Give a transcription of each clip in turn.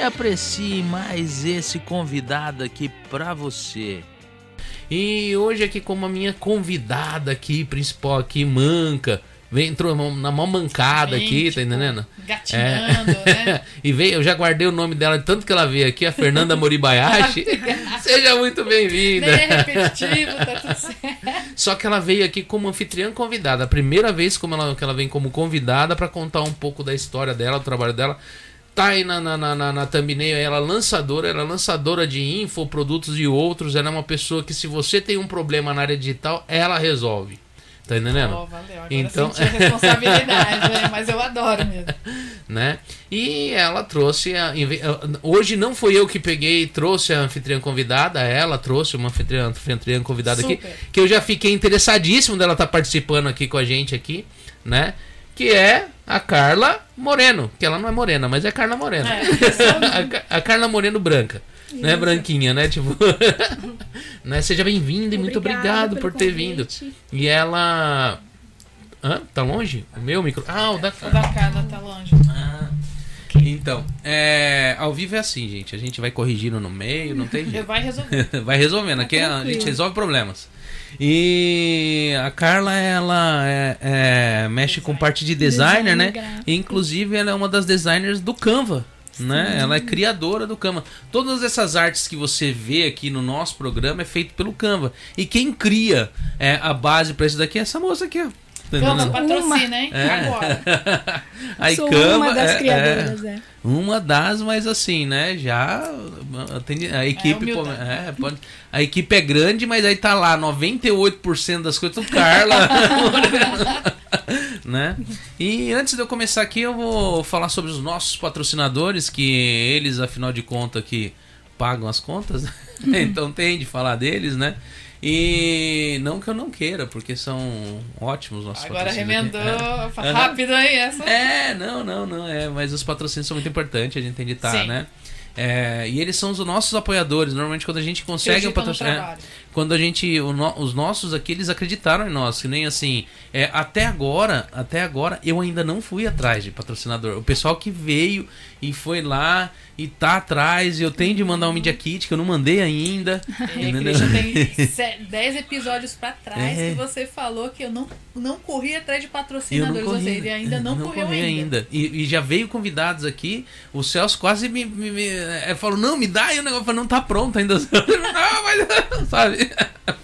e aprecie mais esse convidado aqui pra você. E hoje aqui como a minha convidada aqui, principal aqui, Manca, Vem, entrou na mão mancada Sim, aqui, tá tipo, tá entendendo? Gatinhando, é. né? e veio, eu já guardei o nome dela, tanto que ela veio aqui, a Fernanda Moribayashi. Seja muito bem-vinda. Nem é repetitivo, tá tudo certo. Só que ela veio aqui como anfitriã convidada. A primeira vez como ela, que ela vem como convidada para contar um pouco da história dela, do trabalho dela. Tá aí na, na, na, na thumbnail, ela é lançadora, ela é lançadora de info, produtos e outros. Ela é uma pessoa que, se você tem um problema na área digital, ela resolve. Tá entendendo? Oh, valeu. Agora então... senti a responsabilidade, né? mas eu adoro mesmo. Né? E ela trouxe. A... Hoje não foi eu que peguei e trouxe a anfitriã convidada, ela trouxe uma anfitriã, anfitriã convidada Super. aqui. Que eu já fiquei interessadíssimo dela estar tá participando aqui com a gente aqui, né? Que é a Carla Moreno. Que ela não é morena, mas é Carla Moreno. É, a, a Carla Moreno branca né, Branquinha, né? Tipo, né? Seja bem-vinda e muito obrigado por ter vindo. E ela. Hã? Tá longe? O meu micro. Ah, o da O da Carla tá longe. Ah. Então, é, ao vivo é assim, gente. A gente vai corrigindo no meio, não tem jeito. Vai resolvendo. vai resolvendo. Aqui a gente resolve problemas. E a Carla, ela é, é, mexe com parte de designer, né? Inclusive, ela é uma das designers do Canva né? Ela é criadora do Canva. Todas essas artes que você vê aqui no nosso programa é feito pelo Canva. E quem cria é, a base para isso daqui é essa moça aqui, ó. Vamos, patrocina, hein? É. Agora. a Sou uma das é, criadoras, é. é. Uma das, mas assim, né? Já a equipe é, é, pode, a equipe é grande, mas aí tá lá 98% das coisas do Carla. né? E antes de eu começar aqui, eu vou falar sobre os nossos patrocinadores, que eles, afinal de contas, que pagam as contas. Né? então tem de falar deles, né? E não que eu não queira, porque são ótimos nossos Agora remendou é. rápido aí essa. É, não, não, não. É, mas os patrocínios são muito importantes, a gente tem de estar, tá, né? É, e eles são os nossos apoiadores. Normalmente, quando a gente consegue um patrocínio. É, quando a gente. No, os nossos aqui, eles acreditaram em nós. Que nem assim. É, até agora, até agora, eu ainda não fui atrás de patrocinador. O pessoal que veio e foi lá e tá atrás. E eu tenho de mandar um Media Kit que eu não mandei ainda. É, tem 10 episódios para trás é. que você falou que eu não, não corri atrás de patrocinadores. Ou seja, ele ainda não, não correu ainda. ainda. E, e, já veio convidados aqui. O Celso quase me, me, me é, falou: Não, me dá. E o negócio falou: Não tá pronto ainda. não, mas. Sabe?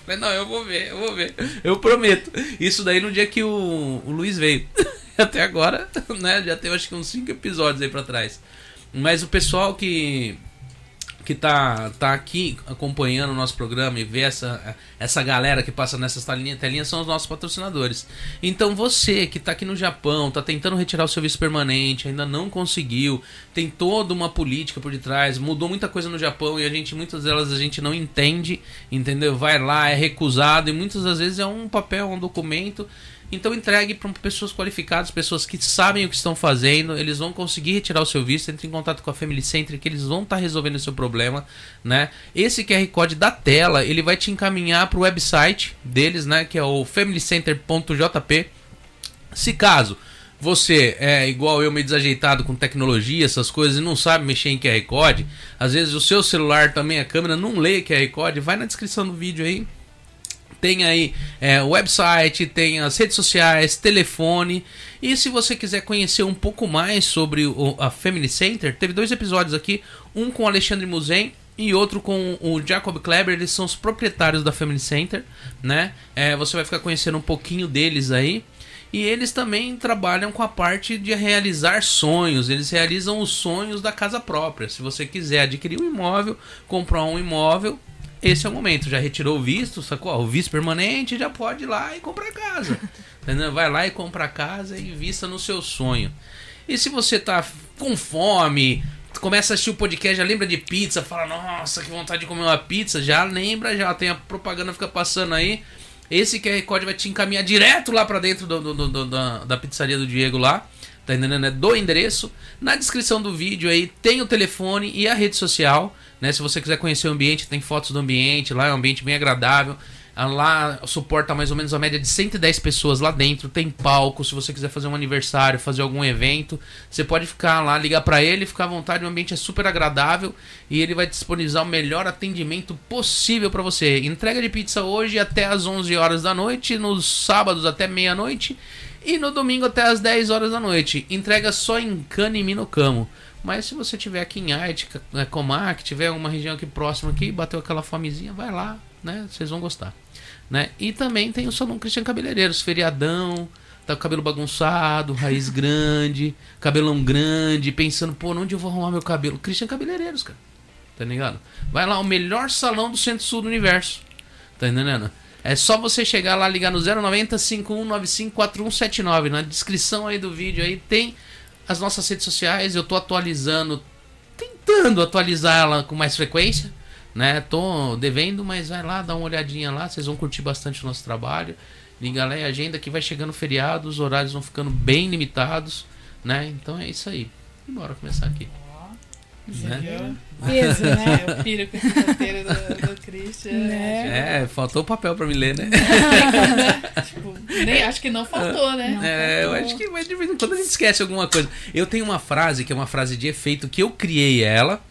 Falei, não, eu vou ver, eu vou ver. Eu prometo. Isso daí no dia que o, o Luiz veio. Até agora, né? Já teve acho que uns 5 episódios aí pra trás. Mas o pessoal que que tá, tá aqui acompanhando o nosso programa e vê essa, essa galera que passa nessas telinhas, telinhas são os nossos patrocinadores. Então você que está aqui no Japão, está tentando retirar o seu visto permanente, ainda não conseguiu, tem toda uma política por detrás, mudou muita coisa no Japão e a gente, muitas delas a gente não entende, entendeu? Vai lá, é recusado e muitas das vezes é um papel, um documento então entregue para pessoas qualificadas, pessoas que sabem o que estão fazendo, eles vão conseguir retirar o seu visto, entre em contato com a Family Center que eles vão estar tá resolvendo o seu problema, né? Esse QR Code da tela, ele vai te encaminhar para o website deles, né, que é o familycenter.jp. Se caso você é igual eu, meio desajeitado com tecnologia, essas coisas, e não sabe mexer em QR Code, às vezes o seu celular também, a câmera não lê QR Code, vai na descrição do vídeo aí, tem aí é, website, tem as redes sociais, telefone. E se você quiser conhecer um pouco mais sobre o, a Family Center, teve dois episódios aqui, um com Alexandre Muzen e outro com o Jacob Kleber, eles são os proprietários da Family Center, né? É, você vai ficar conhecendo um pouquinho deles aí. E eles também trabalham com a parte de realizar sonhos. Eles realizam os sonhos da casa própria. Se você quiser adquirir um imóvel, comprar um imóvel, esse é o momento. Já retirou o visto, sacou? O visto permanente, já pode ir lá e comprar casa. Entendeu? Vai lá e compra casa e vista no seu sonho. E se você tá com fome, começa a assistir o podcast, já lembra de pizza, fala, nossa, que vontade de comer uma pizza, já lembra, já tem a propaganda fica passando aí. Esse QR Code vai te encaminhar direto lá para dentro do, do, do, da, da pizzaria do Diego lá. Tá entendendo? É do endereço. Na descrição do vídeo aí tem o telefone e a rede social. Né? Se você quiser conhecer o ambiente, tem fotos do ambiente lá, é um ambiente bem agradável. Ah, lá suporta mais ou menos a média de 110 pessoas lá dentro. Tem palco. Se você quiser fazer um aniversário, fazer algum evento, você pode ficar lá, ligar para ele, ficar à vontade. O ambiente é super agradável e ele vai disponibilizar o melhor atendimento possível para você. Entrega de pizza hoje até às 11 horas da noite, nos sábados até meia-noite e no domingo até às 10 horas da noite. Entrega só em Cana e Minocamo. Mas se você tiver aqui em Arte, né, Comac, tiver uma região aqui próxima aqui, bateu aquela fomezinha, vai lá, né? Vocês vão gostar. Né? E também tem o Salão Cristian Cabeleireiros, feriadão, tá com cabelo bagunçado, raiz grande, cabelão grande, pensando, pô, onde eu vou arrumar meu cabelo? Cristian Cabeleireiros, cara. Tá ligado? Vai lá, o melhor salão do centro-sul do universo. Tá entendendo? É só você chegar lá, ligar no 090 5195 4179. Na descrição aí do vídeo aí tem as nossas redes sociais. Eu tô atualizando, tentando atualizar ela com mais frequência né? Tô devendo, mas vai lá, dá uma olhadinha lá, vocês vão curtir bastante o nosso trabalho. Liga lá e agenda que vai chegando feriado, os horários vão ficando bem limitados, né? Então é isso aí. E bora começar aqui. Né? Peso, né? Eu piro com esse roteiro do, do Christian. Né? É, faltou o papel pra me ler, né? tipo, nem, acho que não faltou, né? Não é, faltou. eu acho que mas de vez em quando a gente esquece alguma coisa. Eu tenho uma frase que é uma frase de efeito que eu criei ela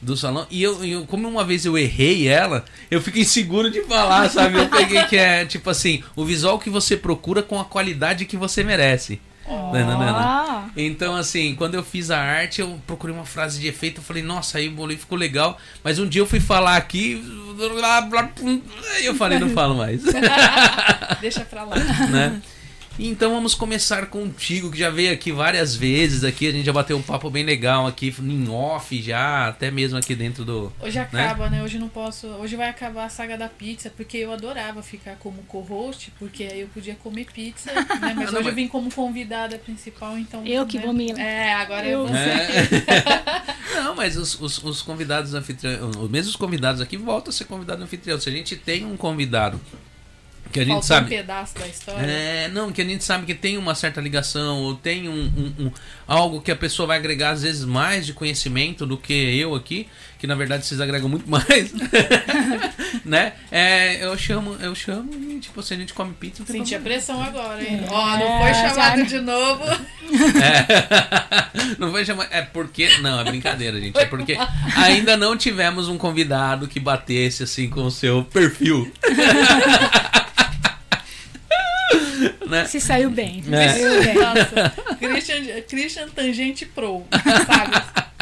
do salão. E eu, eu, como uma vez eu errei ela, eu fico inseguro de falar, sabe? Eu peguei que é tipo assim, o visual que você procura com a qualidade que você merece. Oh. Então, assim, quando eu fiz a arte, eu procurei uma frase de efeito. Eu falei, nossa, aí o boleto ficou legal. Mas um dia eu fui falar aqui. Eu falei, não falo mais. Deixa pra lá. Né? Então vamos começar contigo, que já veio aqui várias vezes aqui, a gente já bateu um papo bem legal aqui, em off já, até mesmo aqui dentro do... Hoje né? acaba, né? né? Hoje não posso... Hoje vai acabar a saga da pizza, porque eu adorava ficar como co-host, porque aí eu podia comer pizza, né? Mas não, hoje mas... eu vim como convidada principal, então... Eu que né? vou me... É, agora eu... você. É. não, mas os, os, os convidados anfitriões, os mesmos convidados aqui voltam a ser convidados anfitrião. Se a gente tem um convidado que a gente Faltou sabe. um pedaço da história. É, não, que a gente sabe que tem uma certa ligação, ou tem um, um, um, algo que a pessoa vai agregar às vezes mais de conhecimento do que eu aqui, que na verdade vocês agregam muito mais. né? É, eu chamo, eu chamo e tipo, se a gente come pizza. Senti a pressão agora, hein? É. Ó, é, não foi chamado já... de novo. É, não foi chamado. É porque. Não, é brincadeira, gente. É porque ainda não tivemos um convidado que batesse assim com o seu perfil. Né? Se saiu bem. É. Saiu bem. Nossa, Christian, Christian Tangente Pro, sabe?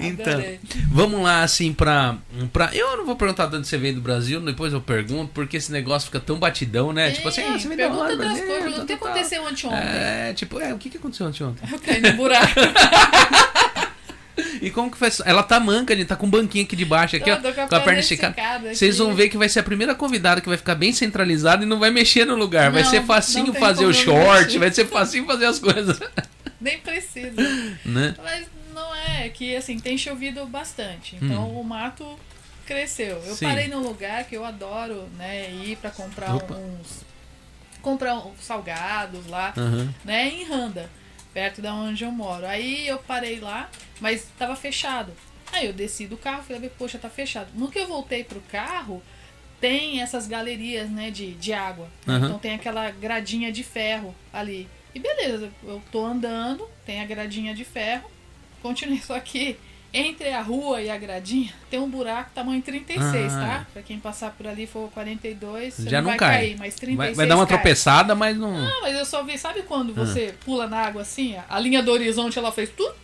Então, Adorei. vamos lá, assim, pra, pra. Eu não vou perguntar de onde você veio do Brasil, depois eu pergunto, porque esse negócio fica tão batidão, né? Ei, tipo assim, ah, você veio da das coisas, o que aconteceu anteontem? É, tipo, é, o que, que aconteceu anteontem? Eu caí no buraco. E como que faz? Ela tá manca, gente, tá com um banquinho aqui de baixo, aqui, ó, com, a, com a perna esticada. Vocês vão ver que vai ser a primeira convidada que vai ficar bem centralizada e não vai mexer no lugar. Não, vai ser facinho fazer o short, mexer. vai ser facinho fazer as coisas. Nem precisa. Né? Mas não é, que assim, tem chovido bastante. Então hum. o mato cresceu. Eu Sim. parei num lugar que eu adoro, né, ir para comprar Opa. uns comprar uns salgados lá, uhum. né, em Randa perto da onde eu moro. Aí eu parei lá, mas estava fechado. Aí eu desci do carro, falei, poxa, tá fechado. No que eu voltei pro carro, tem essas galerias, né, de, de água. Uhum. Então tem aquela gradinha de ferro ali. E beleza, eu tô andando, tem a gradinha de ferro, continuei só que entre a rua e a gradinha tem um buraco tamanho 36, ah. tá? Pra quem passar por ali for 42, Já não, não vai cai. cair, mas 36 vai, vai dar uma cai. tropeçada, mas não. Não, mas eu só vi, sabe quando ah. você ah. pula na água assim, a linha do horizonte ela fez tudo?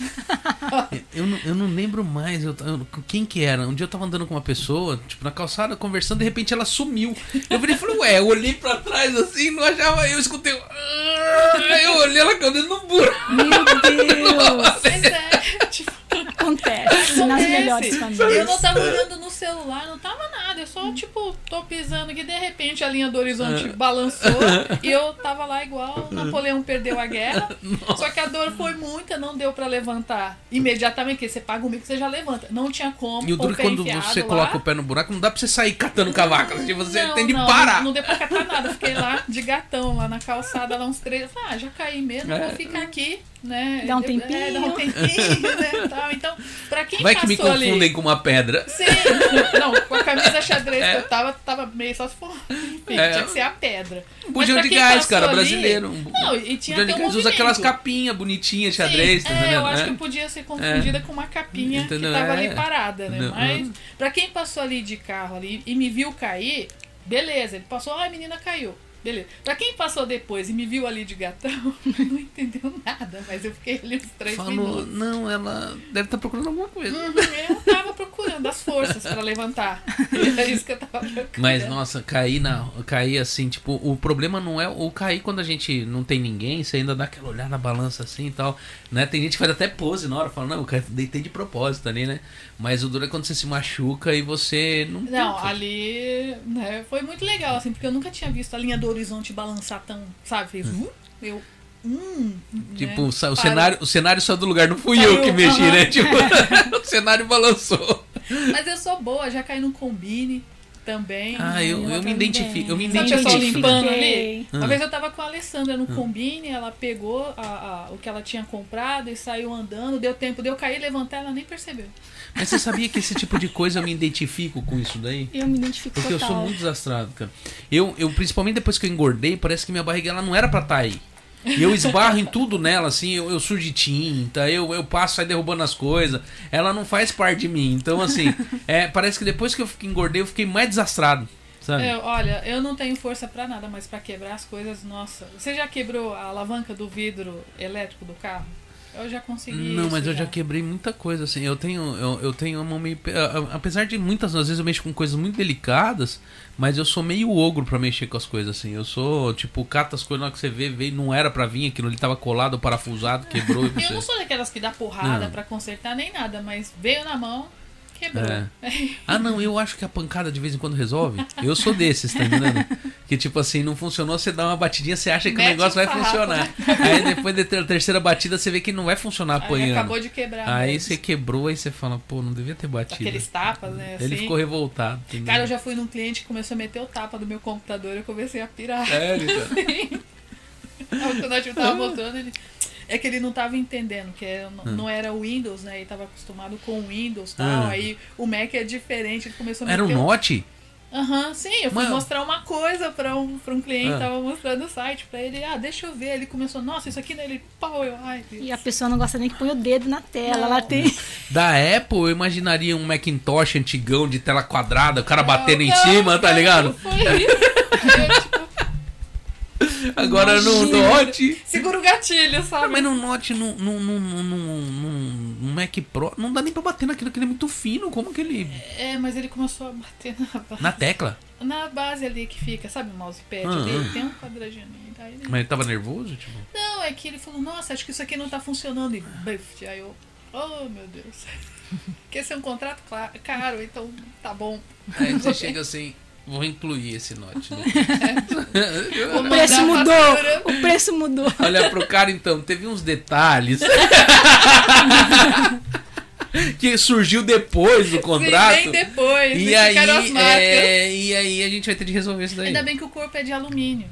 eu, não, eu não lembro mais eu, eu, quem que era. Um dia eu tava andando com uma pessoa, tipo, na calçada, conversando, de repente ela sumiu. Eu falei, falei ué, eu olhei pra trás assim, não achava, eu escutei. Eu olhei ela caindo no buraco. Meu Deus! é, tipo, Acontece, nas melhores famílias. Eu não tava olhando no celular, não tava nada. Eu só, tipo, tô pisando que de repente a linha do horizonte é. balançou e eu tava lá igual Napoleão perdeu a guerra. Nossa. Só que a dor foi muita, não deu para levantar imediatamente, porque você paga o mico você já levanta. Não tinha como. E o duro é quando você lá. coloca o pé no buraco, não dá pra você sair catando cavaco. Assim, você não, tem de não, parar. Não, não deu pra catar nada. Fiquei lá de gatão, lá na calçada, lá uns três. Ah, já caí mesmo, é. vou ficar aqui né? Dá um tempinho. É, dá um tempinho, né? Tal. Então, pra quem Vai que me confundem ali... com uma pedra. Sim, não, com a camisa xadrez é. que eu tava, tava meio só se for. Enfim, é. tinha que ser a pedra. Um bujão de gás, cara, ali... brasileiro. Um... Não, e tinha bujão de gás um usa aquelas capinhas bonitinhas, xadrez, Sim, tá é, eu acho que podia ser confundida com uma capinha Entendeu? que tava ali parada, né? Não. Mas, pra quem passou ali de carro ali e me viu cair, beleza, ele passou, ah, a menina caiu. Beleza. Pra quem passou depois e me viu ali de gatão, não entendeu nada, mas eu fiquei ali uns três Falou, minutos. não, ela deve estar tá procurando alguma coisa. Uhum, eu tava procurando as forças pra levantar. É isso que eu tava procurando. Mas, nossa, cair na. Cair assim, tipo, o problema não é o cair quando a gente não tem ninguém, você ainda dá aquela olhada na balança assim e tal. Né? Tem gente que faz até pose na hora, fala, não, eu deitei de propósito ali, né? Mas o duro é quando você se machuca e você não. Não, ali né, foi muito legal, assim, porque eu nunca tinha visto a linha do horizonte balançar tão, sabe? Fez, hum. eu. Hum, tipo, né? o, cenário, o cenário saiu do lugar, não fui Saiu, eu que mexi, né? Tipo, o cenário balançou. Mas eu sou boa, já caí no combine também. Ah, eu, eu, me identifico. Eu me identifico. Sabe limpando ali? Uma vez eu tava com a Alessandra no combine, ela pegou a, a, o que ela tinha comprado e saiu andando, deu tempo de eu cair, levantar, ela nem percebeu. Mas você sabia que esse tipo de coisa eu me identifico com isso daí? Eu me identifico Porque total. eu sou muito desastrado, cara. Eu, eu, principalmente depois que eu engordei, parece que minha barriga ela não era pra estar tá aí. E eu esbarro em tudo nela, assim, eu, eu sujo de tinta, eu, eu passo aí derrubando as coisas. Ela não faz parte de mim. Então, assim, é, parece que depois que eu engordei, eu fiquei mais desastrado. Sabe? Eu, olha, eu não tenho força para nada, mas para quebrar as coisas, nossa. Você já quebrou a alavanca do vidro elétrico do carro? Eu já consegui. Não, mas eu já. já quebrei muita coisa, assim. Eu tenho, eu, eu tenho uma meio. Apesar de muitas vezes eu mexo com coisas muito delicadas, mas eu sou meio ogro para mexer com as coisas, assim. Eu sou, tipo, cata as coisas na hora que você vê, veio, não era para vir aquilo, ele tava colado, parafusado, quebrou. eu não sou daquelas que dá porrada para consertar nem nada, mas veio na mão, quebrou. É. Ah, não, eu acho que a pancada de vez em quando resolve. Eu sou desses, tá entendendo? Que tipo assim, não funcionou, você dá uma batidinha, você acha que Mete o negócio vai funcionar. Aí depois da terceira batida, você vê que não vai funcionar apanhando. Aí acabou de quebrar. Aí mesmo. você quebrou, aí você fala, pô, não devia ter batido. Aqueles tapas, né? Assim. Ele ficou revoltado. Entendeu? Cara, eu já fui num cliente que começou a meter o tapa do meu computador eu comecei a pirar. Sério? Quando a gente tava botando, ele. É que ele não estava entendendo, que é, não, hum. não era o Windows, né? Ele estava acostumado com o Windows e tal. Hum. Aí o Mac é diferente, ele começou a Era um Note? Aham, uhum, sim, eu fui Mano. mostrar uma coisa para um, pra um cliente, ah. tava mostrando o site para ele, ah, deixa eu ver. Ele começou, nossa, isso aqui nele, pau, eu, ai, Deus. E a pessoa não gosta nem que põe o dedo na tela, não. ela tem. Da Apple, eu imaginaria um Macintosh antigão de tela quadrada, o cara não, batendo não, em cima, tá ligado? Foi isso. Agora no Note. Segura o gatilho, sabe? mas no Note, no, no, no, no, Mac Pro, não dá nem pra bater naquilo que ele é muito fino. Como que ele. É, mas ele começou a bater na base. Na tecla? Na base ali que fica, sabe o mousepad ah, dele? Ah. Tem um quadradinho ali. Mas ele tava nervoso? Tipo? Não, é que ele falou, nossa, acho que isso aqui não tá funcionando. E buf, aí eu. Oh meu Deus. Quer ser é um contrato caro, então tá bom. Aí você chega assim, Vou incluir esse note. Né? o preço mudou. O preço mudou. Olha pro cara então, teve uns detalhes. que surgiu depois do contrato. Sim, bem depois. E aí, é, e aí a gente vai ter de resolver isso daí. Ainda bem que o corpo é de alumínio.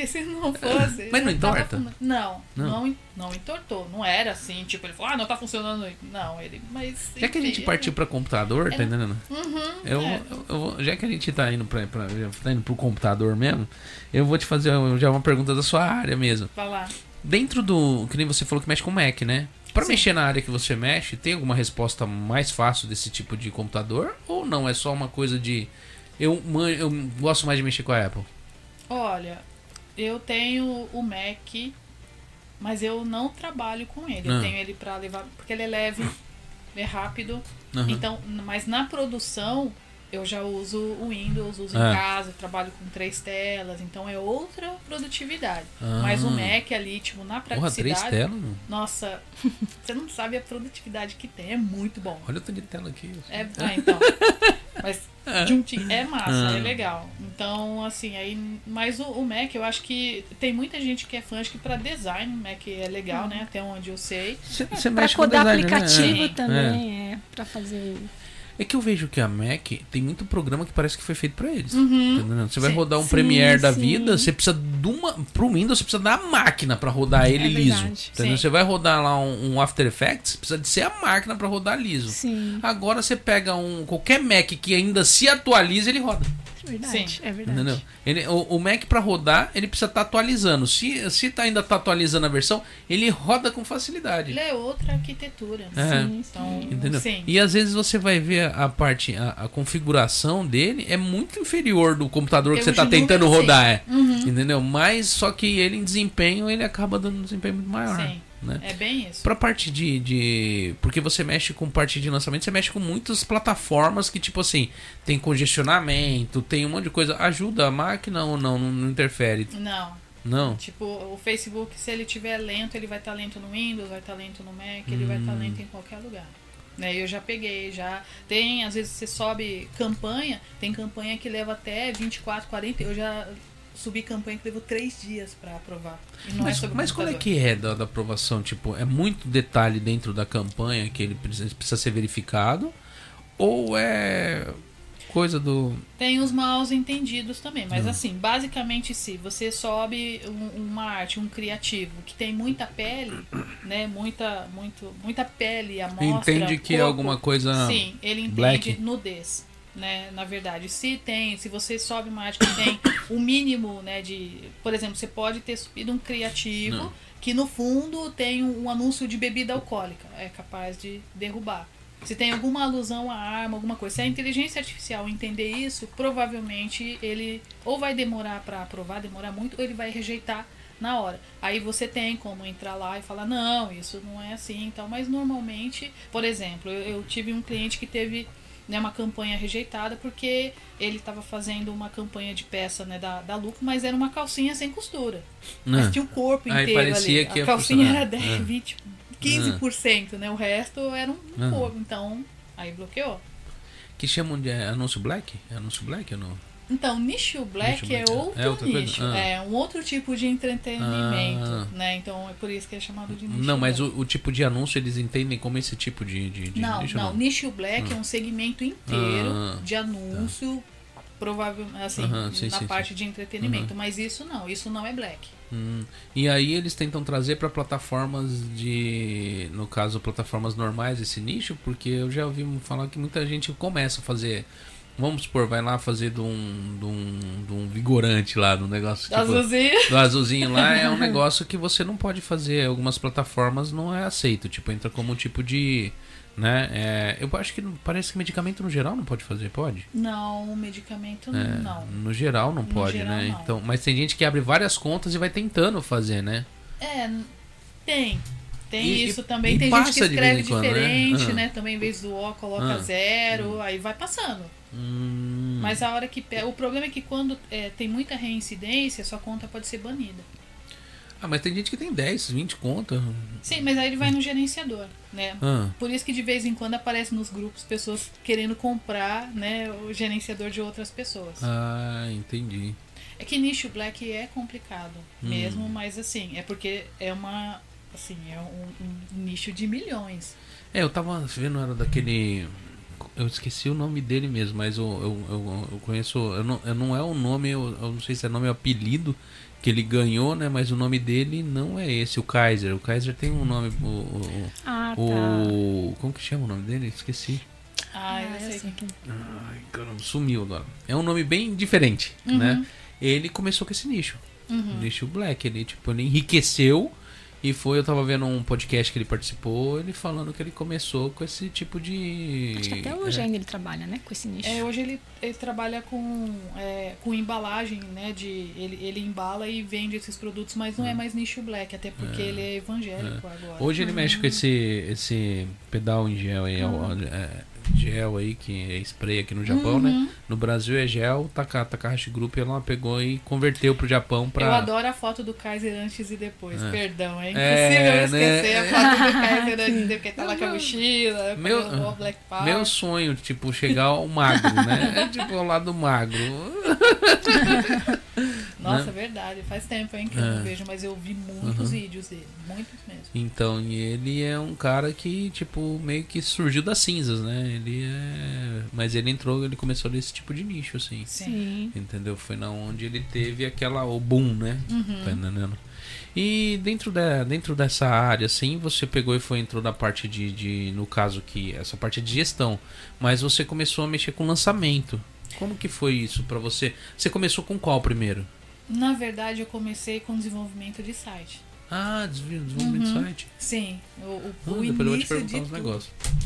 Porque se não fosse. Mas não entorta? Não, não, não, não entortou. Não era assim, tipo, ele falou, ah, não tá funcionando. Não, ele. Mas. Já que a gente partiu pra computador, era... tá entendendo? Uhum, eu, é. eu, eu, já que a gente tá indo, pra, pra, tá indo pro computador mesmo, eu vou te fazer já uma pergunta da sua área mesmo. Vai lá. Dentro do. Que nem você falou que mexe com Mac, né? Para mexer na área que você mexe, tem alguma resposta mais fácil desse tipo de computador? Ou não? É só uma coisa de. Eu, eu gosto mais de mexer com a Apple. Olha, eu tenho o Mac, mas eu não trabalho com ele. Eu ah. tenho ele para levar, porque ele é leve, é rápido. Uhum. Então, mas na produção eu já uso o Windows, uso é. em casa, trabalho com três telas, então é outra produtividade. Ah. Mas o Mac ali, tipo, na praticidade. Porra, três telas? Nossa, você não sabe a produtividade que tem, é muito bom. Olha o tanto de tela aqui. É, ah, então. Mas é. juntinho. É massa, é ah. legal. Então, assim, aí. Mas o, o, Mac, eu acho que tem muita gente que é fã, acho que pra design o Mac é legal, hum. né? Até onde eu sei. Você é, mexe pra codar design, né? aplicativo né? também, é. é. Pra fazer. É que eu vejo que a Mac tem muito programa que parece que foi feito para eles. Uhum. Você vai sim, rodar um sim, Premiere sim. da vida, você precisa de uma. Pro Windows, você precisa da máquina para rodar ele é liso. Você vai rodar lá um, um, After Effects, precisa de ser a máquina para rodar liso. Agora você pega um qualquer Mac que ainda se atualiza, ele roda. Verdade, Sim. é verdade. Entendeu? Ele, o, o Mac para rodar, ele precisa estar tá atualizando. Se, se tá, ainda tá atualizando a versão, ele roda com facilidade. Ele é outra arquitetura. É. Sim, então, Entendeu? Sim. E às vezes você vai ver a parte, a, a configuração dele é muito inferior do computador que você está tentando rodar. É. Uhum. Entendeu? Mas só que ele em desempenho, ele acaba dando um desempenho muito maior. Sim. Né? É bem isso. Pra parte de, de. Porque você mexe com parte de lançamento, você mexe com muitas plataformas que, tipo assim, tem congestionamento, tem um monte de coisa. Ajuda a máquina ou não? Não, não interfere? Não. Não. Tipo, o Facebook, se ele tiver lento, ele vai estar tá lento no Windows, vai estar tá lento no Mac, ele vai estar tá hum. lento em qualquer lugar. Né, eu já peguei, já tem, às vezes você sobe campanha, tem campanha que leva até 24, 40, eu já subir campanha que levou três dias para aprovar. mas, é mas como é que é da, da, aprovação? Tipo, é muito detalhe dentro da campanha que ele precisa, precisa ser verificado? Ou é coisa do. Tem os maus entendidos também, mas hum. assim, basicamente se você sobe um, uma arte, um criativo que tem muita pele, né? Muita, muito, muita pele, amostra. Entende que é corpo, é alguma coisa. Sim, ele entende black. nudez né? Na verdade, se tem, se você sobe uma arte que tem o mínimo, né, de, por exemplo, você pode ter subido um criativo Não. que no fundo tem um, um anúncio de bebida alcoólica, é capaz de derrubar. Se tem alguma alusão à arma, alguma coisa. Se a inteligência artificial entender isso, provavelmente ele ou vai demorar para aprovar, demorar muito, ou ele vai rejeitar na hora. Aí você tem como entrar lá e falar, não, isso não é assim então. Mas normalmente, por exemplo, eu, eu tive um cliente que teve né, uma campanha rejeitada porque ele estava fazendo uma campanha de peça né, da, da Luco, mas era uma calcinha sem costura. Mas ah. tinha o corpo inteiro ali. a calcinha era 10, ah. 20, 15%, né? O resto era um ah. corpo. Então, aí bloqueou. Que chamam de anúncio black? É anúncio black ou não? Então, nicho black, nicho é black. é outro é nicho. Ah. É um outro tipo de entretenimento, ah. né? Então é por isso que é chamado de nicho Não, mas o, o, tipo de anúncio eles entendem como esse tipo de, de, de não, nicho? Não, não. Nicho black ah. é um segmento inteiro ah. de anúncio, provavelmente, assim, sim, na sim, parte sim. de entretenimento. Mas isso não, isso não é black. Hum. E aí eles tentam trazer para plataformas de, no caso, plataformas normais esse nicho, porque eu já ouvi falar que muita gente começa a fazer Vamos supor, vai lá fazer de um, de um, de um vigorante lá, do negócio. Do tipo, azulzinho. Do azulzinho lá é um negócio que você não pode fazer. Algumas plataformas não é aceito. Tipo, entra como um tipo de. Né? É, eu acho que parece que medicamento no geral não pode fazer, pode? Não, medicamento é, não. No geral não no pode, geral, né? Não. Então, mas tem gente que abre várias contas e vai tentando fazer, né? É, tem. Tem e, isso também. Tem gente que escreve quando, né? diferente, né? né? Também em vez do O coloca ah. zero, hum. aí vai passando. Hum. Mas a hora que. O problema é que quando é, tem muita reincidência, sua conta pode ser banida. Ah, mas tem gente que tem 10, 20 contas. Sim, mas aí ele vai no gerenciador, né? Ah. Por isso que de vez em quando aparece nos grupos pessoas querendo comprar, né, o gerenciador de outras pessoas. Ah, entendi. É que nicho black é complicado hum. mesmo, mas assim, é porque é uma assim, é um, um nicho de milhões. É, eu tava vendo era daquele eu esqueci o nome dele mesmo, mas eu, eu, eu, eu conheço. Eu não, eu não é o nome, eu, eu, não sei se é nome ou apelido que ele ganhou, né? Mas o nome dele não é esse, o Kaiser. O Kaiser tem um nome. O, o, ah, tá. o Como que chama o nome dele? Esqueci. Ah, eu ah, sei. Ai, caramba, sumiu agora. É um nome bem diferente, uhum. né? Ele começou com esse nicho. Uhum. Nicho black. Ele, tipo, ele enriqueceu e foi, eu tava vendo um podcast que ele participou, ele falando que ele começou com esse tipo de. Acho que até hoje é. ainda ele trabalha, né? Com esse nicho. É, hoje ele, ele trabalha com, é, com embalagem, né? De, ele, ele embala e vende esses produtos, mas não é, é mais nicho black, até porque é. ele é evangélico é. agora. Hoje ele mexe com esse, esse pedal em gel aí, uhum. Gel aí, que é spray aqui no Japão, né? uhum. né? No Brasil é gel, Taka, Takahashi Group ela pegou e converteu pro Japão pra. Eu adoro a foto do Kaiser antes e depois, é. perdão, é impossível é, esquecer né? a foto do Kaiser antes e depois, que tá lá com a mochila, meu, o Black Power. Meu sonho, tipo, chegar ao magro, né? É tipo ao lado magro. Nossa, né? verdade. Faz tempo, hein, que é. eu não vejo, mas eu vi muitos uhum. vídeos dele. Muitos mesmo. Então, e ele é um cara que, tipo, meio que surgiu das cinzas, né? Ele é. Mas ele entrou, ele começou nesse tipo de nicho, assim. Sim. Entendeu? Foi na onde ele teve aquela. o boom, né? Uhum. Tá entendendo? E dentro, da, dentro dessa área, assim, você pegou e foi entrou na parte de, de, no caso que essa parte de gestão, mas você começou a mexer com lançamento. Como que foi isso para você? Você começou com qual primeiro? Na verdade, eu comecei com desenvolvimento de site. Ah, desenvolvimento uhum. de site? Sim. O, o, ah, o início de tudo,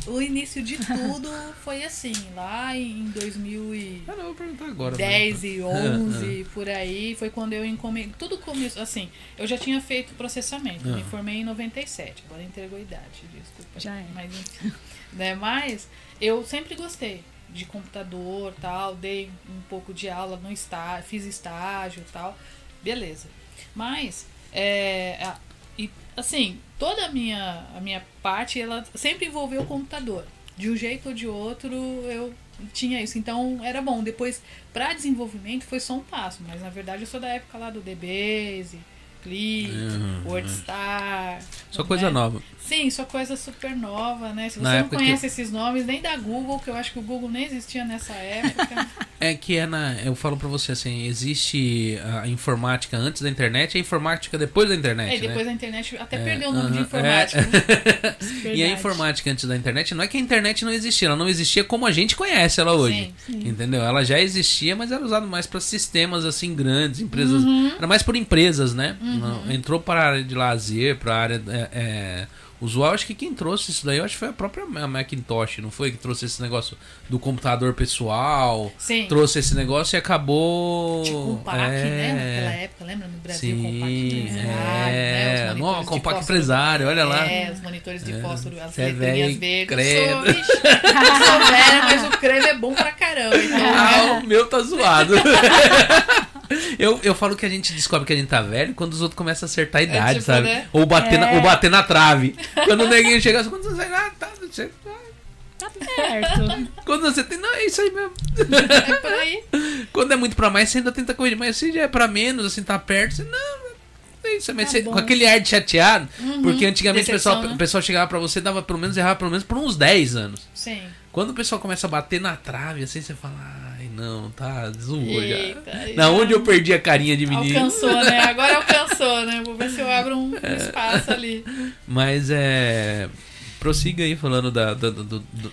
O início de tudo foi assim, lá em 2010 ah, não, vou perguntar agora, 10 e 11, por aí, foi quando eu encomendei. Tudo começou, assim, eu já tinha feito processamento, me ah. formei em 97, agora entregou a idade, desculpa. Já é. Mas enfim. né, mas eu sempre gostei de computador tal, dei um pouco de aula no estágio, fiz estágio tal, beleza. Mas, é, e, assim, toda a minha, a minha parte, ela sempre envolveu o computador. De um jeito ou de outro, eu tinha isso. Então, era bom. Depois, para desenvolvimento, foi só um passo. Mas, na verdade, eu sou da época lá do DBase, Click, uhum, WordStar. Só coisa nova. Sim, só coisa super nova, né? Se você na não conhece que... esses nomes, nem da Google, que eu acho que o Google nem existia nessa época. é que é na. Eu falo pra você assim, existe a informática antes da internet e a informática depois da internet. É, né? depois da internet até é, perdeu o nome uh -huh, de informática. É. Né? e a informática antes da internet, não é que a internet não existia, ela não existia como a gente conhece ela hoje. Sim, sim. Entendeu? Ela já existia, mas era usada mais para sistemas assim grandes, empresas. Uhum. Era mais por empresas, né? Uhum. Entrou para a área de lazer, para a área. É, é usual, acho que quem trouxe isso daí, acho que foi a própria Macintosh, não foi? Que trouxe esse negócio do computador pessoal. Sim. Trouxe esse negócio e acabou. Tipo um PAC, é... né? Naquela época, lembra? No Brasil, Sim, Compact é... né? Não, Compact Empresário, olha lá. É, os monitores de é. fósforo, as é letrinhas verdes. Credo. Sou, ixi, sou velha, mas o creme é bom pra caramba. Então... Ah, o meu tá zoado. Eu, eu falo que a gente descobre que a gente tá velho quando os outros começam a acertar a é idade, é tipo, sabe? Né? Ou, bater é. na, ou bater na trave. Quando o neguinho chega assim, quando você ah, tá, você, tá perto. Quando você tem. Não, é isso aí mesmo. É por aí. Quando é muito pra mais, você ainda tenta corrigir. Mas se já é pra menos, assim, tá perto, você. Não, é isso, mas tá você, com aquele ar de chateado, uhum. porque antigamente Decepção, o, pessoal, né? o pessoal chegava pra você dava pelo menos, errava pelo menos por uns 10 anos. Sim. Quando o pessoal começa a bater na trave, assim, você fala, ai não, tá, zoou já. Na onde eu perdi a carinha de menino. Alcançou, né? Agora alcançou, né? Vou ver se eu abro um, é. espaço ali. Mas é. Prossiga aí falando da, da do, do,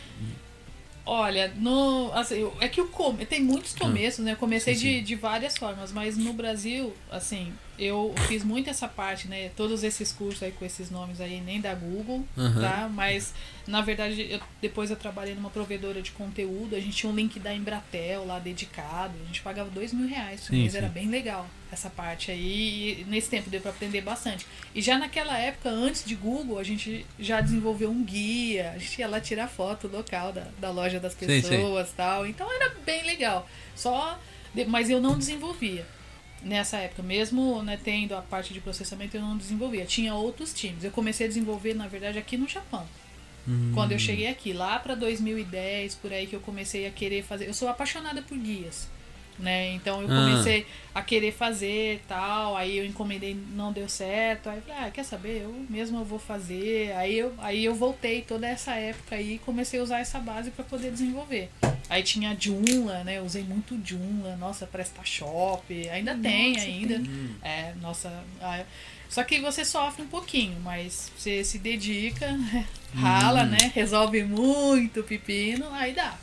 Olha, no, assim, é que o come, tem muitos começos, né? Eu comecei sim, sim. De, de várias formas, mas no Brasil, assim, eu fiz muito essa parte, né? Todos esses cursos aí com esses nomes aí, nem da Google, uhum. tá? Mas, na verdade, eu, depois eu trabalhei numa provedora de conteúdo, a gente tinha um link da Embratel lá dedicado, a gente pagava dois mil reais mês, era bem legal essa parte aí, e nesse tempo deu para aprender bastante. E já naquela época, antes de Google, a gente já desenvolveu um guia, a gente ia lá tirar foto local da, da loja das pessoas sim, sim. tal, então era bem legal. Só, mas eu não desenvolvia nessa época, mesmo né, tendo a parte de processamento, eu não desenvolvia. Tinha outros times. Eu comecei a desenvolver, na verdade, aqui no Japão. Hum. Quando eu cheguei aqui, lá para 2010, por aí que eu comecei a querer fazer. Eu sou apaixonada por guias né? Então eu comecei ah. a querer fazer tal, aí eu encomendei, não deu certo, aí eu falei, ah, quer saber, eu mesmo eu vou fazer. Aí eu, aí eu voltei toda essa época aí e comecei a usar essa base para poder desenvolver. Aí tinha Joomla, né? Eu usei muito Joomla, nossa, PrestaShop, ainda nossa, tem ainda. Tem. É, nossa, só que você sofre um pouquinho, mas você se dedica, rala, hum. né? Resolve muito pepino, aí dá.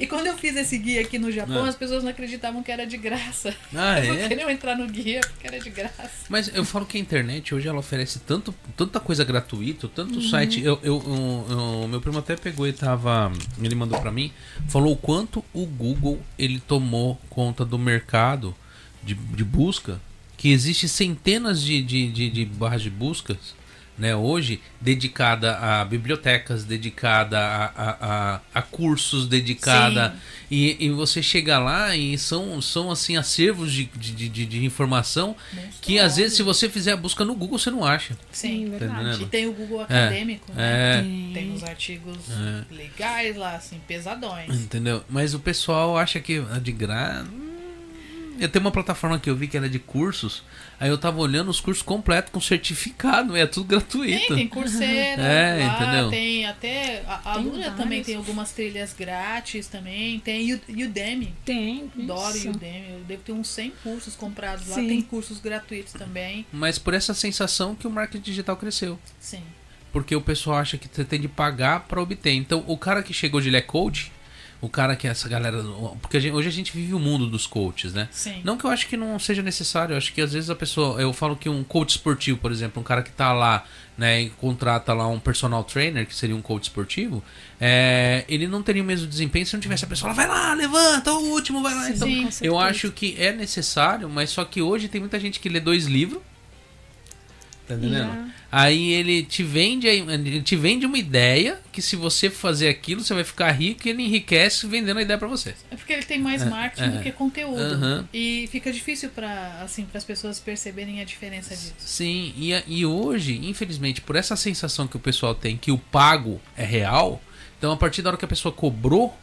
E quando eu fiz esse guia aqui no Japão, ah. as pessoas não acreditavam que era de graça. Ah, é? Não queriam entrar no guia porque era de graça. Mas eu falo que a internet hoje ela oferece tanto, tanta coisa gratuita, tanto uhum. site. Eu, eu, eu, meu primo até pegou e tava. Ele mandou para mim, falou o quanto o Google ele tomou conta do mercado de, de busca. Que existe centenas de, de, de, de barras de buscas né, hoje, dedicada a bibliotecas, dedicada a, a, a, a cursos, dedicada. E, e, você chega lá e são, são assim, acervos de, de, de, de informação que às vezes, se você fizer a busca no Google, você não acha. Sim, tá verdade. E tem o Google é, Acadêmico, né? é, né? Tem os artigos é. legais lá, assim, pesadões. Entendeu? Mas o pessoal acha que é de graça eu tenho uma plataforma que eu vi que era de cursos. Aí eu tava olhando os cursos completos com certificado, é tudo gratuito. Tem, tem curseira, é, lá, entendeu? tem até. A, a Lura também tem algumas trilhas grátis também. Tem Udemy. Tem. Adoro isso. Udemy. Eu devo ter uns 100 cursos comprados lá. Sim. Tem cursos gratuitos também. Mas por essa sensação que o marketing digital cresceu. Sim. Porque o pessoal acha que você tem de pagar para obter. Então, o cara que chegou de Coach o cara que é essa galera. Porque a gente, hoje a gente vive o mundo dos coaches, né? Sim. Não que eu acho que não seja necessário, eu acho que às vezes a pessoa. Eu falo que um coach esportivo, por exemplo, um cara que tá lá, né, e contrata lá um personal trainer, que seria um coach esportivo, é, ele não teria o mesmo desempenho se não tivesse a pessoa lá, vai lá, levanta, o último, vai lá. Sim, então, eu acho que é necessário, mas só que hoje tem muita gente que lê dois livros Tá entendendo? Yeah. Aí ele te vende ele te vende uma ideia que se você fazer aquilo, você vai ficar rico e ele enriquece vendendo a ideia para você. É porque ele tem mais é, marketing é, do que conteúdo. Uhum. E fica difícil para assim, as pessoas perceberem a diferença disso. Sim, e, e hoje, infelizmente, por essa sensação que o pessoal tem que o pago é real, então a partir da hora que a pessoa cobrou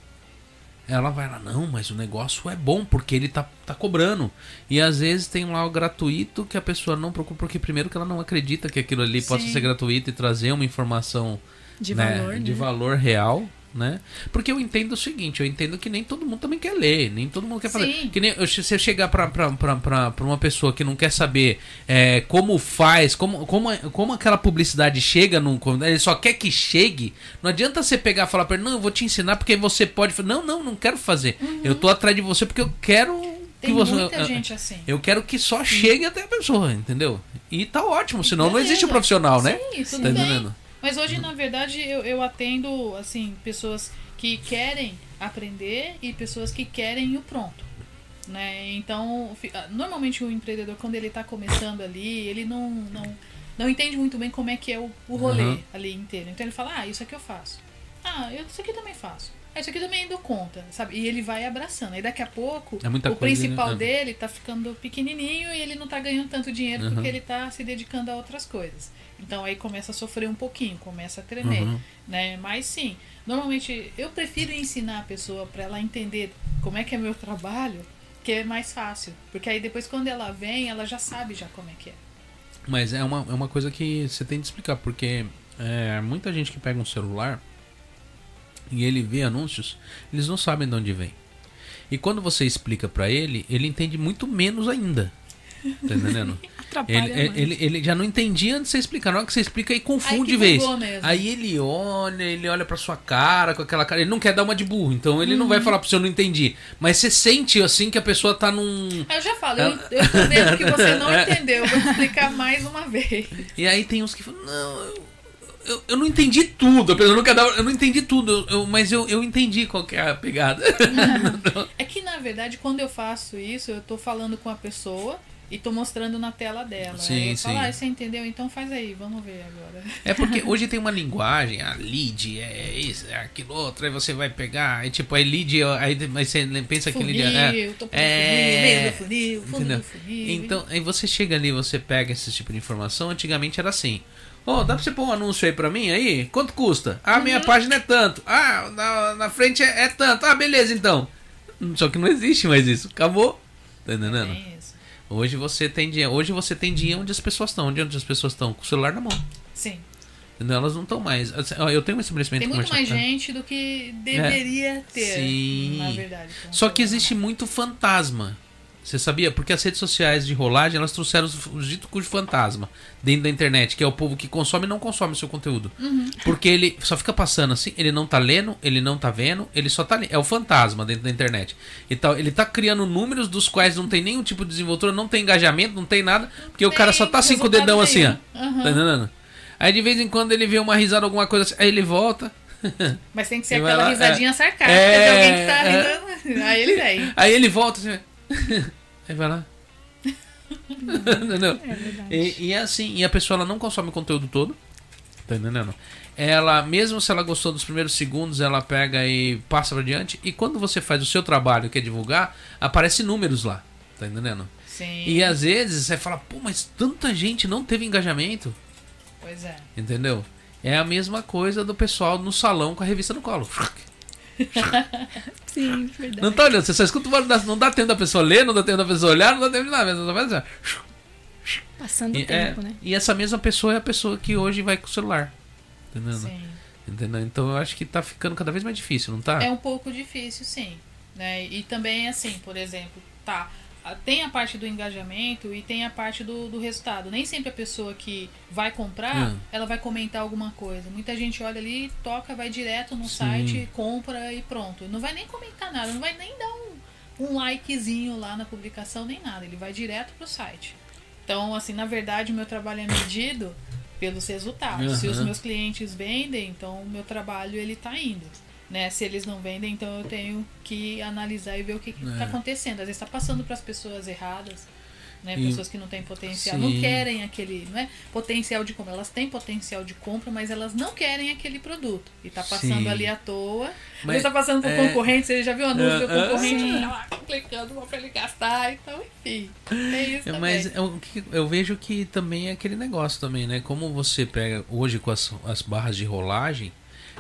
ela vai lá, não, mas o negócio é bom porque ele tá, tá cobrando. E às vezes tem lá o gratuito que a pessoa não procura, porque primeiro que ela não acredita que aquilo ali Sim. possa ser gratuito e trazer uma informação de, né, valor, de né? valor real né? Porque eu entendo o seguinte, eu entendo que nem todo mundo também quer ler, nem todo mundo quer fazer. Sim. Que nem se eu chegar pra, pra, pra, pra, pra uma pessoa que não quer saber é, como faz, como, como, como aquela publicidade chega num. Ele só quer que chegue, não adianta você pegar e falar pra ele, não, eu vou te ensinar porque você pode. Não, não, não quero fazer. Uhum. Eu tô atrás de você porque eu quero tem você, muita gente assim. Eu quero que só chegue até a pessoa, entendeu? E tá ótimo, senão Beleza. não existe um profissional, né? Sim, tudo tá bem. Mas hoje, na verdade, eu, eu atendo, assim, pessoas que querem aprender e pessoas que querem o pronto. Né? Então, ah, normalmente o empreendedor, quando ele está começando ali, ele não, não, não entende muito bem como é que é o, o rolê uhum. ali inteiro. Então ele fala, ah, isso aqui eu faço. Ah, eu, isso aqui também faço. Ah, isso aqui também dou conta, sabe? E ele vai abraçando. Aí daqui a pouco, é o coisa, principal né? dele tá ficando pequenininho e ele não tá ganhando tanto dinheiro uhum. porque ele tá se dedicando a outras coisas. Então aí começa a sofrer um pouquinho, começa a tremer, uhum. né? Mas sim, normalmente eu prefiro ensinar a pessoa para ela entender como é que é meu trabalho, que é mais fácil, porque aí depois quando ela vem, ela já sabe já como é que é. Mas é uma, é uma coisa que você tem de explicar, porque é, muita gente que pega um celular e ele vê anúncios, eles não sabem de onde vem. E quando você explica para ele, ele entende muito menos ainda. Tá entendendo? ele, ele, ele, já não entendia antes de você explicar. Na hora que você explica, aí confunde de vez. Aí ele olha, ele olha pra sua cara, com aquela cara. Ele não quer dar uma de burro, então ele uhum. não vai uhum. falar pra você, eu não entendi. Mas você sente assim que a pessoa tá num. Eu já falo, eu, eu tô vendo que você não entendeu. Eu vou explicar mais uma vez. E aí tem uns que falam, não, eu eu, eu não entendi tudo. Eu não, eu não entendi tudo, eu, mas eu, eu entendi qual que é a pegada. é que, na verdade, quando eu faço isso, eu tô falando com a pessoa e tô mostrando na tela dela. Sim, sim. Falo, ah, você entendeu? Então faz aí, vamos ver agora. É porque hoje tem uma linguagem, a lead é isso, é aquilo outro, aí você vai pegar, aí tipo, aí lead, aí você pensa funil, que lead é. Tô é, funil, funil, fundo do funil. Então, aí você chega ali, você pega esse tipo de informação, antigamente era assim. Ô, oh, dá pra você pôr um anúncio aí pra mim aí? Quanto custa? Ah, uhum. minha página é tanto. Ah, na, na frente é, é, tanto. Ah, beleza então. Só que não existe mais isso. Acabou. Tá entendendo? É hoje você tem dinheiro. Hoje você tem dinheiro onde as pessoas estão. Onde as pessoas estão? Com o celular na mão. Sim. Entendeu? Elas não estão mais. Eu tenho um estabelecimento Tem muito mais gente do que deveria é. ter. Sim. Na verdade. Só que existe muito fantasma. Você sabia? Porque as redes sociais de rolagem elas trouxeram o dito cujo fantasma dentro da internet, que é o povo que consome e não consome o seu conteúdo. Uhum. Porque ele só fica passando assim, ele não tá lendo, ele não tá vendo, ele só tá. É o fantasma dentro da internet. Então, ele tá criando números dos quais não tem nenhum tipo de desenvoltura, não tem engajamento, não tem nada, porque tem o cara só tá assim com o dedão assim, ó. Uhum. Tá entendendo? Aí de vez em quando ele vê uma risada, alguma coisa assim, aí ele volta. Mas tem que ser aquela lá, risadinha é, sarcástica é, de alguém que tá é, rindo. Aí ele vem. Aí ele volta assim. Aí vai lá. Entendeu? É e, e é assim, e a pessoa ela não consome o conteúdo todo. Tá entendendo? Ela, mesmo se ela gostou dos primeiros segundos, ela pega e passa pra diante. E quando você faz o seu trabalho, que é divulgar, aparece números lá. Tá entendendo? Sim. E às vezes você fala, pô, mas tanta gente não teve engajamento. Pois é. Entendeu? É a mesma coisa do pessoal no salão com a revista no colo. Sim, verdade. Não tá olhando, você só escuta o barulho, não dá tempo da pessoa ler, não dá tempo da pessoa olhar, não dá tempo de nada. Só faz assim, Passando o e, tempo, é, né? E essa mesma pessoa é a pessoa que hoje vai com o celular. Entendeu? Sim. Entendeu? Então eu acho que tá ficando cada vez mais difícil, não tá? É um pouco difícil, sim. Né? E também, assim, por exemplo, tá. Tem a parte do engajamento e tem a parte do, do resultado. Nem sempre a pessoa que vai comprar, Hum. ela vai comentar alguma coisa. Muita gente olha ali, toca, vai direto no Sim. site, compra e pronto. Não vai nem comentar nada, não vai nem dar um, um likezinho lá na publicação, nem nada. Ele vai direto pro site. Então, assim, na verdade, o meu trabalho é medido pelos resultados. Se os meus clientes vendem, então o meu trabalho ele tá indo. Né? Se eles não vendem, então eu tenho que analisar e ver o que está É. acontecendo. Às vezes está passando para as pessoas erradas, né? E- pessoas que não têm potencial, Sim. não querem aquele, não é potencial de compra. Elas têm potencial de compra, mas elas não querem aquele produto e está passando Sim. ali à toa. Mas, está passando por é- concorrente, você já viu o anúncio do Ah, ah, concorrente, tá lá clicando para ele gastar, então enfim, é isso É, também. Mas eu, que- eu vejo que também é aquele negócio também, né? Como você pega hoje com as, as barras de rolagem,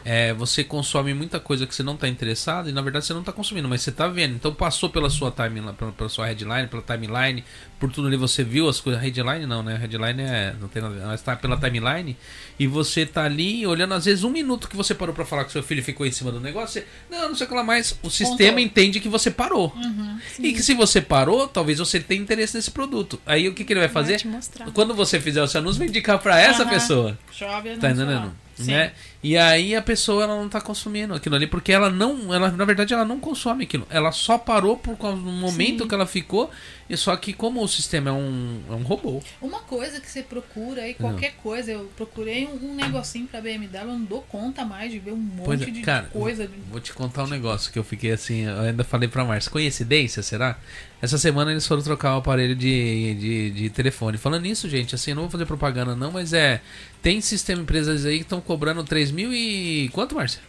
é, você consome muita coisa que você não está interessado e na verdade você não está consumindo, mas você está vendo. Então passou pela sua timeline, pela, pela sua headline, pela timeline, por tudo ali você viu as coisas. Headline não, né? Headline é, não tem nada, a ver, mas está pela timeline e você tá ali olhando às vezes um minuto que você parou para falar que seu filho ficou em cima do negócio. Você, não, não sei o que lá mais. O sistema entende que você parou. Uhum. E que se você parou, talvez você tenha interesse nesse produto. Aí o que, que ele vai fazer? Vai te mostrar. Quando você fizer o seu anúncio, vai indicar pra essa Aham. pessoa. Chove Tá entendendo? Né? E aí a pessoa ela não tá consumindo aquilo ali, porque ela não, ela na verdade ela não consome aquilo. Ela só parou por causa do momento Sim. que ela ficou, e só que como o sistema é um, é um robô. Uma coisa que você procura aí, qualquer coisa, eu procurei um, um negocinho pra BMW, eu não dou conta mais de ver um monte Pois é, de cara, coisa. Vou te contar um negócio que eu fiquei assim, eu ainda falei pra Márcia, coincidência, será? Essa semana eles foram trocar o aparelho de, de, de telefone. Falando nisso, gente, assim, eu não vou fazer propaganda não, mas é. Tem sistema empresas aí que estão cobrando 3 mil e. Quanto, Márcia?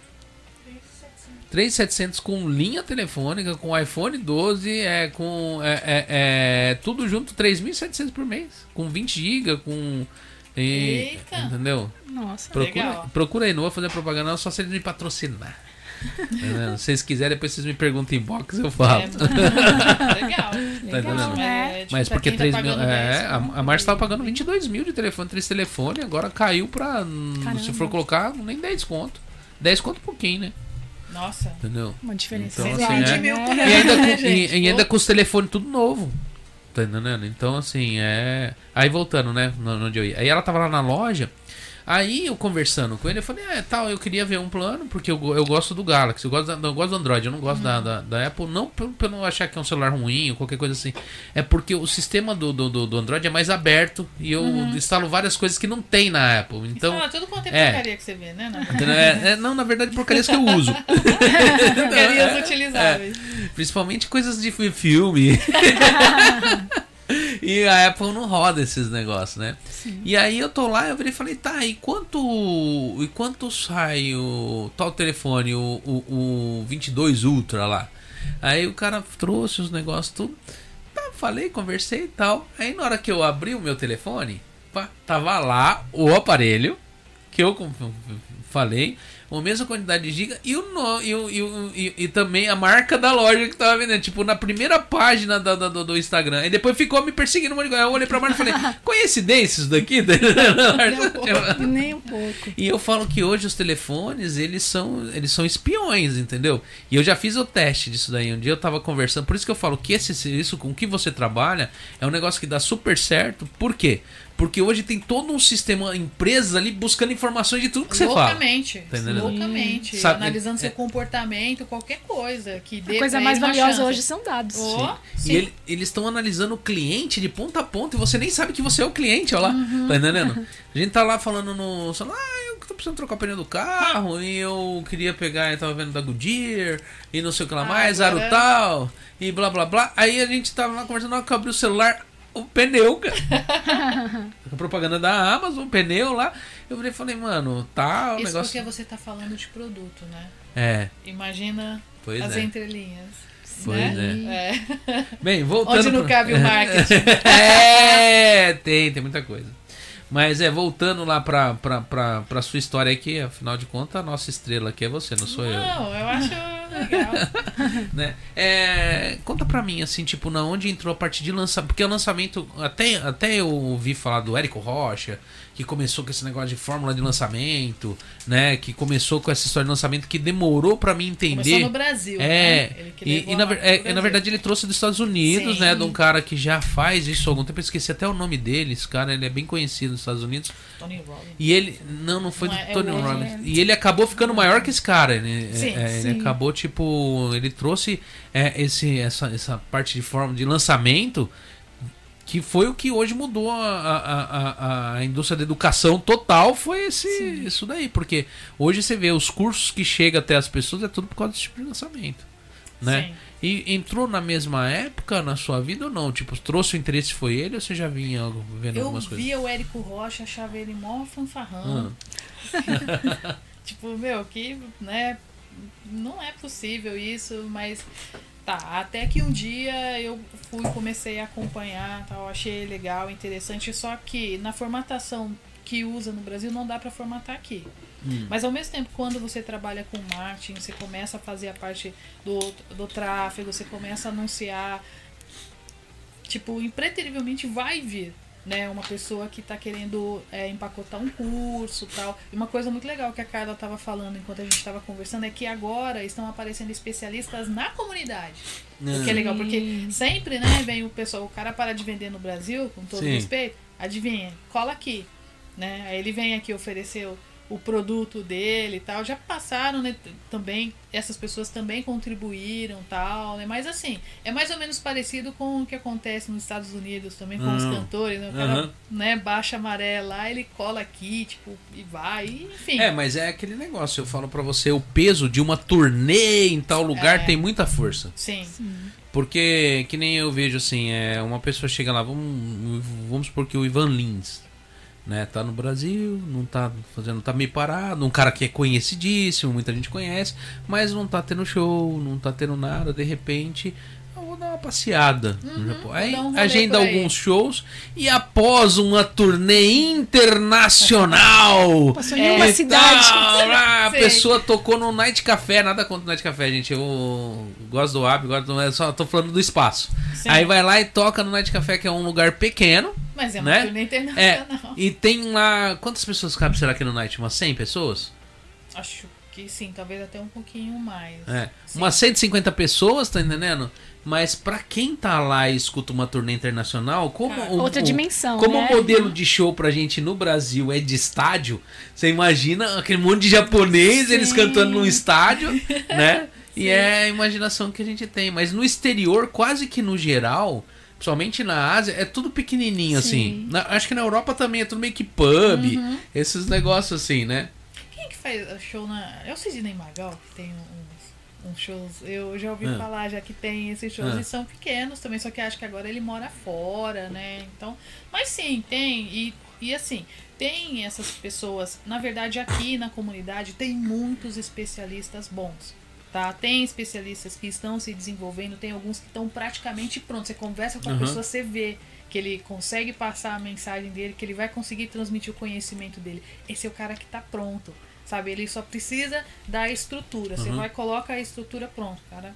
3.700 com linha telefônica, com iPhone 12, é com. É, é, é, tudo junto, 3.700 por mês. Com 20 GB, com. e- Eita! entendeu? Nossa. Procura, Legal. procura aí, não vou fazer propaganda, não, só se eles me patrocinar. Tá se vocês quiserem, depois vocês me perguntam em box, eu falo. É, legal. Tá entendendo? É, tipo, Mas porque quem 3 tá mil. pagando É, 10, a, a Márcia tava pagando 22 mil de telefone, três telefone, agora caiu pra. Caramba. Se for colocar, nem 10 conto. 10 conto um pouquinho, né? Nossa. Entendeu? Uma diferença. Então, assim, é- mil por né? E ainda, né, com, gente? e, e ainda com os telefones tudo novo. Tá entendendo? Então, assim, é. Aí voltando, né? no- Onde eu ia. Aí ela tava lá na loja. Aí eu conversando com ele, eu falei, é, tal, eu queria ver um plano, porque eu, eu gosto do Galaxy, eu gosto, da, eu gosto do Android, eu não gosto da, da, da Apple, não por, por não achar que é um celular ruim ou qualquer coisa assim. É porque o sistema do, do, do, do Android é mais aberto e eu instalo várias coisas que não tem na Apple. Então. Então, tudo quanto é é. porcaria que você vê, né? Entendeu? É- é- não, na verdade, porcarias que eu uso. porcarias utilizáveis. Principalmente coisas de fi- filme. e a Apple não roda esses negócios, né? E aí eu tô lá, eu virei e falei, tá, e quanto. E quanto sai o tal telefone, o, o, o 22 Ultra lá? Aí o cara trouxe os negócios tudo. Tá, falei, conversei e tal. Aí na hora que eu abri o meu telefone, pá, tava lá o aparelho que eu falei, a mesma quantidade de giga e o, no, e, o- e, o- e- e também a marca da loja que tava vendendo, tipo, na primeira página da- da- do, do Instagram. E depois ficou me perseguindo um monte de coisa. Eu olhei pra marca e falei, coincidência isso daqui? Nem um pouco. E eu falo que hoje os telefones, eles são, eles são espiões, entendeu? E eu já fiz o teste disso daí. Um dia eu tava conversando, por isso que eu falo que esse isso com que você trabalha é um negócio que dá super certo. Por quê? Porque hoje tem todo um sistema, empresas ali buscando informações de tudo que você fala. Loucamente. Tá? Loucamente. Sabe, analisando é- seu comportamento, qualquer coisa que dê A coisa mais valiosa chance. hoje são dados. Ó, E sim. ele- eles estão analisando o cliente de ponta a ponta e você nem sabe que você é o cliente, olha lá. Tá entendendo? A gente tá lá falando no. celular, Ah, eu tô precisando trocar o pneu do carro e eu queria pegar, eu tava vendo da Goodyear e não sei o que lá Ah, mais, agora- aro tal e blá blá blá. Aí a gente tava lá conversando, eu abri o celular. O pneu, cara. a propaganda da Amazon, o pneu lá. Eu falei, mano, tá o Isso negócio... porque você tá falando de produto, né? É. Imagina pois as é. entrelinhas. Pois né? é. é. Bem, voltando... Onde não cabe o marketing. é, tem, tem muita coisa. Mas é, voltando lá pra, pra, pra, pra sua história aqui, afinal de contas, a nossa estrela aqui é você, não sou não, eu. Não, eu acho legal. né? É, conta pra mim, assim, tipo, na onde entrou a parte de lançamento. Porque o lançamento, até, até eu ouvi falar do Érico Rocha, que começou com esse negócio de fórmula de lançamento, né? Que começou com essa história de lançamento que demorou para mim entender. Começou no Brasil, é, né? e, e, na, é, na, verdade ele trouxe dos Estados Unidos, Sim. né? De um cara que já faz isso há algum tempo. Eu esqueci até o nome dele, esse cara, ele é bem conhecido nos Estados Unidos. Tony Robbins. E ele. Não, não foi não do é, Tony é Robbins. E ele acabou ficando maior que esse cara. Ele, sim, é, sim. ele acabou, tipo. Ele trouxe é, esse, essa, essa parte de forma de lançamento que foi o que hoje mudou a, a, a, a indústria da educação total, foi esse, isso daí. Porque hoje você vê os cursos que chegam até as pessoas, é tudo por causa desse tipo de lançamento. Né? Sim. E entrou na mesma época na sua vida ou não? Tipo, trouxe o interesse foi ele ou você já vinha vendo eu algumas coisas? Eu via o Érico Rocha, achava ele mó fanfarrão. Ah. tipo, meu, que, né, não é possível isso, mas Tá, até que um dia eu fui comecei a acompanhar, tal, achei legal, interessante, só que na formatação que usa no Brasil não dá para formatar aqui. Hum. Mas ao mesmo tempo, quando você trabalha com marketing, você começa a fazer a parte do, do tráfego, você começa a anunciar, tipo, impreterivelmente vai vir né, uma pessoa que está querendo é, empacotar um curso tal. E uma coisa muito legal que a Carla estava falando enquanto a gente estava conversando é que agora estão aparecendo especialistas na comunidade. O que é legal, porque sempre, né, vem o pessoal, o cara para de vender no Brasil, com todo Sim. respeito, adivinha, cola aqui. Né? Aí ele vem aqui oferecer o produto dele e tal. Já passaram, né? Também, essas pessoas também contribuíram tal, né? Mas assim, é mais ou menos parecido com o que acontece nos Estados Unidos também com uhum. os cantores, né? O cara, uhum. né, baixa amarela lá, ele cola aqui, tipo, e vai, enfim. É, mas é aquele negócio, eu falo para você, o peso de uma turnê em tal lugar é. tem muita força. Sim. Sim. Porque, que nem eu vejo assim, é, uma pessoa chega lá, vamos, vamos supor que o Ivan Lins né? Tá no Brasil, não tá fazendo, tá meio parado, um cara que é conhecidíssimo, muita gente conhece, mas não tá tendo show, não tá tendo nada, de repente, eu vou dar uma passeada uhum, no Japão. Aí um agenda alguns shows e após uma turnê internacional, passou em uma cidade, a pessoa tocou no Night Café, nada contra o Night Café, gente, eu gosto do app, gosto só tô falando do espaço. Sim. Aí vai lá e toca no Night Café, que é um lugar pequeno mas é uma né? turnê internacional. É, e tem lá. Quantas pessoas cabem será aqui no Night? Umas 100 pessoas? Acho que sim, talvez até um pouquinho mais. É. Sim. Umas 150 pessoas, tá entendendo? Mas para quem tá lá e escuta uma turnê internacional, como o, outra dimensão, como né? o modelo de show pra gente no Brasil é de estádio, você imagina aquele monte de japonês, Sim. eles cantando num estádio, né? Sim. E é a imaginação que a gente tem, mas no exterior, quase que no geral, Principalmente na Ásia, é tudo pequenininho, assim. Sim. assim. Na, acho que na Europa também é tudo meio que pub, uhum. esses negócios assim, né? Quem é que faz show na. É o Sidney Magal que tem uns, uns shows. Eu já ouvi ah. falar já que tem esses shows ah. e são pequenos também, só que acho que agora ele mora fora, né? Então. Mas sim, tem. E, e assim, tem essas pessoas. Na verdade, aqui na comunidade tem muitos especialistas bons. Tá? Tem especialistas que estão se desenvolvendo, tem alguns que estão praticamente prontos. Você conversa com a uhum. pessoa, você vê que ele consegue passar a mensagem dele, que ele vai conseguir transmitir o conhecimento dele. Esse é o cara que está pronto, sabe? Ele só precisa da estrutura. Uhum. Você vai coloca a estrutura pronto, cara.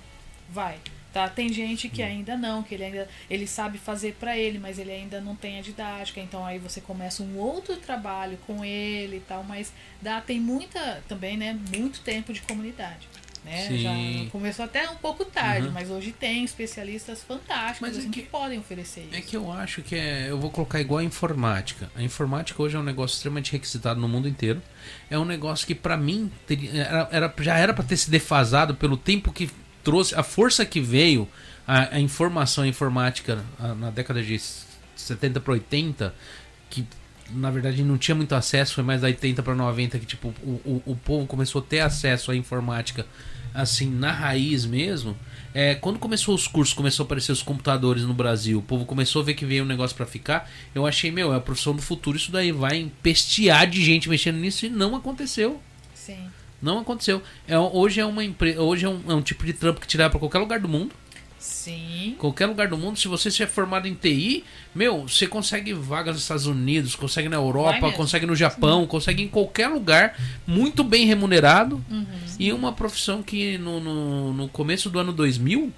Vai. Tá? Tem gente que uhum. ainda não, que ele ainda ele sabe fazer para ele, mas ele ainda não tem a didática. Então aí você começa um outro trabalho com ele e tal, mas dá tem muita também, né, muito tempo de comunidade. Né? Já começou até um pouco tarde, uhum. mas hoje tem especialistas fantásticos assim, é que, que, podem oferecer é isso. É que eu acho que é. Eu vou colocar igual a informática. A informática hoje é um negócio extremamente requisitado no mundo inteiro. É um negócio que, para mim, era, era, já era para ter se defasado pelo tempo que trouxe, a força que veio a, a informação informática a, na década de 70 para 80, que na verdade não tinha muito acesso, foi mais da 80 para 90 que tipo o, o, o, povo começou a ter acesso à informática assim na raiz mesmo. É, quando começou os cursos, começou a aparecer os computadores no Brasil, o povo começou a ver que veio um negócio para ficar. Eu achei, meu, é a profissão do futuro, isso daí vai empestear de gente mexendo nisso e não aconteceu. Sim. Não aconteceu. É, hoje é uma empresa, hoje é um, é um tipo de trampo que tirar para qualquer lugar do mundo. Sim. Qualquer lugar do mundo, se você é formado em TI, meu, você consegue vagas nos Estados Unidos, consegue na Europa, consegue no Japão, Sim. consegue em qualquer lugar, muito bem remunerado. Uhum. E uma profissão que no, no, no, começo do ano 2000,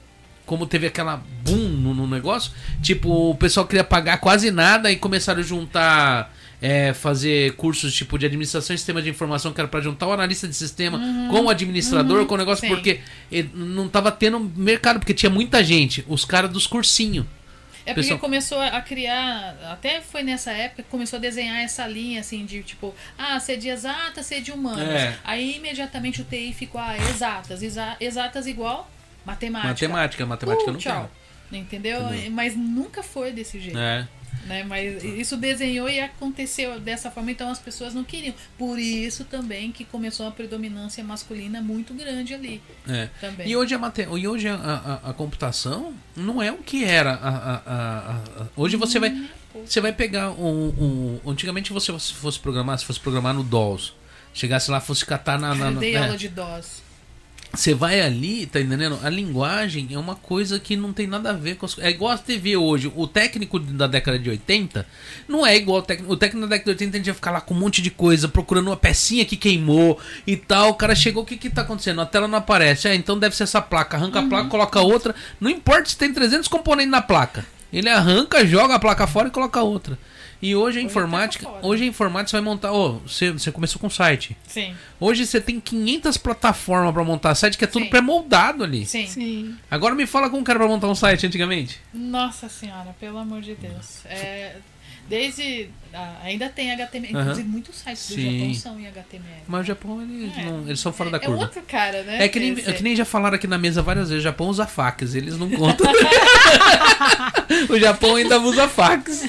como teve aquela boom no, no negócio, tipo, o pessoal queria pagar quase nada e começaram a juntar é, fazer cursos tipo de administração e sistema de informação, que era para juntar o analista de sistema uhum, com o administrador, uhum, com o negócio, sim. porque não tava tendo mercado, porque tinha muita gente, os caras dos cursinhos. É porque Pessoal... começou a criar, até foi nessa época que começou a desenhar essa linha assim de tipo, ah, ser de exatas, ser de humanas. É. Aí imediatamente o TI ficou, ah, exatas, exa exatas igual matemática. Matemática, matemática uh, não tchau. Entendeu? Entendeu? Mas nunca foi desse jeito. É. Né? Mas isso desenhou e aconteceu dessa forma, então as pessoas não queriam. Por isso também que começou a predominância masculina muito grande ali. É. Também. E hoje, a, mate... e hoje a, a, a, computação não é o que era. A, a, Hoje você vai. Uhum. Você vai pegar um, um. Antigamente você fosse programar, se fosse programar no DOS. Chegasse lá, fosse catar na. na, Eu dei né? aula de DOS. Você vai ali, tá entendendo? A linguagem é uma coisa que não tem nada a ver com as É igual a TV hoje. O técnico da década de 80 não é igual o técnico. O técnico da década de 80 a gente ia ficar lá com um monte de coisa, procurando uma pecinha que queimou e tal. O cara chegou, o que que tá acontecendo? A tela não aparece. É, então deve ser essa placa. Arranca uhum. a placa, coloca outra. Não importa se tem 300 componentes na placa. Ele arranca, joga a placa fora e coloca outra. E hoje a hoje informática, hoje a informática você vai montar, oh, você, você começou com site. Sim. Hoje você tem 500 plataformas para montar site que é tudo pré-moldado ali. Sim. Sim. Agora me fala como era para montar um site antigamente. Nossa senhora, pelo amor de Deus. É, Desde. Ah, ainda tem HTML. Inclusive, muitos sites do Sim. Japão são em HTML. Mas o Japão, eles, é. não, eles são fora da curva. É outro cara, né? É que, nem, é que nem já falaram aqui na mesa várias vezes: o Japão usa fax, eles não contam. o Japão ainda usa fax.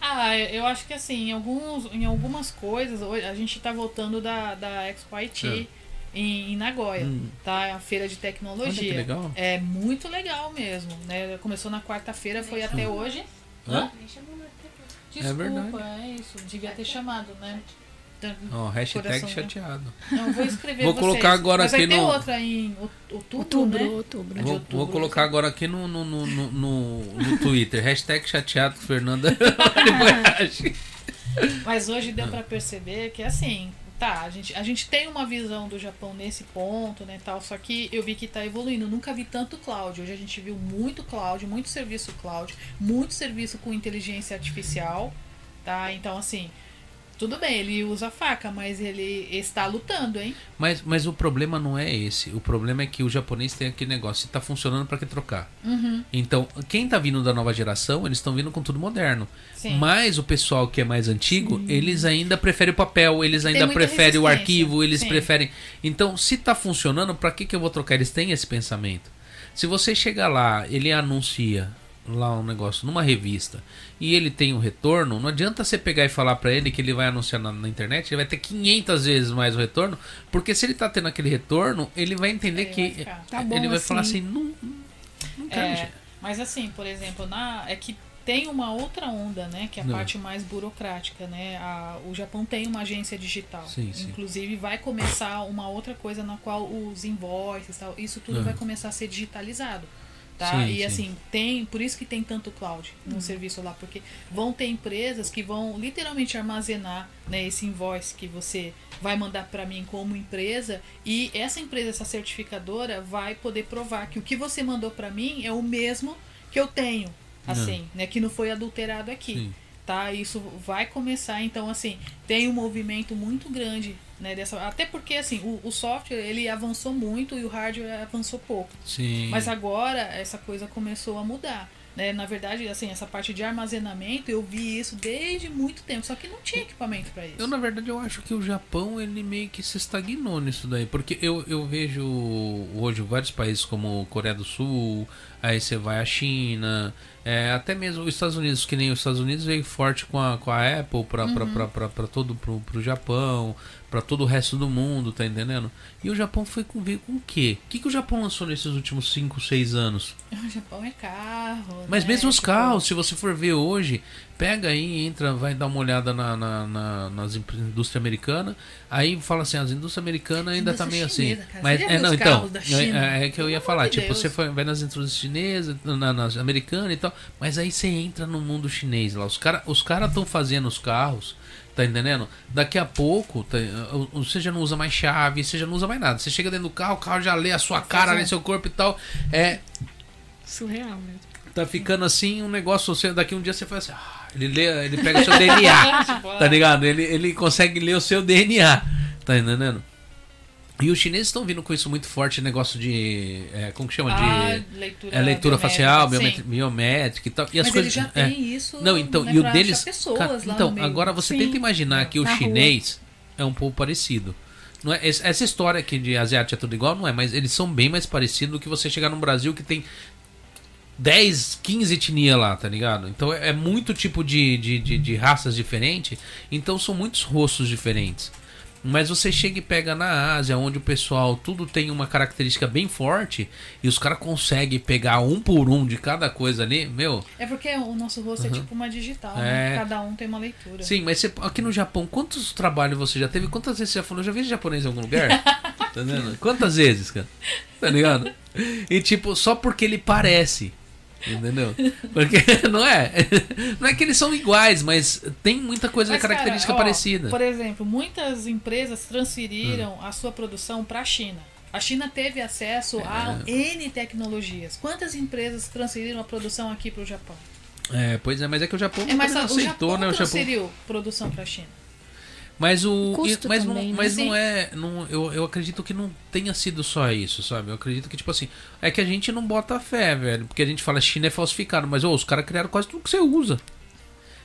Ah, eu acho que assim, em, alguns, em algumas coisas, a gente tá voltando da, da Expo Haiti. É. Em, em, Nagoya, hum. tá? A feira de tecnologia. Olha que legal. É muito legal mesmo, né? Começou na quarta-feira, foi até hoje. Hã? Desculpa, é verdade. É isso. Devia ter chamado, né? Oh, hashtag Coração, chateado. Não, vou escrever Vou vocês. colocar agora Mas aqui vai no. outra em outubro, outubro, né? outubro. Vou, outubro, vou colocar assim. agora aqui no, no, no, no, no Twitter. hashtag chateado com Fernanda. Mas hoje deu para perceber que assim, tá, a gente, a gente tem uma visão do Japão nesse ponto, né, tal, só que eu vi que tá evoluindo. nunca vi tanto cloud. Hoje a gente viu muito cloud, muito serviço cloud, muito serviço com inteligência artificial, tá? Então, assim, tudo bem, ele usa faca, mas ele está lutando, hein? Mas, mas o problema não é esse. O problema é que o japonês tem aquele negócio. Se está funcionando, para que trocar? Uhum. Então, quem está vindo da nova geração, eles estão vindo com tudo moderno. Sim. Mas o pessoal que é mais antigo, Sim. eles ainda preferem o papel, eles ainda preferem o arquivo, eles Sim. preferem. Então, se está funcionando, para que, que eu vou trocar? Eles têm esse pensamento. Se você chegar lá, ele anuncia lá um negócio numa revista e ele tem um retorno, não adianta você pegar e falar para ele que ele vai anunciar na, na, internet, ele vai ter 500 vezes mais o retorno, porque se ele tá tendo aquele retorno, ele vai entender ele que vai tá ele vai assim. falar assim, não, não quero é, Mas assim, por exemplo, na é que tem uma outra onda, né, que é a não. parte mais burocrática, né? A, o Japão tem uma agência digital. Sim, sim. Inclusive vai começar uma outra coisa na qual os invoices, tal, isso tudo vai começar a ser digitalizado tá? Sim, e sim. assim, tem, por isso que tem tanto cloud no uhum. serviço lá, porque vão ter empresas que vão literalmente armazenar, né, esse invoice que você vai mandar para mim como empresa e essa empresa, essa certificadora vai poder provar que o que você mandou para mim é o mesmo que eu tenho, assim, uhum. né, que não foi adulterado aqui. Sim tá? Isso vai começar, então assim, tem um movimento muito grande, né, dessa, até porque assim, o, o software ele avançou muito e o hardware avançou pouco. Sim. Mas agora essa coisa começou a mudar. Né? Na verdade, assim, essa parte de armazenamento, eu vi isso desde muito tempo, só que não tinha equipamento para isso. Eu, na verdade, eu acho que o Japão, ele meio que se estagnou nisso daí, porque eu, eu vejo hoje vários países como Coreia do Sul, aí você vai à China, é, até mesmo os Estados Unidos, que nem os Estados Unidos veio forte com a, com a Apple para uhum. todo pro, pro Japão, para todo o resto do mundo, tá entendendo? E o Japão foi com, veio com o quê? O que, que o Japão lançou nesses últimos 5, 6 anos? O Japão é carro. Mas né? mesmo os tipo... carros, se você for ver hoje, pega aí, entra, vai dar uma olhada na, na, na nas indústria americana, aí fala assim, as indústrias americanas ainda tá meio assim. chinesa, assim. Cara. Mas é não, então, é, é, que eu ia falar, tipo, Deus. você foi, vai nas indústrias chinesas, na, nas americanas e tal, mas aí você entra no mundo chinês lá, os caras os cara estão fazendo os carros Tá entendendo? Daqui a pouco, tá, você já não usa mais chave, você já não usa mais nada. Você chega dentro do carro, o carro já lê a sua cara, lê seu corpo e tal. É. Surreal mesmo. Tá ficando assim um negócio. Você, daqui um dia você faz assim. Ah, ele lê, ele pega o seu DNA. tá ligado? Ele, ele consegue ler o seu DNA. Tá entendendo? E os chineses estão vindo com isso muito forte, negócio de. É, como que chama? Ah, de leitura, é, leitura facial, biométrica, biométrica e tal. E as Mas coisas, já é. tem isso. Não, então, né, e o deles. Cara, então, agora você Sim. tenta imaginar que o chinês rua. é um pouco parecido. Não é, essa história aqui de asiático é tudo igual, não é, mas eles são bem mais parecidos do que você chegar no Brasil que tem 10, 15 etnias lá, tá ligado? Então é, é muito tipo de, de, de, de raças diferentes, então são muitos rostos diferentes. Mas você chega e pega na Ásia, onde o pessoal tudo tem uma característica bem forte, e os caras conseguem pegar um por um de cada coisa ali, meu. É porque o nosso rosto uhum. é tipo uma digital, né? é... né? Cada um tem uma leitura. Sim, mas você, aqui no Japão, quantos trabalhos você já teve? Quantas vezes você já falou? Eu já vi japonês em algum lugar? tá vendo? Quantas vezes, cara? Tá ligado? E tipo, só porque ele parece. Entendeu? Porque não é. Não é que eles são iguais, mas tem muita coisa mas, característica cara, ó, parecida. Por exemplo, muitas empresas transferiram hum. a sua produção para a China. A China teve acesso é. a N tecnologias. Quantas empresas transferiram a produção aqui para o Japão? É, pois é, mas é que o Japão é, mas, não aceitou, o Japão né? O Japão transferiu produção para a China. Mas o. Custo mas também, não, mas né? não é. Não, eu, eu acredito que não tenha sido só isso, sabe? Eu acredito que, tipo assim, é que a gente não bota fé, velho. Porque a gente fala China é falsificado, mas oh, os caras criaram quase tudo que você usa.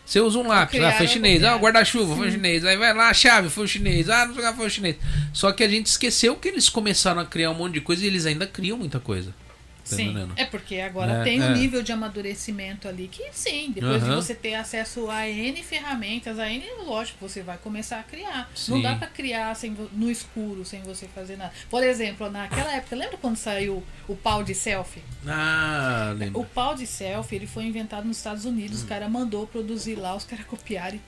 Você usa um lápis, ah, foi chinês. Ah, o guarda-chuva foi chinês. Aí vai lá, a chave foi chinês. Ah, não sei o que foi chinês. Só que a gente esqueceu que eles começaram a criar um monte de coisa e eles ainda criam muita coisa. Tá sim, é porque agora é, tem um é. nível de amadurecimento ali que sim, depois de você ter acesso a N ferramentas, a N, lógico, você vai começar a criar. Sim. Não dá para criar sem, no escuro, sem você fazer nada. Por exemplo, naquela época, lembra quando saiu o pau de selfie? Ah, lembro. O pau de selfie, ele foi inventado nos Estados Unidos, hum. os caras mandou produzir lá, os caras copiaram e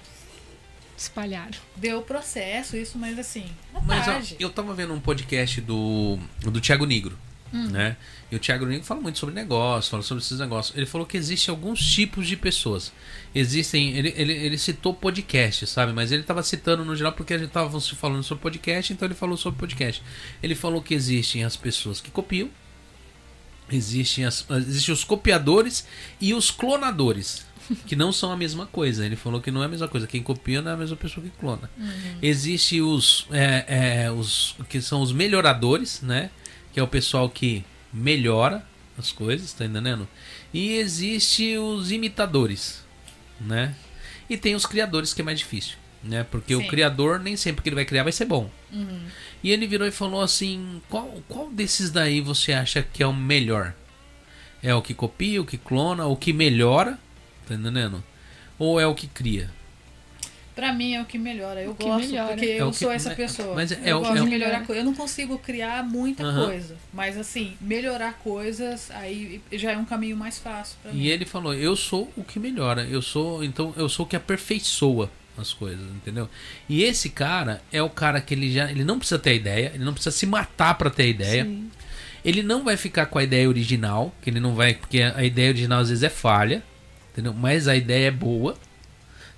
espalharam. Deu processo, isso, mas assim, Mas ó, eu tava vendo um podcast do, do Thiago Negro. Hum. Né? E o Thiago Nigo fala muito sobre negócios, fala sobre esses negócios. Ele falou que existe alguns tipos de pessoas. Existem. Ele, ele, ele citou podcast, sabe? Mas ele estava citando no geral porque a gente estava falando sobre podcast, então ele falou sobre podcast. Ele falou que existem as pessoas que copiam, existem, as, existem os copiadores e os clonadores. Que não são a mesma coisa. Ele falou que não é a mesma coisa. Quem copia não é a mesma pessoa que clona. Uhum. Existe os, é, é, os que são os melhoradores, né? que é o pessoal que melhora as coisas, tá entendendo? E existe os imitadores, né? E tem os criadores que é mais difícil, né? Porque Sim. o criador nem sempre que ele vai criar vai ser bom. Uhum. E ele virou e falou assim: qual, qual desses daí você acha que é o melhor? É o que copia, o que clona, o que melhora, tá entendendo? Ou é o que cria? Pra mim é o que melhora. Eu o gosto, melhora. porque é eu que, sou essa pessoa. Mas é, eu é gosto é de melhorar coisas. Eu não consigo criar muita coisa. Mas assim, melhorar coisas, aí já é um caminho mais fácil pra e mim. E ele falou, eu sou o que melhora. Eu sou, então, eu sou o que aperfeiçoa as coisas, entendeu? E esse cara é o cara que ele já. Ele não precisa ter a ideia, ele não precisa se matar para ter a ideia. Sim. Ele não vai ficar com a ideia original, que ele não vai. Porque a ideia original às vezes é falha, entendeu? Mas a ideia é boa.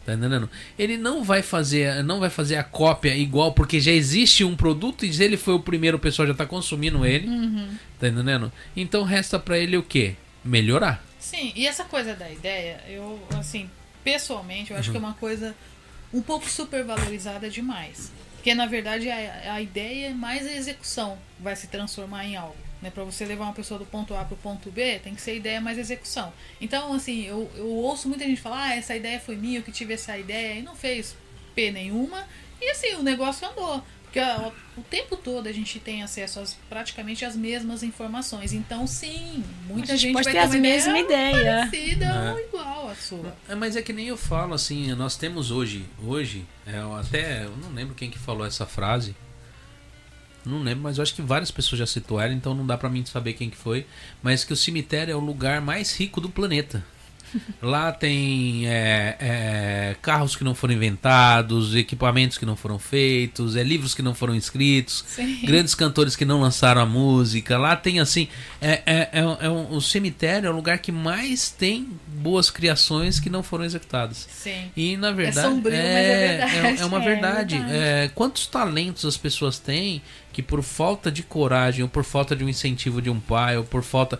Tá entendendo? Ele não vai fazer, não vai fazer a cópia igual porque já existe um produto e ele foi o primeiro, o pessoal já tá consumindo ele. Uhum. Tá entendendo? Então resta para ele o quê? Melhorar. Sim, e essa coisa da ideia, eu assim, pessoalmente, eu acho uhum. que é uma coisa um pouco supervalorizada demais. Porque na verdade a, a ideia mais a execução vai se transformar em algo. Né, para você levar uma pessoa do ponto A para o ponto B, tem que ser ideia mais execução. Então, assim, eu, eu ouço muita gente falar, ah, essa ideia foi minha, eu que tive essa ideia, e não fez P nenhuma, e assim, o negócio andou. Porque ó, o tempo todo a gente tem acesso às praticamente as mesmas informações. Então, sim, muita gente, gente pode vai ter, ter a mesma ideia. Parecida é. ou igual à sua. É, mas é que nem eu falo, assim, nós temos hoje, hoje, é, até, eu não lembro quem que falou essa frase, não lembro, mas eu acho que várias pessoas já citou ela, então não dá para mim saber quem que foi, mas que o cemitério é o lugar mais rico do planeta. Lá tem é, é, carros que não foram inventados, equipamentos que não foram feitos, é, livros que não foram escritos, Sim. grandes cantores que não lançaram a música. Lá tem assim. É, é, é, é um, o cemitério é o lugar que mais tem boas criações que não foram executadas. Sim. E na verdade. É sombrio, é, mas é verdade. É, uma verdade. verdade. quantos talentos as pessoas têm que por falta de coragem, ou por falta de um incentivo de um pai, ou por falta.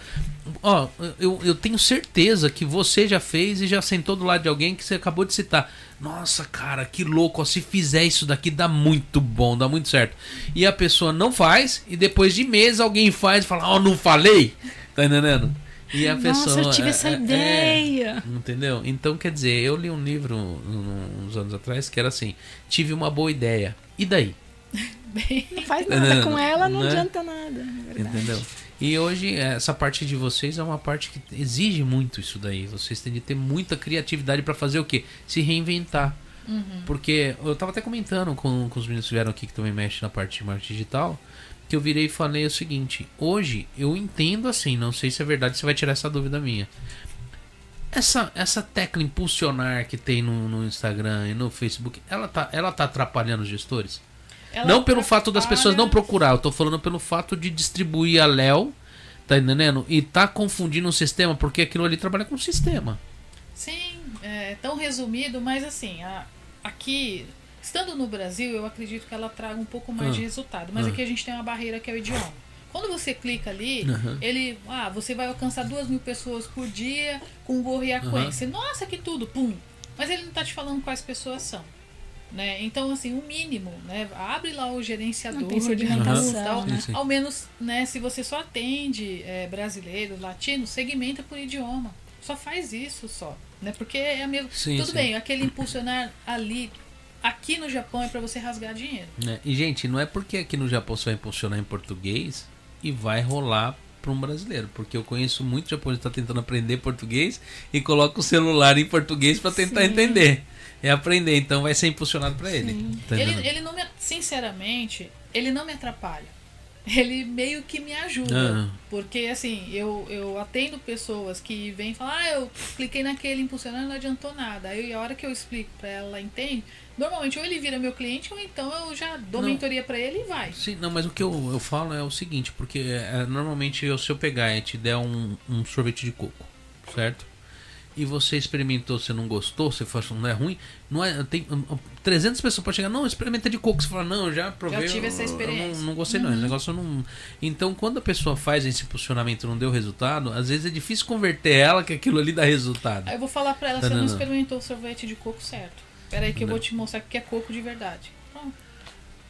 Ó, eu, eu tenho certeza que você já fez e já sentou do lado de alguém que você acabou de citar. Nossa, cara, que louco, ó, se fizer isso daqui dá muito bom, dá muito certo. E a pessoa não faz, e depois de meses alguém faz e fala, ó, oh, não falei? Tá entendendo? E a Nossa, pessoa. eu tive é, essa é, ideia. É, entendeu? Então, quer dizer, eu li um livro uns anos atrás que era assim: tive uma boa ideia. E daí? Não faz nada com ela, não, não né? adianta nada. Entendeu? E hoje, essa parte de vocês é uma parte que exige muito isso daí. Vocês têm de ter muita criatividade para fazer o quê? Se reinventar. Uhum. Porque eu tava até comentando com, com os meninos que vieram aqui que também mexem na parte de marketing digital. Que eu virei e falei o seguinte: hoje eu entendo assim, não sei se é verdade, você vai tirar essa dúvida minha. Essa, essa tecla impulsionar que tem no, no Instagram e no Facebook, ela tá, ela tá atrapalhando os gestores? Ela não pelo fato das pessoas não procurar, eu tô falando pelo fato de distribuir a Léo, tá entendendo? E tá confundindo o sistema, porque aquilo ali trabalha com o sistema. Sim, é tão resumido, mas assim, a, aqui, estando no Brasil, eu acredito que ela traga um pouco mais ah. de resultado. Mas ah. aqui a gente tem uma barreira que é o idioma. Quando você clica ali, uhum. ele. Ah, você vai alcançar duas mil pessoas por dia com gorro e aquência. Uhum. Nossa, que tudo! Pum! Mas ele não tá te falando quais pessoas são. Né? Então, assim, o mínimo, né? Abre lá o gerenciador de segmentação, uhum. né? Ao menos, né, se você só atende é, brasileiro, latino, segmenta por idioma. Só faz isso só. Né? Porque é mesmo. Sim, Tudo sim. bem, aquele impulsionar ali. Aqui no Japão é para você rasgar dinheiro. É, e, gente, não é porque aqui no Japão você vai impulsionar em português e vai rolar para um brasileiro, porque eu conheço muito japonês que está tentando aprender português e coloca o celular em português para tentar Sim. entender é aprender, então vai ser impulsionado para ele. Tá ele. Ele não me, sinceramente, ele não me atrapalha. Ele meio que me ajuda. Ah. Porque assim, eu, eu atendo pessoas que vêm e falam, ah, eu cliquei naquele impulsionando não adiantou nada. Aí a hora que eu explico para ela, ela entende. Normalmente ou ele vira meu cliente ou então eu já dou não, mentoria para ele e vai. Sim, não, mas o que eu, eu falo é o seguinte, porque é, normalmente eu, se eu pegar e te der um, um sorvete de coco, certo? E você experimentou, você não gostou, você falou não é ruim, não é, tem 300 pessoas podem chegar, não, experimenta de coco, você fala, não, já provei, já tive essa experiência. Eu não, não gostei uhum. não, negócio não... Então, quando a pessoa faz esse posicionamento e não deu resultado, às vezes é difícil converter ela que aquilo ali dá resultado. Aí eu vou falar para ela, tá, você não, não experimentou o sorvete de coco certo. Espera aí que não. eu vou te mostrar que é coco de verdade. Pronto.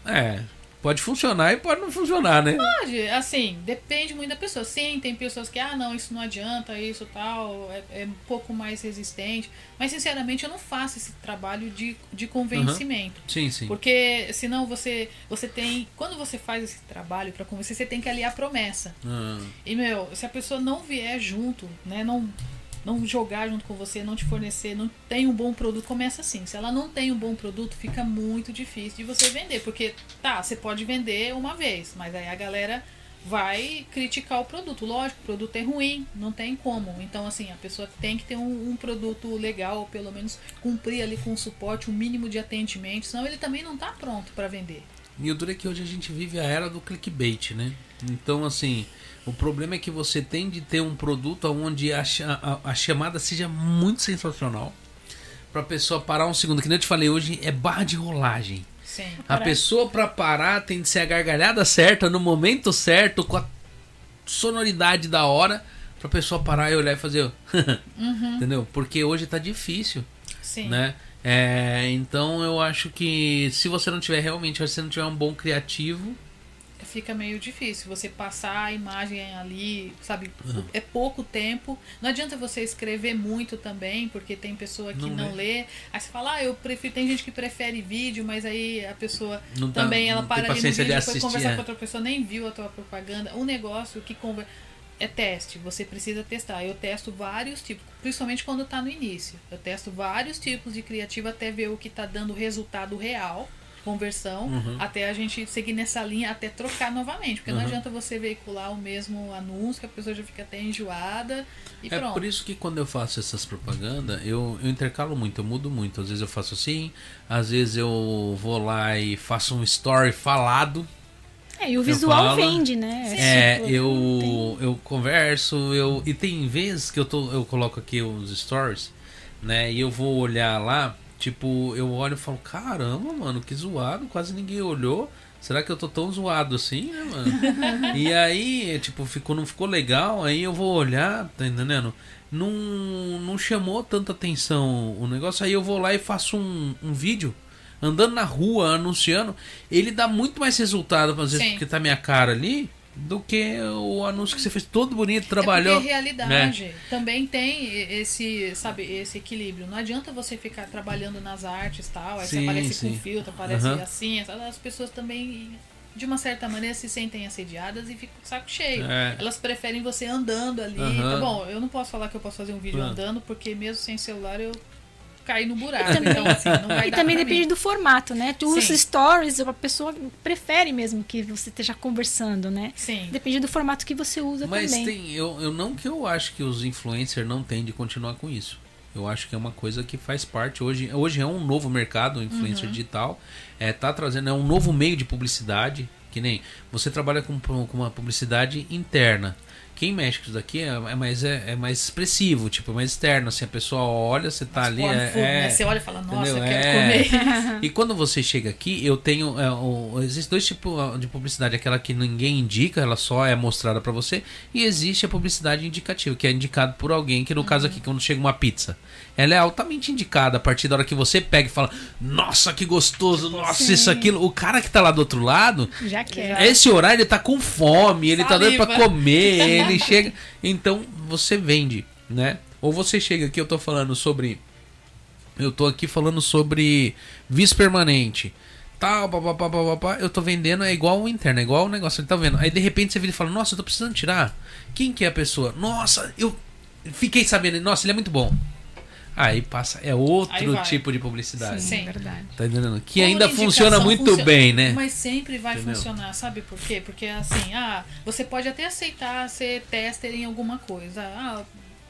É, Pode funcionar e pode não funcionar, né? Pode, assim, depende muito da pessoa. Sim, tem pessoas que, ah, não, isso não adianta, isso tal, é, é um pouco mais resistente. Mas, sinceramente, eu não faço esse trabalho de, de convencimento. Uhum. Sim, sim. Porque, senão, você, você tem. Quando você faz esse trabalho para convencer, você tem que aliar a promessa. Uhum. E, meu, se a pessoa não vier junto, né, não não jogar junto com você, não te fornecer, não tem um bom produto, começa assim. Se ela não tem um bom produto, fica muito difícil de você vender. Porque, tá, você pode vender uma vez, mas aí a galera vai criticar o produto. Lógico, o produto é ruim, não tem como. Então, assim, a pessoa tem que ter um, um produto legal, ou pelo menos cumprir ali com o suporte, um mínimo de atendimento, senão ele também não está pronto para vender. E o duro é que hoje a gente vive a era do clickbait, né? Então, assim, o problema é que você tem de ter um produto onde a, a, a chamada seja muito sensacional. Pra pessoa parar um segundo. Que nem eu te falei hoje, é barra de rolagem. Sim, a pessoa para parar tem de ser a gargalhada certa, no momento certo, com a sonoridade da hora, pra pessoa parar e olhar e fazer. uhum. Entendeu? Porque hoje tá difícil. Sim. Né? É, então eu acho que se você não tiver realmente, se você não tiver um bom criativo, fica meio difícil. Você passar a imagem ali, sabe? Uhum. É pouco tempo. Não adianta você escrever muito também, porque tem pessoa que não, não lê. Aí você fala, ah, eu prefiro. Tem gente que prefere vídeo, mas aí a pessoa não tá, também ela para ali no vídeo, depois assistir, conversar é. com outra pessoa, nem viu a tua propaganda. Um negócio que conversa é teste, você precisa testar. Eu testo vários tipos, principalmente quando está no início. Eu testo vários tipos de criativo até ver o que está dando resultado real, conversão, uhum. até a gente seguir nessa linha, até trocar novamente. Porque uhum. não adianta você veicular o mesmo anúncio, que a pessoa já fica até enjoada e é pronto. por isso que quando eu faço essas propagandas, eu, eu intercalo muito, eu mudo muito. Às vezes eu faço assim, às vezes eu vou lá e faço um story falado é, e o visual falo, vende, né? É, é eu, eu converso, eu. E tem vezes que eu, tô, eu coloco aqui os stories, né? E eu vou olhar lá, tipo, eu olho e falo, caramba, mano, que zoado, quase ninguém olhou. Será que eu tô tão zoado assim, né, mano? e aí, tipo, ficou, não ficou legal, aí eu vou olhar, tá entendendo? Não, não chamou tanta atenção o negócio, aí eu vou lá e faço um, um vídeo andando na rua, anunciando, ele dá muito mais resultado, às vezes, Sim. porque tá minha cara ali, do que o anúncio que você fez todo bonito, trabalhou. É porque realidade né? também tem esse, sabe, esse equilíbrio. Não adianta você ficar trabalhando nas artes tal, aí sim, você aparece sim. com filtro, aparece uhum. assim, as pessoas também de uma certa maneira se sentem assediadas e ficam com o saco cheio. É. Elas preferem você andando ali. Uhum. Tá bom, eu não posso falar que eu posso fazer um vídeo uhum. andando, porque mesmo sem celular eu cair no buraco. E também, então, assim, e também depende mim. do formato, né? Tu os stories, a pessoa prefere mesmo que você esteja conversando, né? Sim. Depende do formato que você usa Mas também. Mas tem, eu, eu não que eu acho que os influencers não têm de continuar com isso. Eu acho que é uma coisa que faz parte hoje. Hoje é um novo mercado, influencer uhum. digital. É, tá trazendo, é um novo meio de publicidade. Que nem você trabalha com, com uma publicidade interna quem mexe com isso daqui é, é mais, é, é, mais expressivo, tipo, mais externo. Assim, a pessoa olha, você tá ali. É, fogo, né? Você olha e fala, nossa, eu quero é. comer. E quando você chega aqui, eu tenho. É, o, existe dois tipos de publicidade: aquela que ninguém indica, ela só é mostrada para você. E existe a publicidade indicativa, que é indicado por alguém, que no uhum. caso aqui, quando chega uma pizza. Ela é altamente indicada a partir da hora que você pega e fala, nossa, que gostoso, nossa, Sim. isso, aquilo. O cara que tá lá do outro lado, já quer. Esse horário ele tá com fome, ele Saliva. tá doido pra comer, ele chega. Então você vende, né? Ou você chega aqui, eu tô falando sobre. Eu tô aqui falando sobre vice permanente. Tal, papapá, papapá, eu tô vendendo, é igual o interno, é igual o negócio, ele tá vendo. Aí de repente você vira e fala, nossa, eu tô precisando tirar. Quem que é a pessoa? Nossa, eu fiquei sabendo, nossa, ele é muito bom. Aí passa, é outro tipo de publicidade. Sim, Sim. verdade. Tá entendendo? Que Como ainda funciona muito funciona, bem, né? Mas sempre vai Entendeu? funcionar, sabe por quê? Porque assim, ah, você pode até aceitar ser tester em alguma coisa. Ah,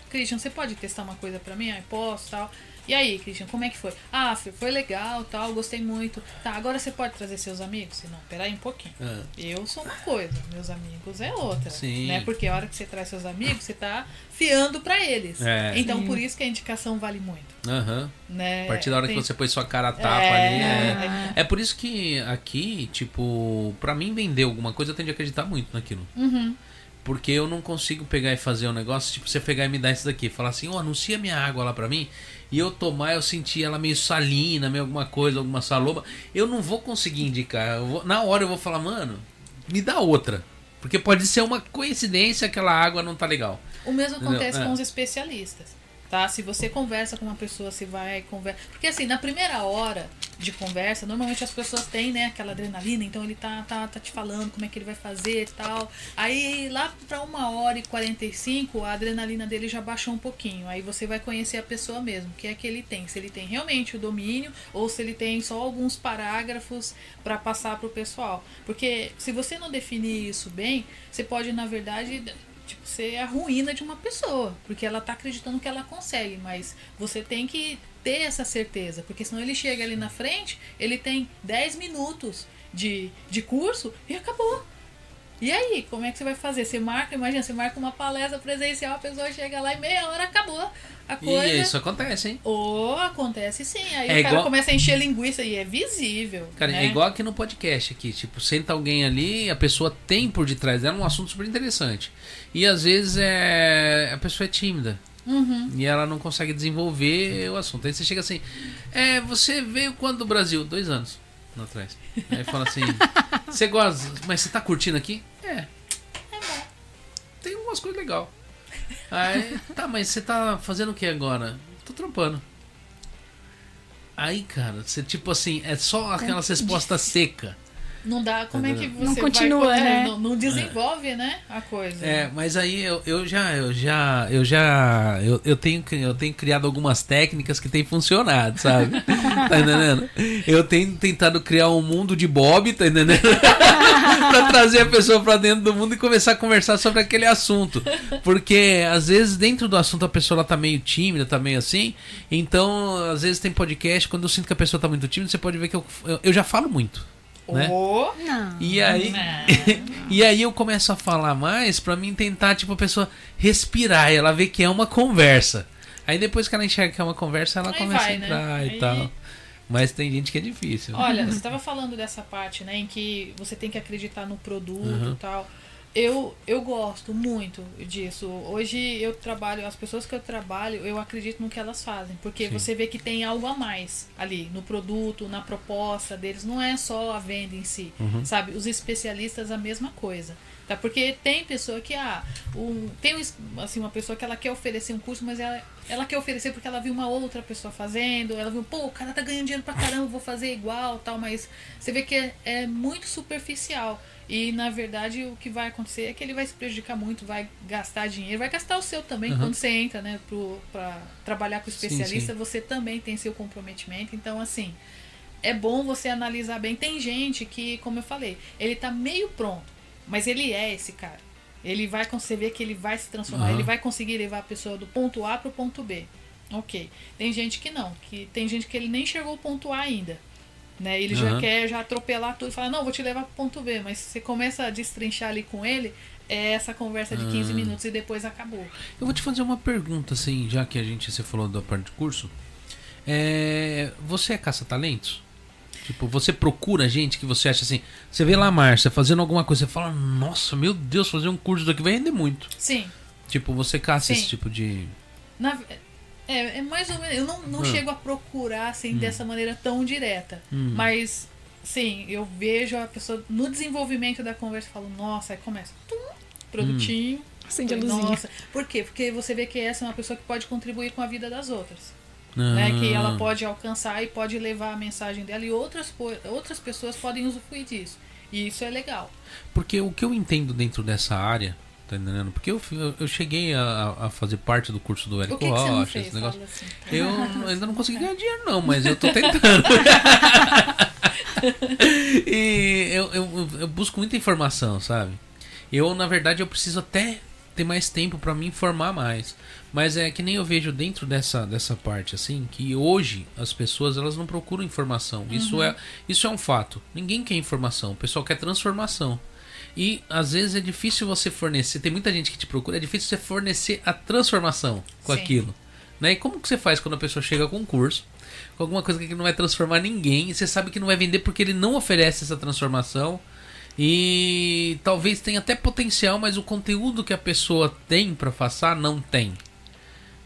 Christian, você pode testar uma coisa para mim? Ah, posso, tal. E aí, Christian, como é que foi? Ah, foi legal, tal, gostei muito. Tá, agora você pode trazer seus amigos? Não, peraí um pouquinho. É. Eu sou uma coisa, meus amigos é outra. Sim. Né? Porque a hora que você traz seus amigos, você tá fiando para eles. É. Então, Sim. por isso que a indicação vale muito. Uhum. Né? A partir da hora Tem... que você põe sua cara a tapa é... ali. É... é por isso que aqui, tipo, para mim vender alguma coisa, eu tenho de acreditar muito naquilo. Uhum. Porque eu não consigo pegar e fazer um negócio, tipo, você pegar e me dar isso daqui, falar assim, oh, anuncia minha água lá pra mim, e eu tomar, eu senti ela meio salina, meio alguma coisa, alguma saloba. Eu não vou conseguir indicar. Vou, na hora eu vou falar, mano, me dá outra. Porque pode ser uma coincidência aquela água não tá legal. O mesmo acontece é. com os especialistas tá? Se você conversa com uma pessoa, se vai conversa, porque assim na primeira hora de conversa, normalmente as pessoas têm, né, aquela adrenalina, então ele tá, tá, tá te falando como é que ele vai fazer e tal. Aí lá para uma hora e 45, a adrenalina dele já baixou um pouquinho. Aí você vai conhecer a pessoa mesmo, que é que ele tem, se ele tem realmente o domínio ou se ele tem só alguns parágrafos para passar pro pessoal. Porque se você não definir isso bem, você pode na verdade tipo, ser a ruína de uma pessoa, porque ela tá acreditando que ela consegue, mas você tem que ter essa certeza, porque senão ele chega ali na frente, ele tem 10 minutos de, de curso e acabou. E aí, como é que você vai fazer? Você marca, imagina, você marca uma palestra presencial, a pessoa chega lá e meia hora acabou a coisa. E isso acontece, hein? Ou acontece sim. Aí é o cara igual... começa a encher linguiça e é visível. Cara, né? é igual aqui no podcast aqui. Tipo, senta alguém ali, a pessoa tem por detrás dela um assunto super interessante. E às vezes é a pessoa é tímida. Uhum. E ela não consegue desenvolver o assunto. Aí você chega assim, é, você veio quando do Brasil? Dois anos atrás. Aí fala assim, Você gosta, mas você tá curtindo aqui? É. É. Tem umas coisas legais. Aí, tá, mas você tá fazendo o que agora? Tô trampando. Aí, cara, você tipo assim, é só aquelas respostas seca. Não dá, como é que você não continua, vai, né? Não, não desenvolve, é. né, a coisa. É, mas aí eu, eu já, eu já, eu já, eu, eu, tenho, eu tenho criado algumas técnicas que têm funcionado, sabe? tá entendendo? Eu tenho tentado criar um mundo de Bob, tá entendendo? pra trazer a pessoa pra dentro do mundo e começar a conversar sobre aquele assunto. Porque às vezes dentro do assunto a pessoa ela tá meio tímida, tá meio assim. Então, às vezes tem podcast, quando eu sinto que a pessoa tá muito tímida, você pode ver que eu, eu, eu já falo muito. Né? Oh, não. E aí, não. e aí eu começo a falar mais para mim tentar tipo a pessoa respirar, ela vê que é uma conversa. Aí depois que ela enxerga que é uma conversa, ela aí começa vai, a né? entrar né? e aí... tal. Mas tem gente que é difícil. Olha, você estava falando dessa parte, né, em que você tem que acreditar no produto uhum. e tal. Eu, eu gosto muito disso. Hoje eu trabalho, as pessoas que eu trabalho, eu acredito no que elas fazem. Porque Sim. você vê que tem algo a mais ali no produto, na proposta deles. Não é só a venda em si. Uhum. Sabe? Os especialistas, a mesma coisa. Tá? Porque tem pessoa que, ah, um, tem assim, uma pessoa que ela quer oferecer um curso, mas ela, ela quer oferecer porque ela viu uma outra pessoa fazendo, ela viu, pô, o cara tá ganhando dinheiro pra caramba, vou fazer igual, tal, mas você vê que é, é muito superficial. E na verdade o que vai acontecer é que ele vai se prejudicar muito, vai gastar dinheiro, vai gastar o seu também uhum. quando você entra, né, para trabalhar com o especialista, sim, sim. você também tem seu comprometimento. Então, assim, é bom você analisar bem. Tem gente que, como eu falei, ele tá meio pronto, mas ele é esse cara. Ele vai conseguir que ele vai se transformar, uhum. ele vai conseguir levar a pessoa do ponto A para o ponto B. Ok. Tem gente que não, que tem gente que ele nem chegou ao ponto A ainda. Né? Ele uhum. já quer já atropelar tudo e falar, não, vou te levar pro ponto B, mas você começa a destrinchar ali com ele, é essa conversa de 15 uhum. minutos e depois acabou. Eu vou te fazer uma pergunta, assim, já que a gente você falou da parte de curso. É, você é caça-talentos? Tipo, você procura gente que você acha assim. Você vê lá a Márcia fazendo alguma coisa, você fala, nossa, meu Deus, fazer um curso daqui vai render muito. Sim. Tipo, você caça Sim. esse tipo de. Na, é, é mais ou menos. Eu não, não hum. chego a procurar assim hum. dessa maneira tão direta. Hum. Mas, sim, eu vejo a pessoa no desenvolvimento da conversa e falo, nossa, aí começa. Tum, produtinho. Acende a luzinha. Nossa. Por quê? Porque você vê que essa é uma pessoa que pode contribuir com a vida das outras. Ah. Né, que ela pode alcançar e pode levar a mensagem dela e outras, outras pessoas podem usufruir disso. E isso é legal. Porque o que eu entendo dentro dessa área Tá entendendo? Porque eu, eu cheguei a, a fazer parte do curso do Érico Rocha, esse negócio. Assim? Eu ainda não consegui ganhar dinheiro, não, mas eu tô tentando. e eu, eu, eu, busco muita informação, sabe? Eu, na verdade, eu preciso até ter mais tempo para me informar mais. Mas é que nem eu vejo dentro dessa, dessa parte, assim, que hoje as pessoas elas não procuram informação. Uhum. Isso, é, isso é um fato. Ninguém quer informação, o pessoal quer transformação. E às vezes é difícil você fornecer, tem muita gente que te procura, é difícil você fornecer a transformação com Sim. aquilo. Né? E como que você faz quando a pessoa chega com um curso, com alguma coisa que não vai transformar ninguém, e você sabe que não vai vender porque ele não oferece essa transformação? E talvez tenha até potencial, mas o conteúdo que a pessoa tem para passar não tem.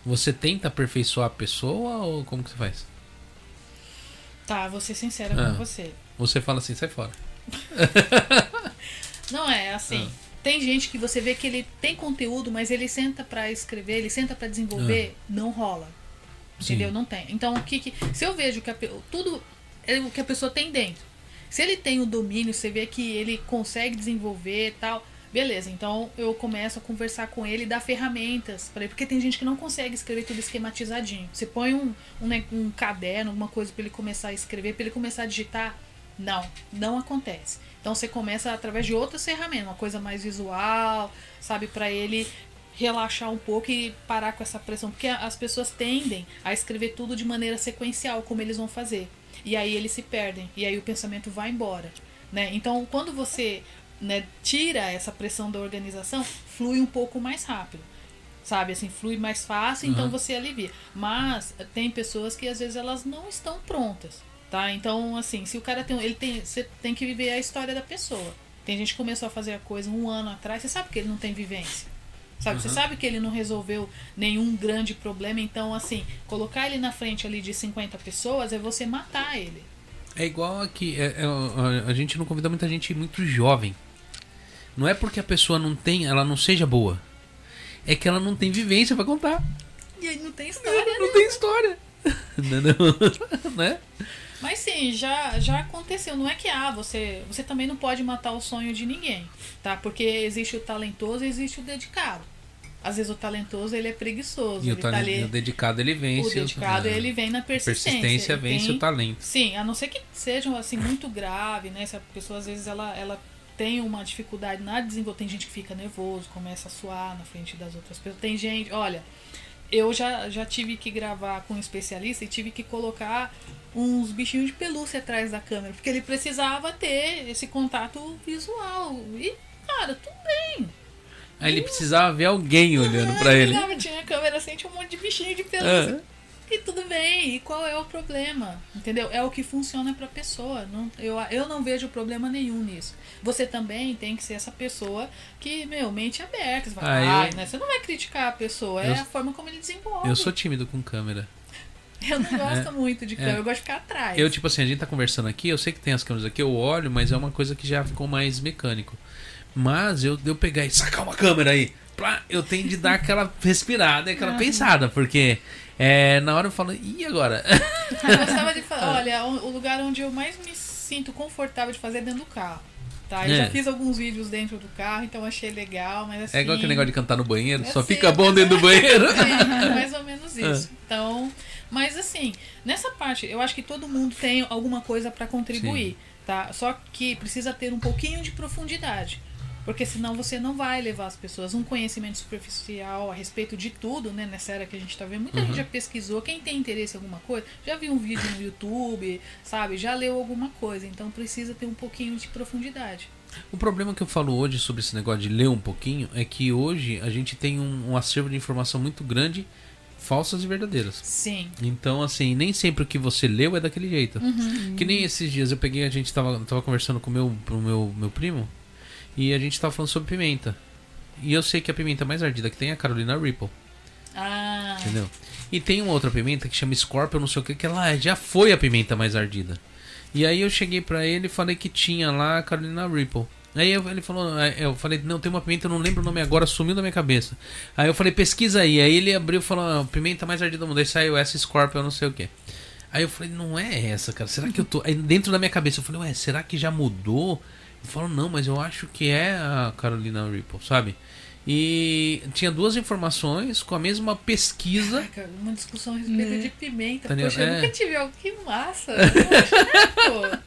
Você tenta aperfeiçoar a pessoa ou como que você faz? Tá, vou ser sincera ah, com você. Você fala assim, sai fora. Não é assim. Ah. Tem gente que você vê que ele tem conteúdo, mas ele senta para escrever, ele senta para desenvolver, ah. não rola. Entendeu? Sim. Não tem. Então, o que, que se eu vejo que a, tudo é o que a pessoa tem dentro. Se ele tem o domínio, você vê que ele consegue desenvolver tal, beleza. Então eu começo a conversar com ele e dar ferramentas para ele, porque tem gente que não consegue escrever tudo esquematizadinho. Você põe um, um, né, um caderno, alguma coisa para ele começar a escrever, para ele começar a digitar, não, não acontece. Então você começa através de outras ferramentas, uma coisa mais visual, sabe, para ele relaxar um pouco e parar com essa pressão, porque as pessoas tendem a escrever tudo de maneira sequencial, como eles vão fazer. E aí eles se perdem, e aí o pensamento vai embora, né? Então, quando você né, tira essa pressão da organização, flui um pouco mais rápido. Sabe, assim, flui mais fácil, uhum. então você alivia. Mas tem pessoas que às vezes elas não estão prontas. Tá? Então, assim, se o cara tem. Ele tem. Você tem que viver a história da pessoa. Tem gente que começou a fazer a coisa um ano atrás, você sabe que ele não tem vivência. Sabe? Uhum. Você sabe que ele não resolveu nenhum grande problema. Então, assim, colocar ele na frente ali de 50 pessoas é você matar ele. É igual aqui, é, é, a gente não convida muita gente muito jovem. Não é porque a pessoa não tem, ela não seja boa. É que ela não tem vivência para contar. E aí não tem história. Não, não né? tem história. não, não, né? Mas sim, já, já aconteceu. Não é que ah, você, você também não pode matar o sonho de ninguém, tá? Porque existe o talentoso e existe o dedicado. Às vezes o talentoso ele é preguiçoso. E o, tá ali, o, dedicado ele vence. O dedicado o, ele vem na persistência. persistência vence tem, o talento. Sim, a não ser que sejam assim muito grave, né? Se a pessoa às vezes ela, ela tem uma dificuldade na desenvolvimento, tem gente que fica nervoso, começa a suar na frente das outras pessoas. Tem gente, olha, eu já, já tive que gravar com um especialista e tive que colocar uns bichinhos de pelúcia atrás da câmera, porque ele precisava ter esse contato visual. E, cara, tudo bem. Aí ele precisava ver alguém olhando para ele. Não, tinha a câmera assim, tinha um monte de bichinho de pelúcia. Ah. E tudo bem, e qual é o problema? Entendeu? É o que funciona pra pessoa. Não, eu, eu não vejo problema nenhum nisso. Você também tem que ser essa pessoa que, meu, mente aberta. Você, vai, ah, eu... né? você não vai criticar a pessoa, é eu, é a forma como ele desenvolve. Eu sou tímido com câmera. Eu não gosto é, muito de câmera, é. eu gosto de ficar atrás. Eu, tipo assim, a gente tá conversando aqui, eu sei que tem as câmeras aqui, eu olho, mas é uma coisa que já ficou mais mecânico. Mas eu, eu pegar e sacar uma câmera aí, eu tenho de dar aquela respirada, aquela pensada, porque é, na hora eu falo, e agora? Eu gostava de falar, olha, o lugar onde eu mais me sinto confortável de fazer é dentro do carro. Tá, eu é. já fiz alguns vídeos dentro do carro, então achei legal, mas assim. É igual aquele negócio de cantar no banheiro, só assim, fica bom dentro do banheiro. É, mais ou menos é. isso. Então, mas assim, nessa parte, eu acho que todo mundo tem alguma coisa para contribuir, Sim. tá? Só que precisa ter um pouquinho de profundidade. Porque senão você não vai levar as pessoas um conhecimento superficial a respeito de tudo, né? Nessa era que a gente está vendo. Muita uhum. gente já pesquisou. Quem tem interesse em alguma coisa, já viu um vídeo no YouTube, sabe? Já leu alguma coisa. Então precisa ter um pouquinho de profundidade. O problema que eu falo hoje sobre esse negócio de ler um pouquinho é que hoje a gente tem um, um acervo de informação muito grande falsas e verdadeiras. Sim. Então, assim, nem sempre o que você leu é daquele jeito. Uhum. Que nem esses dias eu peguei, a gente tava, tava conversando com o meu, pro meu, meu primo, e a gente tava falando sobre pimenta. E eu sei que a pimenta mais ardida que tem é a Carolina Ripple. Ah. Entendeu? E tem uma outra pimenta que chama Scorpion, não sei o que, que ela já foi a pimenta mais ardida. E aí eu cheguei pra ele e falei que tinha lá a Carolina Ripple. Aí ele falou, eu falei, não, tem uma pimenta, eu não lembro o nome agora, sumiu da minha cabeça. Aí eu falei, pesquisa aí. Aí ele abriu e falou, ah, pimenta mais ardida do mundo. Aí saiu essa Scorpion, não sei o que. Aí eu falei, não é essa, cara. Será que eu tô. Aí dentro da minha cabeça eu falei, ué, será que já mudou? Falo, não, mas eu acho que é a Carolina Ripple, sabe? E tinha duas informações com a mesma pesquisa. Caraca, uma discussão a respeito é. de pimenta. Entendeu? Poxa, é. eu nunca tive algo que massa.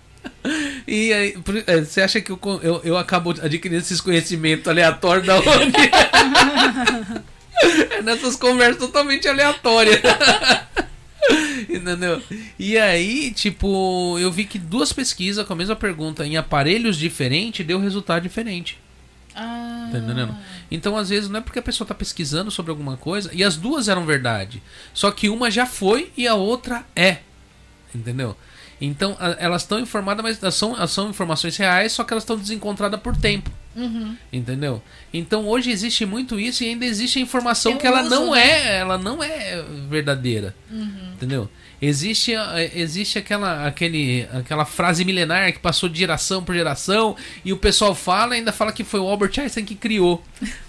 e aí, é, você acha que eu, eu, eu acabo adquirindo esses conhecimentos aleatórios da onde? é nessas conversas totalmente aleatórias. Entendeu? E aí, tipo, eu vi que duas pesquisas com a mesma pergunta em aparelhos diferentes deu resultado diferente. Ah. Tá entendendo? Então, às vezes, não é porque a pessoa tá pesquisando sobre alguma coisa e as duas eram verdade. Só que uma já foi e a outra é. Entendeu? Então, a, elas estão informadas, mas são, são informações reais, só que elas estão desencontradas por tempo. Uhum. Entendeu? Então hoje existe muito isso e ainda existe a informação que ela uso, não né? é, ela não é verdadeira. Uhum. Entendeu? Existe, existe aquela, aquele, aquela frase milenar que passou de geração por geração e o pessoal fala e ainda fala que foi o Albert Einstein que criou.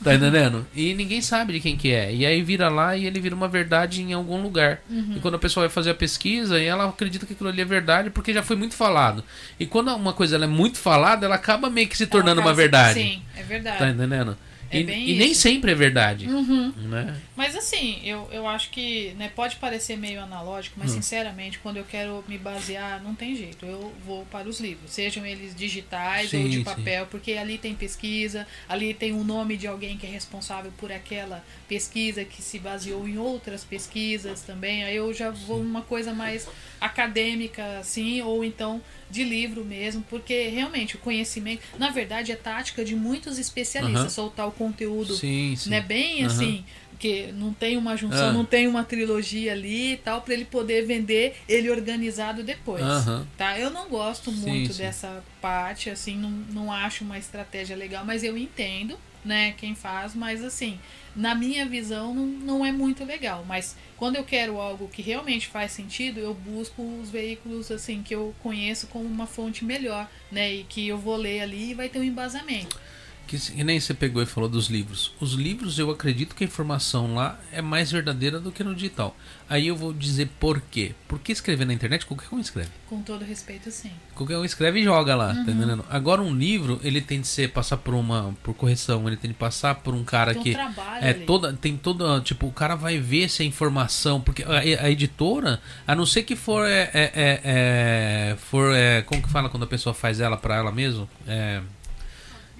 Tá entendendo? e ninguém sabe de quem que é. E aí vira lá e ele vira uma verdade em algum lugar. Uhum. E quando a pessoa vai fazer a pesquisa, e ela acredita que aquilo ali é verdade porque já foi muito falado. E quando uma coisa é muito falada, ela acaba meio que se tornando uma verdade. Sim, é verdade. Tá entendendo? É e, e nem sempre é verdade. Uhum. Né? Mas assim, eu, eu acho que né, pode parecer meio analógico, mas hum. sinceramente, quando eu quero me basear, não tem jeito. Eu vou para os livros, sejam eles digitais sim, ou de papel, sim. porque ali tem pesquisa, ali tem o nome de alguém que é responsável por aquela pesquisa que se baseou em outras pesquisas também. Aí eu já vou uma coisa mais acadêmica, assim, ou então de livro mesmo, porque realmente o conhecimento, na verdade, é tática de muitos especialistas, soltar o conteúdo, sim, sim. né, bem assim, que não tem uma junção, ah. não tem uma trilogia ali e tal, para ele poder vender ele organizado depois, tá? Eu não gosto muito sim, dessa parte, assim, não, não acho uma estratégia legal, mas eu entendo né, quem faz, mas assim, na minha visão não, não é muito legal, mas quando eu quero algo que realmente faz sentido, eu busco os veículos assim que eu conheço como uma fonte melhor, né, e que eu vou ler ali e vai ter um embasamento que, que nem você pegou e falou dos livros. Os livros, eu acredito que a informação lá é mais verdadeira do que no digital. Aí eu vou dizer por quê. Porque escrever na internet, qualquer um escreve. Com todo respeito, sim. Qualquer um escreve e joga lá, tá uhum. tá entendendo? Agora um livro, ele tem de ser passar por uma por correção, ele tem de passar por um cara tem que um é ali. toda tem toda, tipo, o cara vai ver se a informação, porque a, a editora, a não ser que for é, é, é, é for é, como que fala quando a pessoa faz ela para ela mesmo? É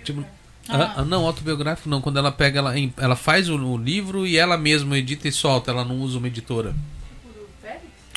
tipo ah. Ah, não, autobiográfico não. Quando ela pega, ela, ela faz o, o, livro e ela mesma edita e solta, ela não usa uma editora.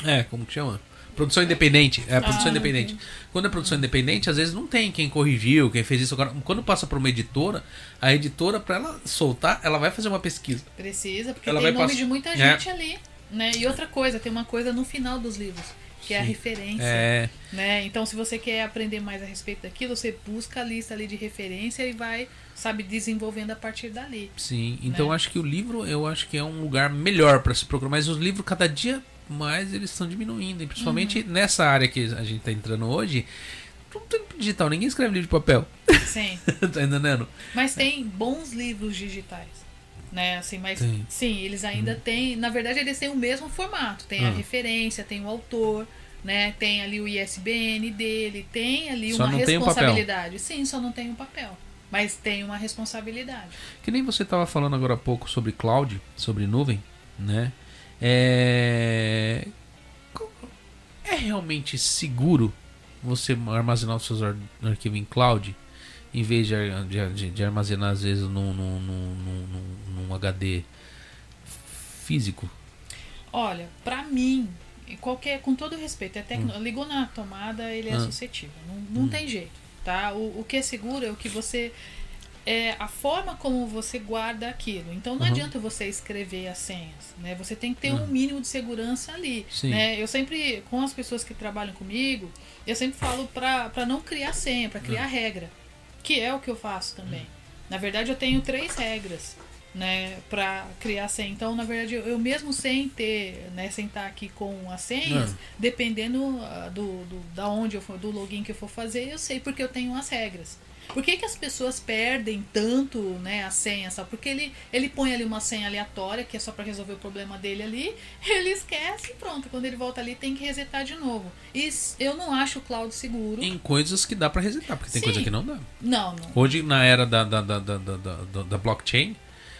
É, como que chama? Produção independente. É, produção ah, independente. Entendi. Quando é produção independente, às vezes não tem quem corrigiu, quem fez isso. Agora, quando passa para uma editora, a editora, para ela soltar, ela vai fazer uma pesquisa. Precisa, porque ela tem nome pass... de muita é. gente é. ali. Né? E outra coisa, tem uma coisa no final dos livros que é a referência. É. Né? Então, se você quer aprender mais a respeito daquilo, você busca a lista ali de referência e vai, sabe, desenvolvendo a partir dali. Sim, então né? acho que o livro, eu acho que é um lugar melhor para se procurar, mas os livros cada dia mais eles estão diminuindo, e principalmente uhum. nessa área que a gente está entrando hoje, tudo tem digital, ninguém escreve livro de papel. Sim. tá entendendo? Mas tem bons livros digitais né? Assim, mas sim, sim eles ainda hum. têm, na verdade eles têm o mesmo formato, tem a ah. referência, tem o autor, né? Tem ali o ISBN dele, tem ali só uma responsabilidade. Sim, só não tem o um papel, mas tem uma responsabilidade. Que nem você estava falando agora há pouco sobre cloud, sobre nuvem, né? É é realmente seguro você armazenar os seus arquivos em cloud? Em vez de, de, de armazenar às vezes num, num, num, num HD físico? Olha, para mim, qualquer, com todo respeito, é tecno, hum. ligou na tomada, ele é ah. suscetível. Não, não hum. tem jeito, tá? O, o que é seguro é o que você é a forma como você guarda aquilo. Então não uhum. adianta você escrever as senhas, né? Você tem que ter uhum. um mínimo de segurança ali, Sim. né? Eu sempre com as pessoas que trabalham comigo, eu sempre falo para não criar senha, para criar uhum. regra que é o que eu faço também. Na verdade, eu tenho três regras, né, para criar senha. Então, na verdade, eu, eu, mesmo sem ter, né, sem estar aqui com as senhas, Não. dependendo uh, do, do, da onde eu for, do login que eu for fazer, eu sei porque eu tenho as regras. Por que, que as pessoas perdem tanto né, a senha? Só porque ele, ele põe ali uma senha aleatória, que é só para resolver o problema dele ali, ele esquece e pronto. Quando ele volta ali, tem que resetar de novo. E eu não acho o cloud seguro. Em coisas que dá para resetar, porque tem Sim. coisa que não dá. Não, não. Hoje, na era da, da, da, da, da, da blockchain,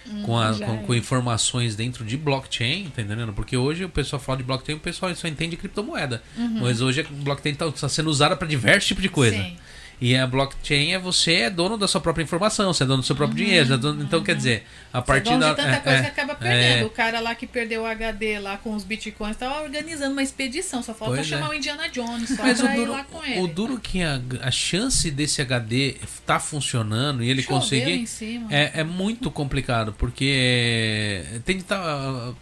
hum, com, a, com, com, informações dentro de blockchain, tá entendendo? Porque hoje o pessoal fala de blockchain, o pessoal só entende criptomoeda. Uhum. Mas hoje a blockchain está tá sendo usada para diversos tipos de coisa. Sim. E a blockchain é você é dono da sua própria informação, você é dono do seu próprio uhum, dinheiro. É dono, então, uhum. quer dizer, a partir você é da. tanta é, coisa é, que acaba perdendo. É. O cara lá que perdeu o HD lá com os bitcoins estava organizando uma expedição, só falta pois chamar é. o Indiana Jones só Mas o duro, lá com ele. O duro que a, a chance desse HD tá funcionando e ele Choveu conseguir. É, é muito complicado, porque tem que estar. Tá,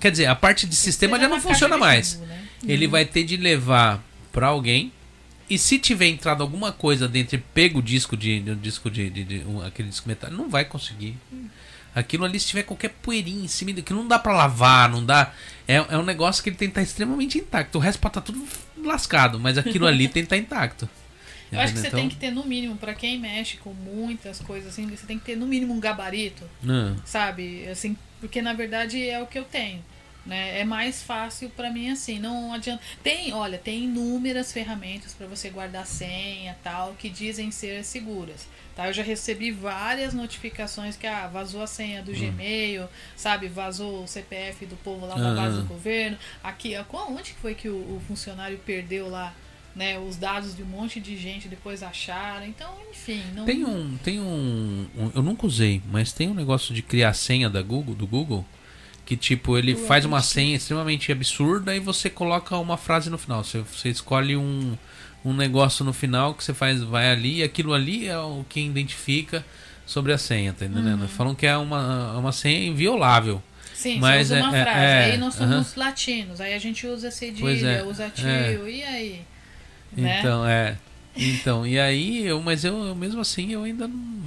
quer dizer, a parte de sistema já não funciona mais. né? Ele uhum. vai ter de levar para alguém e se tiver entrado alguma coisa dentro, pega o disco de, de, disco de, de, de um, aquele disco metálico, não vai conseguir. Aquilo ali, se tiver qualquer poeirinha em cima, que não dá para lavar, não dá. É, é um negócio que ele tem que estar extremamente intacto. O resto pode estar tudo lascado, mas aquilo ali tem que estar intacto. Eu acho que você então... tem que ter no mínimo, para quem mexe com muitas coisas assim, você tem que ter no mínimo um gabarito. Não. Sabe? Assim, porque na verdade é o que eu tenho. Né? É mais fácil para mim assim, não adianta. Tem, olha, tem inúmeras ferramentas para você guardar senha, tal, que dizem ser seguras. Tá? Eu já recebi várias notificações que ah, vazou a senha do hum. Gmail, sabe? Vazou o CPF do povo lá da base do governo. Aqui, onde foi que o, o funcionário perdeu lá né, os dados de um monte de gente depois acharam. Então, enfim. Não... Tem um, tem um, um, eu nunca usei, mas tem um negócio de criar senha da Google, do Google, que tipo, ele faz uma senha extremamente absurda e você coloca uma frase no final. Você, você escolhe um, um negócio no final que você faz, vai ali, e aquilo ali é o que identifica sobre a senha, tá entendendo? Uhum. Falam que é uma, uma senha inviolável. Sim, mas usa uma é, frase. É, aí nós somos latinos, aí a gente usa cedilha, é, usa tio, é. e aí? Né? Então, é. Então, e aí, eu, mas eu, eu mesmo assim, eu ainda não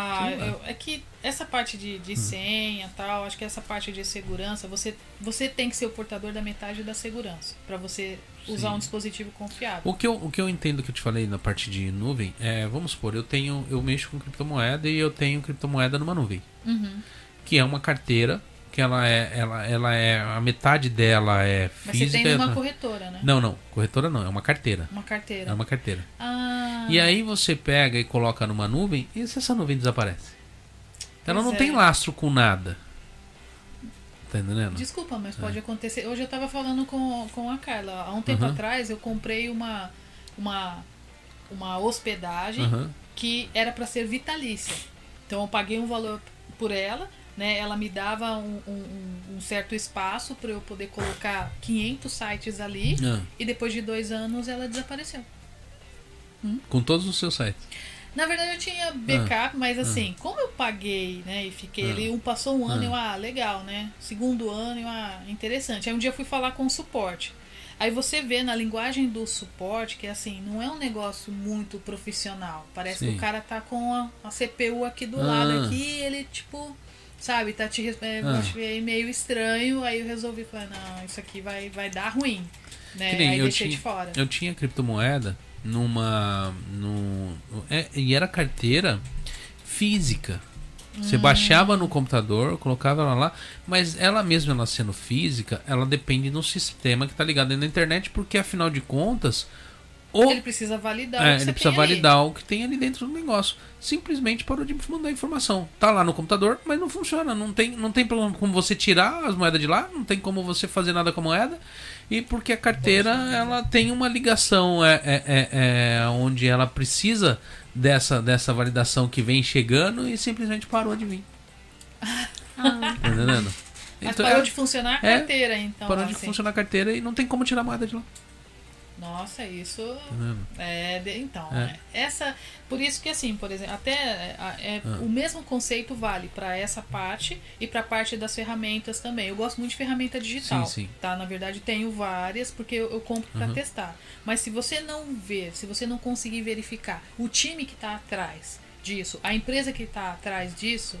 Ah, eu, é que essa parte de, de hum. senha tal, acho que essa parte de segurança, você, você tem que ser o portador da metade da segurança para você usar Sim. um dispositivo confiável. O que, eu, o que eu entendo que eu te falei na parte de nuvem é, vamos supor, eu tenho, eu mexo com criptomoeda e eu tenho criptomoeda numa nuvem. Uhum. Que é uma carteira que ela é, ela, ela é a metade dela é Mas física. Mas você tem uma corretora, né? Não, não, corretora não, é uma carteira. Uma carteira. É uma carteira. Ah. E aí você pega e coloca numa nuvem e se essa nuvem desaparece? Ela não é. tem lastro com nada. Tá entendendo? Desculpa, mas pode é. acontecer. Hoje eu tava falando com, com a Carla. Há um tempo uhum. atrás eu comprei uma uma uma hospedagem uhum. que era para ser vitalícia. Então eu paguei um valor por ela né, ela me dava um, um, um certo espaço para eu poder colocar 500 sites ali ah. e depois de dois anos ela desapareceu. Hum? Com todos os seus sites? Na verdade eu tinha backup, ah. mas assim, ah. como eu paguei, né, e fiquei ali, um passou um ano, eu, ah, legal, né? Segundo ano, eu, ah, interessante. Aí um dia eu fui falar com o suporte. Aí você vê na linguagem do suporte que assim, não é um negócio muito profissional. Parece Sim. que o cara tá com a, a CPU aqui do lado aqui, ele tipo sabe, tá te é, ah. meio estranho, aí eu resolvi falar, não, isso aqui vai, vai dar ruim. Né? aí deixei tinha, de fora. Eu tinha criptomoeda numa. No, é, e era carteira física. Você hum. baixava no computador, colocava ela lá, mas ela mesma ela sendo física, ela depende de um sistema que está ligado na internet, porque afinal de contas, ou, ele precisa validar é, o que ele precisa validar ali. o que tem ali dentro do negócio. Simplesmente parou de mandar informação. Tá lá no computador, mas não funciona. Não tem, não tem como você tirar as moedas de lá, não tem como você fazer nada com a moeda. E porque a carteira ela tem uma ligação é, é, é, é, onde ela precisa dessa, dessa validação que vem chegando e simplesmente parou de vir. Ah. Tá entendendo? Mas então, parou é de funcionar a é, carteira, então. Parou assim. de funcionar a carteira e não tem como tirar a moeda de lá. Nossa, isso tá é então é. essa por isso que assim por exemplo até é, é ah. o mesmo conceito vale para essa parte e para a parte das ferramentas também eu gosto muito de ferramenta digital sim, sim. tá na verdade tenho várias porque eu, eu compro para uhum. testar mas se você não ver se você não conseguir verificar o time que está atrás disso a empresa que está atrás disso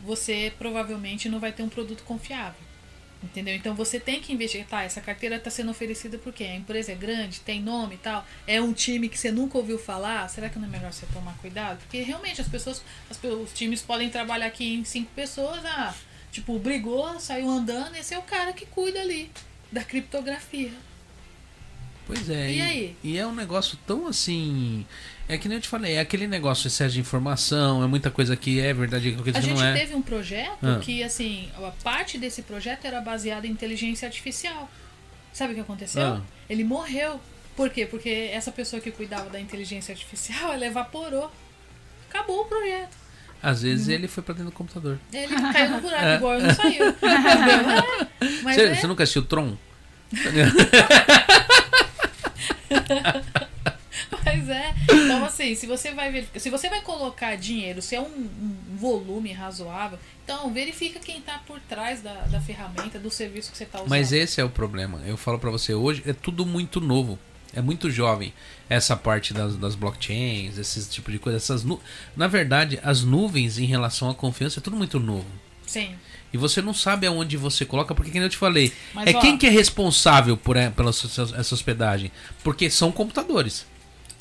você provavelmente não vai ter um produto confiável Entendeu? Então você tem que investigar, tá, essa carteira está sendo oferecida por quê? A empresa é grande, tem nome e tal, é um time que você nunca ouviu falar, será que não é melhor você tomar cuidado? Porque realmente as pessoas, as, os times podem trabalhar aqui em cinco pessoas, ah, tipo, brigou, saiu andando, esse é o cara que cuida ali da criptografia. Pois é. E, e aí? E é um negócio tão assim. É que nem eu te falei, é aquele negócio de excesso de informação, é muita coisa que é verdade, coisa a que não é. A gente teve um projeto ah. que, assim, a parte desse projeto era baseada em inteligência artificial. Sabe o que aconteceu? Ah. Ele morreu. Por quê? Porque essa pessoa que cuidava da inteligência artificial, ela evaporou. Acabou o projeto. Às vezes hum. ele foi pra dentro do computador. Ele caiu no buraco, é. igual não saiu. Mas você, é... você nunca assistiu Tron? Mas é. Então, assim, se você vai verificar, se você vai colocar dinheiro, se é um, um volume razoável, então verifica quem está por trás da, da ferramenta, do serviço que você está usando. Mas esse é o problema. Eu falo para você hoje, é tudo muito novo. É muito jovem essa parte das, das blockchains, esse tipo de coisa. Essas nu... Na verdade, as nuvens em relação à confiança é tudo muito novo. Sim. E você não sabe aonde você coloca, porque como eu te falei, Mas, é ó, quem que é responsável por é, pela essa hospedagem? Porque são computadores.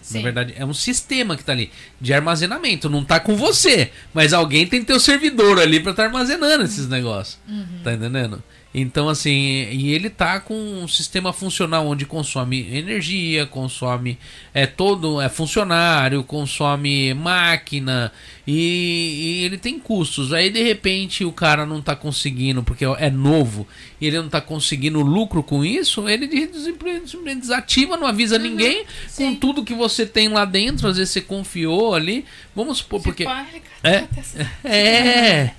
Sim. Na verdade, é um sistema que está ali de armazenamento, não está com você, mas alguém tem que ter o servidor ali para estar tá armazenando esses negócios. Uhum. Tá entendendo? Então, assim, e ele tá com um sistema funcional onde consome energia, consome é todo é funcionário, consome máquina e, e, ele tem custos. Aí de repente o cara não tá conseguindo porque é novo e ele não tá conseguindo lucro com isso, ele desativa, não avisa uhum, ninguém sim. com tudo que você tem lá dentro. Às vezes você confiou ali. Vamos supor porque é, é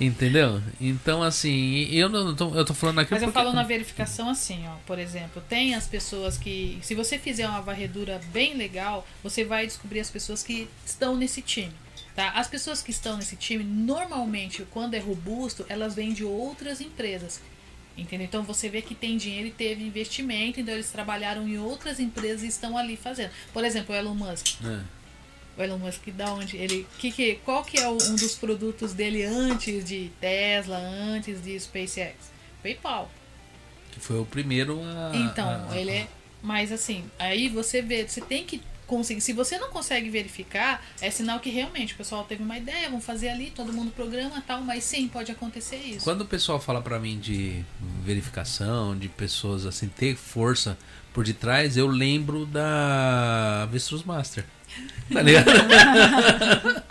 Entendeu? Então, assim, eu não tô, eu tô falando aqui Mas eu falo na verificação assim, ó, por exemplo, tem as pessoas que. Se você fizer uma varredura bem legal, você vai descobrir as pessoas que estão nesse time. Tá? As pessoas que estão nesse time, normalmente, quando é robusto, elas vêm de outras empresas. Entendeu? Então você vê que tem dinheiro e teve investimento, então eles trabalharam em outras empresas e estão ali fazendo. Por exemplo, o Elon Musk. É O Elon Musk, da onde ele. Que, que, qual que é um dos produtos dele antes de Tesla, antes de SpaceX? PayPal. Que foi o primeiro a. Então, a, ele é. Mas assim, aí você vê, você tem que conseguir. Se você não consegue verificar, é sinal que realmente o pessoal teve uma ideia, vamos fazer ali, todo mundo programa tal, mas sim, pode acontecer isso. Quando o pessoal fala para mim de verificação, de pessoas assim, ter força por detrás, eu lembro da Vestruz Master. Tá ligado?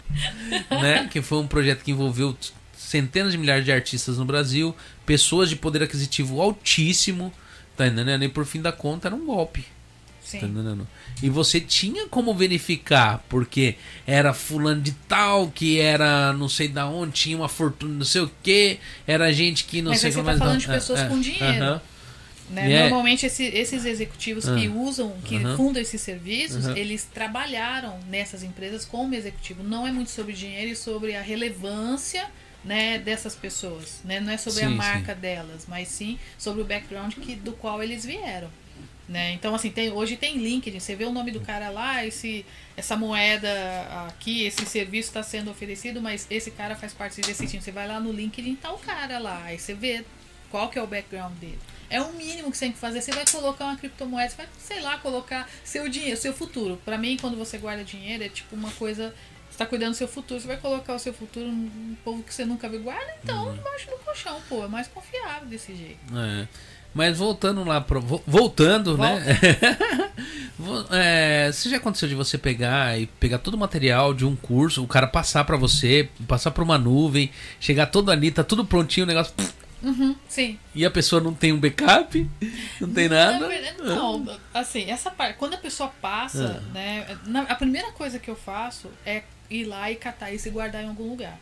né? Que foi um projeto que envolveu centenas de milhares de artistas no Brasil, pessoas de poder aquisitivo altíssimo, tá entendendo? E por fim da conta era um golpe. Sim. Tá entendendo? E você tinha como verificar, porque era fulano de tal, que era não sei da onde, tinha uma fortuna, não sei o que, era gente que não Mas sei como. Mas você tá falando de pessoas é, com dinheiro. Uh -huh. Né? Yeah. Normalmente esse, esses executivos que ah. usam, que uh -huh. fundam esses serviços, uh -huh. eles trabalharam nessas empresas como executivo. Não é muito sobre dinheiro e sobre a relevância né, dessas pessoas. Né? Não é sobre sim, a marca sim. delas, mas sim sobre o background que, do qual eles vieram. Né? Então, assim, tem, hoje tem LinkedIn, você vê o nome do cara lá, esse, essa moeda aqui, esse serviço está sendo oferecido, mas esse cara faz parte desse time. Você vai lá no LinkedIn, tá o cara lá, aí você vê qual que é o background dele. É o mínimo que você tem que fazer. Você vai colocar uma criptomoeda, você vai, sei lá, colocar seu dinheiro, seu futuro. Para mim, quando você guarda dinheiro, é tipo uma coisa. Você tá cuidando do seu futuro, você vai colocar o seu futuro num povo que você nunca viu. Guarda então, uhum. debaixo do colchão, pô. É mais confiável desse jeito. É. Mas voltando lá pro. Voltando, né? Volta. né? é, se já aconteceu de você pegar e pegar todo o material de um curso, o cara passar para você, passar pra uma nuvem, chegar todo ali, tá tudo prontinho, o negócio. Uhum, sim. E a pessoa não tem um backup, não tem nada. Não, assim, essa parte, quando a pessoa passa, ah. né? a primeira coisa que eu faço é ir lá e catar isso e guardar em algum lugar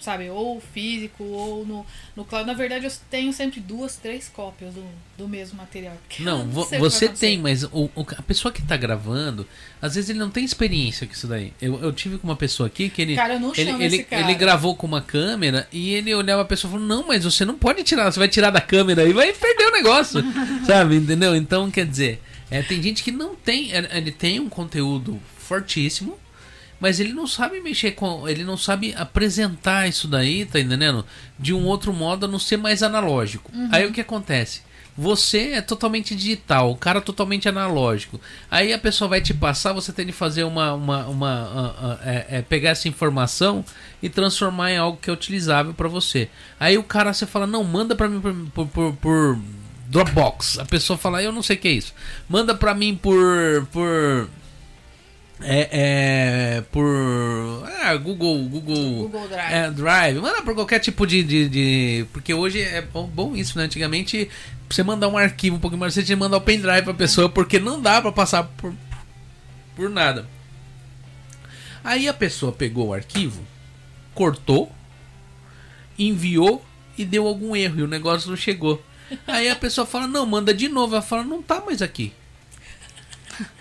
sabe, ou físico ou no, no cloud. Na verdade, eu tenho sempre duas, três cópias do, do mesmo material. Não, não você tem, mas o, o, a pessoa que está gravando, às vezes ele não tem experiência com isso daí. Eu, eu tive com uma pessoa aqui que ele. Cara, eu não ele, ele, ele gravou com uma câmera e ele olhava a pessoa e falou: Não, mas você não pode tirar, você vai tirar da câmera e vai perder o negócio. sabe, entendeu? Então, quer dizer, é, tem gente que não tem. Ele tem um conteúdo fortíssimo mas ele não sabe mexer com. Ele não sabe apresentar isso daí, tá entendendo? De um outro modo a não ser mais analógico. Uhum. Aí o que acontece? Você é totalmente digital, o cara é totalmente analógico. Aí a pessoa vai te passar, você tem de fazer uma. uma, uma é, é, pegar essa informação e transformar em algo que é utilizável para você. Aí o cara você fala, não, manda para mim por, por, por, Dropbox. A pessoa fala, eu não sei o que é isso. Manda para mim por. por é, é, por ah, Google, Google, Google Drive. É, Drive, manda por qualquer tipo de, de, de, porque hoje é bom, bom, isso, né? Antigamente você mandar um arquivo um pouquinho mais, você tinha que mandar o pendrive para pessoa porque não dá para passar por por nada. Aí a pessoa pegou o arquivo, cortou, enviou e deu algum erro e o negócio não chegou. Aí a pessoa fala: "Não, manda de novo". Ela fala: "Não tá mais aqui".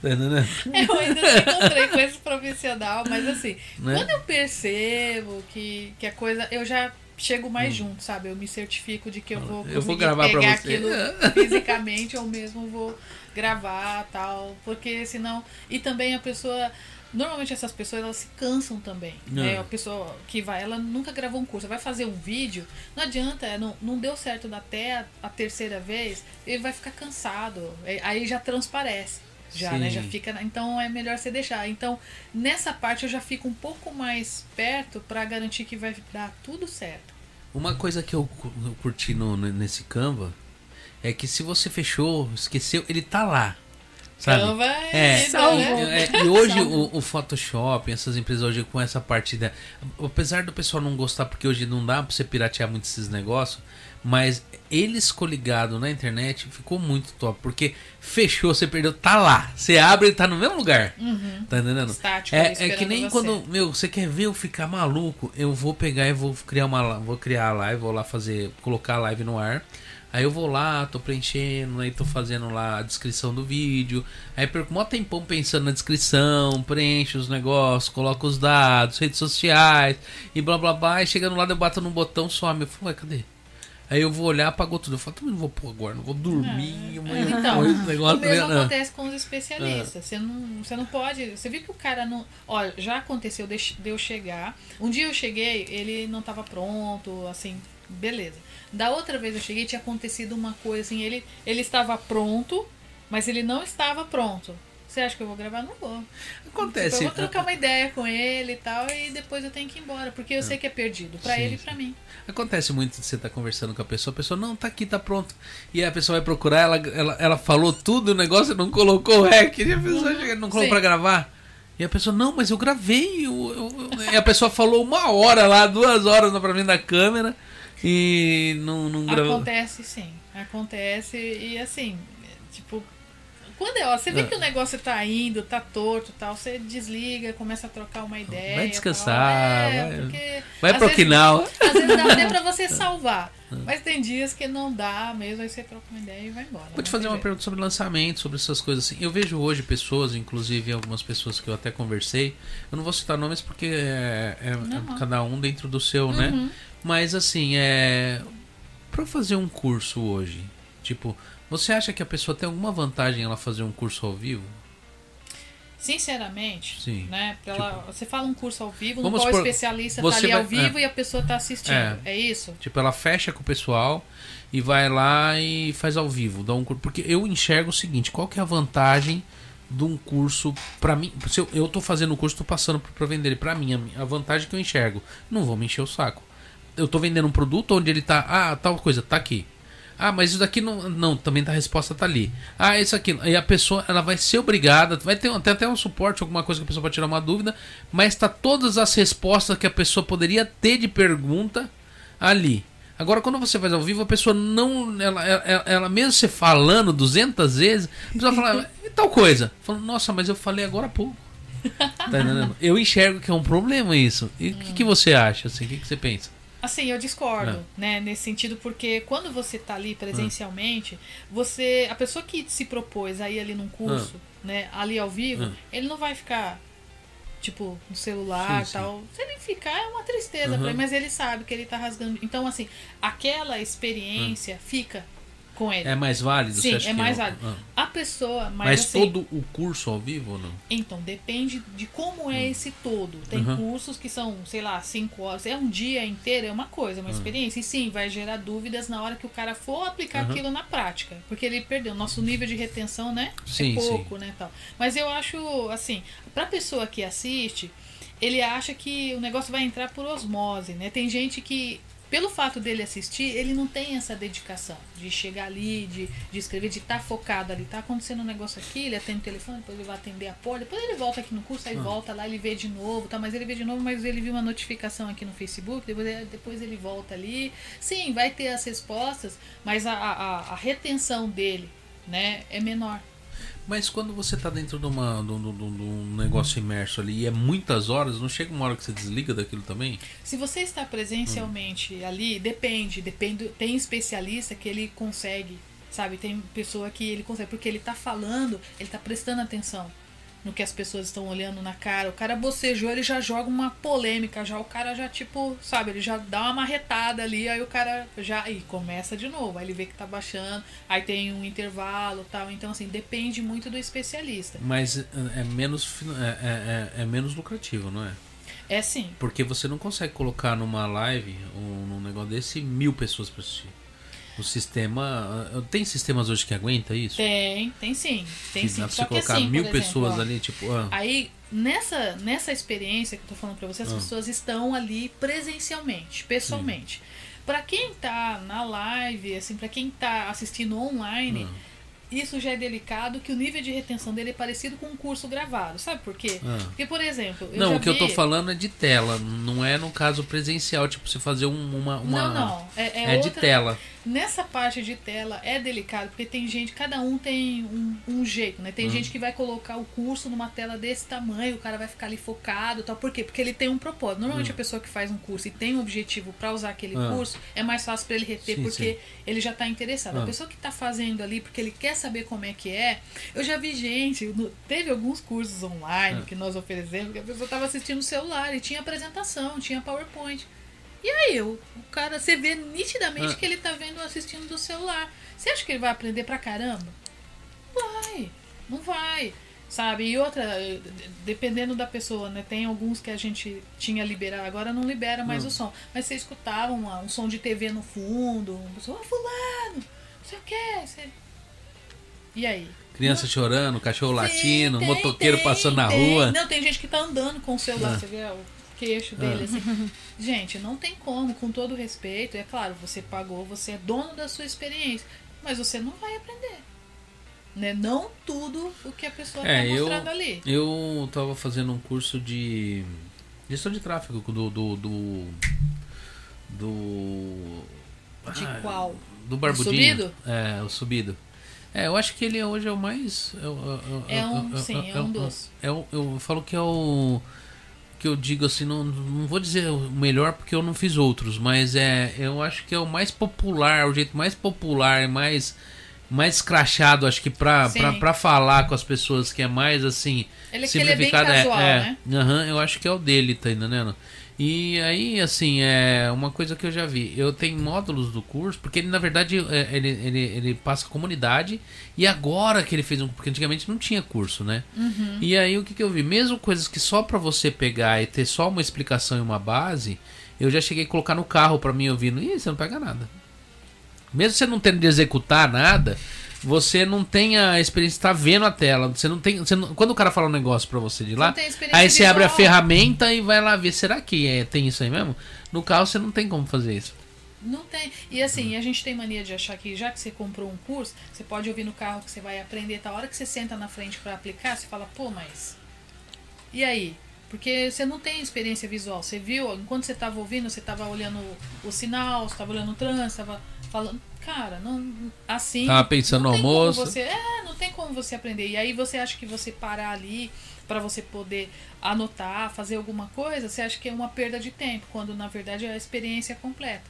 É, né? eu ainda não encontrei com esse profissional, mas assim, né? quando eu percebo que, que a coisa. Eu já chego mais hum. junto, sabe? Eu me certifico de que eu vou eu vou gravar pegar aquilo fisicamente ou mesmo vou gravar tal. Porque senão. E também a pessoa. Normalmente essas pessoas elas se cansam também. Né? A pessoa que vai, ela nunca gravou um curso, vai fazer um vídeo, não adianta, não, não deu certo até a, a terceira vez, ele vai ficar cansado. Aí já transparece já, Sim. né? Já fica. Então é melhor você deixar. Então, nessa parte eu já fico um pouco mais perto para garantir que vai dar tudo certo. Uma coisa que eu curti no, nesse Canva é que se você fechou, esqueceu, ele tá lá. Sabe? Canva é, é, né? é, e hoje o, o, Photoshop, essas empresas hoje com essa parte da. Apesar do pessoal não gostar, porque hoje não dá pra você piratear muito esses negócios, mas eles coligado na internet ficou muito top. Porque fechou, você perdeu, tá lá. Você abre e tá no mesmo lugar. Uhum. Tá entendendo? Estático, é, é que nem você. quando, meu, você quer ver eu ficar maluco, eu vou pegar e vou criar uma vou criar a live, vou lá fazer, colocar a live no ar. Aí eu vou lá, tô preenchendo, aí tô fazendo lá a descrição do vídeo. Aí perco um tempão pensando na descrição, preencho os negócios, coloco os dados, redes sociais e blá blá blá. E chegando lá, eu bato no botão, some. Eu falo, ué, cadê? Aí eu vou olhar, apagou tudo. Eu falo, também não vou pôr agora, não vou dormir. É. Amanhã então, o negócio o mesmo né? acontece com os especialistas. É. Você, não, você não pode. Você viu que o cara não. Olha, já aconteceu de, de eu chegar. Um dia eu cheguei, ele não estava pronto, assim, beleza. Da outra vez eu cheguei, tinha acontecido uma coisa assim, ele, ele estava pronto, mas ele não estava pronto. Você acha que eu vou gravar? Não vou. Acontece. Tipo, eu vou trocar uma ideia com ele e tal, e depois eu tenho que ir embora, porque eu sei que é perdido, para ele e para mim. Acontece muito de você estar tá conversando com a pessoa, a pessoa não tá aqui, tá pronto. E aí a pessoa vai procurar, ela, ela, ela falou tudo, o negócio não colocou o rec, e a pessoa uhum. não colocou para gravar. E a pessoa, não, mas eu gravei. Eu, eu, eu... E a pessoa falou uma hora lá, duas horas pra mim da câmera e não, não gravou. Acontece sim, acontece e assim, tipo, quando é, ó, você vê é. que o negócio tá indo, tá torto tal, você desliga, começa a trocar uma ideia. Vai descansar, é, vai, porque, vai pro final. Às vezes dá até pra você salvar. É. Mas tem dias que não dá mesmo, aí você troca uma ideia e vai embora. Vou te fazer uma jeito. pergunta sobre lançamento, sobre essas coisas assim. Eu vejo hoje pessoas, inclusive algumas pessoas que eu até conversei, eu não vou citar nomes porque é, é, é cada um dentro do seu, né? uhum. né? Mas assim, é. Pra fazer um curso hoje, tipo, você acha que a pessoa tem alguma vantagem ela fazer um curso ao vivo? Sinceramente, Sim. né? Ela, tipo, você fala um curso ao vivo, no qual o especialista está ali vai, ao vivo é, e a pessoa está assistindo. É, é, isso? Tipo, ela fecha com o pessoal e vai lá e faz ao vivo, dá um curso. Porque eu enxergo o seguinte, qual que é a vantagem de um curso para mim? Se eu, eu tô fazendo o curso, tô passando para vender. Para mim, a, a vantagem que eu enxergo, não vou me encher o saco. Eu tô vendendo um produto onde ele tá, ah, tal coisa, tá aqui ah, mas isso daqui não. Não, também tá, a resposta tá ali. Ah, isso aqui. E a pessoa ela vai ser obrigada. Vai ter até, até um suporte, alguma coisa que a pessoa pode tirar uma dúvida. Mas tá todas as respostas que a pessoa poderia ter de pergunta ali. Agora, quando você faz ao vivo, a pessoa não. Ela, ela, ela mesmo se falando 200 vezes, a pessoa fala, e tal coisa. Falando, nossa, mas eu falei agora há pouco. Tá? Eu enxergo que é um problema isso. E o que, que você acha? Assim? O que, que você pensa? Assim, eu discordo, é. né, nesse sentido, porque quando você está ali presencialmente, é. você, a pessoa que se propôs a ir ali num curso, é. né, ali ao vivo, ele não vai ficar tipo no celular sim, tal. Sim. Se ele ficar é uma tristeza uhum. para ele, mas ele sabe que ele está rasgando. Então assim, aquela experiência fica com ele. É mais válido? Sim, é mais válido. Ah. A pessoa, mas, mas assim, todo o curso ao vivo ou não? Então, depende de como é hum. esse todo. Tem uhum. cursos que são, sei lá, cinco horas, é um dia inteiro, é uma coisa, uma uhum. experiência. E sim, vai gerar dúvidas na hora que o cara for aplicar uhum. aquilo na prática. Porque ele perdeu. Nosso nível de retenção, né? É sim, é pouco, sim. né? Tal. Mas eu acho, assim, pra pessoa que assiste, ele acha que o negócio vai entrar por osmose, né? Tem gente que pelo fato dele assistir, ele não tem essa dedicação de chegar ali, de, de escrever, de estar tá focado ali. Tá acontecendo um negócio aqui, ele atende o telefone, depois ele vai atender a porta, depois ele volta aqui no curso, aí ah. volta lá, ele vê de novo, tá? Mas ele vê de novo, mas ele viu uma notificação aqui no Facebook, depois ele, depois ele volta ali. Sim, vai ter as respostas, mas a, a, a retenção dele, né, é menor. Mas quando você está dentro de, uma, de, de, de, um negócio imerso ali e é muitas horas, não chega uma hora que você desliga daquilo também? Se você está presencialmente hum. ali, depende, depende. Tem especialista que ele consegue, sabe? Tem pessoa que ele consegue, porque ele está falando, ele está prestando atenção no que as pessoas estão olhando na cara. O cara bocejou, ele já joga uma polêmica, já o cara já tipo, sabe, ele já dá uma marretada ali, aí o cara já e começa de novo. Aí ele vê que tá baixando, aí tem um intervalo, tal. Então assim, depende muito do especialista. Mas é, é menos é, é, é, é menos lucrativo, não é? É sim. Porque você não consegue colocar numa live ou num negócio desse mil pessoas para assistir. O sistema. Tem sistemas hoje que aguenta isso? Tem, tem sim. Tem que sim. Dá pra você colocar assim, mil exemplo, pessoas ó, ali, tipo. Ah. Aí, nessa, nessa experiência que eu tô falando pra você, as ah. pessoas estão ali presencialmente, pessoalmente. Para quem tá na live, assim, para quem tá assistindo online. Ah isso já é delicado, que o nível de retenção dele é parecido com um curso gravado. Sabe por quê? Ah. Porque, por exemplo. não, o que vi... eu tô falando é de tela, não é no caso presencial, tipo, você fazer um, uma, uma. Não, não. É, é, é outra... de tela. Nessa parte de tela é delicado, porque tem gente, cada um tem um, um jeito, né? Tem uhum. gente que vai colocar o curso numa tela desse tamanho, o cara vai ficar ali focado tal. Por quê? Porque ele tem um propósito. Normalmente uhum. a pessoa que faz um curso e tem um objetivo para usar aquele uhum. curso, é mais fácil para ele reter, sim, porque sim. ele já tá interessado. A pessoa que tá fazendo ali porque ele quer saber como é que é, eu já vi gente, no, teve alguns cursos online que nós oferecemos, que a pessoa tava assistindo no celular e tinha apresentação, tinha PowerPoint. E aí, o, o cara, você vê nitidamente ah. que ele tá vendo assistindo do celular. Você acha que ele vai aprender pra caramba? Não vai, não vai. Sabe? E outra, dependendo da pessoa, né? Tem alguns que a gente tinha liberado, agora não libera mais o som. Mas você escutava um, um som de TV no fundo, um pessoal, oh, fulano, não sei o que. Você... E aí? Criança não... chorando, cachorro Sim, latindo, tem, motoqueiro tem, passando na tem. rua. Não, tem gente que tá andando com o celular, ah. você vê o queixo dele, ah. assim. Gente, não tem como, com todo respeito. É claro, você pagou, você é dono da sua experiência, mas você não vai aprender. Né? Não tudo o que a pessoa está é, mostrando eu, ali. Eu estava fazendo um curso de gestão de tráfego do. do, do, do de ah, qual? Do Barbudinho. O subido? É, o subido. É, eu acho que ele hoje é o mais. É, um, sim, é um dos. É, eu, eu falo que é o. Que eu digo assim, não, não vou dizer o melhor porque eu não fiz outros, mas é, eu acho que é o mais popular, o jeito mais popular, mais mais escrachado, acho que pra, pra, pra falar com as pessoas que é mais assim. Ele, simplificado, ele é bem casual, é, é, né? Uhum, eu acho que é o dele, tá entendendo? E aí, assim, é uma coisa que eu já vi. Eu tenho módulos do curso, porque ele, na verdade, é, ele, ele, ele passa comunidade. E agora que ele fez um. Porque antigamente não tinha curso, né? Uhum. E aí, o que, que eu vi? Mesmo coisas que só para você pegar e ter só uma explicação e uma base, eu já cheguei a colocar no carro para mim ouvindo. Ih, você não pega nada. Mesmo você não tendo de executar nada, você não tem a experiência de estar vendo a tela. Você não tem. Você não, quando o cara fala um negócio para você de lá, aí você abre a ferramenta e vai lá ver. Será que é, tem isso aí mesmo? No carro você não tem como fazer isso. Não tem. E assim, a gente tem mania de achar que já que você comprou um curso, você pode ouvir no carro que você vai aprender. Tá? A hora que você senta na frente para aplicar, você fala, pô, mas. E aí? Porque você não tem experiência visual. Você viu, enquanto você estava ouvindo, você estava olhando o sinal, você estava olhando o trânsito, estava falando, cara, não assim. Tava pensando no almoço. Você, é, não tem como você aprender. E aí você acha que você parar ali para você poder anotar, fazer alguma coisa, você acha que é uma perda de tempo, quando na verdade é a experiência completa.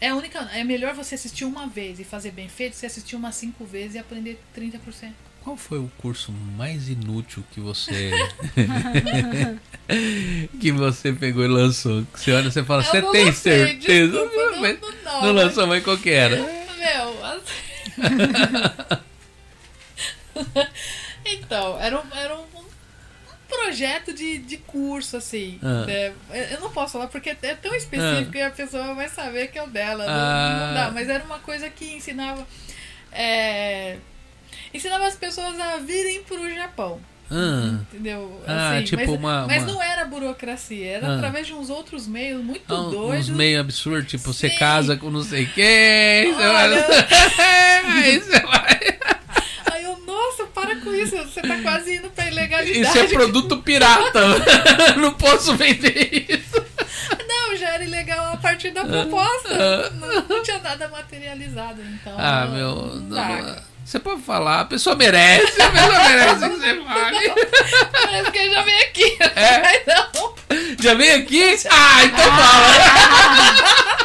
É única, é melhor você assistir uma vez e fazer bem feito, você assistir umas cinco vezes e aprender 30%. Qual foi o curso mais inútil que você que você pegou e lançou? Que você olha e você fala, você tem certeza? Desculpa, não, não, não, não, lançou, mas qual que era? Meu, assim... então, era um, era um projeto de, de curso, assim. Ah. Né? Eu não posso falar porque é tão específico ah. e a pessoa vai saber que é o dela. Ah. Não, não, dá, mas era uma coisa que ensinava. É, ensinava as pessoas a virem pro Japão. Ah. Entendeu? Ah, assim, tipo mas, uma, mas não era burocracia, era ah. através de uns outros meios muito ah, doidos. Uns meios absurdos, tipo, Sim. você casa com não sei quem. Olha... Aí você vai. Aí eu, nossa, para com isso, você tá quase indo pra ilegalidade. Isso é produto pirata. não posso vender isso. Não, já era ilegal a partir da proposta. Ah. Não, não tinha nada materializado, então. Ah, meu. Não, você pode falar, a pessoa merece, a pessoa merece que você fale. Parece que já vem aqui. É? não. Já vem aqui? Ah, então fala.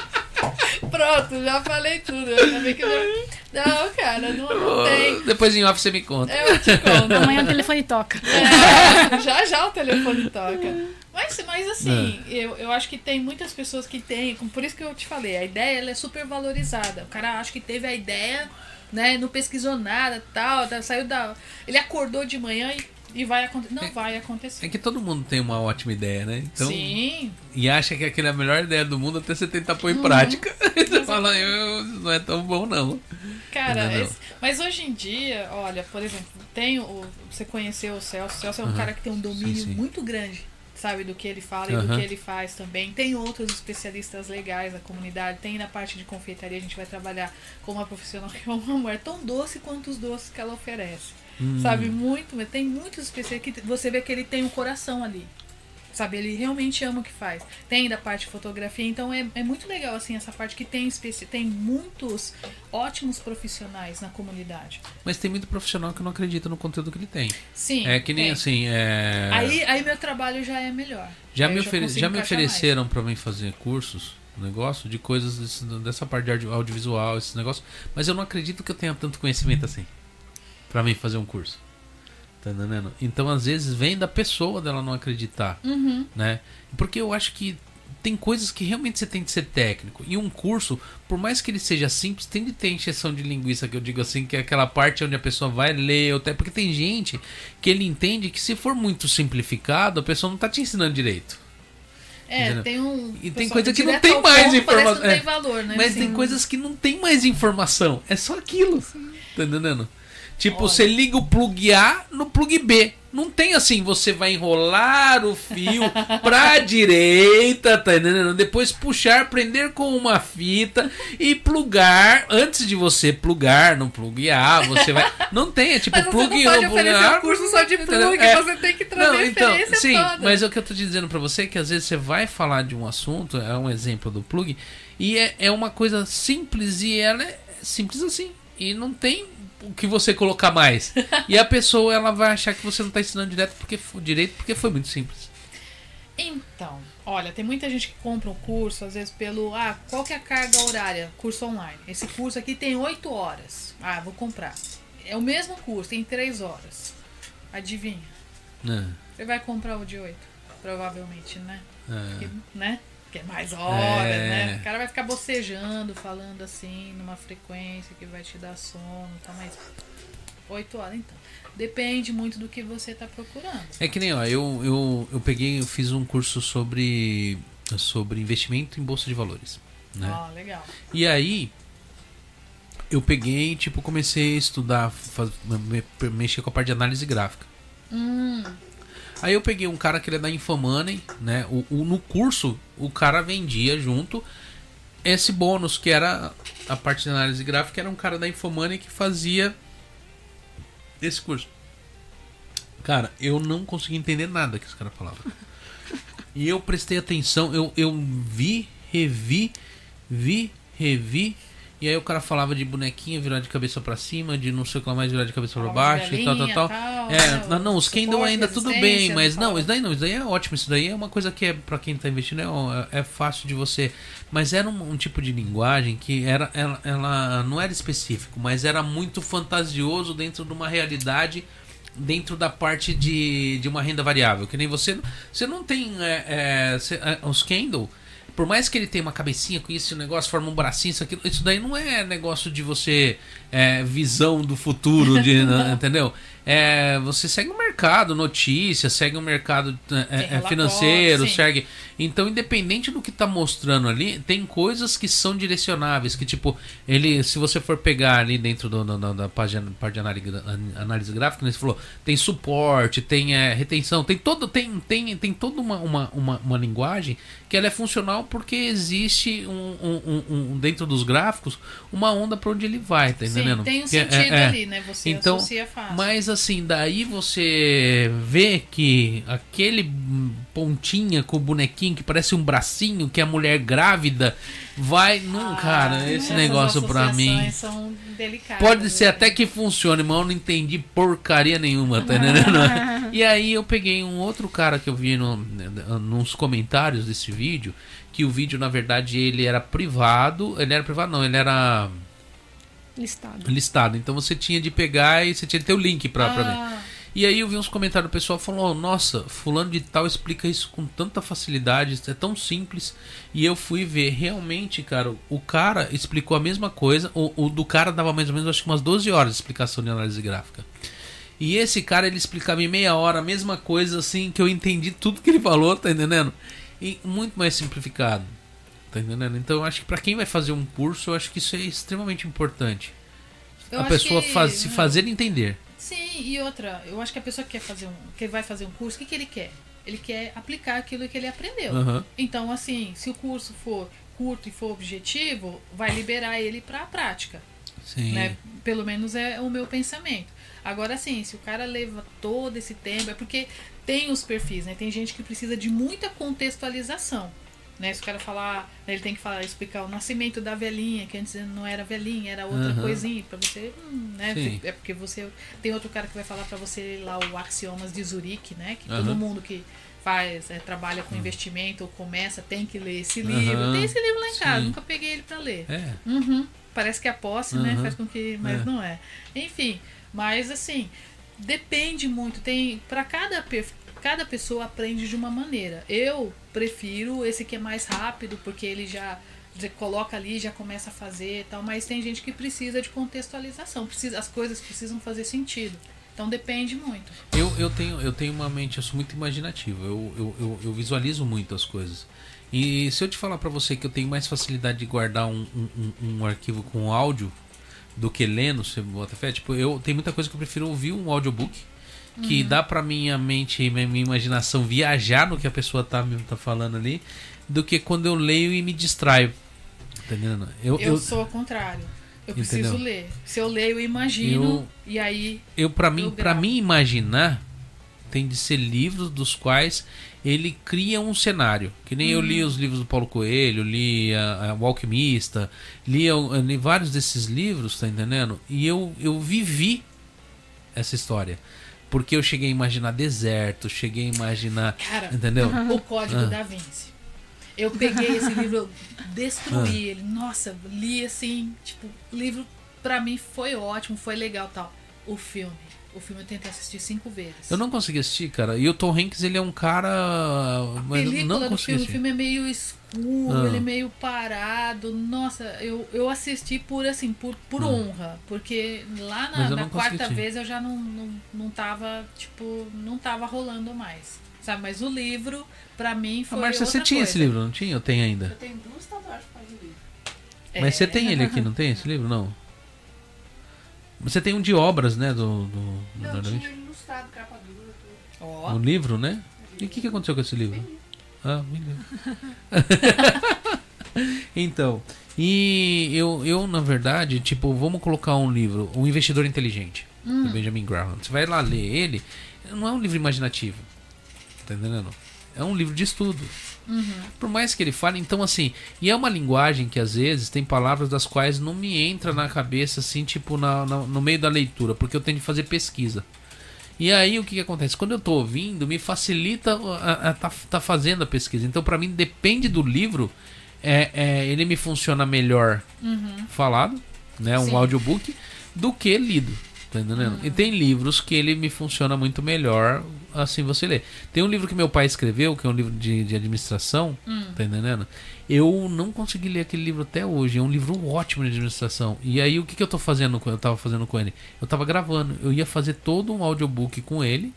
Pronto, já falei tudo. Eu que não... não, cara, não, não tem. Depois em off você me conta. Eu te conto. Amanhã o telefone toca. É, já já o telefone toca. Mas, mas assim, é. eu, eu acho que tem muitas pessoas que têm. Por isso que eu te falei, a ideia ela é super valorizada. O cara acha que teve a ideia né? Não pesquisou nada, tal, tá, saiu da. Ele acordou de manhã e, e vai acontecer. Não é, vai acontecer. É que todo mundo tem uma ótima ideia, né? Então, Sim. E acha que aquela é a melhor ideia do mundo até você tentar pôr em uhum. prática. você fala, eu, não é tão bom, não. Cara, esse, mas hoje em dia, olha, por exemplo, tem o, você conheceu o Celso. O Celso é um uhum. cara que tem um domínio sim, sim. muito grande sabe, do que ele fala uhum. e do que ele faz também. Tem outros especialistas legais na comunidade, tem na parte de confeitaria, a gente vai trabalhar com uma profissional que é uma mulher tão doce quanto os doces que ela oferece. Hum. Sabe, muito, tem muitos especialistas que você vê que ele tem um coração ali. Sabe, ele realmente ama o que faz. Tem da parte de fotografia, então é, é muito legal assim essa parte que tem tem muitos ótimos profissionais na comunidade. Mas tem muito profissional que não acredita no conteúdo que ele tem. Sim. É que nem tem. assim. É... Aí, aí meu trabalho já é melhor. Já, me, ofere já, já me ofereceram para mim fazer cursos negócio de coisas desse, dessa parte de audiovisual, esses negócios, mas eu não acredito que eu tenha tanto conhecimento assim para mim fazer um curso. Tá entendendo? Então, às vezes, vem da pessoa dela não acreditar. Uhum. Né? Porque eu acho que tem coisas que realmente você tem que ser técnico. E um curso, por mais que ele seja simples, tem de ter encheção de linguiça, que eu digo assim, que é aquela parte onde a pessoa vai ler, até porque tem gente que ele entende que se for muito simplificado, a pessoa não está te ensinando direito. É, Entendeu? tem um. E tem coisa que não tem mais informação. É, valor, né? Mas tem coisas que não tem mais informação. É só aquilo. Sim. Tá entendendo? Tipo, Olha. você liga o plug A no plug B. Não tem assim, você vai enrolar o fio pra direita, tá entendendo? Depois puxar, prender com uma fita e plugar. Antes de você plugar no plug A, você vai. Não tem, é tipo mas plug você não pode oferecer um curso só de plug, é... você tem que trazer não, então, Sim, toda. mas o que eu tô dizendo pra você é que às vezes você vai falar de um assunto, é um exemplo do plug, e é, é uma coisa simples e ela é simples assim. E não tem o que você colocar mais. e a pessoa ela vai achar que você não está ensinando direto porque, direito porque foi muito simples. Então, olha, tem muita gente que compra um curso, às vezes pelo. Ah, qual que é a carga horária? Curso online. Esse curso aqui tem 8 horas. Ah, vou comprar. É o mesmo curso, tem 3 horas. Adivinha? É. Você vai comprar o de 8, provavelmente, né? É. Porque, né? Que é mais horas, é. né? O cara vai ficar bocejando, falando assim, numa frequência que vai te dar sono, tá? Mas 8 horas, então. Depende muito do que você tá procurando. É que nem, ó, eu, eu, eu peguei, eu fiz um curso sobre, sobre investimento em bolsa de valores. Né? Ah, legal. E aí, eu peguei, tipo, comecei a estudar, faz, mexer com a parte de análise gráfica. Hum. Aí eu peguei um cara que ele é da Infomoney, né? O, o, no curso, o cara vendia junto esse bônus, que era a parte de análise gráfica, era um cara da Infomoney que fazia esse curso. Cara, eu não consegui entender nada que esse cara falava. E eu prestei atenção, eu, eu vi, revi, vi, revi e aí o cara falava de bonequinha virar de cabeça para cima, de não sei o que mais virar de cabeça para baixo e tal, tal, tal. tal é, né, não, não, os Kendall ainda tudo bem, mas não, isso daí não, isso daí é ótimo, isso daí é uma coisa que é para quem tá investindo é, é fácil de você, mas era um, um tipo de linguagem que era ela, ela não era específico, mas era muito fantasioso dentro de uma realidade dentro da parte de, de uma renda variável, que nem você você não tem é, é, é, os Kendall por mais que ele tenha uma cabecinha com isso, o negócio forma um bracinho, isso, aquilo, isso daí não é negócio de você é, visão do futuro, de, né, entendeu? É, você segue mercado, notícias, segue o mercado é, é financeiro, sim. segue. Então, independente do que está mostrando ali, tem coisas que são direcionáveis. Que, tipo, ele, se você for pegar ali dentro do, do, da página, parte de análise, análise gráfica, né, você falou, tem suporte, tem é, retenção, tem todo, tem, tem, tem toda uma, uma, uma, uma, linguagem que ela é funcional porque existe um, um, um, um dentro dos gráficos uma onda para onde ele vai, tá entendendo? Sim, tem um que, é, sentido é, ali, né? Você então, associa fácil. Mas assim, daí você vê que aquele pontinha com o bonequinho que parece um bracinho, que é a mulher grávida, vai. Não, ah, cara, esse negócio pra mim. São delicadas, pode ser né? até que funcione, mas eu não entendi porcaria nenhuma, tá entendendo? e aí eu peguei um outro cara que eu vi no, nos comentários desse vídeo, que o vídeo, na verdade, ele era privado. Ele era privado, não, ele era Listado. Listado. Então você tinha de pegar e você tinha de ter o link pra, ah. pra ver. E aí eu vi uns comentários do pessoal falando, nossa, fulano de tal explica isso com tanta facilidade, é tão simples. E eu fui ver, realmente, cara, o cara explicou a mesma coisa, o, o do cara dava mais ou menos acho que umas 12 horas de explicação de análise gráfica. E esse cara ele explicava em meia hora a mesma coisa, assim, que eu entendi tudo que ele falou, tá entendendo? E muito mais simplificado. Tá entendendo? Então eu acho que para quem vai fazer um curso, eu acho que isso é extremamente importante. Eu a pessoa que, faz, se fazer entender. Sim, e outra, eu acho que a pessoa que quer fazer um, que vai fazer um curso, o que, que ele quer? Ele quer aplicar aquilo que ele aprendeu. Uhum. Então, assim, se o curso for curto e for objetivo, vai liberar ele para a prática. Sim. Né? Pelo menos é o meu pensamento. Agora, sim, se o cara leva todo esse tempo, é porque tem os perfis, né? Tem gente que precisa de muita contextualização. Né? Se o cara falar, né, ele tem que falar, explicar o nascimento da velhinha, que antes não era velhinha, era outra uhum. coisinha, para você, hum, né? Sim. É porque você tem outro cara que vai falar para você lá o axiomas de Zurique, né? Que uhum. todo mundo que faz, é, trabalha com uhum. investimento ou começa tem que ler esse livro. Tem esse livro lá em casa, Sim. nunca peguei ele para ler. É. Uhum. Parece que a posse, né, faz com que, mas é. não é. Enfim, mas assim, depende muito, tem para cada perfil cada pessoa aprende de uma maneira. Eu prefiro esse que é mais rápido, porque ele já coloca ali já começa a fazer tal, mas tem gente que precisa de contextualização, precisa, as coisas precisam fazer sentido. Então depende muito. Eu, eu, tenho, eu tenho uma mente, eu sou muito imaginativo, eu, eu, eu, eu visualizo muito as coisas. E se eu te falar para você que eu tenho mais facilidade de guardar um, um, um arquivo com áudio do que lendo, você bota fé, tipo, eu tem muita coisa que eu prefiro ouvir um audiobook que uhum. dá para minha mente e minha imaginação viajar no que a pessoa tá, tá falando ali, do que quando eu leio e me distraio. Entendendo? Eu, eu, eu sou ao contrário. Eu preciso entendeu? ler. Se eu leio, eu imagino eu, e aí. Eu para mim, para mim imaginar tem de ser livros dos quais ele cria um cenário. Que nem eu li uhum. os livros do Paulo Coelho, li a, a O Alquimista, li, li vários desses livros, tá entendendo? E eu, eu vivi essa história. Porque eu cheguei a imaginar deserto, cheguei a imaginar. Cara, entendeu? O Código ah. da Vinci. Eu peguei esse livro, eu destruí ah. ele. Nossa, li assim, tipo, o livro pra mim foi ótimo, foi legal tal. O filme. O filme eu tentei assistir cinco vezes. Eu não consegui assistir, cara. E o Tom Hanks, ele é um cara. A mas não do filme, o filme é meio escuro, ah. ele é meio parado. Nossa, eu, eu assisti por assim, por, por ah. honra. Porque lá na, na quarta assistir. vez eu já não, não, não tava, tipo, não tava rolando mais. Sabe? Mas o livro, pra mim, foi. Ah, Márcia, você tinha coisa. esse livro, não tinha? Eu tenho ainda. Eu tenho duas tatuagens o livro. Mas é. você tem ele aqui, não tem esse livro? Não. Você tem um de obras, né? Do, do, do Não, tinha ilustrado, capa dura. Oh. Um livro, né? E o que, que aconteceu com esse livro? Ah, então, e eu, eu, na verdade, tipo, vamos colocar um livro, O Investidor Inteligente, hum. do Benjamin Graham. Você vai lá ler ele, não é um livro imaginativo. Tá entendendo? É um livro de estudo. Uhum. Por mais que ele fale, então assim, e é uma linguagem que às vezes tem palavras das quais não me entra na cabeça assim, tipo na, na no meio da leitura, porque eu tenho de fazer pesquisa. E aí o que, que acontece? Quando eu tô ouvindo, me facilita a, a, tá, tá fazendo a pesquisa. Então para mim depende do livro, é, é, ele me funciona melhor uhum. falado, né, um Sim. audiobook, do que lido. Tá entendendo? Uhum. E tem livros que ele me funciona muito melhor assim você lê. Tem um livro que meu pai escreveu, que é um livro de, de administração, hum. tá entendendo? Eu não consegui ler aquele livro até hoje. É um livro ótimo de administração. E aí o que, que eu tô fazendo? Eu tava fazendo com ele? Eu tava gravando. Eu ia fazer todo um audiobook com ele.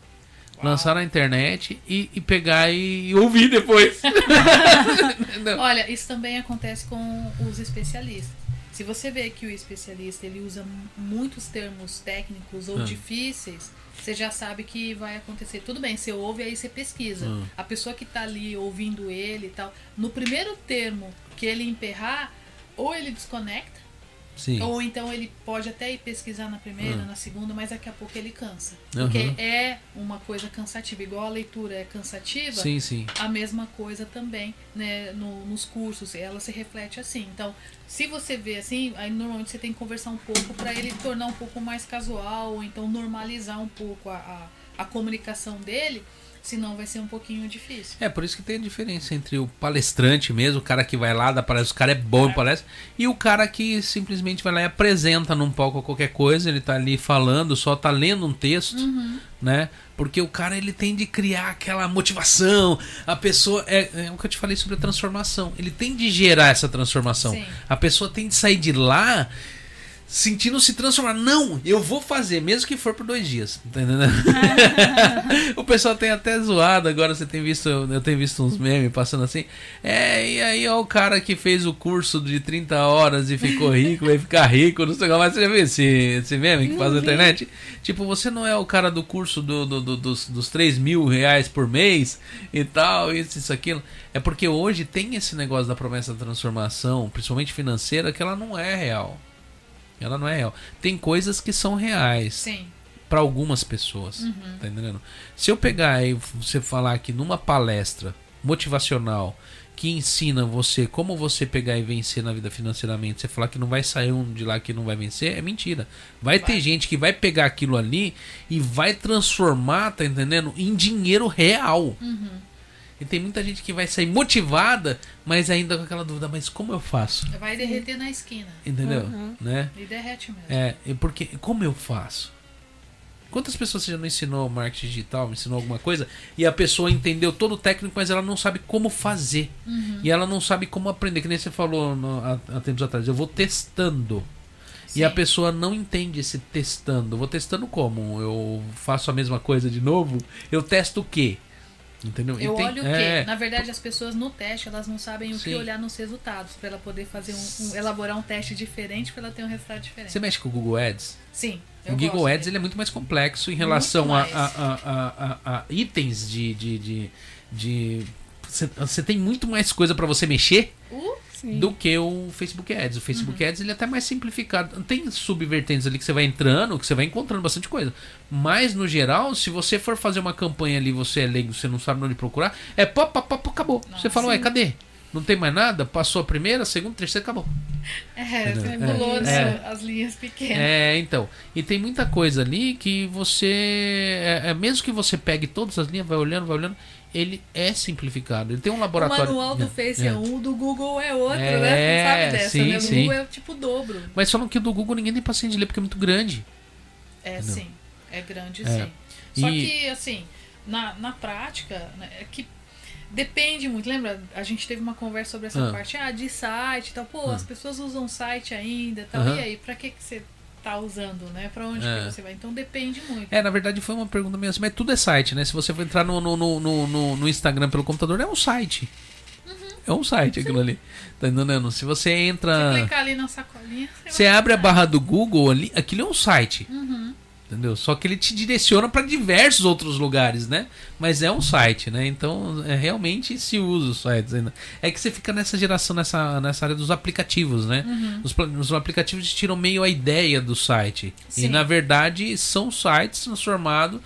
Lançar na internet e, e pegar e, e ouvir depois. Olha, isso também acontece com os especialistas. Se você vê que o especialista ele usa muitos termos técnicos ou ah. difíceis, você já sabe que vai acontecer. Tudo bem, você ouve aí você pesquisa. Ah. A pessoa que está ali ouvindo ele e tal, no primeiro termo que ele emperrar, ou ele desconecta, Sim. Ou então ele pode até ir pesquisar na primeira, uhum. na segunda, mas daqui a pouco ele cansa. Uhum. Porque é uma coisa cansativa. Igual a leitura é cansativa, sim, sim. a mesma coisa também né, no, nos cursos. Ela se reflete assim. Então, se você vê assim, aí normalmente você tem que conversar um pouco para ele tornar um pouco mais casual, ou então normalizar um pouco a, a, a comunicação dele senão vai ser um pouquinho difícil. É, por isso que tem a diferença entre o palestrante mesmo, o cara que vai lá, dá palestra, o cara é bom é. em palestra, e o cara que simplesmente vai lá e apresenta num palco qualquer coisa, ele tá ali falando, só tá lendo um texto, uhum. né? Porque o cara ele tem de criar aquela motivação, a pessoa é, é o que eu te falei sobre a transformação. Ele tem de gerar essa transformação. Sim. A pessoa tem de sair de lá sentindo se transformar. Não, eu vou fazer, mesmo que for por dois dias. Tá o pessoal tem até zoado agora, você tem visto, eu tenho visto uns memes passando assim. É, e aí ó, o cara que fez o curso de 30 horas e ficou rico, vai ficar rico, não sei o que mais. Você já viu esse, esse meme que faz na internet? Tipo, você não é o cara do curso do, do, do dos, dos 3 mil reais por mês e tal, isso, isso, aquilo. É porque hoje tem esse negócio da promessa da transformação, principalmente financeira, que ela não é real. Ela não é real. Tem coisas que são reais. Sim. Para algumas pessoas. Uhum. Tá entendendo? Se eu pegar e você falar que numa palestra motivacional que ensina você como você pegar e vencer na vida financeiramente, você falar que não vai sair um de lá que não vai vencer, é mentira. Vai, vai, ter gente que vai pegar aquilo ali e vai transformar, tá entendendo? Em dinheiro real. Uhum. E tem muita gente que vai sair motivada, mas ainda com aquela dúvida, mas como eu faço? Vai derreter na esquina. Entendeu? Uhum. Né? E derrete mesmo. É, porque como eu faço? Quantas pessoas você já não ensinou marketing digital, ensinou alguma coisa, e a pessoa entendeu todo o técnico, mas ela não sabe como fazer. Uhum. E ela não sabe como aprender, que nem você falou no, há, há tempos atrás. Eu vou testando. Sim. E a pessoa não entende esse testando. Vou testando como? Eu faço a mesma coisa de novo? Eu testo o quê? Entendeu? Eu tem, olho o é... quê? Na verdade, as pessoas no teste, elas não sabem o Sim. que olhar nos resultados para ela poder fazer um, um, elaborar um teste diferente para ela ter um resultado diferente. Você mexe com o Google Ads? Sim. O Google Ads ele é muito mais complexo em relação a, a, a, a, itens de, de, de, de você tem muito mais coisa para você mexer uh, do que o Facebook Ads. O Facebook uhum. Ads ele é até mais simplificado. Tem subvertentes ali que você vai entrando, que você vai encontrando bastante coisa. Mas no geral, se você for fazer uma campanha ali, você é leigo, você não sabe onde procurar, é pop, pop, pop, acabou. Nossa, você fala, ué, cadê? Não tem mais nada? Passou a primeira, a segunda, a terceira, acabou. É, você pulou é, as linhas pequenas. É, então. E tem muita coisa ali que você. É, é, mesmo que você pegue todas as linhas, vai olhando, vai olhando, ele é simplificado. Ele tem um laboratório. O manual do Face é, é um, do Google é outro, é, né? Sabe dessa, sim, né? O sim. Google é tipo o dobro. Mas falam que o do Google ninguém tem paciência de ler porque é muito grande. É, Entendeu? sim. É grande, é. sim. Só e... que, assim, na, na prática, né, é que depende muito. Lembra? A gente teve uma conversa sobre essa ah. parte ah, de site e tal. Pô, ah. as pessoas usam site ainda tal. E aí, pra que, que você tá usando, né? Pra onde é. que você vai? Então depende muito. É, na verdade foi uma pergunta mesmo, mas tudo é site, né? Se você for entrar no, no, no, no, no Instagram pelo computador, é um site. Uhum. É um site aquilo ali. Tá entendendo? Se você entra. Você clicar ali na sacolinha. Você, você abre a barra do Google ali, aquilo é um site. Uhum entendeu? Só que ele te direciona para diversos outros lugares, né? Mas é um site, né? Então, é, realmente se usa os sites ainda. É que você fica nessa geração, nessa, nessa área dos aplicativos, né? Uhum. Os, os aplicativos tiram meio a ideia do site. Sim. E, na verdade, são sites transformados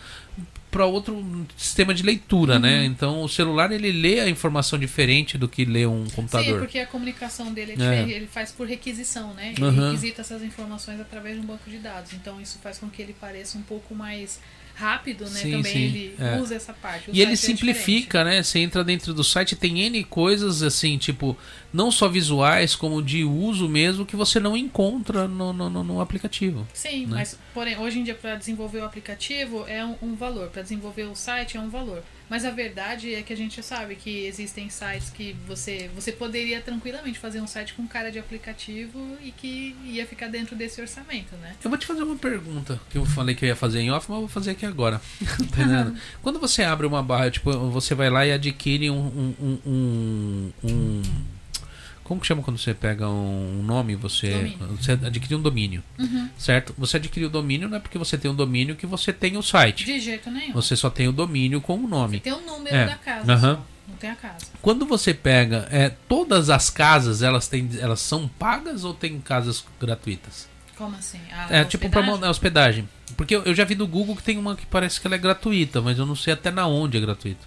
para outro sistema de leitura, né? uhum. né? Então o celular ele lê a informação diferente do que lê um computador. Sim, porque a comunicação dele é é. ele faz por requisição, né? Ele uhum. requisita essas informações através de um banco de dados. Então isso faz com que ele pareça um pouco mais rápido, né? Sim, Também sim, ele é. usa essa parte. O e ele é simplifica, né? Você entra dentro do site tem N coisas assim, tipo, não só visuais, como de uso mesmo, que você não encontra no, no, no aplicativo. Sim, né? mas porém, hoje em dia para desenvolver o aplicativo é um, um valor, para desenvolver o site é um valor. Mas a verdade é que a gente sabe que existem sites que você, você poderia tranquilamente fazer um site com cara de aplicativo e que ia ficar dentro desse orçamento, né? Eu vou te fazer uma pergunta que eu falei que eu ia fazer em off, mas eu vou fazer aqui agora. tá Quando você abre uma barra, tipo, você vai lá e adquire um, um, um, um como que chama quando você pega um nome você domínio. você adquire um domínio, uhum. certo? Você adquire o domínio não é porque você tem um domínio que você tem o site. De jeito nenhum. Você só tem o domínio com o nome. Você tem o número é. da casa. Uhum. Não tem a casa. Quando você pega, é, todas as casas elas têm, elas são pagas ou tem casas gratuitas? Como assim? A é tipo para hospedagem. Porque eu, eu já vi do Google que tem uma que parece que ela é gratuita, mas eu não sei até na onde é gratuita.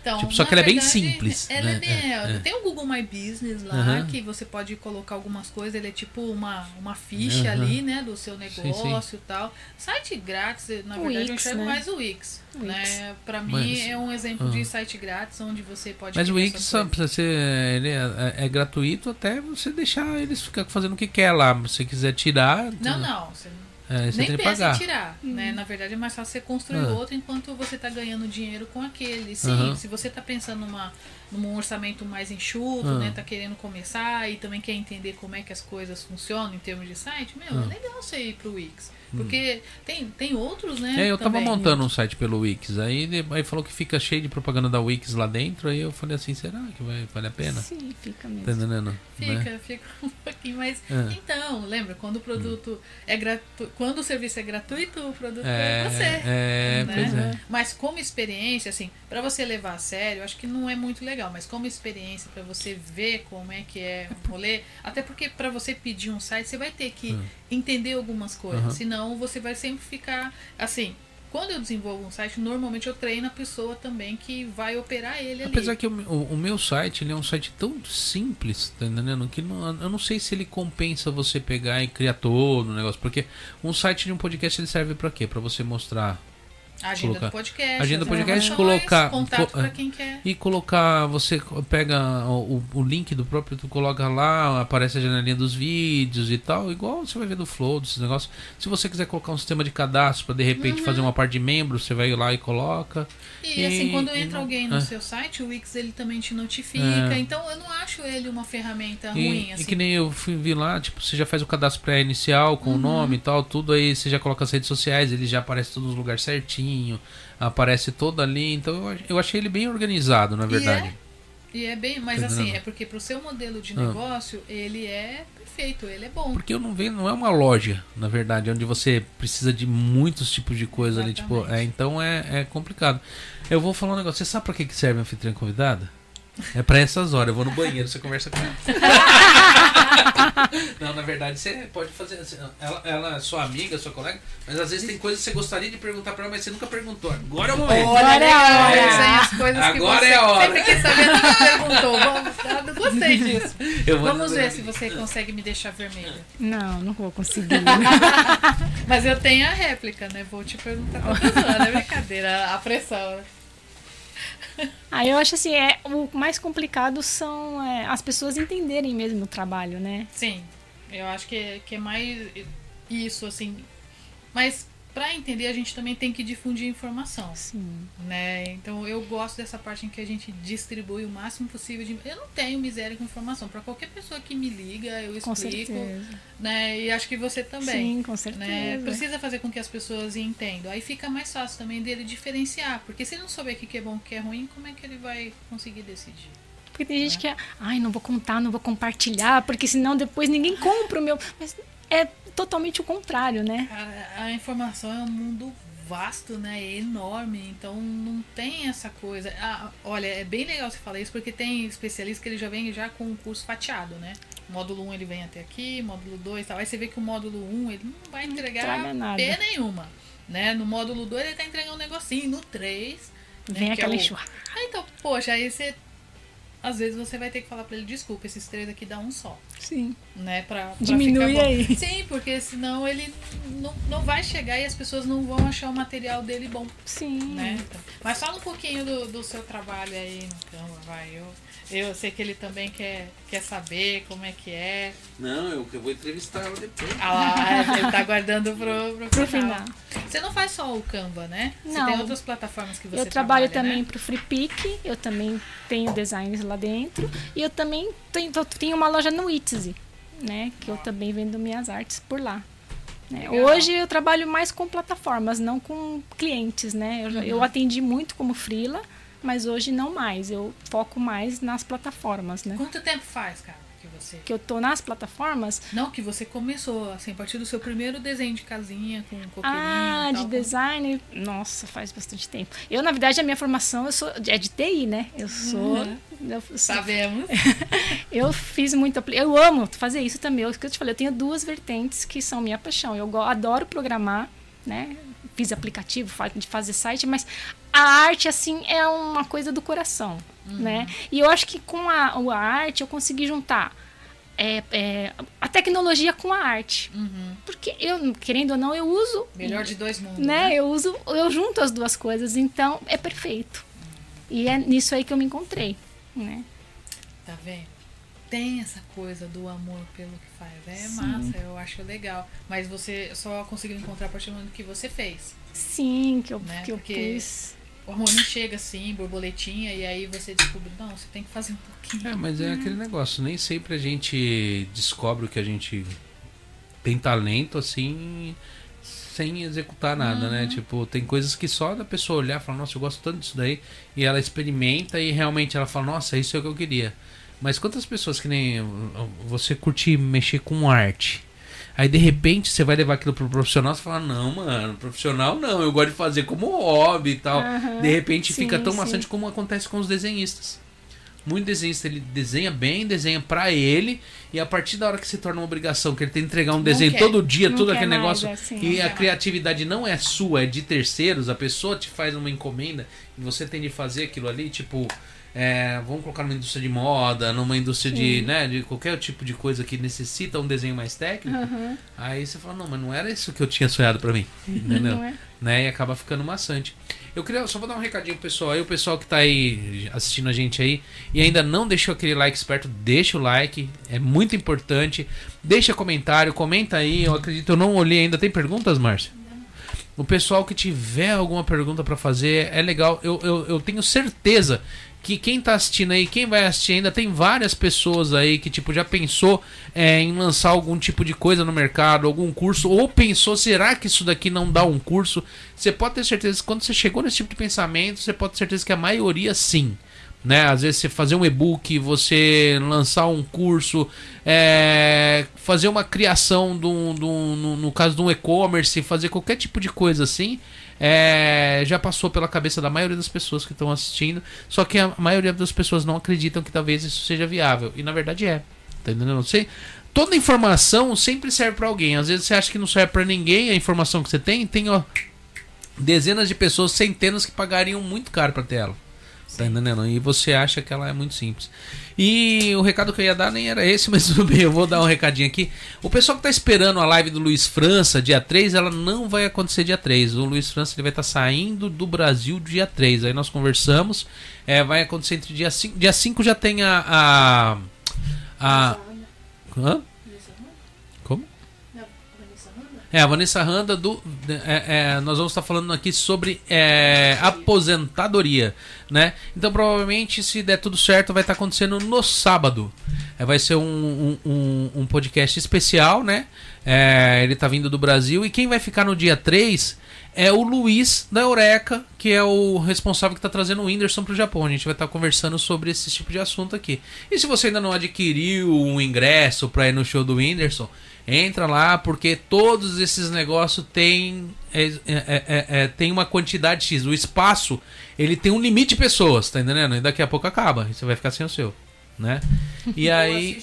Então, tipo, só que ela verdade, é bem simples. Ela é né? é bem, é, Tem o Google My Business lá, uhum. que você pode colocar algumas coisas. Ele é tipo uma, uma ficha uhum. ali, né? Do seu negócio e tal. Site grátis, na o verdade, Wix, eu enxergo né? mais o Wix. Wix. Né? Pra mim Mas, é um exemplo uhum. de site grátis onde você pode. Mas o Wix só, você, ele é, é, gratuito até você deixar eles ficar fazendo o que quer lá. Se você quiser tirar. Não, não. Você é, Nem pensa em tirar, uhum. né? Na verdade é mais fácil você construir uhum. outro enquanto você está ganhando dinheiro com aquele. Sim, uhum. se você está pensando numa, num orçamento mais enxuto, né? Tá querendo começar e também quer entender como é que as coisas funcionam em termos de site, meu, é legal você ir pro Wix. Porque tem, tem outros, né? É, eu tava também. montando um site pelo Wix. Aí, aí falou que fica cheio de propaganda da Wix lá dentro. Aí eu falei assim, será que vai, vale a pena? Sim, fica mesmo. Tá entendendo? Fica, né? fica um pouquinho mais. É. Então, lembra, quando o produto hum. é gratuito. Quando o serviço é gratuito, o produto é, é você. É, né? pois é. Mas como experiência, assim, para você levar a sério, acho que não é muito legal. Mas como experiência, para você ver como é que é o rolê. Até porque para você pedir um site, você vai ter que hum. entender algumas coisas. Uhum. Senão então você vai sempre ficar assim. Quando eu desenvolvo um site, normalmente eu treino a pessoa também que vai operar ele Apesar ali. que o, o, o, meu site ele é um site tão simples, tá entendendo? Que não, eu não sei se ele compensa você pegar e criar todo o negócio. Porque um site de um podcast ele serve para quê? Para você mostrar Agenda colocar, do podcast. Agenda do podcast, colocar. Contato co, quem quer. E colocar, você pega o, o link do próprio, tu coloca lá, aparece a janelinha dos vídeos e tal, igual você vai ver do Flow, desses negócios. Se você quiser colocar um sistema de cadastro para de repente uhum. fazer uma parte de membros, você vai lá e coloca. E, e assim, quando entra e, alguém no é. seu site, o Wix ele também te notifica. É. Então eu não acho ele uma ferramenta e, ruim. Assim. E que nem eu fui vi lá, tipo, você já faz o cadastro pré-inicial com uhum. o nome e tal, tudo aí, você já coloca as redes sociais, ele já aparece todos os lugares certinho, aparece todo ali. Então eu, achei ele bem organizado, na verdade. E é, e é bem, mas assim, é porque pro seu modelo de ah. negócio, ah. ele é perfeito, ele é bom. Porque eu não vejo, não é uma loja, na verdade, onde você precisa de muitos tipos de coisa Exatamente. ali, tipo, é, então é, é complicado. Eu vou falar um negócio, você sabe pra que, que serve a anfitriã convidada? É pra essas horas, eu vou no banheiro, você conversa com ela. não, na verdade, você pode fazer. Assim, ela, ela é sua amiga, sua colega, mas às vezes tem coisas que você gostaria de perguntar pra ela, mas você nunca perguntou. Agora é o momento. Agora é a hora. É. As coisas Agora é a hora. Sempre quis saber, nunca perguntou. Bom, gostei disso. Vamos ver se você consegue me deixar vermelha. Não, não vou conseguir. mas eu tenho a réplica, né? Vou te perguntar. Não é brincadeira, a pressão. Aí eu acho assim, é, o mais complicado são é, as pessoas entenderem mesmo o trabalho, né? Sim, eu acho que, é, que é mais isso, assim. Mas para entender a gente também tem que difundir informação. Sim. Né? Então eu gosto dessa parte em que a gente distribui o máximo possível de eu não tenho miséria com informação para qualquer pessoa que me liga, eu explico, né? E acho que você também. Sim, com certeza. Né? Precisa fazer com que as pessoas entendam. Aí fica mais fácil também dele diferenciar, porque se ele não souber o que é bom, o que é ruim, como é que ele vai conseguir decidir? Porque tem gente né? que, ai, não vou contar, não vou compartilhar, porque senão depois ninguém compra o meu. Mas é totalmente o contrário, né? A, a informação é um mundo vasto, né? É enorme, então não tem essa coisa. Ah, olha, é bem legal você falar isso porque tem especialistas que ele já vem já com o curso fatiado, né? Módulo 1 ele vem até aqui, módulo 2 tal. Aí você vê que o módulo 1 ele não vai entregar não P nenhuma. Né? No módulo 2 ele tá entregando um negocinho, no 3. Né, vem né, aquela é o... Ah, então, poxa, aí você às vezes você vai ter que falar para ele, desculpa, esses três aqui dá um só. Sim. Né? Pra, pra Diminui aí. Sim, porque senão ele não, não vai chegar e as pessoas não vão achar o material dele bom. Sim. Né? Então, mas fala um pouquinho do, do seu trabalho aí no Canva, vai. Eu, eu sei que ele também quer, quer saber como é que é. Não, eu, eu vou entrevistar ela depois. Ah lá, ele tá aguardando pro, pro, pro final. Você não faz só o Canva, né? Você não. tem outras plataformas que você Eu trabalho trabalha, também né? pro FreePic, eu também tenho designs lá dentro. E eu também tenho, tenho uma loja no Etsy, né? Que eu também vendo minhas artes por lá. Né? Hoje eu trabalho mais com plataformas, não com clientes, né? Eu, uhum. eu atendi muito como freela mas hoje não mais. Eu foco mais nas plataformas, né? Quanto tempo faz, cara, que você... Que eu tô nas plataformas? Não, que você começou, assim, a partir do seu primeiro desenho de casinha com coqueirinho Ah, tal, de design? Nossa, faz bastante tempo. Eu, na verdade, a minha formação eu sou, é de TI, né? Eu sou... Uhum. Eu sou Sabemos. eu fiz muito... Eu amo fazer isso também. Eu, que eu te falei, eu tenho duas vertentes que são minha paixão. Eu adoro programar, né? Fiz aplicativo de fazer site, mas a arte, assim, é uma coisa do coração, uhum. né? E eu acho que com a, a arte eu consegui juntar é, é, a tecnologia com a arte. Uhum. Porque eu, querendo ou não, eu uso. Melhor de dois mundos. Né? né? Eu uso, eu junto as duas coisas, então é perfeito. E é nisso aí que eu me encontrei. Né? Tá vendo? Tem essa coisa do amor pelo que faz. É Sim. massa, eu acho legal. Mas você só conseguiu encontrar a partir do momento que você fez. Sim, que eu, né? que eu Porque... pus o hormônio chega assim, borboletinha, e aí você descobre, não, você tem que fazer um pouquinho. É, mas é aquele negócio, nem sempre a gente descobre o que a gente tem talento assim sem executar nada, uhum. né? Tipo, tem coisas que só da pessoa olhar e falar, nossa, eu gosto tanto disso daí, e ela experimenta e realmente ela fala, nossa, isso é o que eu queria. Mas quantas pessoas que nem você curtir mexer com arte? Aí de repente você vai levar aquilo pro profissional, você fala, não, mano, profissional não, eu gosto de fazer como hobby e tal. Uhum, de repente sim, fica tão sim. maçante como acontece com os desenhistas. Muito desenhista, ele desenha bem, desenha para ele, e a partir da hora que se torna uma obrigação, que ele tem que entregar um desenho todo dia, todo aquele negócio, assim, e a criatividade não é sua, é de terceiros, a pessoa te faz uma encomenda e você tem de fazer aquilo ali, tipo, é, vamos colocar numa indústria de moda, numa indústria de, né, de qualquer tipo de coisa que necessita um desenho mais técnico, uhum. aí você fala, não, mas não era isso que eu tinha sonhado para mim, entendeu? É. Né? E acaba ficando maçante. Eu queria só vou dar um recadinho pro pessoal aí, o pessoal que tá aí assistindo a gente aí e ainda não deixou aquele like esperto, deixa o like, é muito importante. Deixa comentário, comenta aí, eu acredito, eu não olhei ainda. Tem perguntas, Márcia? O pessoal que tiver alguma pergunta para fazer, é legal. Eu, eu, eu tenho certeza que quem tá assistindo aí, quem vai assistir ainda, tem várias pessoas aí que tipo já pensou é, em lançar algum tipo de coisa no mercado, algum curso, ou pensou, será que isso daqui não dá um curso? Você pode ter certeza que quando você chegou nesse tipo de pensamento, você pode ter certeza que a maioria sim. Né? Às vezes você fazer um e-book, você lançar um curso, é, fazer uma criação do, do, no, no caso de um e-commerce, fazer qualquer tipo de coisa assim, é, já passou pela cabeça da maioria das pessoas que estão assistindo, só que a maioria das pessoas não acreditam que talvez isso seja viável. E na verdade é. Tá entendendo? Não sei. Toda informação sempre serve para alguém. Às vezes você acha que não serve para ninguém a informação que você tem, tem ó, dezenas de pessoas, centenas que pagariam muito caro para ter ela. Tá entendendo? E você acha que ela é muito simples. E o recado que eu ia dar nem era esse, mas tudo bem, eu vou dar um recadinho aqui. O pessoal que tá esperando a live do Luiz França, dia 3, ela não vai acontecer dia 3. O Luiz França ele vai estar tá saindo do Brasil dia 3. Aí nós conversamos. É, vai acontecer entre dia 5. Dia 5 já tem a. a, a hã? É, a Vanessa Randa do. É, é, nós vamos estar falando aqui sobre é, aposentadoria, né? Então provavelmente, se der tudo certo, vai estar acontecendo no sábado. É, vai ser um, um, um, podcast especial, né? É, ele está vindo do Brasil. E quem vai ficar no dia 3 é o Luiz da Eureka, que é o responsável que está trazendo o Whindersson para o Japão. A gente vai estar conversando sobre esse tipo de assunto aqui. E se você ainda não adquiriu um ingresso para ir no show do Whindersson Entra lá porque todos esses negócios têm é, é, é, é, tem uma quantidade X. O espaço ele tem um limite de pessoas, tá entendendo? E daqui a pouco acaba. E você vai ficar sem o seu. Né? E aí.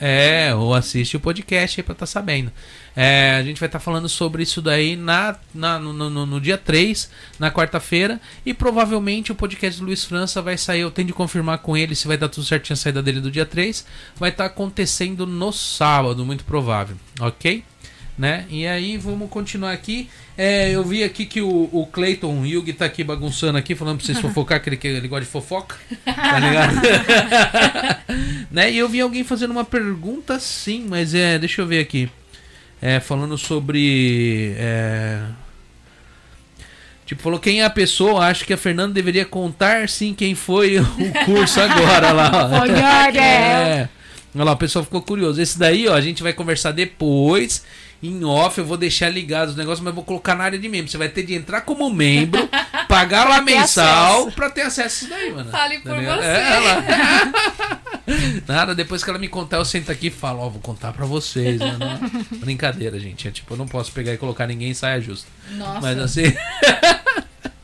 É, ou assiste o podcast aí pra estar tá sabendo. É, a gente vai estar tá falando sobre isso daí na, na no, no, no, dia 3, na quarta-feira. E provavelmente o podcast do Luiz França vai sair. Eu tenho de confirmar com ele se vai dar tudo certinho a saída dele do dia 3. Vai estar tá acontecendo no sábado, muito provável. Ok? Né? E aí vamos continuar aqui. É, eu vi aqui que o, o Clayton Yugi tá aqui bagunçando aqui, falando pra vocês fofocar, que ele, ele gosta de fofoca. Tá ligado? né? E eu vi alguém fazendo uma pergunta sim, mas é. Deixa eu ver aqui. É, falando sobre. É, Tipo, falou quem é a pessoa, acho que a Fernanda deveria contar sim quem foi o curso agora lá. é. Olha lá, o pessoal ficou curioso. Esse daí, ó, a gente vai conversar depois em off, eu vou deixar ligado os negócios, mas vou colocar na área de membro. Você vai ter de entrar como membro, pagar lá mensal acesso. pra ter acesso a isso daí, mano. Fale por tá você. É, ela... Nada, depois que ela me contar, eu sento aqui e falo, ó, oh, vou contar pra vocês, mano. Brincadeira, gente. É tipo, eu não posso pegar e colocar ninguém em saia justa. Nossa. Mas assim.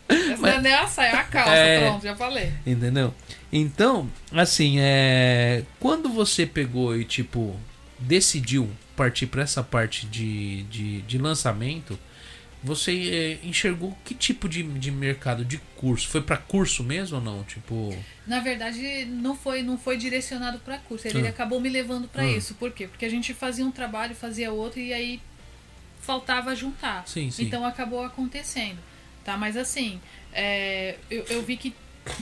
Essa mas... não é a saia, é a calça, é... pronto, já falei. Entendeu? Então, assim, é. Quando você pegou e, tipo, decidiu partir para essa parte de, de, de lançamento, você é, enxergou que tipo de, de mercado de curso? Foi para curso mesmo ou não? Tipo, na verdade não foi não foi direcionado para curso. Ele ah. acabou me levando para ah. isso. Por quê? Porque a gente fazia um trabalho, fazia outro e aí faltava juntar. Sim, sim. Então acabou acontecendo, tá? Mas assim, é, eu, eu vi que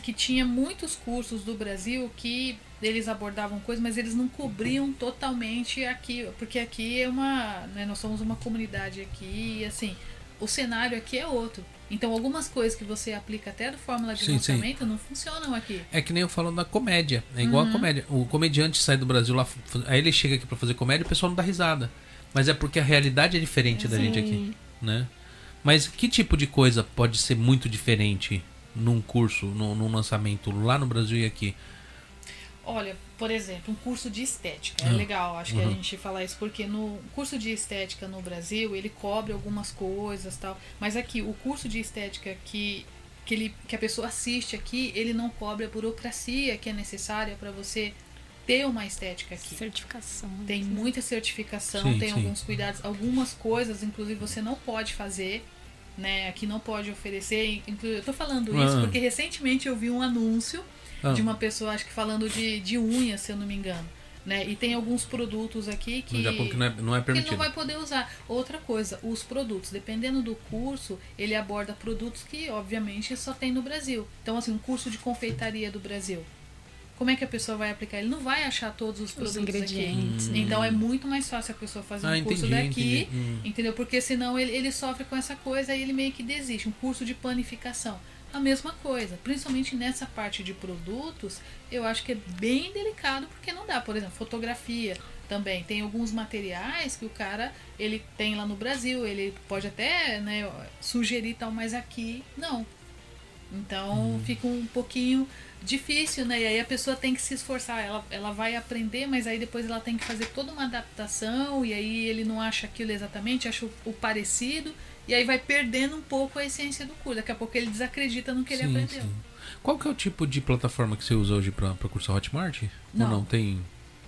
que tinha muitos cursos do Brasil que eles abordavam coisas, mas eles não cobriam totalmente aqui, porque aqui é uma, né, nós somos uma comunidade aqui e assim, o cenário aqui é outro. Então algumas coisas que você aplica até da fórmula de sim, lançamento sim. não funcionam aqui. É que nem eu falo da comédia, é igual uhum. a comédia. O comediante sai do Brasil lá, aí ele chega aqui para fazer comédia, o pessoal não dá risada. Mas é porque a realidade é diferente é, da gente aqui, né? Mas que tipo de coisa pode ser muito diferente num curso, num, num lançamento lá no Brasil e aqui? Olha, por exemplo, um curso de estética. É uhum. legal, acho uhum. que a uhum. gente falar isso, porque no curso de estética no Brasil, ele cobre algumas coisas tal. Mas aqui, o curso de estética que, que, ele, que a pessoa assiste aqui, ele não cobre a burocracia que é necessária para você ter uma estética aqui. Certificação. Tem muita certificação, sim, tem sim. alguns cuidados, algumas coisas, inclusive, você não pode fazer né? Aqui não pode oferecer. Eu tô falando isso ah. porque recentemente eu vi um anúncio ah. de uma pessoa, acho que falando de, de unha, se eu não me engano. Né? E tem alguns produtos aqui que, no Japão que não é, não é permitido. que não vai poder usar. Outra coisa, os produtos, dependendo do curso, ele aborda produtos que, obviamente, só tem no Brasil. Então, assim, um curso de confeitaria do Brasil. Como é que a pessoa vai aplicar? Ele não vai achar todos os, os produtos ingredientes. Aqui. Hum. Então é muito mais fácil a pessoa fazer ah, um curso entendi, daqui, hum. entendeu? Porque senão ele, ele sofre com essa coisa e ele meio que desiste. Um curso de panificação a mesma coisa. Principalmente nessa parte de produtos, eu acho que é bem delicado porque não dá. Por exemplo, fotografia também. Tem alguns materiais que o cara ele tem lá no Brasil, ele pode até né, sugerir tal, mas aqui não. Então hum. fica um pouquinho difícil, né? E aí a pessoa tem que se esforçar. Ela, ela vai aprender, mas aí depois ela tem que fazer toda uma adaptação. E aí ele não acha aquilo exatamente, acha o, o parecido. E aí vai perdendo um pouco a essência do curso. Daqui a pouco ele desacredita no que sim, ele aprendeu. Sim. Qual que é o tipo de plataforma que você usa hoje para cursar Hotmart? Não. Ou não tem?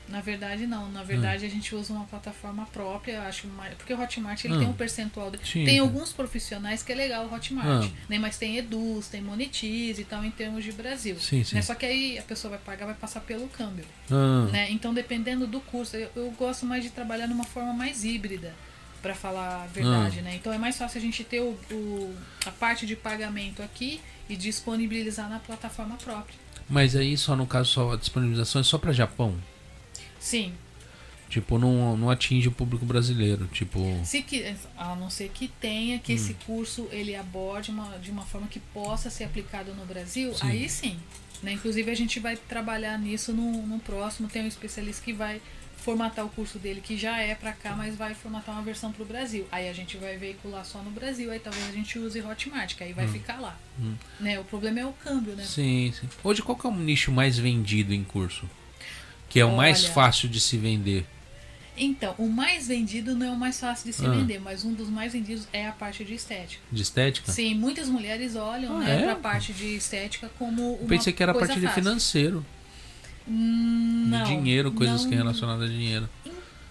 Na verdade, não. Na verdade, ah. a gente usa uma plataforma própria, acho porque o Hotmart ele ah. tem um percentual. De, sim, tem alguns profissionais que é legal o Hotmart, ah. né? Mas tem Eduz, tem Monetize e tal em termos de Brasil. Sim, sim. Né? Só que aí a pessoa vai pagar, vai passar pelo câmbio. Ah. Né? Então, dependendo do curso, eu, eu gosto mais de trabalhar numa forma mais híbrida para falar a verdade, ah. né? Então é mais fácil a gente ter o, o, a parte de pagamento aqui e disponibilizar na plataforma própria. Mas aí só no caso só a disponibilização é só para Japão? Sim. Tipo, não, não atinge o público brasileiro, tipo... Se que, a não ser que tenha, que hum. esse curso ele aborde uma, de uma forma que possa ser aplicado no Brasil, sim. aí sim. Né? Inclusive a gente vai trabalhar nisso no, no próximo, tem um especialista que vai formatar o curso dele, que já é para cá, mas vai formatar uma versão para o Brasil. Aí a gente vai veicular só no Brasil, aí talvez a gente use Hotmart, que aí vai hum. ficar lá. Hum. Né? O problema é o câmbio, né? Sim, sim. Hoje qual que é o nicho mais vendido em curso? Que é Olha, o mais fácil de se vender? Então, o mais vendido não é o mais fácil de se ah. vender, mas um dos mais vendidos é a parte de estética. De estética? Sim, muitas mulheres olham ah, né, é? para a parte de estética como uma Pensei que era a parte fácil. de financeiro. Não, de dinheiro, coisas não... que é relacionadas a dinheiro.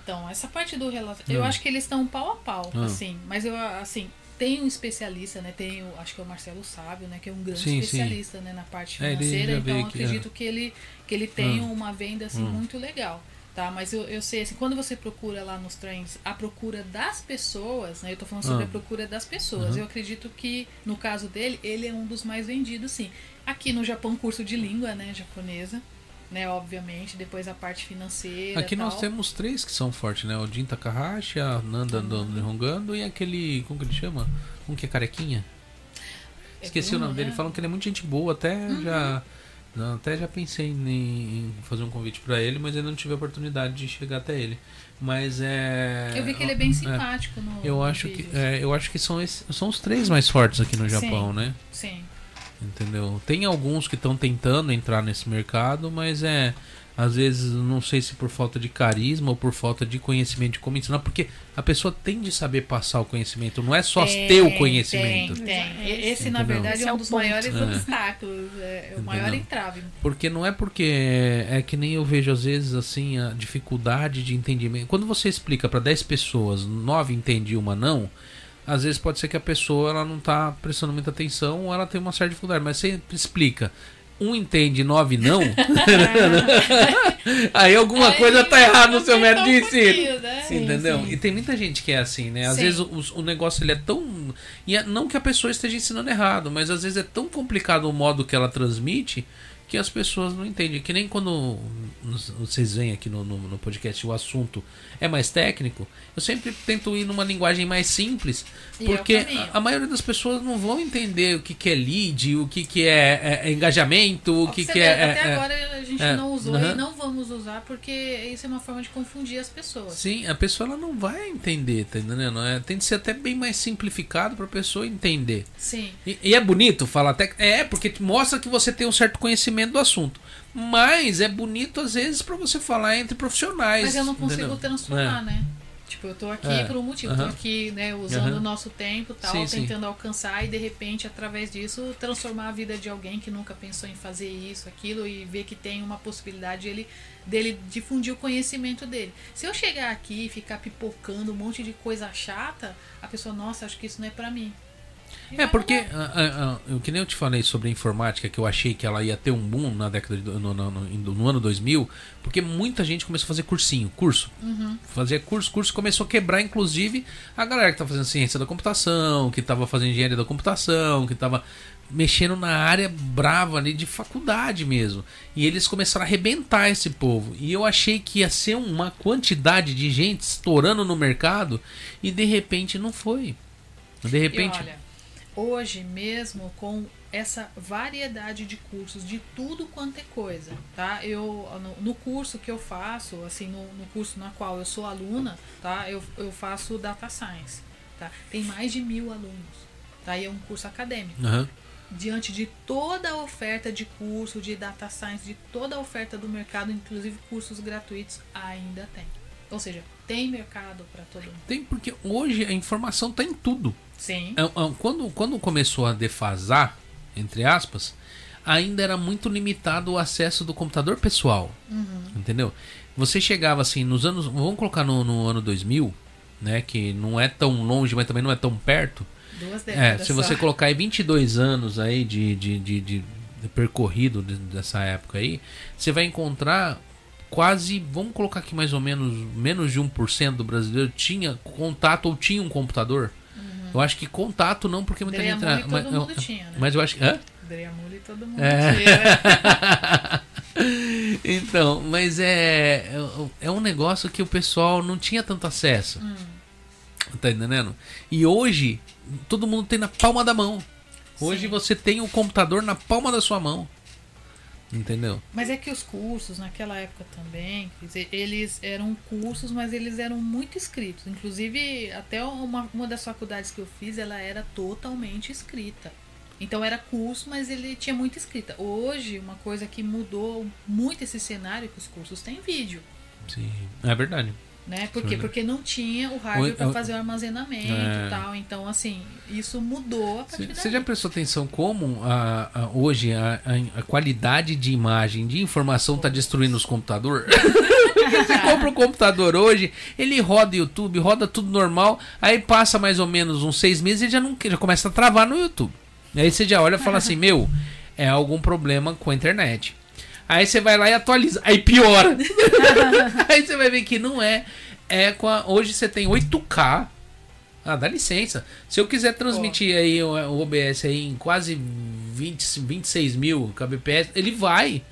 Então, essa parte do relacionamento. Eu acho que eles estão pau a pau, ah. assim. Mas eu, assim, tem um especialista, né? Tem o, acho que é o Marcelo Sábio, né? Que é um grande sim, especialista, sim. né? Na parte financeira. É, então, acredito que, que, ele, que ele tem ah. uma venda, assim, ah. muito legal. Tá, mas eu, eu sei, assim, quando você procura lá nos trens a procura das pessoas, né? Eu tô falando sobre a procura das pessoas. Eu acredito que, no caso dele, ele é um dos mais vendidos, sim. Aqui no Japão, curso de língua, né? Japonesa né? Obviamente, depois a parte financeira. Aqui tal. nós temos três que são fortes, né? O Jin Takahashi, a Nanda uhum. Rongando e aquele. Como que ele chama? Um que é carequinha? Esqueci o nome dele. Falam que ele é muito gente boa, até uhum. já. Não, até já pensei em, fazer um convite para ele, mas ainda não tive a oportunidade de chegar até ele. Mas é. Eu vi que ele é bem simpático é, no. Eu no acho que é, eu acho que são, esses, são os três mais fortes aqui no Japão, sim, né? Sim. Entendeu? Tem alguns que estão tentando entrar nesse mercado, mas é às vezes não sei se por falta de carisma ou por falta de conhecimento de como ensinar, porque a pessoa tem de saber passar o conhecimento, não é só tem, ter o conhecimento. Tem, tem. Esse, Entendeu? na verdade, é um dos maiores é. obstáculos, é o maior entrave. Porque não é porque é que nem eu vejo às vezes assim a dificuldade de entendimento. Quando você explica para 10 pessoas, 9 entendem uma não, às vezes pode ser que a pessoa ela não está prestando muita atenção ou ela tem uma certa dificuldade, mas você explica. Um entende, nove não. aí alguma Aí, coisa tá errada no seu método de ensino. Né? Sim, Entendeu? Sim. E tem muita gente que é assim, né? Às sim. vezes o, o, negócio ele é tão. E é, não que a pessoa esteja ensinando errado, mas às vezes é tão complicado o modo que ela transmite que as pessoas não entendem. Que nem quando vocês veem aqui no, no, no, podcast o assunto é mais técnico, eu sempre tento ir numa linguagem mais simples, porque é a, a, maioria das pessoas não vão entender o que, que é lead, o que, que é, é, é engajamento, o que, que é, Até é, agora a gente não usou uh -huh. e não vamos usar porque isso é uma forma de confundir as pessoas. Sim, a pessoa ela não vai entender, tá entendendo? É, tem de ser até bem mais simplificado para a pessoa entender. Sim. E, e, é bonito falar até. É, porque mostra que você tem um certo conhecimento do assunto. Mas é bonito às vezes para você falar entre profissionais. Mas eu não consigo entendeu? transformar, é. né? Tipo, eu tô aqui é. por um motivo, uhum. tô aqui, né, usando o uhum. nosso tempo tal, sim, tentando sim. alcançar e de repente, através disso, transformar a vida de alguém que nunca pensou em fazer isso, aquilo, e ver que tem uma possibilidade ele, dele difundir o conhecimento dele. Se eu chegar aqui e ficar pipocando um monte de coisa chata, a pessoa, nossa, acho que isso não é para mim. É, porque, uh, uh, uh, que nem eu te falei sobre a informática, que eu achei que ela ia ter um boom na década de, no, no, no, no ano 2000, porque muita gente começou a fazer cursinho, curso. Uhum. Fazia curso, curso começou a quebrar, inclusive, a galera que tá fazendo ciência da computação, que tava fazendo engenharia da computação, que tava mexendo na área brava ali de faculdade mesmo. E eles começaram a arrebentar esse povo. E eu achei que ia ser uma quantidade de gente estourando no mercado e de repente não foi. De repente. E olha, hoje mesmo com essa variedade de cursos de tudo quanto é coisa, tá? Eu no, curso que eu faço, assim, no, no, curso na qual eu sou aluna, tá? Eu, eu faço data science, tá? Tem mais de mil alunos, tá? E é um curso acadêmico. Uhum diante de toda a oferta de curso, de data science, de toda a oferta do mercado, inclusive cursos gratuitos, ainda tem. Ou seja, tem mercado para todo mundo. Tem, porque hoje a informação está em tudo. Sim. É, é, quando, quando começou a defasar, entre aspas, ainda era muito limitado o acesso do computador pessoal. Uhum. Entendeu? Você chegava assim, nos anos. Vamos colocar no, no ano 2000, né? Que não é tão longe, mas também não é tão perto Duas décadas. É, se você só. colocar aí 22 anos aí de, de, de, de, de percorrido dessa época aí, você vai encontrar quase, vamos colocar aqui mais ou menos, menos de 1% do brasileiro tinha contato ou tinha um computador. Eu acho que contato não, porque muita gente. todo mas, mundo eu, tinha, né? mas eu acho que. Hã? Driamule todo mundo É. tinha. então, mas é, é um negócio que o pessoal não tinha tanto acesso. Hum. Tá entendendo? E hoje, todo mundo tem na palma da mão. Hoje Sim. você tem o computador na palma da sua mão. Entendeu? Mas é que os cursos, naquela época também, eles eram cursos, mas eles eram muito escritos. Inclusive, até uma, uma das faculdades que eu fiz, ela era totalmente escrita. Então era curso, mas ele tinha muita escrita. Hoje, uma coisa que mudou muito esse cenário é que os cursos têm vídeo. Sim. É verdade. Né? Por quê? Porque não tinha o hardware para fazer o armazenamento É. e tal. Então, assim, isso mudou a partir Você já prestou atenção como a, a- hoje a, a- a qualidade de imagem, de informação está destruindo os computadores? você compra um computador hoje, ele roda YouTube, roda tudo normal, aí passa mais ou menos uns seis meses e já não já começa a travar no YouTube. Aí você já olha e fala assim, meu, é algum problema com a internet. Aí você vai lá e atualiza, aí piora. aí você vai ver que não é. É com a, hoje você tem 8K. Ah, dá licença. Se eu quiser transmitir aí o, OBS aí em quase 20, 26 mil kbps, ele vai.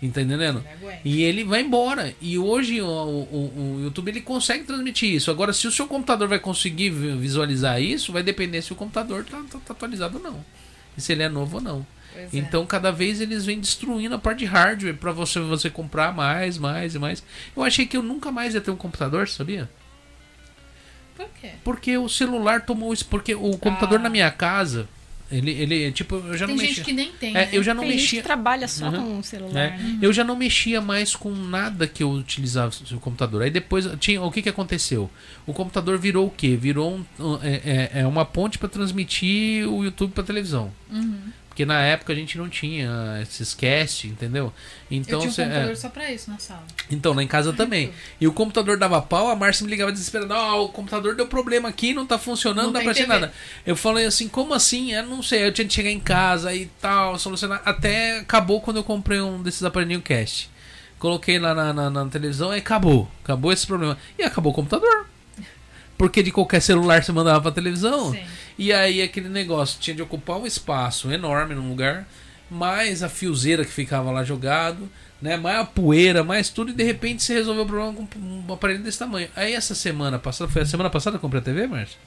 Entendendo? E ele vai embora. E hoje o, o- o YouTube ele consegue transmitir isso. Agora, se o seu computador vai conseguir vi- visualizar isso, vai depender se o computador tá, tá- tá atualizado ou não. E se ele é novo ou não. Pois é. Então, cada vez eles vêm destruindo a parte de hardware para você, você comprar mais, mais e mais. Eu achei que eu nunca mais ia ter um computador, sabia? Por quê? Porque o celular tomou isso. Porque o computador Ah. na minha casa, ele, ele tipo, eu já Tem não gente mexia. que nem tem. É, né? eu já não Tem gente mexia. que trabalha só Uhum. com o celular, É, né? Eu já não mexia mais com nada que eu utilizava o computador. Aí depois tinha o que, que aconteceu? O computador virou o quê? Virou um, um- é, é- é uma ponte para transmitir o YouTube para televisão. Uhum. Porque na época a gente não tinha esses cast, entendeu? Então, eu tinha um cê- é, computador só pra isso na sala. então lá em casa também. E o computador dava pau, a Márcia me ligava desesperada. Ah, o computador deu problema aqui, não tá funcionando, não Não dá tem pra TV. nada. Eu falei assim, como assim? Eu não sei, eu tinha que chegar em casa e tal, solucionar. Até acabou quando eu comprei um desses aparelhinhos cast. Coloquei lá na, na, na televisão e acabou. Acabou esse problema. E acabou o computador. Porque de qualquer celular você mandava pra televisão. Sim. E aí aquele negócio tinha de ocupar um espaço enorme num lugar, mais a fiozeira que ficava lá jogado, né? Mais a poeira, mais tudo, e de repente você resolveu o problema com um aparelho desse tamanho. Aí essa semana passada, foi a semana passada que eu comprei a TV, Márcio?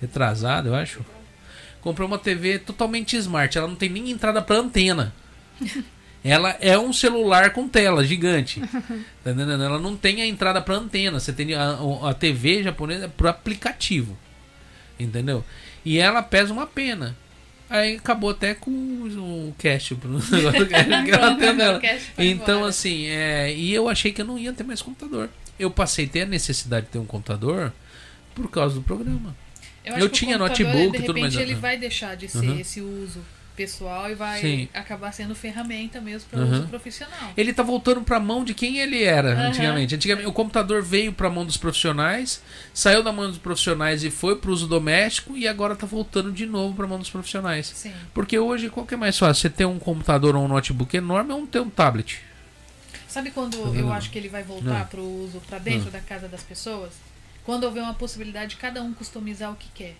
Retrasada, eu acho. Comprei uma TV totalmente smart, ela não tem nem entrada pra antena. Ela é um celular com tela gigante. Tá? Ela não tem a entrada para antena. Você tem a, a TV japonesa pro aplicativo. Entendeu? E ela pesa uma pena. Aí acabou até com o, o cast. o negócio do cast que ela tem nela. O cast foi Então, embora. assim, é, e eu achei que eu não ia ter mais computador. Eu passei a ter a necessidade de ter um computador por causa do programa. eu o tinha notebook de e tudo mais, repente, ele né? vai deixar de ser Uhum. esse uso pessoal e vai Sim. acabar sendo ferramenta mesmo para Uhum. uso profissional. Ele tá voltando pra mão de quem ele era Aham. antigamente. Antigamente o computador veio pra mão dos profissionais, saiu da mão dos profissionais e foi pro uso doméstico e agora tá voltando de novo pra mão dos profissionais. Sim. Porque hoje qual que é mais fácil? Você ter um computador ou um notebook enorme ou ter um tablet? Sabe quando vendo? eu acho que ele vai voltar Não. para o uso para dentro da casa das pessoas? Quando houver uma possibilidade de cada um customizar o que quer,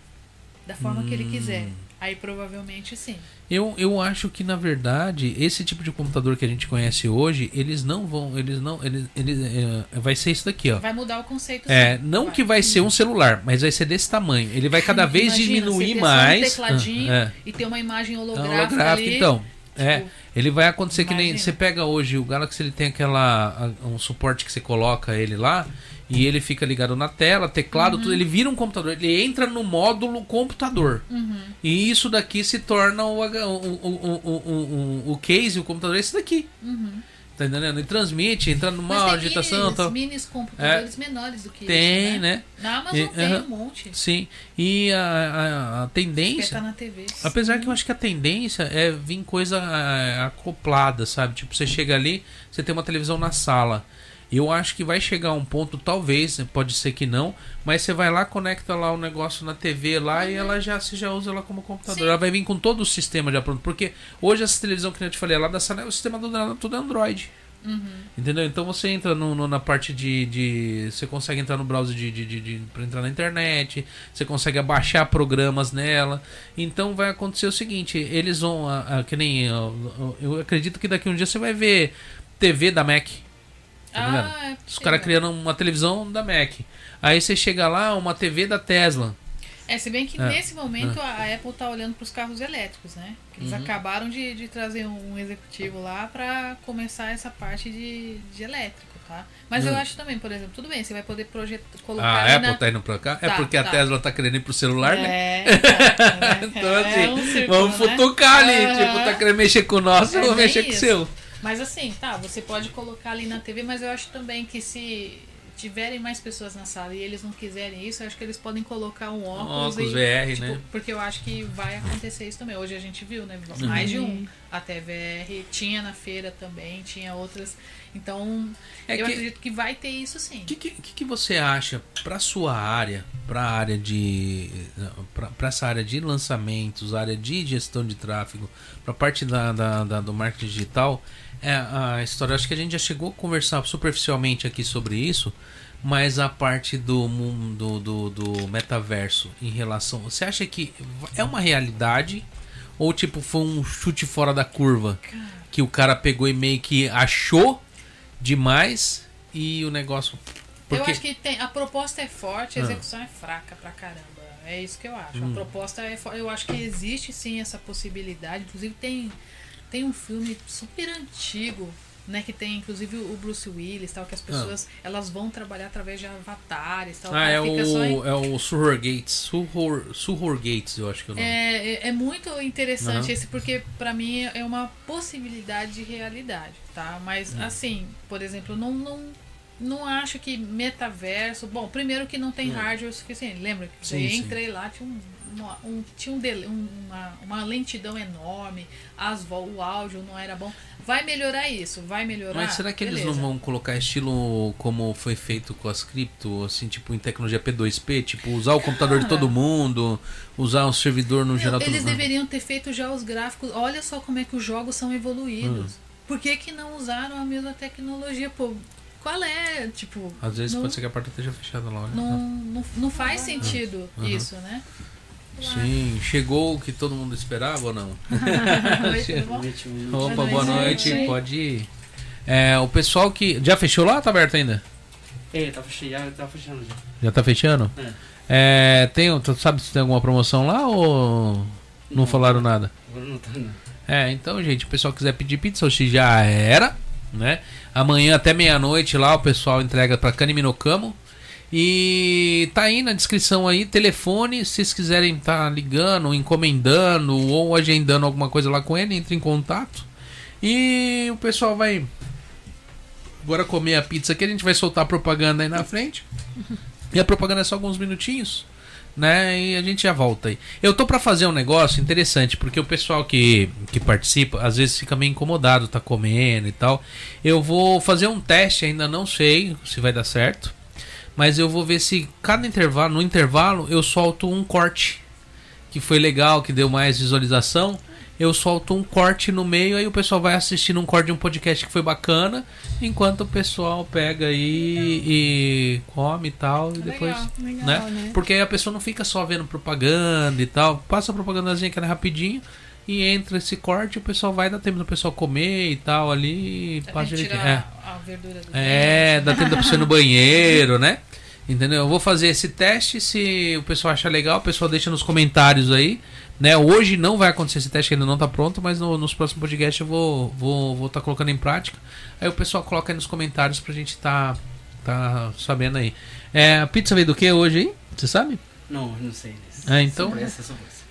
da forma que ele quiser. Aí provavelmente sim. Eu, eu acho que na verdade esse tipo de computador que a gente conhece hoje, eles não vão, eles não, eles, eles é, vai ser isso daqui, ó. Vai mudar o conceito. É, sim. não que vai ser um celular, mas vai ser desse tamanho. Ele vai cada vez Imagina, diminuir mais. Um tecladinho Ah, é. e ter uma imagem É um holográfica, holográfico, ali. então. É, tipo, ele vai acontecer que nem imagina. você pega hoje o Galaxy, ele tem aquela um suporte que você coloca ele lá e ele fica ligado na tela, teclado, Uhum. tudo, ele vira um computador, ele entra no módulo computador. Uhum. E isso daqui se torna o, o, o, o, o, o, o case, o computador é esse daqui. Uhum. Tá entendendo? Ele transmite, entra numa Mas tem agitação, minis, tal. minis computadores menores do que Tem, isso, né? Na Amazon E- tem um monte. Sim. E a, a, a tendência. tá na TV. Apesar que eu acho que a tendência é vir coisa ah, acoplada, sabe? Tipo, você chega ali, você tem uma televisão na sala. Eu acho que vai chegar um ponto, talvez, pode ser que não, mas você vai lá, conecta lá o negócio na TV lá e ela já se já usa ela como computador. Sim. Ela vai vir com todo o sistema já pronto. Porque hoje essa televisão que eu te falei lá da sala, o sistema do tudo é Android. Uhum. Entendeu? Então você entra no, no- na parte de, de- Você consegue entrar no browser de, de, de, de, pra entrar na internet. Você consegue abaixar programas nela. Então vai acontecer o seguinte: eles vão. a- a- que nem. Eu, eu acredito que daqui um dia você vai ver TV da Mac. Tá? Ah, é Os caras criando uma televisão da Mac. Aí você chega lá, uma TV da Tesla. É, se bem que É. nesse momento a Apple tá olhando para os carros elétricos, né? Eles Uhum. acabaram de, de trazer um executivo lá para começar essa parte de, de elétrico, tá? Mas eu Hum. acho também, por exemplo, tudo bem, você vai poder projetar, colocar A ali Apple na... tá indo pra cá? é Tá, porque a tá. Tesla tá querendo ir pro celular, né? É, exato, né? Então, É assim, um círculo, vamos né? futucar ali. Aham. Tipo, tá querendo mexer com o nosso, eu É vou mexer com o isso. seu. Mas assim, tá, você pode colocar ali na TV, mas eu acho também que se tiverem mais pessoas na sala e eles não quiserem isso, eu acho que eles podem colocar um óculos, Óculos e, VR, tipo, né? Porque eu acho que vai acontecer isso também. Hoje a gente viu, né? Mais de um. Uhum. Até VR, tinha na feira também, tinha outras. Então, É eu que- acredito que vai ter isso sim. O que, que, que que você acha para sua área, para área de, para essa área de lançamentos, área de gestão de tráfego, para parte da, da, da- do marketing digital? É a história. Acho que a gente já chegou a conversar superficialmente aqui sobre isso, mas a parte do mundo do, do metaverso em relação, você acha que é uma realidade ou tipo foi um chute fora da curva que o cara pegou e meio que achou demais e o negócio Eu acho que tem, a proposta é forte, a Ah. execução é fraca pra caramba. É isso que eu acho. Hum. A proposta é forte. Eu acho que existe sim essa possibilidade. Inclusive tem, tem um filme super antigo, né? Que tem inclusive o Bruce Willis, tal, que as pessoas elas vão trabalhar através de avatares, tal. Ah, é só em- o, é o Surror Gates. Surror, Surror Gates, eu acho que é o nome. É, é- é muito interessante Aham. esse, porque pra mim é uma possibilidade de realidade, tá? Mas Hum. assim, por exemplo, não, não, não acho que metaverso. Bom, primeiro que não tem Hum. hardware o suficiente. Lembra que Sim, eu sim. entrei lá, tinha um. Uma- um- tinha um dele- um- uma, uma lentidão enorme, as o áudio não era bom. Vai melhorar isso, vai melhorar. Mas será que eles beleza. não vão colocar estilo como foi feito com as cripto, assim, tipo em tecnologia P2P, tipo usar o computador de Cara. todo mundo, usar um servidor no Não, geral Eles deveriam ter feito já os gráficos. Olha só como é que os jogos são evoluídos. Hum. Por que, que não usaram a mesma tecnologia? Pô, qual é? Tipo, Às vezes não, pode ser que a porta esteja fechada lá, olha. não, não, não faz sentido Uhum. isso, né? Sim, chegou o que todo mundo esperava ou não? Bom? Noite, Opa, Boa boa noite. noite, pode ir. É, o pessoal que. Já fechou lá ou tá aberto ainda? É, tá fechando, já tá fechando já. Já tá fechando? É. É, tem, tu sabe se tem alguma promoção lá ou não falaram nada? Não tá, não. É, então, gente, o pessoal quiser pedir pizza, hoje já era, né? Amanhã até meia-noite lá o pessoal entrega pra Caniminocamo. E tá aí na descrição aí, telefone, se vocês quiserem tá ligando, encomendando ou agendando alguma coisa lá com ele, entre em contato. E o pessoal vai agora comer a pizza aqui, a gente vai soltar a propaganda aí na frente. E a propaganda é só alguns minutinhos. né? E a gente já volta aí. Eu tô para fazer um negócio interessante, porque o pessoal que, que participa às vezes fica meio incomodado, tá comendo e tal. Eu vou fazer um teste, ainda não sei se vai dar certo, mas eu vou ver se cada intervalo, no intervalo, eu solto um corte que foi legal, que deu mais visualização eu solto um corte no meio, aí o pessoal vai assistindo um corte de um podcast que foi bacana, enquanto o pessoal pega aí e come e tal, e depois. Legal, né? né? Porque aí a pessoa não fica só vendo propaganda e tal, passa a propagandazinha que é rapidinho. E entra esse corte, o pessoal vai dar tempo do pessoal comer e tal ali. Passa é. a verdura do É, dá tempo da pessoa ir no banheiro, né? Entendeu? Eu vou fazer esse teste. Se o pessoal achar legal, o pessoal deixa nos comentários aí. Né? Hoje não vai acontecer esse teste, ainda não está pronto, mas no, nos próximos podcasts eu vou estar vou, vou tá colocando em prática. Aí o pessoal coloca aí nos comentários pra gente tá, tá sabendo aí. É, a pizza veio do que hoje aí? Você sabe? Não, não sei. É, então. Surpresa,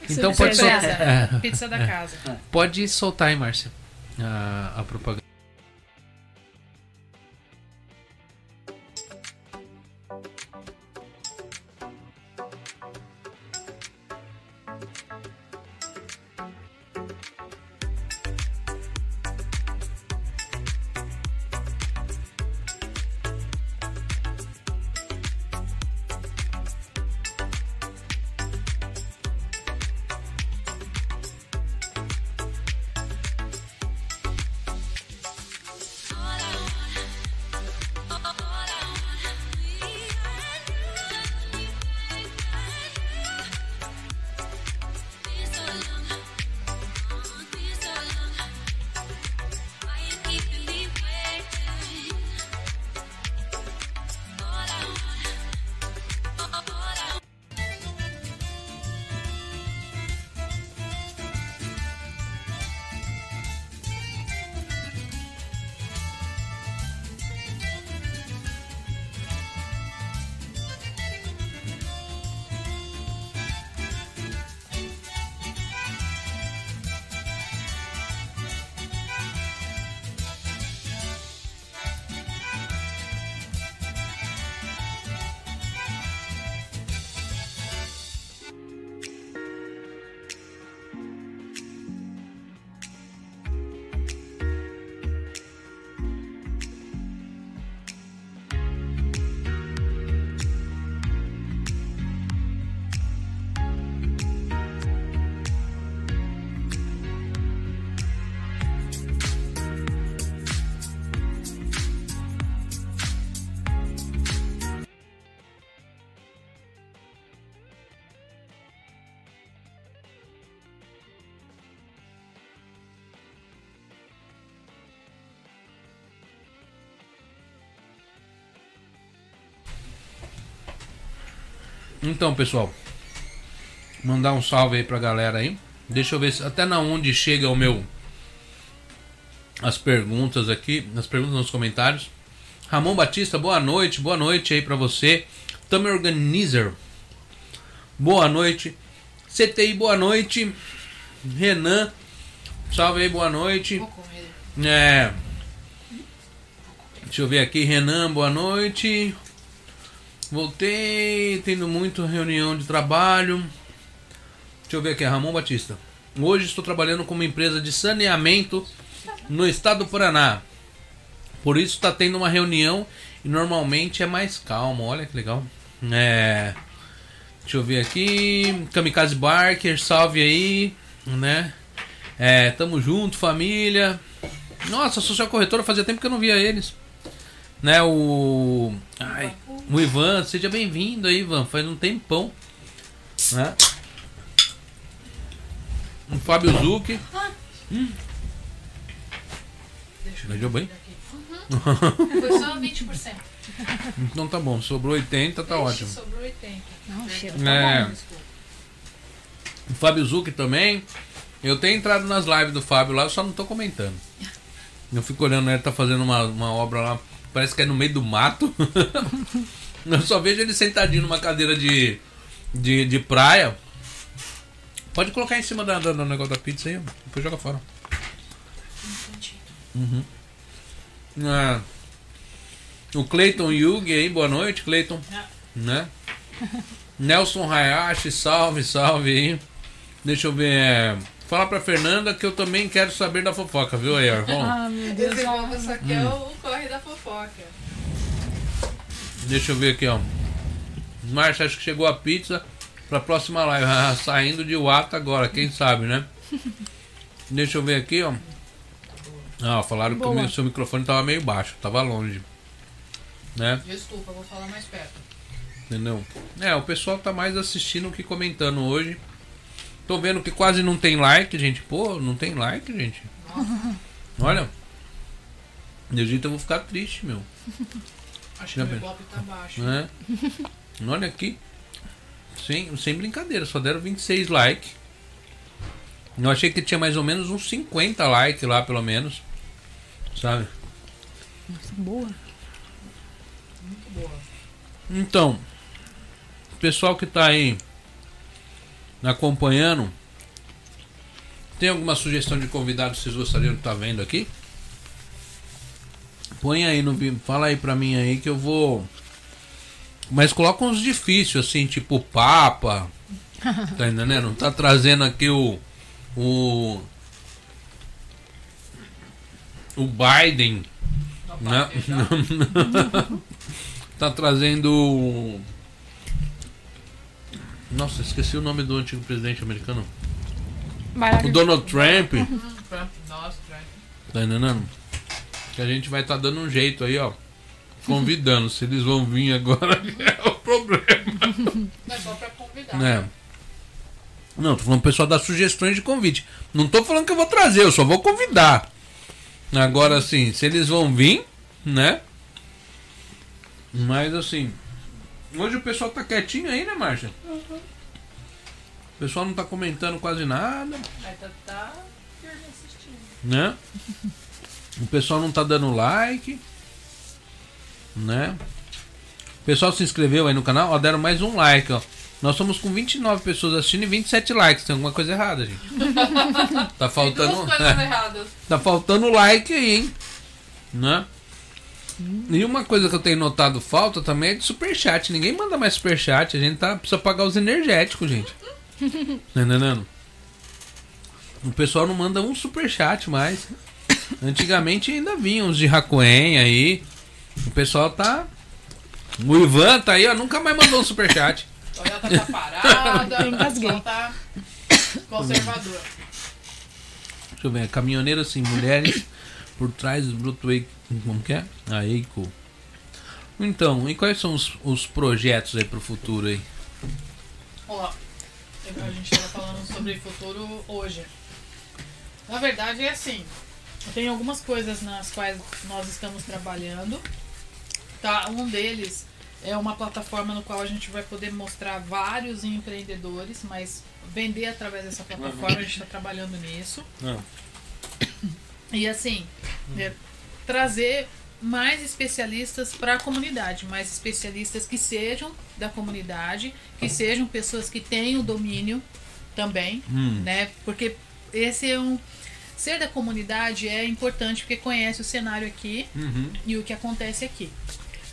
Então pode soltar. É, pizza da casa. Pode soltar aí, Márcia, a, a propaganda. Então, pessoal, mandar um salve aí pra galera aí. Deixa eu ver se, até na onde chega o meu as perguntas aqui, as perguntas nos comentários. Ramon Batista, boa noite, boa noite aí para você. Tamer Organizer, boa noite. CTI, boa noite. Renan, salve aí, boa noite. É. Deixa eu ver aqui, Renan, boa noite. Voltei, tendo muito reunião de trabalho. Deixa eu ver aqui, Ramon Batista. Hoje estou trabalhando com uma empresa de saneamento no estado do Paraná. Por isso está tendo uma reunião e normalmente é mais calmo. Olha que legal. É. Deixa eu ver aqui. Kamikaze Barker, salve aí, né? É, tamo junto, família. Nossa, social corretora fazia tempo que eu não via eles. Né, o. Ai, o Ivan, seja bem-vindo aí, Ivan. Faz um tempão. Né? O Fábio Zucchi. Hum. Beijou bem? Uhum. Foi só 20%. Então tá bom, sobrou 80, tá Ixi, ótimo. Sobrou 80. Não, cheiro tá é. bom. O Fábio Zucchi também. Eu tenho entrado nas lives do Fábio lá, eu só não tô comentando. Eu fico olhando, ele tá fazendo uma, uma obra lá Parece que é no meio do mato. Eu só vejo ele sentadinho numa cadeira de, de, de praia. Pode colocar em cima da, da, do negócio da pizza aí, depois joga fora. Uhum. Ah, o Cleiton Yugi aí, boa noite, Cleiton. Né? Nelson Hayashi, salve, salve aí. Deixa eu ver. Fala pra Fernanda que eu também quero saber da fofoca, viu aí, Arvon? ah, meu Deus. Esse isso aqui hum. é o corre da fofoca. Deixa eu ver aqui, ó. Márcia, acho que chegou a pizza pra próxima live. Ah, saindo de Wata agora, quem sabe, né? Deixa eu ver aqui, ó. Ah, falaram Boa. que o seu microfone tava meio baixo, tava longe. Né? Desculpa, vou falar mais perto. Entendeu? É, o pessoal tá mais assistindo que comentando hoje. Tô vendo que quase não tem like, gente. Pô, não tem like, gente. Nossa. Olha. De jeito eu vou ficar triste, meu. Acho que o Ibope tá baixo. É. Olha aqui. Sem, sem brincadeira, só deram 26 likes. Eu achei que tinha mais ou menos uns 50 likes lá, pelo menos. Sabe? Nossa, boa. Muito boa. Então, pessoal que tá aí acompanhando, tem alguma sugestão de convidado que vocês gostariam de estar tá vendo aqui? Põe aí no fala aí pra mim aí que eu vou. Mas coloca uns difíceis, assim, tipo Papa. Tá entendendo? Não tá trazendo aqui o. O. O Biden. Né? tá trazendo. Nossa, esqueci o nome do antigo presidente americano. O Donald Trump. Nossa, Trump. Tá entendendo? Que a gente vai estar tá dando um jeito aí, ó. Convidando. Se eles vão vir agora, é o problema. Não é só pra convidar. É. Não, tô falando pro pessoal dar sugestões de convite. Não tô falando que eu vou trazer, eu só vou convidar. Agora, assim, se eles vão vir, né? Mas, assim, hoje o pessoal tá quietinho aí, né, Márcia? Uhum. O pessoal não tá comentando quase nada. Mas tá, tá né? O pessoal não tá dando like. Né? O pessoal se inscreveu aí no canal, ó, deram mais um like, ó. Nós somos com 29 pessoas assistindo e 27 likes. Tem alguma coisa errada, gente. tá faltando. Tem duas coisas erradas. Tá faltando like aí, hein? Né? E uma coisa que eu tenho notado falta também é de superchat. Ninguém manda mais superchat. A gente tá, precisa pagar os energéticos, gente. Tá entendendo? O pessoal não manda um superchat mais. Antigamente ainda vinham uns de Hakuen aí. O pessoal tá. O Ivan tá aí, ó. Nunca mais mandou um superchat. Toyota tá parada. Engasguei. Tá conservador. Deixa eu ver. Caminhoneiro assim, mulheres por trás do Broadway. Como que é? A Eiko. Então, e quais são os, os projetos aí pro futuro aí? Ó, a gente tava falando sobre futuro hoje. Na verdade é assim, tem algumas coisas nas quais nós estamos trabalhando. Tá? Um deles é uma plataforma no qual a gente vai poder mostrar vários empreendedores, mas vender através dessa plataforma, a gente está trabalhando nisso. Não. E assim, é, trazer mais especialistas para a comunidade, mais especialistas que sejam da comunidade, que sejam pessoas que tenham domínio também, hum. né? Porque esse é um ser da comunidade é importante porque conhece o cenário aqui uhum. e o que acontece aqui.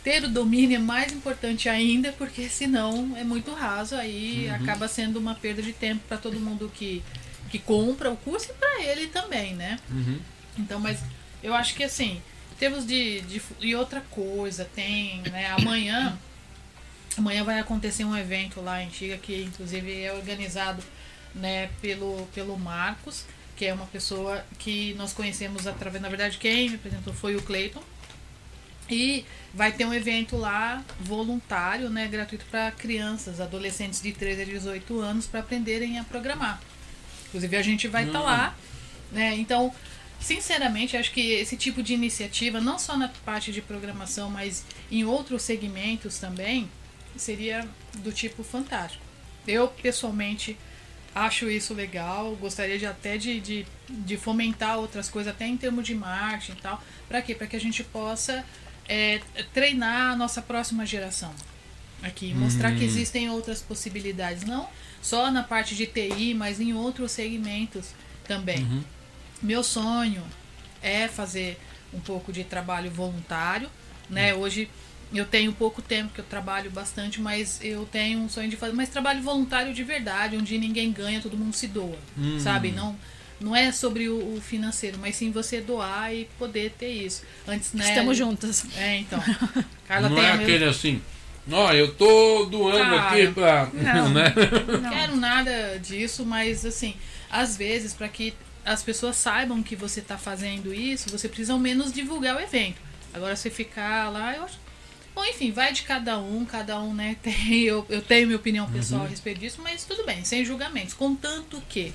Ter o domínio é mais importante ainda, porque senão é muito raso, aí uhum. acaba sendo uma perda de tempo para todo mundo que, que compra o curso e para ele também, né? Uhum. Então, mas eu acho que assim, temos de, de. E outra coisa, tem, né? Amanhã. Amanhã vai acontecer um evento lá em Antiga, que inclusive é organizado né, pelo, pelo Marcos que é uma pessoa que nós conhecemos através, na verdade, quem me apresentou foi o Cleiton. E vai ter um evento lá voluntário, né, gratuito para crianças, adolescentes de 13 a 18 anos para aprenderem a programar. Inclusive a gente vai estar tá lá, hum. né? Então, sinceramente, acho que esse tipo de iniciativa, não só na parte de programação, mas em outros segmentos também, seria do tipo fantástico. Eu pessoalmente acho isso legal, gostaria de até de, de, de, fomentar outras coisas, até em termos de marketing e tal. Para quê? Para que a gente possa é, treinar a nossa próxima geração aqui, mostrar que uhum. existem outras possibilidades, não só na parte de TI, mas em outros segmentos também. Uhum. Meu sonho é fazer um pouco de trabalho voluntário, né? Uhum. Hoje eu tenho pouco tempo que eu trabalho bastante, mas eu tenho um sonho de fazer, mas trabalho voluntário de verdade, onde ninguém ganha, todo mundo se doa, Hum. sabe? Não não é sobre o, o financeiro, mas sim você doar e poder ter isso. Antes, né? Estamos juntas. É, então. Carla não tem é aquele assim, ó, eu tô doando Cara, aqui pra. não. né? Não quero nada disso, mas assim, às vezes, para que as pessoas saibam que você tá fazendo isso, você precisa ao menos divulgar o evento. Agora, você ficar lá, eu acho. Bom, enfim, vai de cada um, cada um, né, tem. Eu, eu tenho minha opinião pessoal a respeito disso, mas tudo bem, sem julgamentos. Contanto que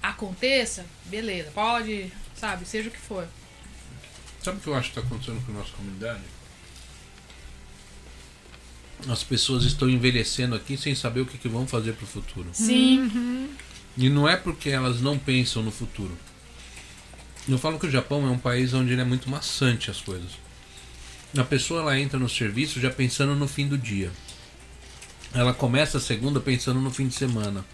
aconteça, beleza, pode, sabe, seja o que for. Sabe o que eu acho que está acontecendo com a nossa comunidade? As pessoas estão envelhecendo aqui sem saber o que, que vão fazer pro futuro. Sim, E não é porque elas não pensam no futuro. Eu falo que o Japão é um país onde ele é muito maçante as coisas. A pessoa ela entra no serviço já pensando no fim do dia. Ela começa a segunda pensando no fim de semana.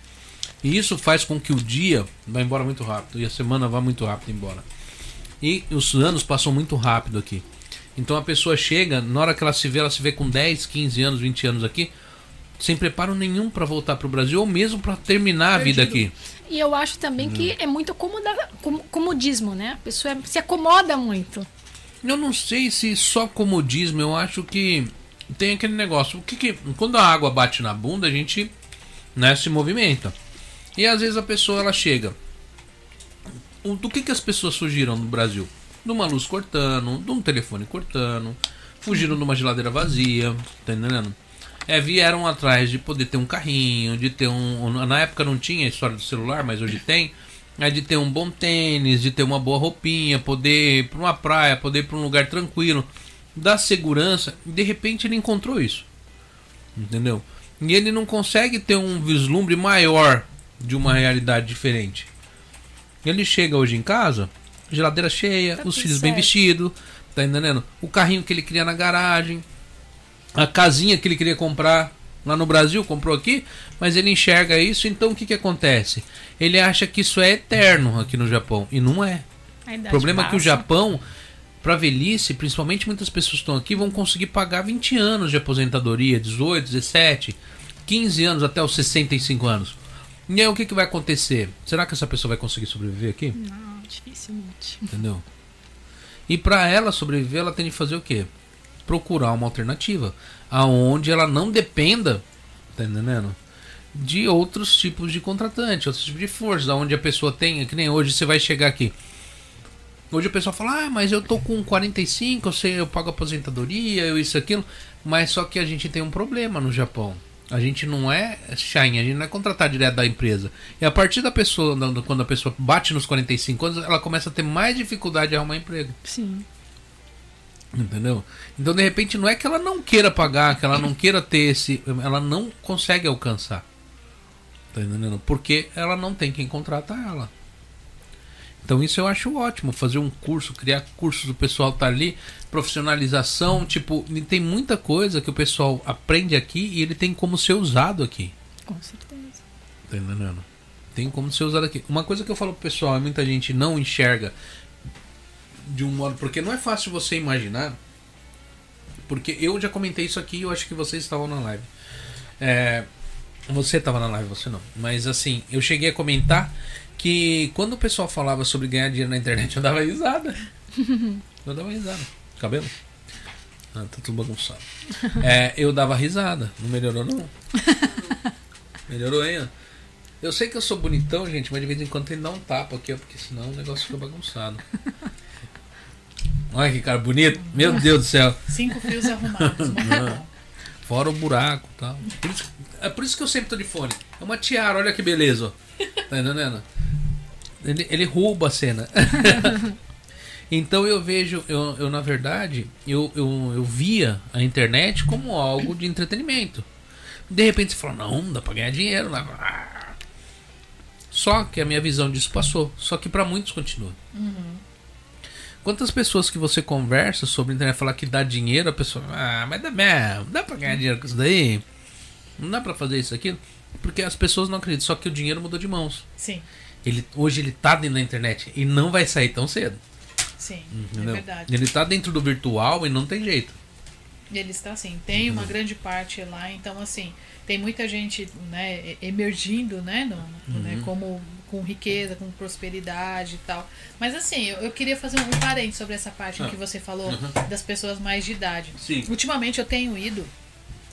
E isso faz com que o dia vá embora muito rápido e a semana vá muito rápido embora. E os anos passam muito rápido aqui. Então a pessoa chega, na hora que ela se vê, ela se vê com 10, 15 anos, 20 anos aqui, sem preparo nenhum para voltar pro Brasil ou mesmo para terminar a vida aqui. E eu acho também que é muito acomoda, com- comodismo, né? A pessoa se acomoda muito. Eu não sei se só comodismo, eu acho que tem aquele negócio. O que que, quando a água bate na bunda, a gente né, se movimenta. E às vezes a pessoa ela chega. O- Do que, que as pessoas fugiram no Brasil? De uma luz cortando, de um telefone cortando, fugiram de uma geladeira vazia, tá entendendo? É, vieram atrás de poder ter um carrinho, de ter um. Na época não tinha a história do celular, mas hoje tem. É de ter um bom tênis, de ter uma boa roupinha, poder ir pra uma praia, poder ir pra um lugar tranquilo, dar segurança. De repente ele encontrou isso. Entendeu? E ele não consegue ter um vislumbre maior de uma realidade diferente. Ele chega hoje em casa, geladeira cheia, Tá os filhos bem certo. vestidos, tá entendendo? O carrinho que ele queria na garagem, a casinha que ele queria comprar lá no Brasil, comprou aqui, mas ele enxerga isso, então o que, que acontece? Ele acha que isso é eterno aqui no Japão, e não é. O problema é que o passa. Japão, pra velhice, principalmente muitas pessoas que estão aqui, vão conseguir pagar 20 anos de aposentadoria, 18, 17, 15 anos até os 65 anos. E aí o que, que vai acontecer? Será que essa pessoa vai conseguir sobreviver aqui? Não, dificilmente. Entendeu? E para ela sobreviver, ela tem de fazer o quê? Procurar uma alternativa aonde ela não dependa, tá entendendo? De outros tipos de contratante, outros tipos de força, onde a pessoa tem, que nem hoje você vai chegar aqui. Hoje a pessoa fala: "Ah, mas eu tô com 45, eu sei, eu pago aposentadoria, eu isso aquilo", mas só que a gente tem um problema no Japão. A gente não é shine, a gente não é contratar direto da empresa. E a partir da pessoa, quando a pessoa bate nos 45 anos, ela começa a ter mais dificuldade de arrumar emprego. Sim. Entendeu? Então, de repente, não é que ela não queira pagar, que ela não queira ter esse. Ela não consegue alcançar. Tá entendendo? Porque ela não tem quem contratar ela. Então, isso eu acho ótimo. Fazer um curso, criar cursos do pessoal tá ali, profissionalização. Tipo, tem muita coisa que o pessoal aprende aqui e ele tem como ser usado aqui. Com certeza. Tá entendendo? Tem como ser usado aqui. Uma coisa que eu falo pro pessoal, e muita gente não enxerga de um modo. Porque não é fácil você imaginar. Porque eu já comentei isso aqui e eu acho que vocês estavam na live. É, você estava na live, você não. Mas assim, eu cheguei a comentar que quando o pessoal falava sobre ganhar dinheiro na internet, eu dava risada. Eu dava risada. Cabelo? Ah, tá tudo bagunçado. É, eu dava risada. Não melhorou, não? Melhorou ainda? Eu sei que eu sou bonitão, gente, mas de vez em quando tem que dar um tapa aqui, ó, porque senão o negócio fica bagunçado. Olha que cara bonito. Meu Deus do céu. cinco fios arrumados. bom. Fora o buraco tal. Por isso, é por isso que eu sempre tô de fone. É uma tiara, olha que beleza. ó. Tá entendendo? Ele, ele rouba a cena. então eu vejo, eu, eu na verdade, eu, eu, eu via a internet como algo de entretenimento. De repente você fala, não, dá pra ganhar dinheiro. Né? Só que a minha visão disso passou. Só que pra muitos continua. Quantas pessoas que você conversa sobre a internet falar que dá dinheiro, a pessoa, ah, mas dá mesmo, dá pra ganhar dinheiro com isso daí? Não dá pra fazer isso aqui? Porque as pessoas não acreditam, só que o dinheiro mudou de mãos. Sim, Ele, hoje ele tá dentro da internet e não vai sair tão cedo. sim, Entendeu? é verdade. Ele tá dentro do virtual e não tem jeito. Ele está assim, tem uma grande parte lá, então assim, tem muita gente né, emergindo, né, no, uhum. né, como com riqueza, com prosperidade e tal. Mas assim, eu, eu queria fazer um parênteses sobre essa parte ah. que você falou uhum. das pessoas mais de idade. Sim. Ultimamente eu tenho ido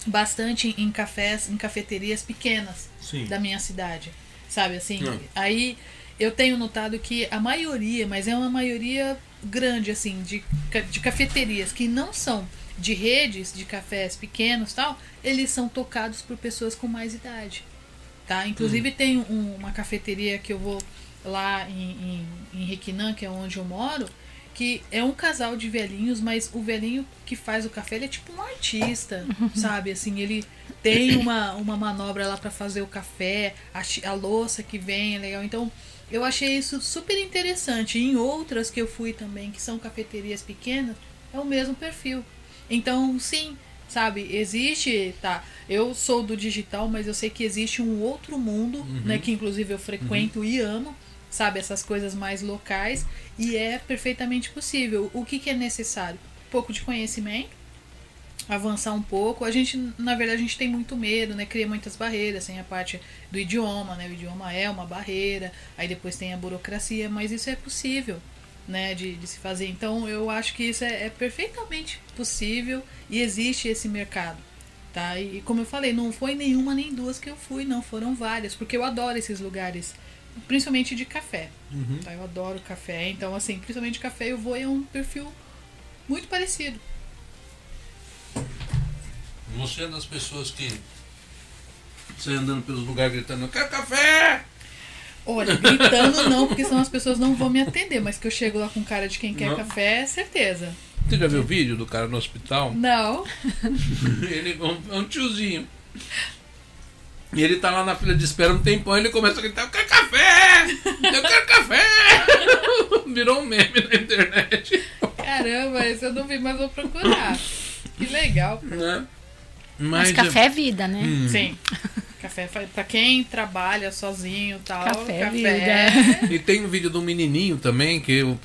bastante em cafés, em cafeterias pequenas Sim. da minha cidade. Sabe assim? Uhum. Aí eu tenho notado que a maioria, mas é uma maioria grande assim de, de cafeterias que não são de redes de cafés pequenos tal, eles são tocados por pessoas com mais idade. Tá? Inclusive uhum. tem um, uma cafeteria que eu vou lá em, em, em Requinã, que é onde eu moro, que é um casal de velhinhos, mas o velhinho que faz o café, ele é tipo um artista, uhum. sabe? Assim, ele tem uma, uma manobra lá para fazer o café, a, a louça que vem é legal. Então, eu achei isso super interessante. em outras que eu fui também, que são cafeterias pequenas, é o mesmo perfil. Então, sim, sabe, existe, tá, eu sou do digital, mas eu sei que existe um outro mundo, uhum. né, que inclusive eu frequento uhum. e amo, sabe, essas coisas mais locais, e é perfeitamente possível. O que, que é necessário? Um pouco de conhecimento, avançar um pouco. A gente, na verdade, a gente tem muito medo, né? Cria muitas barreiras, tem a parte do idioma, né? O idioma é uma barreira, aí depois tem a burocracia, mas isso é possível né, de, de se fazer. Então eu acho que isso é, é perfeitamente possível e existe esse mercado. Tá? E, como eu falei, não foi nenhuma nem duas que eu fui, não, foram várias, porque eu adoro esses lugares, principalmente de café. Uhum. Tá? Eu adoro café, então assim, principalmente de café eu vou é um perfil muito parecido. Você é das pessoas que sai andando pelos lugares gritando, eu quero café! Olha, gritando não, porque senão as pessoas não vão me atender, mas que eu chego lá com cara de quem quer não. café, é certeza. Você já viu o vídeo do cara no hospital? Não. ele é um tiozinho. E ele tá lá na fila de espera um tempão e ele começa a gritar: Eu quero café! Eu quero café! Virou um meme na internet. Caramba, esse eu não vi, mas vou procurar. Que legal. Né? Mas, mas café é vida, né? Hum. Sim. Café para quem trabalha sozinho tal. Café, café. Vida. E tem um vídeo do menininho também que o,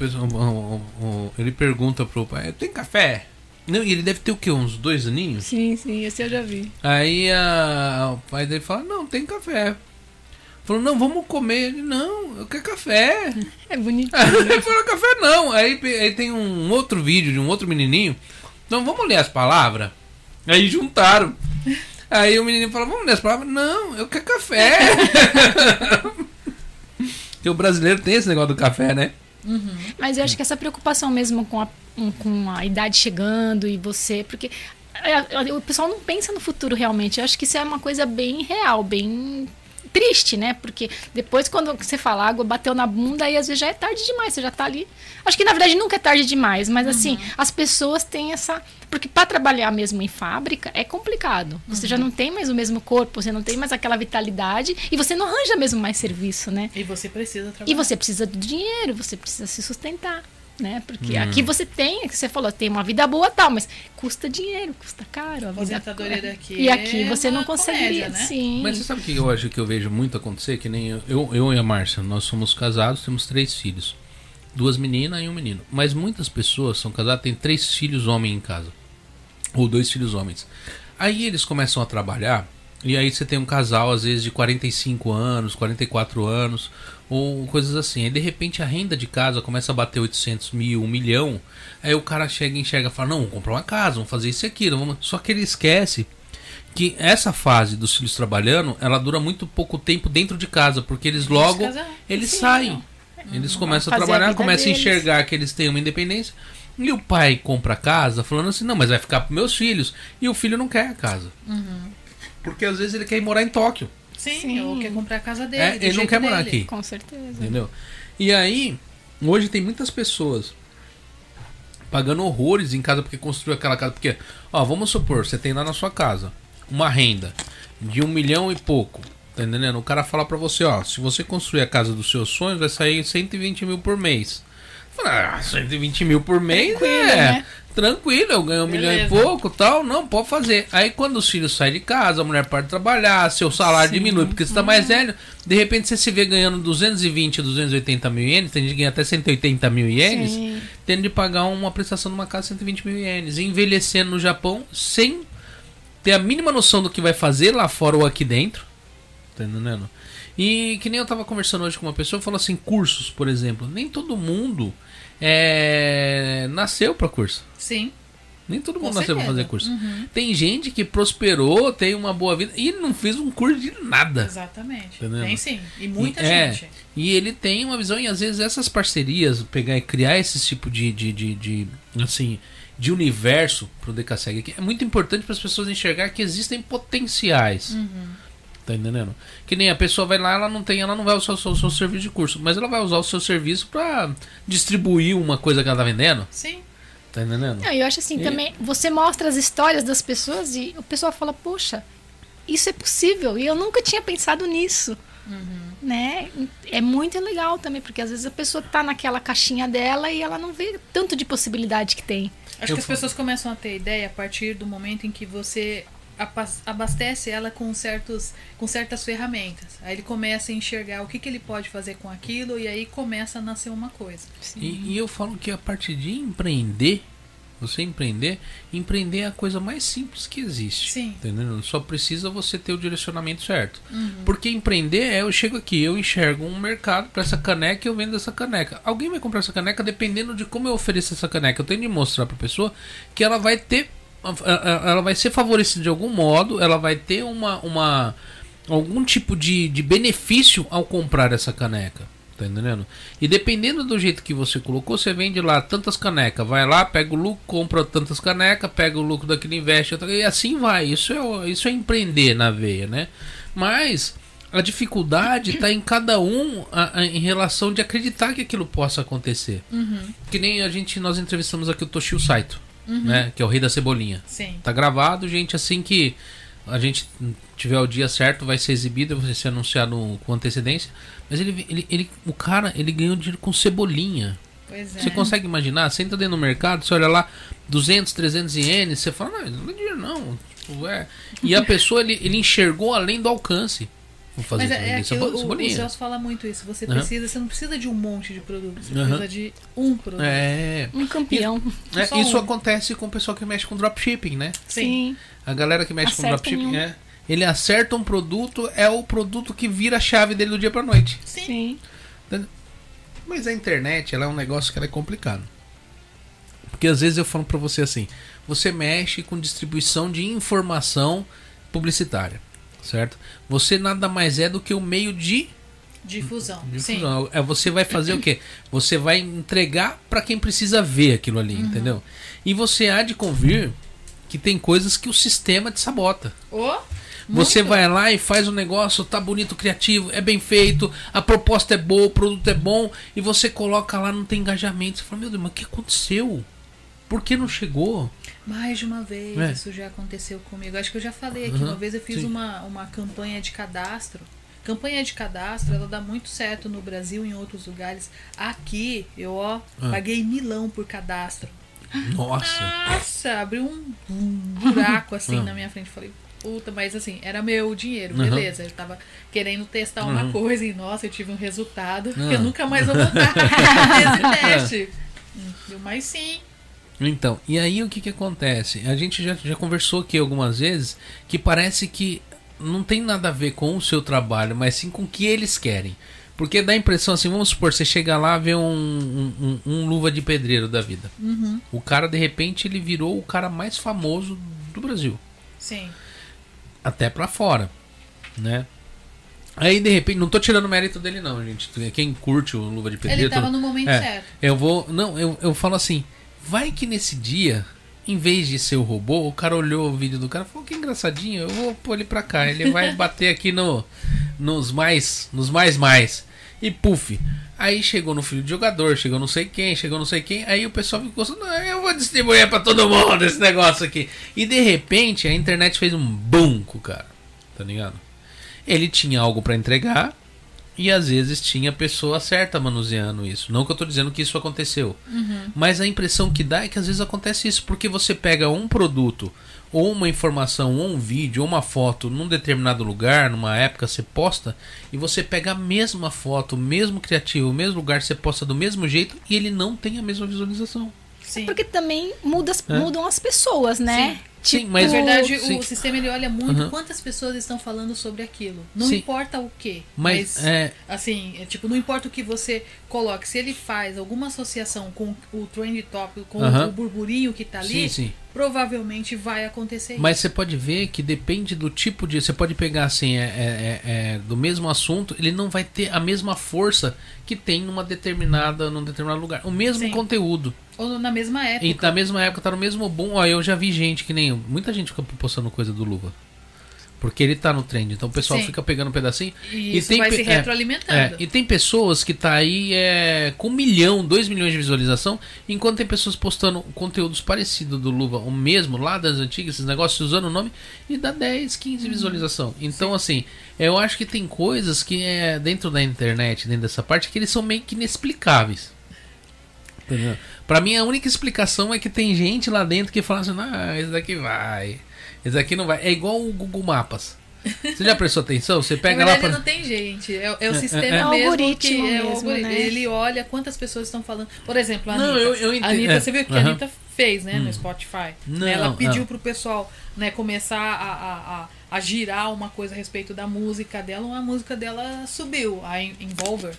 o, ele pergunta pro pai: tem café? Não, e ele deve ter o quê? Uns dois aninhos? Sim, sim, esse eu já vi. Aí a, o pai dele fala: não, tem café. Falou, não, vamos comer. Ele, não, eu quero café. É bonitinho. ele falou, café não. Aí, aí tem um outro vídeo de um outro menininho. Então vamos ler as palavras? Aí juntaram. Aí o menino fala, vamos nessa palavra? Não, eu quero café. Porque o brasileiro tem esse negócio do café, né? Uhum. Mas eu acho que essa preocupação mesmo com a, com a idade chegando e você. Porque é, o pessoal não pensa no futuro realmente. Eu acho que isso é uma coisa bem real, bem triste, né? Porque depois, quando você fala água bateu na bunda, aí às vezes já é tarde demais, você já tá ali. Acho que na verdade nunca é tarde demais, mas assim, uhum. as pessoas têm essa. Porque para trabalhar mesmo em fábrica é complicado. Você uhum. já não tem mais o mesmo corpo, você não tem mais aquela vitalidade e você não arranja mesmo mais serviço, né? E você precisa trabalhar. E você precisa de dinheiro, você precisa se sustentar né? Porque hum. aqui você tem, que você falou, tem uma vida boa tal, mas custa dinheiro, custa caro. A aposentadoria daqui. E aqui é você não conseguiria, comédia, né? sim. Mas você sabe o que eu acho que eu vejo muito acontecer? Que nem eu, eu, eu e a Márcia, nós somos casados, temos três filhos. Duas meninas e um menino. Mas muitas pessoas são casadas, têm três filhos homens em casa. Ou dois filhos homens. Aí eles começam a trabalhar, e aí você tem um casal, às vezes, de 45 anos, 44 anos ou coisas assim. Aí de repente a renda de casa começa a bater 800 mil, 1 milhão. Aí o cara chega e enxerga e fala: Não, vamos comprar uma casa, vamos fazer isso e aquilo. Vamos... Só que ele esquece que essa fase dos filhos trabalhando ela dura muito pouco tempo dentro de casa, porque eles logo eles saem. Eles começam a trabalhar, a começam deles. a enxergar que eles têm uma independência. E o pai compra a casa falando assim: Não, mas vai ficar para meus filhos. E o filho não quer a casa. Uhum. Porque às vezes ele quer ir morar em Tóquio. Sim, Sim. ou quer comprar a casa dele. É, ele não quer morar dele. aqui. Com certeza. Entendeu? E aí, hoje tem muitas pessoas pagando horrores em casa porque construiu aquela casa. Porque, ó, vamos supor, você tem lá na sua casa uma renda de um milhão e pouco. Tá entendendo? O cara fala pra você, ó, se você construir a casa dos seus sonhos, vai sair 120 mil por mês. Fala, ah, 120 mil por mês Tranquilo, é. Né? Tranquilo, eu ganho um Beleza. milhão e pouco tal, não, pode fazer. Aí quando os filhos saem de casa, a mulher pode trabalhar, seu salário Sim. diminui, porque você está mais velho, de repente você se vê ganhando 220, 280 mil ienes, tem gente que ganha até 180 mil ienes, Sim. tendo de pagar uma prestação numa casa de 120 mil ienes, envelhecendo no Japão sem ter a mínima noção do que vai fazer lá fora ou aqui dentro. Tá entendendo? E que nem eu tava conversando hoje com uma pessoa, falou assim, cursos, por exemplo. Nem todo mundo é, nasceu para curso. Sim. Nem todo Com mundo nasceu pra certeza. fazer curso. Uhum. Tem gente que prosperou, tem uma boa vida e não fez um curso de nada. Exatamente. Entendendo? Tem sim. E muita E- é, gente. E ele tem uma visão, e às vezes essas parcerias, pegar e criar esse tipo de, de, de, de, assim, de universo pro DKSEG, é muito importante para as pessoas enxergar que existem potenciais. Uhum. Tá entendendo? Que nem a pessoa vai lá, ela não tem, ela não vai usar o seu, o seu serviço de curso, mas ela vai usar o seu serviço para distribuir uma coisa que ela tá vendendo. Sim. Tá entendendo? Não, eu acho assim E- também, você mostra as histórias das pessoas e o pessoal fala, poxa, isso é possível e eu nunca tinha pensado nisso. Né? É muito legal também, porque às vezes a pessoa tá naquela caixinha dela e ela não vê tanto de possibilidade que tem. Acho Eu que as falo- pessoas começam a ter ideia a partir do momento em que você abastece ela com, certos, com certas ferramentas. Aí ele começa a enxergar o que, que ele pode fazer com aquilo e aí começa a nascer uma coisa. E, e eu falo que a partir de empreender, você empreender, empreender é a coisa mais simples que existe. Sim. Entendeu? Só precisa você ter o direcionamento certo. Porque empreender é eu chego aqui, eu enxergo um mercado para essa caneca e eu vendo essa caneca. Alguém vai comprar essa caneca dependendo de como eu ofereço essa caneca. Eu tenho de mostrar para a pessoa que ela vai ter ela vai ser favorecida de algum modo, ela vai ter uma, uma algum tipo de, de benefício ao comprar essa caneca. Tá entendendo? E dependendo do jeito que você colocou, você vende lá tantas canecas. Vai lá, pega o lucro, compra tantas canecas, pega o lucro daquilo, investe. E assim vai. Isso é, isso é empreender na veia, né? Mas a dificuldade está em cada um a- a- em relação de acreditar que aquilo possa acontecer. Que nem a gente, nós entrevistamos aqui o Toshio Saito, né? Que é o rei da cebolinha. Sim. Tá gravado, gente, assim que a gente tiver o dia certo, vai ser exibido, vai ser anunciado com antecedência. Mas ele, ele, ele o cara, ele ganhou dinheiro com cebolinha. Pois é. Você consegue imaginar? Você entra dentro do mercado, você olha lá 200, 300 ienes, você fala, não, não é dinheiro não. Tipo, é. E a pessoa, ele, ele enxergou além do alcance. Vou fazer Mas isso, é, é aquilo, o, o fala muito isso. Você Aham. precisa, você não precisa de um monte de produtos, você Aham. precisa de um produto. É. Um campeão. É, Só isso um. acontece com o pessoal que mexe com dropshipping, né? Sim. A galera que mexe com Acerta dropshipping, em um. é. Ele acerta um produto, é o produto que vira a chave dele do dia pra noite. Sim. Sim. Mas a internet, ela é um negócio que ela é complicado. Porque às vezes eu falo pra você assim, você mexe com distribuição de informação publicitária, certo? Você nada mais é do que o meio de Difusão. Sim. difusão. É você vai fazer o quê? Você vai entregar pra quem precisa ver aquilo ali, Uhum. entendeu? E você há de convir que tem coisas que o sistema te sabota. Ô, Você vai lá e faz o negócio, tá bonito, criativo, é bem feito, a proposta é boa, o produto é bom, e você coloca lá, não tem engajamento. Você fala, meu Deus, mas o que aconteceu? Por que não chegou? Mais de uma vez É. isso já aconteceu comigo. Acho que eu já falei aqui. Uhum, Uma vez eu fiz sim. uma, uma campanha de cadastro. Campanha de cadastro, ela dá muito certo no Brasil e em outros lugares. Aqui, eu ó, Ah. paguei milão por cadastro. Nossa. Nossa, abriu um, buraco assim Ah. na minha frente. Falei, puta, mas assim, era meu dinheiro, Uhum. beleza. Eu tava querendo testar uma Uhum. coisa e, nossa, eu tive um resultado que Ah. eu nunca mais vou voltar nesse teste. Hum, Mas sim, Então, e aí o que que acontece? A gente já, já conversou aqui algumas vezes que parece que não tem nada a ver com o seu trabalho, mas sim com o que eles querem. Porque dá a impressão assim, vamos supor, você chega lá vê um, um, um- um luva de pedreiro da vida. Uhum. O cara, de repente, ele virou o cara mais famoso do Brasil. sim. Até pra fora, né? Aí, de repente, não tô tirando mérito dele não, gente. Quem curte o luva de pedreiro... Ele tava no momento É. certo. Eu vou. Não, eu, eu falo assim. Vai que nesse dia, em vez de ser o robô, o cara olhou o vídeo do cara e falou: Que engraçadinho, eu vou pôr ele pra cá. Ele vai bater aqui no, nos mais. Nos mais mais. E puf. Aí chegou no filho de jogador, chegou não sei quem, chegou não sei quem. Aí o pessoal ficou assim: Não, eu vou distribuir pra todo mundo esse negócio aqui. E de repente a internet fez um boom com o cara. Tá ligado? Ele tinha algo pra entregar. E às vezes tinha a pessoa certa manuseando isso. Não que eu tô dizendo que isso aconteceu. Uhum. Mas a impressão que dá é que às vezes acontece isso, porque você pega um produto, ou uma informação, ou um vídeo, ou uma foto num determinado lugar, numa época, você posta, e você pega a mesma foto, o mesmo criativo, o mesmo lugar, você posta do mesmo jeito, e ele não tem a mesma visualização. Sim. Porque também muda, É. mudam as pessoas, né? Sim, Tipo, mas- Na verdade, Sim. o sistema ele olha muito Uhum. quantas pessoas estão falando sobre aquilo. Não Sim. importa o que. Mas, Mas, é, assim, é, tipo, não importa o que você coloque. Se ele faz alguma associação com o trend top, com Aham. o burburinho que tá ali, sim, sim. Provavelmente vai acontecer Mas você pode ver que depende do tipo de. Você pode pegar assim, é, é- é- é do mesmo assunto, ele não vai ter a mesma força que tem numa determinada, num determinado lugar. O mesmo Sim. conteúdo. isso. Ou na mesma época. E na mesma época tá no mesmo boom. Ó, eu já vi gente que nem. Muita gente fica postando coisa do Luva. Porque ele tá no trend. Então o pessoal Sim. fica pegando um pedacinho. E isso tem vai se é, retroalimentando. É, e tem pessoas que tá aí é, com um milhão, dois milhões de visualização, enquanto tem pessoas postando conteúdos parecidos do Luva, o mesmo, lá das antigas, esses negócios, usando o nome, e dá 10, 15 Uhum. visualização. Então, assim, eu acho que tem coisas que é dentro da internet, dentro dessa parte, que eles são meio que inexplicáveis. Entendeu? Pra mim, a única explicação é que tem gente lá dentro que fala assim, ah, esse daqui vai, esse daqui não vai. É igual o Google Mapas. Você já prestou atenção? Você pega Na lá verdade, pra... não tem gente. É, é o É, sistema é, é. É o mesmo algoritmo que é mesmo, algoritmo. né? Ele olha quantas pessoas estão falando. Por exemplo, a Não, Anitta. eu- eu a entendo. Anitta, É, você viu o que aham. a Anitta fez, né, Hum. no Spotify? Não, Né, Ela pediu não. pro pessoal né, começar a, a, a, a girar uma coisa a respeito da música dela. A música dela subiu, a In- Envolver.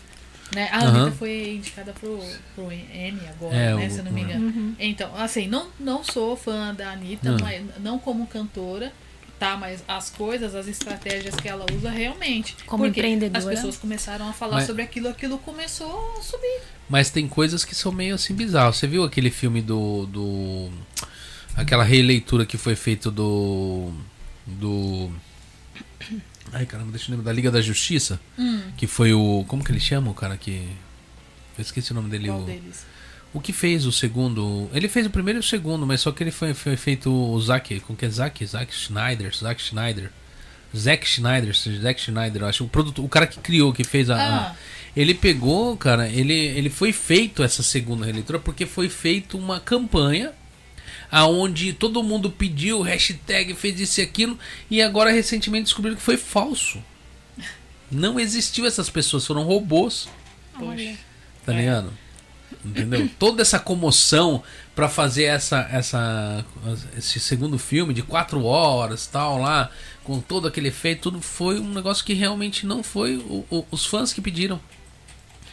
Né? A. Anitta foi indicada pro, pro N agora, É, né, o- se eu não me engano. Uhum. Então, assim, não, não sou fã da Anitta, Não. mas não como cantora, tá? Mas as coisas, as estratégias que ela usa realmente. Como porque empreendedora. As pessoas começaram a falar Mas- sobre aquilo, aquilo começou a subir. Mas tem coisas que são meio assim bizarras. Você viu aquele filme do. do aquela releitura que foi feito do. Do. Ai caramba, deixa eu lembrar. Da Liga da Justiça. Hum, Que foi o. Como que ele chama o cara que. Eu esqueci o nome dele. qual O, deles? o que fez o segundo. Ele fez o primeiro e o segundo, mas só que ele foi, foi feito o Zack. Como que é Zack? Zack Schneider. Zack Schneider. Zack Schneider, Zack Schneider, acho. O, produto, o cara que criou, que fez a- a, Ah, ele pegou, cara, ele, ele foi feito essa segunda releitura porque foi feito uma campanha aonde todo mundo pediu, hashtag, fez isso e aquilo, e agora recentemente descobriram que foi falso. Não existiu essas pessoas, foram robôs, poxa. tá É. ligado? Entendeu? Toda essa comoção pra fazer essa, essa, esse segundo filme de quatro horas, tal, lá, com todo aquele efeito, tudo foi um negócio que realmente não foi o- o- os fãs que pediram.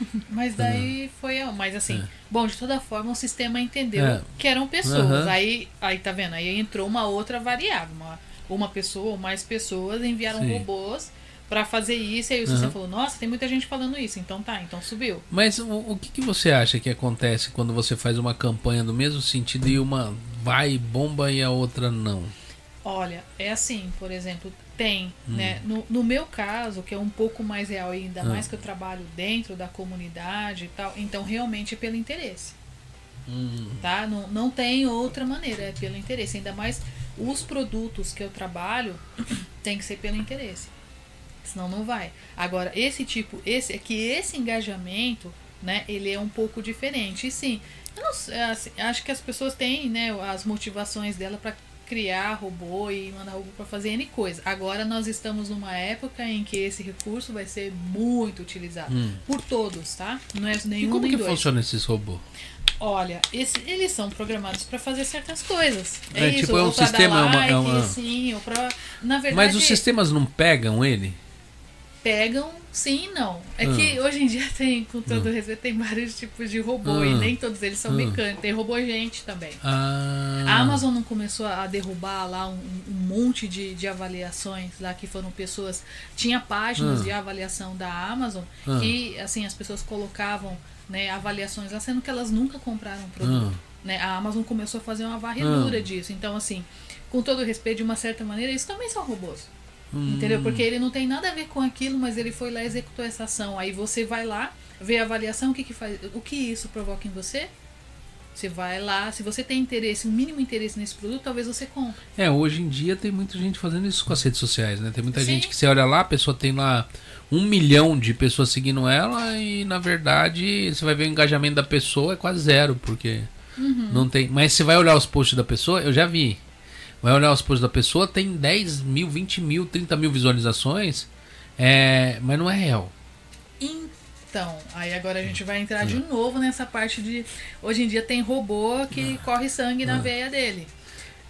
Mas daí foi. Mas assim, É. bom, de toda forma o sistema entendeu É. que eram pessoas. Aham. Aí, aí tá vendo? Aí entrou uma outra variável. Uma, uma pessoa ou mais pessoas enviaram Sim. robôs pra fazer isso. E aí o sistema Aham. falou: Nossa, tem muita gente falando isso. Então tá, então subiu. Mas o, o que, que você acha que acontece quando você faz uma campanha do mesmo sentido e uma vai bomba e a outra não? Olha, é assim, por exemplo, tem, Hum. né? No, no meu caso, que é um pouco mais real, e ainda Ah. mais que eu trabalho dentro da comunidade e tal, então realmente é pelo interesse. tá? Não, não tem outra maneira, é pelo interesse. Ainda mais os produtos que eu trabalho tem que ser pelo interesse. Senão não vai. Agora, esse tipo, esse é que esse engajamento, né, ele é um pouco diferente. E sim, eu não assim, acho que as pessoas têm, né, as motivações dela para criar robô e mandar robô para fazer N coisa. Agora nós estamos numa época em que esse recurso vai ser muito utilizado Hum. por todos, tá? Não é E nenhum como nem que dois. funciona esses robôs? Olha, esse- eles são programados para fazer certas coisas. É, É, isso, tipo, é um sistema, é dar uma- like, é uma- sim, ou pra... Verdade, Mas os sistemas não pegam ele? Pegam sim e não. É Ah. que hoje em dia tem, com todo respeito, tem vários tipos de robô Ah. e nem todos eles são Ah. mecânicos. Tem robô gente também. Ah, A Amazon não começou a derrubar lá um, um monte de, de avaliações lá que foram pessoas. Tinha páginas Ah. de avaliação da Amazon Ah. que assim as pessoas colocavam né, avaliações lá, sendo que elas nunca compraram um produto. Ah. né? A Amazon começou a fazer uma varredura Ah. disso. Então, assim, com todo respeito, de uma certa maneira, isso também são robôs. Hum. Entendeu? Porque ele não tem nada a ver com aquilo, mas ele foi lá e executou essa ação. Aí você vai lá, vê a avaliação, o que, que faz, o que isso provoca em você? Você vai lá, se você tem interesse, um mínimo interesse nesse produto, talvez você compre. É, hoje em dia tem muita gente fazendo isso com as redes sociais, né? Tem muita Sim. gente que você olha lá, a pessoa tem lá um milhão de pessoas seguindo ela e na verdade você vai ver o engajamento da pessoa é quase zero, porque Uhum. não tem. Mas você vai olhar os posts da pessoa, eu já vi. Vai olhar os posts da pessoa, tem 10 mil, 20 mil, 30 mil visualizações, é, mas não é real. Então, aí agora a gente vai entrar de novo nessa parte de. Hoje em dia tem robô que corre sangue na veia dele.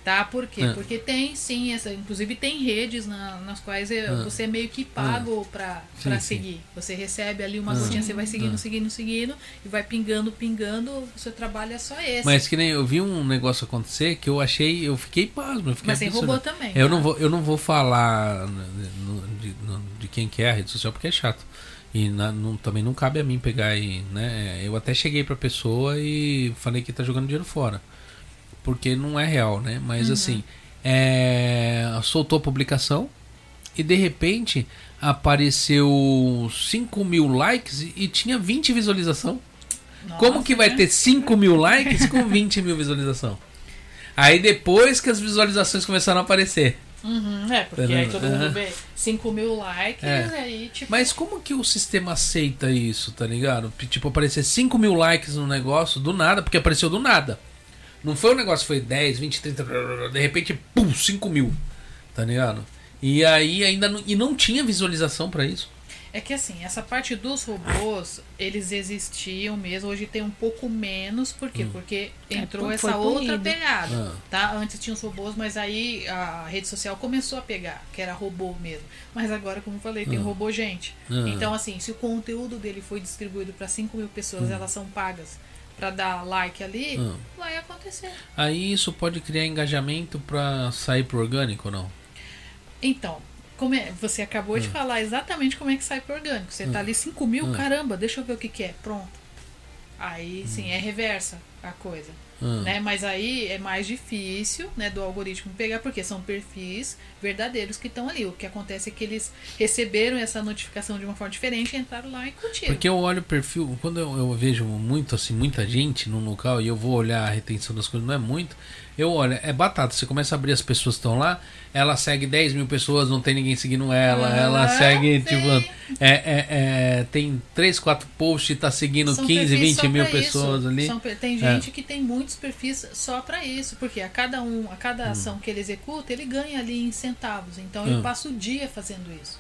Tá? Por quê? Ah. Porque tem sim, essa, inclusive tem redes na- nas quais eh, Ah. você é meio que pago pra, Sim, pra sim. seguir. Você recebe ali uma Ah. gotinha, você vai seguindo, Ah. seguindo, seguindo, e vai pingando, pingando, o seu trabalho é só esse. Mas que nem eu vi um negócio acontecer que eu achei, eu fiquei pasmo, eu fiquei Mas robô impressionado. também. Eu tá? não vou, eu não vou falar no- de, no- de quem que é a rede social porque é chato. E na- não- também não cabe a mim pegar e, né? Eu até cheguei pra pessoa e falei que tá jogando dinheiro fora. Porque não é real, né? Mas assim, é, soltou a publicação e de repente apareceu 5 mil likes e- tinha 20 visualização. Como Nossa, que vai né? ter 5 mil likes com 20 mil visualização? Aí depois que as visualizações começaram a aparecer. Uhum, é, porque aí todo mundo Aham. vê 5 mil likes, É. aí tipo. Mas como que o sistema aceita isso, tá ligado? Tipo, aparecer 5 mil likes no negócio do nada, porque apareceu do nada. Não foi um negócio, foi 10, 20, 30, de repente, pum, 5 mil, tá ligado? E aí ainda não, e não tinha visualização pra isso. É que assim, essa parte dos robôs, eles existiam mesmo, hoje tem um pouco menos, por quê? Porque entrou foi essa outra punido. pegada, Ah. tá? Antes tinha os robôs, mas aí a rede social começou a pegar, que era robô mesmo. Mas agora, como eu falei, tem Ah. robô gente. Ah. Então assim, se o conteúdo dele foi distribuído para 5 mil pessoas, elas são pagas para dar like ali, Ah. vai acontecer. Aí isso pode criar engajamento pra sair pro orgânico ou não? Então, como é, você acabou Ah. de falar exatamente como é que sai pro orgânico. Você tá ali 5 mil, Ah. caramba, deixa eu ver o que, que é. Pronto. Aí sim, é reversa a coisa. Ah. Né? Mas aí é mais difícil né, do algoritmo pegar, porque são perfis verdadeiros que estão ali. O que acontece é que eles receberam essa notificação de uma forma diferente, entraram lá e curtiram. Porque eu olho o perfil, quando eu, eu vejo muito assim, muita gente num local e eu vou olhar a retenção das coisas, não é muito, eu olho, é batata, você começa a abrir as pessoas que estão lá, ela segue 10 mil pessoas, não tem ninguém seguindo ela, Ah, ela segue, sim. tipo, é, é, é, tem 3, 4 posts e tá seguindo São 15, perfis 20 só mil pessoas isso. ali. São tem É. gente que tem muitos perfis só para isso, porque a cada um, a cada Hum. ação que ele executa, ele ganha ali em centavos. Então ele Ah. passa o dia fazendo isso.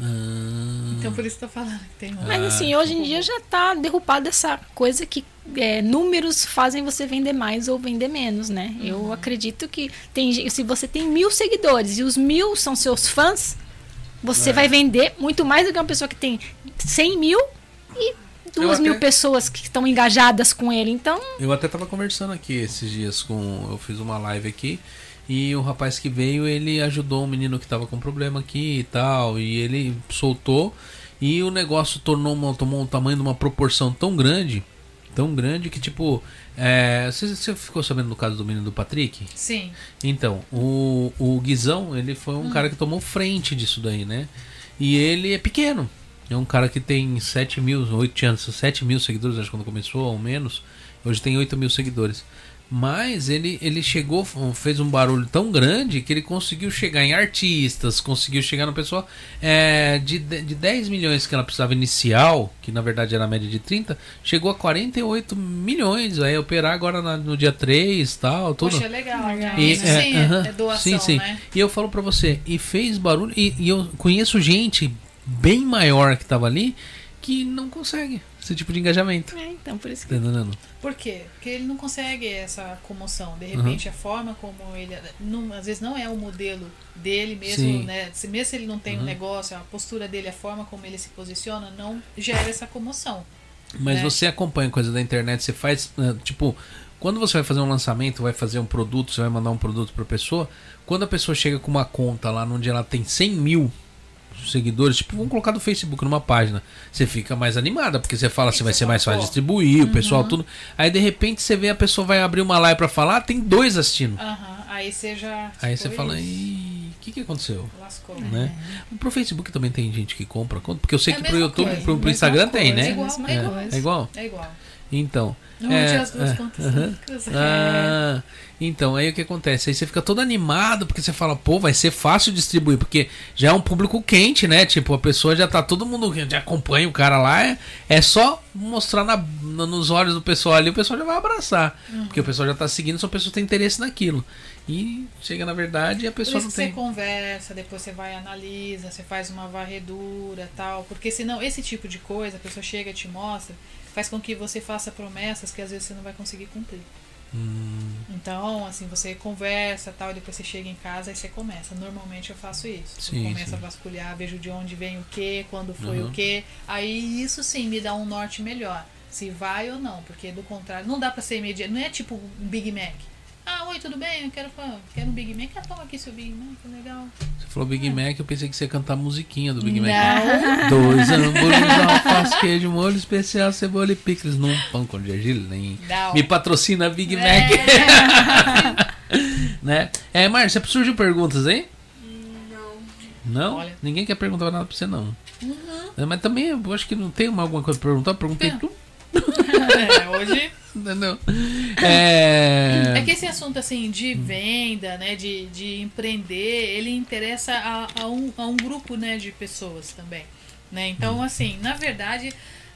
Ah, Então por isso tô falando que tem um. Mas assim, hoje em dia já tá derrubada essa coisa que é, números fazem você vender mais ou vender menos, né? Eu acredito que tem, se você tem mil seguidores e os mil são seus fãs, você É. vai vender muito mais do que uma pessoa que tem 100 mil e duas Eu mil até- pessoas que estão engajadas com ele. Então, Eu até tava conversando aqui esses dias com. Eu fiz uma live aqui e o rapaz que veio, ele ajudou um menino que tava com problema aqui e tal. E ele soltou e o negócio tornou uma, tomou um tamanho de uma proporção tão grande. Tão grande que tipo. É, você, você ficou sabendo do caso do menino do Patrick? Sim. Então, o, o Guizão, ele foi Hum. um cara que tomou frente disso daí, né? E ele é pequeno. É um cara que tem 7 mil, 8 anos, 7 mil seguidores, acho que quando começou, ou menos. Hoje tem 8 mil seguidores. Mas ele, ele chegou, fez um barulho tão grande que ele conseguiu chegar em artistas, conseguiu chegar no pessoal. É, de, de 10 milhões que ela precisava inicial, que na verdade era a média de 30, chegou a 48 milhões. Vai operar agora na- no dia 3 tal, tudo. Poxa, é legal. né? E- Isso é, sim é, aham, é doação, sim, sim. né? E eu falo pra você, e fez barulho, e, e eu conheço gente bem maior que tava ali que não consegue esse tipo de engajamento. é, então por isso que Tá entendendo? Por quê? Porque ele não consegue essa comoção. De Uhum. repente, a forma como ele. Não, às vezes não é o modelo dele mesmo, Sim. né? Se, mesmo se ele não tem um Uhum. negócio, a postura dele, a forma como ele se posiciona, não gera essa comoção. Mas É. você acompanha coisa da internet, você faz, eh, tipo, quando você vai fazer um lançamento, vai fazer um produto, você vai mandar um produto pra pessoa, quando a pessoa chega com uma conta lá onde ela tem 100 mil seguidores, tipo, vamos colocar do Facebook numa página, você fica mais animada, porque você fala assim, vai ser mais fácil distribuir, o pessoal Uhum. tudo. Aí de repente você vê a pessoa vai abrir uma live pra falar, tem dois assistindo. Aham. Aí você já. Aí você fala, o que que aconteceu? Lascou. Né? Pro Facebook também tem gente que compra conta, porque eu sei É que pro YouTube, coisa, pro, pro Instagram tem, coisa, né? igual, mesma é igual. coisa. É igual? É igual. Então, Não, é, as duas é, contas uh -huh. ah, Então, aí o que acontece? Aí você fica todo animado, porque você fala, pô, vai ser fácil distribuir, porque já é um público quente, né? Tipo, a pessoa já tá, todo mundo já acompanha o cara lá, é, é só mostrar na, nos olhos do pessoal ali, o pessoal já vai abraçar. Uhum. Porque o pessoal já tá seguindo, só a pessoa tem interesse naquilo. E chega na verdade e a pessoa não tem. Você conversa, depois você vai analisa, você faz uma varredura tal. Porque senão, esse tipo de coisa, a pessoa chega e te mostra, faz com que você faça promessas que às vezes você não vai conseguir cumprir. Hum. Então, assim, você conversa tal, e depois você chega em casa e você começa. Normalmente eu faço isso. Sim, eu começo sim. a vasculhar, vejo de onde vem o que, quando foi uhum. o que. Aí isso sim me dá um norte melhor. Se vai ou não, porque do contrário, não dá pra ser imediato. Não é tipo um Big Mac. Ah, oi, tudo bem? Eu quero, quero um Big Mac. Ah, toma aqui seu Big Mac, legal. Você falou Big é. Mac, eu pensei que você ia cantar a musiquinha do Big Mac. Não. Dois hambúrgueres, alface, queijo, molho especial, cebola e picles num pão com gergelim. Me patrocina Big é. Mac. né? É, Márcia, surgiu perguntas aí? Não. Não? Olha. Ninguém quer perguntar nada pra você, não. Uhum. Mas também, eu acho que não tem alguma coisa pra perguntar. Perguntei tudo. É, hoje Entendeu? É... é que esse assunto assim de venda, né, de, de empreender, ele interessa a, a, um, a um grupo né, de pessoas também. Né? Então, hum. assim, na verdade,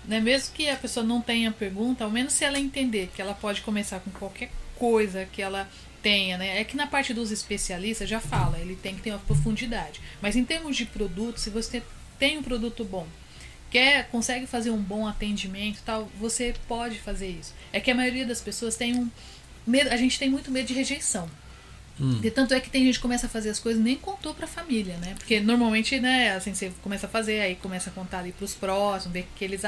né, mesmo que a pessoa não tenha pergunta, ao menos se ela entender que ela pode começar com qualquer coisa que ela tenha, né? É que na parte dos especialistas já fala, ele tem que ter uma profundidade. Mas em termos de produto, se você tem um produto bom, quer, consegue fazer um bom atendimento tal, você pode fazer isso. É que a maioria das pessoas tem um medo, a gente tem muito medo de rejeição. Hum. E tanto é que tem gente que começa a fazer as coisas nem contou pra família, né? Porque normalmente, né, assim, você começa a fazer, aí começa a contar ali pros próximos, ver que eles.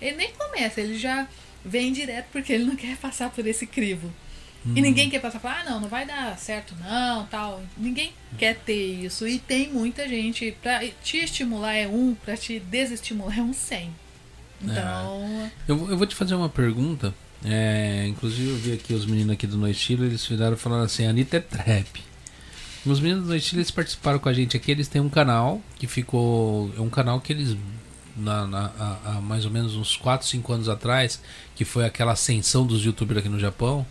Ele nem começa, ele já vem direto porque ele não quer passar por esse crivo. E ninguém quer passar falar, ah, não, não vai dar certo, não, tal. Ninguém quer ter isso. E tem muita gente. Pra te estimular é um, pra te desestimular é um cem. Então. É. Eu, eu vou te fazer uma pergunta. É, inclusive eu vi aqui os meninos aqui do No Estilo, eles viraram falando assim, Anitta é trap. Os meninos do No Estilo eles participaram com a gente aqui, eles têm um canal que ficou. É um canal que eles. Na, na há, há mais ou menos uns 4, 5 anos atrás, que foi aquela ascensão dos youtubers aqui no Japão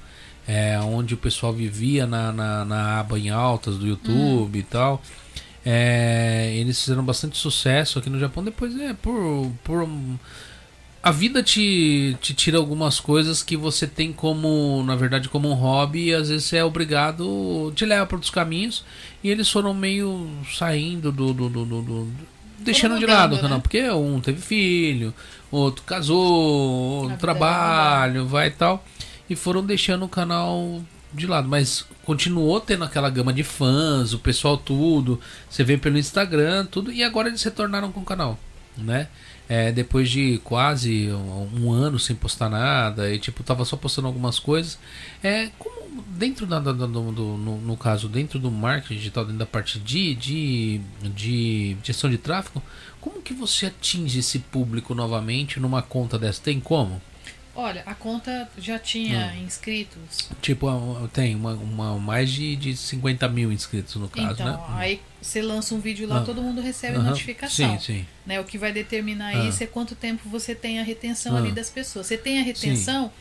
é, onde o pessoal vivia na, na, na aba em altas do YouTube hum. e tal. É, eles fizeram bastante sucesso aqui no Japão. Depois é por, por a vida te, te tira algumas coisas que você tem como, na verdade, como um hobby e às vezes você é obrigado, te leva para outros caminhos e eles foram meio saindo do, do, do, do deixando de lado o canal, né? porque um teve filho, outro casou, outro trabalho, vai e tal e foram deixando o canal de lado, mas continuou tendo aquela gama de fãs, o pessoal tudo, você vê pelo Instagram, tudo, e agora eles retornaram com o canal, né? É, depois de quase um, um, ano sem postar nada, e tipo, tava só postando algumas coisas. É, como dentro da, da do, do, no, no, caso, dentro do marketing digital, dentro da parte de, de, de gestão de tráfego, como que você atinge esse público novamente numa conta dessa? Tem como? Olha, a conta já tinha hum. inscritos. Tipo, tem uma, uma, mais de, de 50 mil inscritos no caso, então, né? aí você lança um vídeo lá, ah. todo mundo recebe uhum. notificação. Sim, sim. Né? O que vai determinar ah. isso é quanto tempo você tem a retenção ah. ali das pessoas. Você tem a retenção, sim.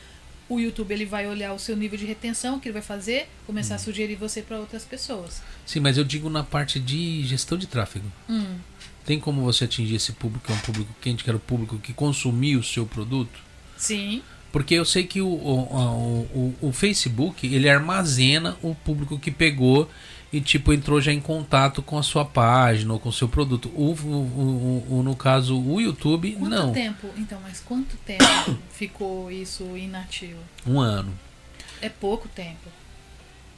o YouTube ele vai olhar o seu nível de retenção, o que ele vai fazer, começar hum. a sugerir você para outras pessoas. Sim, mas eu digo na parte de gestão de tráfego. Hum. Tem como você atingir esse público, que é um público quente, que era o público que consumia o seu produto? Sim. Porque eu sei que o, o, o, o, Facebook ele armazena o público que pegou e tipo entrou já em contato com a sua página ou com o seu produto. O, o, no caso o YouTube quanto não. Quanto tempo? Então, mas quanto tempo ficou isso inativo? Um ano. É pouco tempo.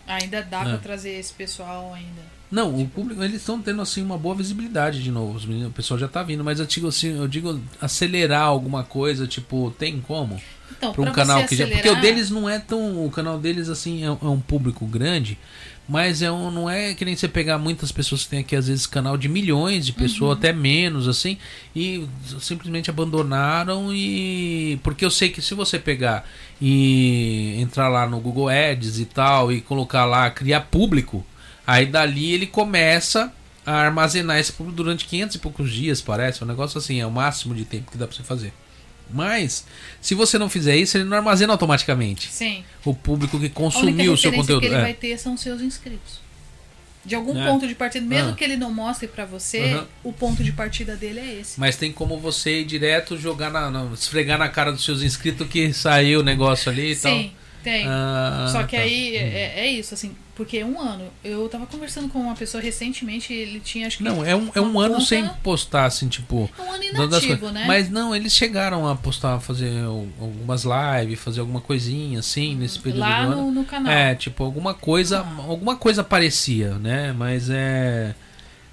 Ainda dá é. para trazer esse pessoal ainda. Não, o público, eles estão tendo assim uma boa visibilidade de novo. Os meninos, o pessoal já tá vindo, mas eu digo assim, eu digo acelerar alguma coisa, tipo, tem como? Então, para um canal que acelerar... já, porque o deles não é tão, o canal deles assim é, é um público grande, mas é um, não é que nem você pegar muitas pessoas que tem aqui às vezes canal de milhões de pessoas, uhum. até menos assim, e simplesmente abandonaram e porque eu sei que se você pegar e entrar lá no Google Ads e tal e colocar lá criar público Aí dali ele começa a armazenar esse público durante 500 e poucos dias, parece. Um negócio assim, é o máximo de tempo que dá pra você fazer. Mas, se você não fizer isso, ele não armazena automaticamente. Sim. O público que consumiu o seu conteúdo. que ele é. vai ter são seus inscritos. De algum é. ponto de partida, mesmo ah. que ele não mostre para você, uhum. o ponto de partida dele é esse. Mas tem como você ir direto jogar na, na esfregar na cara dos seus inscritos que saiu o negócio ali e Sim. tal. Tem. Ah, Só que tá. aí é, é, isso, assim, porque um ano. Eu tava conversando com uma pessoa recentemente, ele tinha acho que. Não, é um, é um ano sem postar, assim, tipo. Um ano inativo, né? Mas não, eles chegaram a postar, fazer algumas lives, fazer alguma coisinha, assim, nesse período Lá do no, ano. no canal. É, tipo, alguma coisa. Ah. Alguma coisa aparecia, né? Mas é.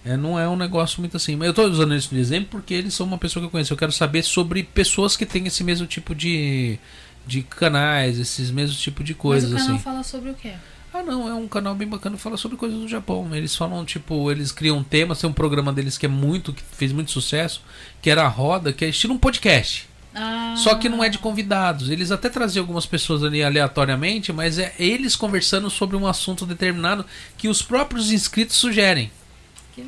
É, não é um negócio muito assim. Mas eu estou usando isso de exemplo porque eles são uma pessoa que eu conheço. Eu quero saber sobre pessoas que têm esse mesmo tipo de, de canais, esses mesmos tipos de coisas. Mas o canal assim. fala sobre o quê? Ah, não, é um canal bem bacana, fala sobre coisas do Japão. Eles falam, tipo, eles criam temas, tem um programa deles que é muito, que fez muito sucesso, que era a Roda, que é estilo um podcast. Ah. Só que não é de convidados. Eles até traziam algumas pessoas ali aleatoriamente, mas é eles conversando sobre um assunto determinado que os próprios inscritos sugerem. Que,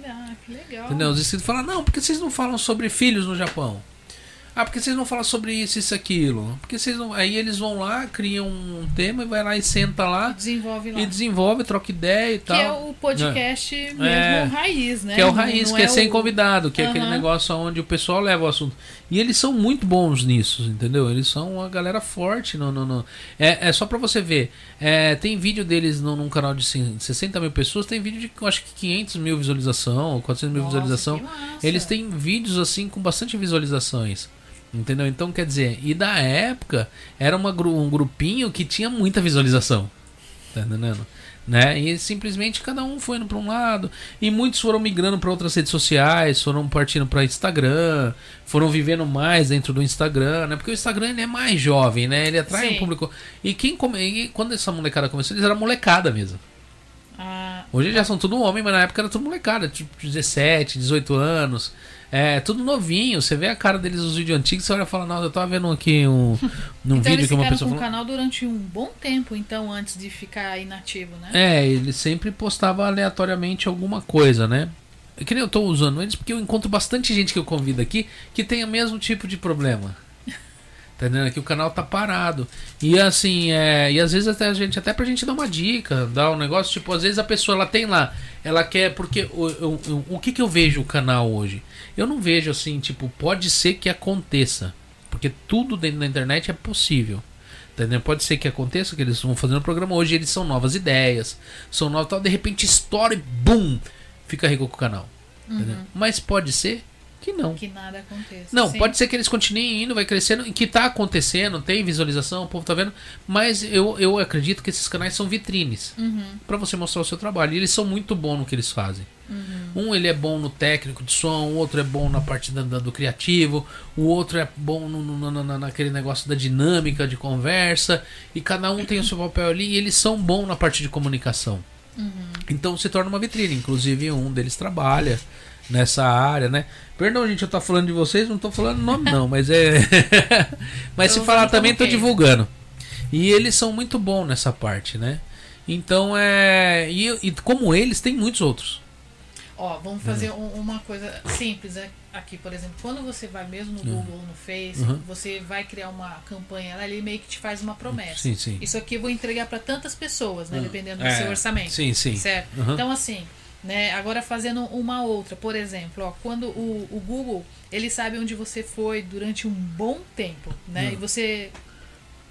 que legal. Entendeu? Os inscritos falam, não, porque vocês não falam sobre filhos no Japão? Ah, porque vocês não falam sobre isso, isso, aquilo. Porque vocês não. Aí eles vão lá, criam um tema e vai lá e senta lá. Desenvolve lá. E desenvolve, troca ideia e que tal. Que é o podcast é. mesmo É. raiz, né? Que é o Não- raiz, não que é, o- sem convidado, que é aquele negócio onde o pessoal leva o assunto. E eles são muito bons nisso, entendeu? Eles são uma galera forte. No, no, no- É, é só pra você ver. É, tem vídeo deles no, num canal de cin- 60 mil pessoas, tem vídeo de acho que 500 mil visualização, 400 mil Nossa, visualização. Eles têm vídeos assim com bastante visualizações. Entendeu? Então quer dizer, e da época era uma, um grupinho que tinha muita visualização. Tá entendendo? Né? E simplesmente cada um foi indo para um lado. E muitos foram migrando para outras redes sociais, foram partindo para Instagram, foram vivendo mais dentro do Instagram, né? Porque o Instagram ele é mais jovem, né? Ele atrai Sim. um público. E quem come... e quando essa molecada começou, eles eram molecada mesmo. Ah, Hoje já são tudo homem, mas na época era tudo molecada, tipo 17, 18 anos. É, tudo novinho. Você vê a cara deles nos vídeos antigos, você olha e fala, nossa, eu tava vendo aqui um, num então vídeo eles que uma ficaram pessoa com o canal durante um bom tempo, então, antes de ficar inativo, né? É, ele sempre postava aleatoriamente alguma coisa, né? É que nem eu tô usando eles porque eu encontro bastante gente que eu convido aqui que tem o mesmo tipo de problema. Tá entendendo? Que o canal tá parado. E assim, é, e às vezes até a gente, até pra gente dar uma dica, dar um negócio, tipo, às vezes a pessoa ela tem lá, ela quer, porque o, o, o, o que que eu vejo o canal hoje? Eu não vejo assim, tipo, pode ser que aconteça. Porque tudo dentro da internet é possível. Entendendo? Pode ser que aconteça que eles vão fazendo o programa hoje, eles são novas ideias, são novas tal, de repente estoura e bum, fica rico com o canal. entendendo? Mas pode ser que não. Que nada aconteça. Não, Sim. pode ser que eles continuem indo, vai crescendo, e que tá acontecendo, tem visualização, o povo tá vendo, mas eu, eu acredito que esses canais são vitrines Uhum, pra você mostrar o seu trabalho. E eles são muito bons no que eles fazem. uhum. Um ele é bom no técnico de som, o outro é bom na parte da, da- do criativo, o outro é bom no, no- no- na- naquele negócio da dinâmica de conversa, e cada um tem o seu papel ali e eles são bons na parte de comunicação. Uhum. Então se torna uma vitrine. Inclusive um deles trabalha nessa área, né? Perdão, gente, eu tô falando de vocês, não tô falando nome não, mas é. mas se falar também, tô divulgando. E eles são muito bons nessa parte, né? Então é. E, e como eles, tem muitos outros. Ó, vamos fazer um- uma coisa simples né? aqui, por exemplo. Quando você vai mesmo no Google, no Face, Uhum. você vai criar uma campanha ali meio que te faz uma promessa. Sim, sim. Isso aqui eu vou entregar para tantas pessoas, né? Uhum. Dependendo do É, seu orçamento. Sim, sim. Certo? Uhum. Então, assim, né? Agora fazendo uma outra, por exemplo, ó, quando o, o Google, ele sabe onde você foi durante um bom tempo, né? Uhum. E você,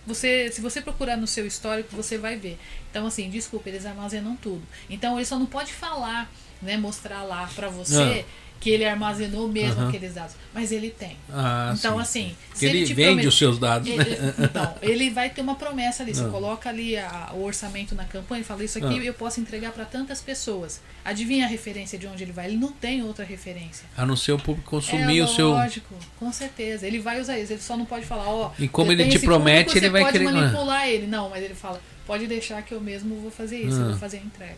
você, se você procurar no seu histórico, você vai ver. Então, assim, desculpa, eles armazenam tudo. Então, ele só não pode falar, né? Mostrar lá pra você que ele armazenou mesmo Uhum. aqueles dados. Mas ele tem. Ah, então, sim. assim, Que ele, te vende promete- os seus dados. né? ele, então, ele vai ter uma promessa ali. Você Ah. coloca ali a- o orçamento na campanha e fala: Isso aqui Ah. eu posso entregar para tantas pessoas. Adivinha a referência de onde ele vai? Ele não tem outra referência. A não ser o público consumir é o seu. lógico, com certeza. Ele vai usar isso. Ele só não pode falar: Ó, E como ele te promete, público, ele você vai pode querer- manipular ele. Não, mas ele fala: Pode deixar que eu mesmo vou fazer isso. Eu Ah. vou fazer a entrega.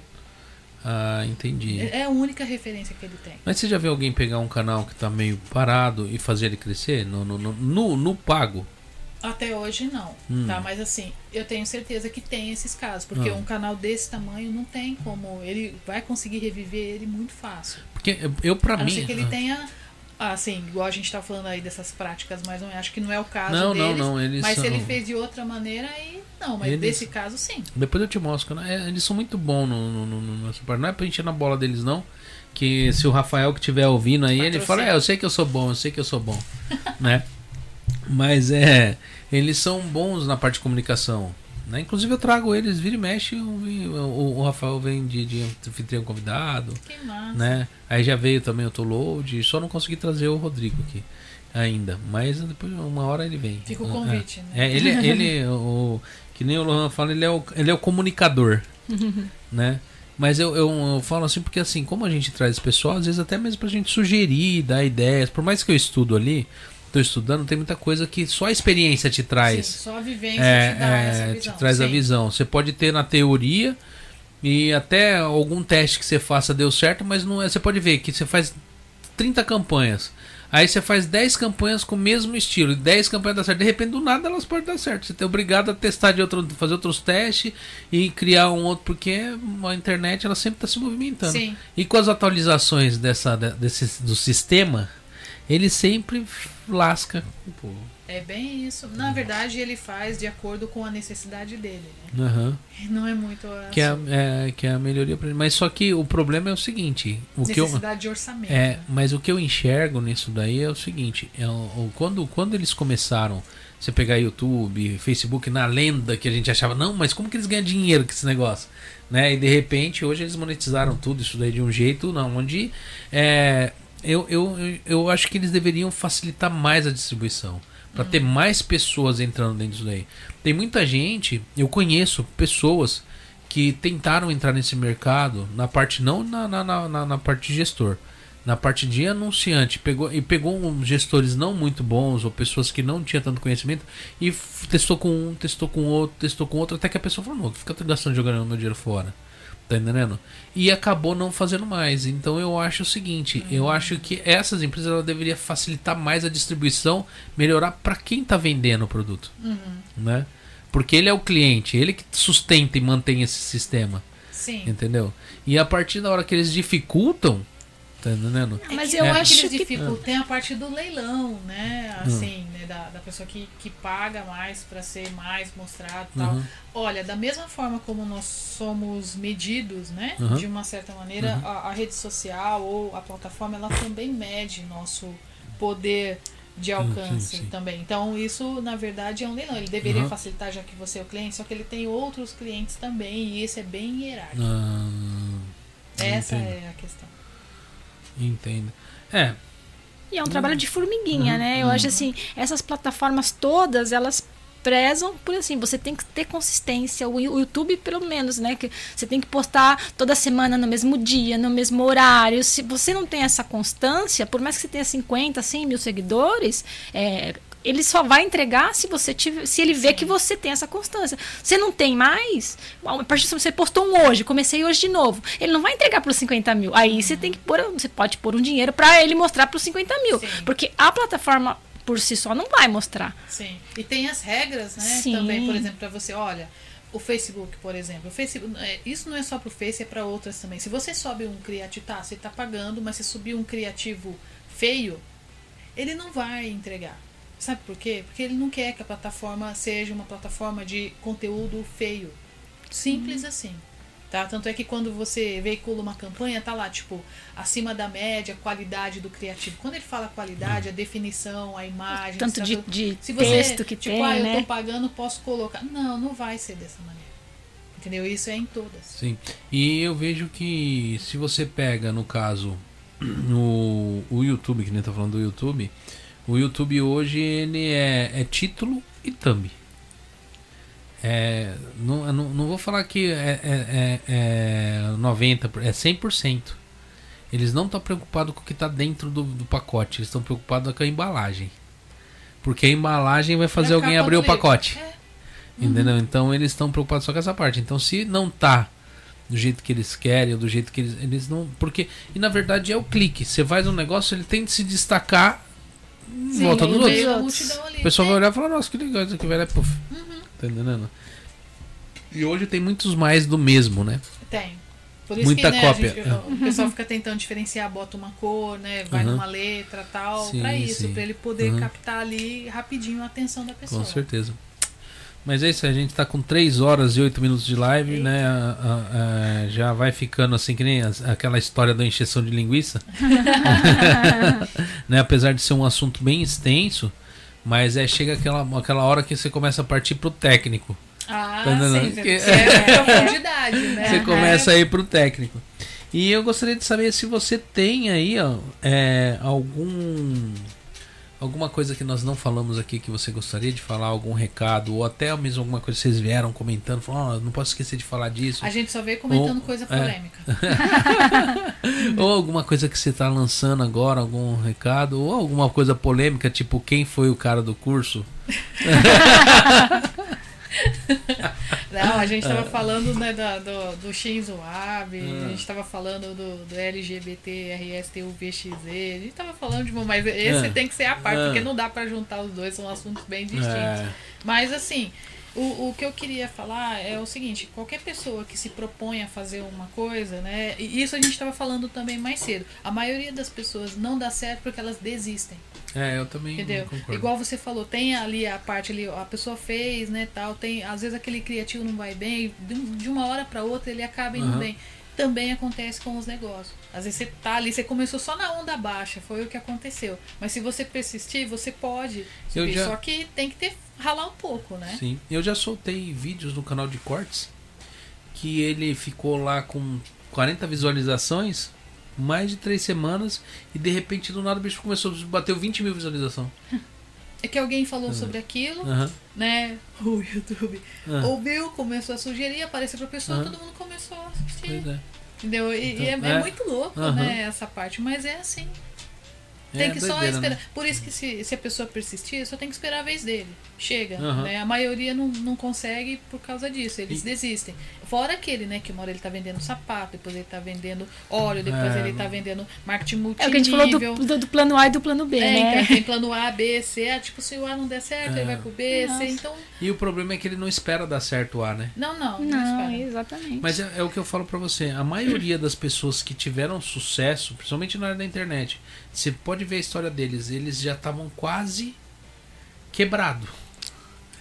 Ah, entendi. É é a única referência que ele tem. Mas você já viu alguém pegar um canal que tá meio parado e fazer ele crescer? No, no, no, no, no pago? Até hoje não, Hum. tá? Mas assim, eu tenho certeza que tem esses casos, porque Ah. um canal desse tamanho não tem como, ele vai conseguir reviver ele muito fácil. Porque eu- eu, pra A não mim. ser que ele tenha Ah, sim, igual a gente tá falando aí dessas práticas, mas não acho que não é o caso Não, não, deles. não, eles mas são- se ele fez de outra maneira, aí não. Mas Eles- desse caso, sim. Depois eu te mostro. Né? É, Eles são muito bons no, no, no- no- nessa parte. Não é pra encher na bola deles, não. Que se o Rafael que estiver ouvindo aí, ele Patrocínio. fala, é, eu sei que eu sou bom, eu sei que eu sou bom. né? Mas é. Eles são bons na parte de comunicação. Né? Inclusive eu trago eles, vira e mexe, vi- o, o Rafael vem de, de anfitrião convidado. Que massa. né? Aí já veio também o Toload, só não consegui trazer o Rodrigo aqui ainda, mas depois uma hora ele vem. Fica o convite, é. né? É, ele, ele o que nem o Lohan fala, ele é o, ele é o comunicador, né? Mas eu, eu, eu falo assim porque assim, como a gente traz pessoal, às vezes até mesmo pra gente sugerir, dar ideias, por mais que eu estudo ali, tô estudando, tem muita coisa que só a experiência te traz. Sim, só a vivência É, te dá essa é, visão. te traz a Sim. visão. Você pode ter na teoria e até algum teste que você faça deu certo, mas não é. Você pode ver que você faz 30 campanhas. Aí você faz 10 campanhas com o mesmo estilo, e 10 campanhas dá certo. De repente, do nada elas podem dar certo. Você é obrigado a testar de outro, fazer outros testes e criar um outro, porque a internet ela sempre está se movimentando. Sim. E com as atualizações dessa, de- desse, do sistema, ele sempre lasca o povo. É bem isso. Na verdade, ele faz de acordo com a necessidade dele. Né? Aham. Não é muito Que é, assim, é, que é a melhoria pra ele. Mas só que o problema é o seguinte: o que eu, necessidade de orçamento. é, né? mas o que eu enxergo nisso daí é o seguinte: é o- quando, quando eles começaram, você pegar YouTube, Facebook, na lenda que a gente achava, não, mas como que eles ganham dinheiro com esse negócio? Né? E de repente, hoje eles monetizaram tudo isso daí de um jeito não, onde é, eu, eu, eu- acho que eles deveriam facilitar mais a distribuição. Para ter mais pessoas entrando dentro disso daí. Tem muita gente, eu conheço pessoas que tentaram entrar nesse mercado na parte não na, na, na, na- parte de gestor na parte de anunciante pegou e pegou uns gestores não muito bons ou pessoas que não tinham tanto conhecimento e testou com um testou com outro testou com outro até que a pessoa falou não fica gastando jogando meu dinheiro fora tá entendendo e acabou não fazendo mais então eu acho o seguinte eu acho que essas empresas ela deveria facilitar mais a distribuição melhorar para quem tá vendendo o produto Uhum. né porque ele é o cliente ele que sustenta e mantém esse sistema Sim. Entendeu? E a partir da hora que eles dificultam, tá entendendo? Mas É eu que acho eles que dificultam. Tem a parte do leilão, né? Hum. Assim, né? Da, da pessoa que, que paga mais para ser mais mostrado e tal. Uhum. Olha, da mesma forma como nós somos medidos, né? Uhum. De uma certa maneira, a, a rede social ou a plataforma, ela também mede nosso poder de alcance sim, sim. também. Então, isso, na verdade, é um leilão. Ele deveria Uhum. facilitar, já que você é o cliente, só que ele tem outros clientes também, e esse é bem hierárquico. Ah, Essa entendo. é a questão. Entendo. É, E é um trabalho de formiguinha, Uhum, né? Eu acho assim, essas plataformas todas, elas prezam por assim, você tem que ter consistência. O o YouTube, pelo menos, né? Que você tem que postar toda semana no mesmo dia, no mesmo horário. Se você não tem essa constância, por mais que você tenha 50, 100 mil seguidores, é, ele só vai entregar se você tiver, se ele vê Sim. que você tem essa constância. Você não tem mais, a partir do você postou um hoje, comecei hoje de novo. Ele não vai entregar para os 50 mil. Aí você tem que pôr, você pode pôr um dinheiro para ele mostrar para os 50 mil. Sim. Porque a plataforma por si só não vai mostrar. Sim. E tem as regras, né? Sim. Também, por exemplo, para você, olha, o Facebook, por exemplo. O Facebook, é, isso não é só pro Face, é para outras também. Se você sobe um criativo, tá, você tá pagando, mas se subir um criativo feio, ele não vai entregar. Sabe por quê? Porque ele não quer que a plataforma seja uma plataforma de conteúdo feio. Simples assim. Tá? Tanto é que quando você veicula uma campanha, tá lá, tipo, acima da média, qualidade do criativo. Quando ele fala qualidade, a definição, a imagem, Tanto de, sabe? de se você, texto que tipo, tem, ah, eu né? tô pagando, posso colocar. Não, não vai ser dessa maneira. Entendeu? Isso é em todas. sim. E eu vejo que se você pega, no caso, no, o YouTube, que nem tá falando do YouTube, o YouTube hoje ele é, é título e thumb. É, não, não, não vou falar que é, é, é, é 90%, é 100%. Eles não estão preocupados com o que está dentro do, do pacote, eles estão preocupados com a embalagem. Porque a embalagem vai fazer Na alguém abrir o livro. pacote. É. Entendeu? Então eles estão preocupados só com essa parte. Então se não tá do jeito que eles querem, ou do jeito que eles, eles não. Porque. E na verdade é o clique. Você faz um negócio, ele tem que se destacar Sim, volta dos outros. O pessoal vai olhar e falar, nossa, que legal isso aqui, velho. É puff. Tá entendendo? E hoje tem muitos mais do mesmo, né? Tem. Por isso Muita que, né, cópia. gente- o pessoal fica tentando diferenciar, bota uma cor, né? Vai Uhum. numa letra tal, Sim, pra isso, sim. pra ele poder Uhum. captar ali rapidinho a atenção da pessoa. Com certeza. Mas é isso, a gente tá com 3 horas e 8 minutos de live, Eita. né? A- a- a- já vai ficando assim, que nem aquela história da encheção de linguiça. né? Apesar de ser um assunto bem extenso, mas é chega aquela, aquela hora que você começa a partir pro técnico. Ah, Tá sim, Que- é profundidade, né? Você começa a ir pro técnico. E eu gostaria de saber se você tem aí ó, é, algum alguma coisa que nós não falamos aqui que você gostaria de falar, algum recado, ou até mesmo alguma coisa que vocês vieram comentando, falando, "Ó, não posso esquecer de falar disso. A gente só veio comentando Ou- coisa é. polêmica. Ou alguma coisa que você tá lançando agora, algum recado, ou alguma coisa polêmica, tipo quem foi o cara do curso. Não, a gente É. tava falando né, da- do, do Shinzo Abe, Ah. a gente tava falando do, do LGBT, RSTUVXZ, a gente tava falando de uma, mas esse Ah. tem que ser a parte, Ah. porque não dá pra juntar os dois, são assuntos bem distintos. É, Mas assim, o, o que eu queria falar é o seguinte, qualquer pessoa que se propõe a fazer uma coisa, né? E isso a gente estava falando também mais cedo. A maioria das pessoas não dá certo porque elas desistem. É, eu também Entendeu? concordo. Igual você falou, tem ali a parte ali, a pessoa fez, né, tal, tem, às vezes aquele criativo não vai bem, de, um- uma hora para outra ele acaba indo Aham. bem. Também acontece com os negócios. Às vezes você tá ali, você começou só na onda baixa, foi o que aconteceu. Mas se você persistir, você pode Eu subir. já- Só que tem que ter ralar um pouco, né? Sim, eu já soltei vídeos no canal de cortes que ele ficou lá com 40 visualizações, mais de 3 semanas, e de repente do nada o bicho começou a bater 20 mil visualizações. É que alguém falou sobre aquilo, Aham, né? O YouTube aham, ouviu, começou a sugerir, apareceu pra pessoa, Aham. todo mundo começou a assistir. é. Entendeu? E, e Então, é, é é. muito louco, Aham. né, essa parte, mas é assim. Tem É que só doideira, esperar. né? Por isso que se, se a pessoa persistir, só tem que esperar a vez dele. Chega, Aham. né? A maioria não, não consegue por causa disso, eles E- desistem. Fora aquele, né, que uma hora ele tá vendendo sapato, depois ele tá vendendo óleo, depois É, ele tá vendendo marketing É o que a gente falou multinível. do, do, do plano A e do plano B, É, né? então tem plano A, B, C. Ah, tipo, se o A não der certo, É. ele vai pro B, Nossa. C. Então, E o problema é que ele não espera dar certo o A, né? não, não. Não, Não, espera. exatamente. Mas é, é o que eu falo pra você. A maioria das pessoas que tiveram sucesso, principalmente na área da internet, você pode ver a história deles. Eles já estavam quase quebrados.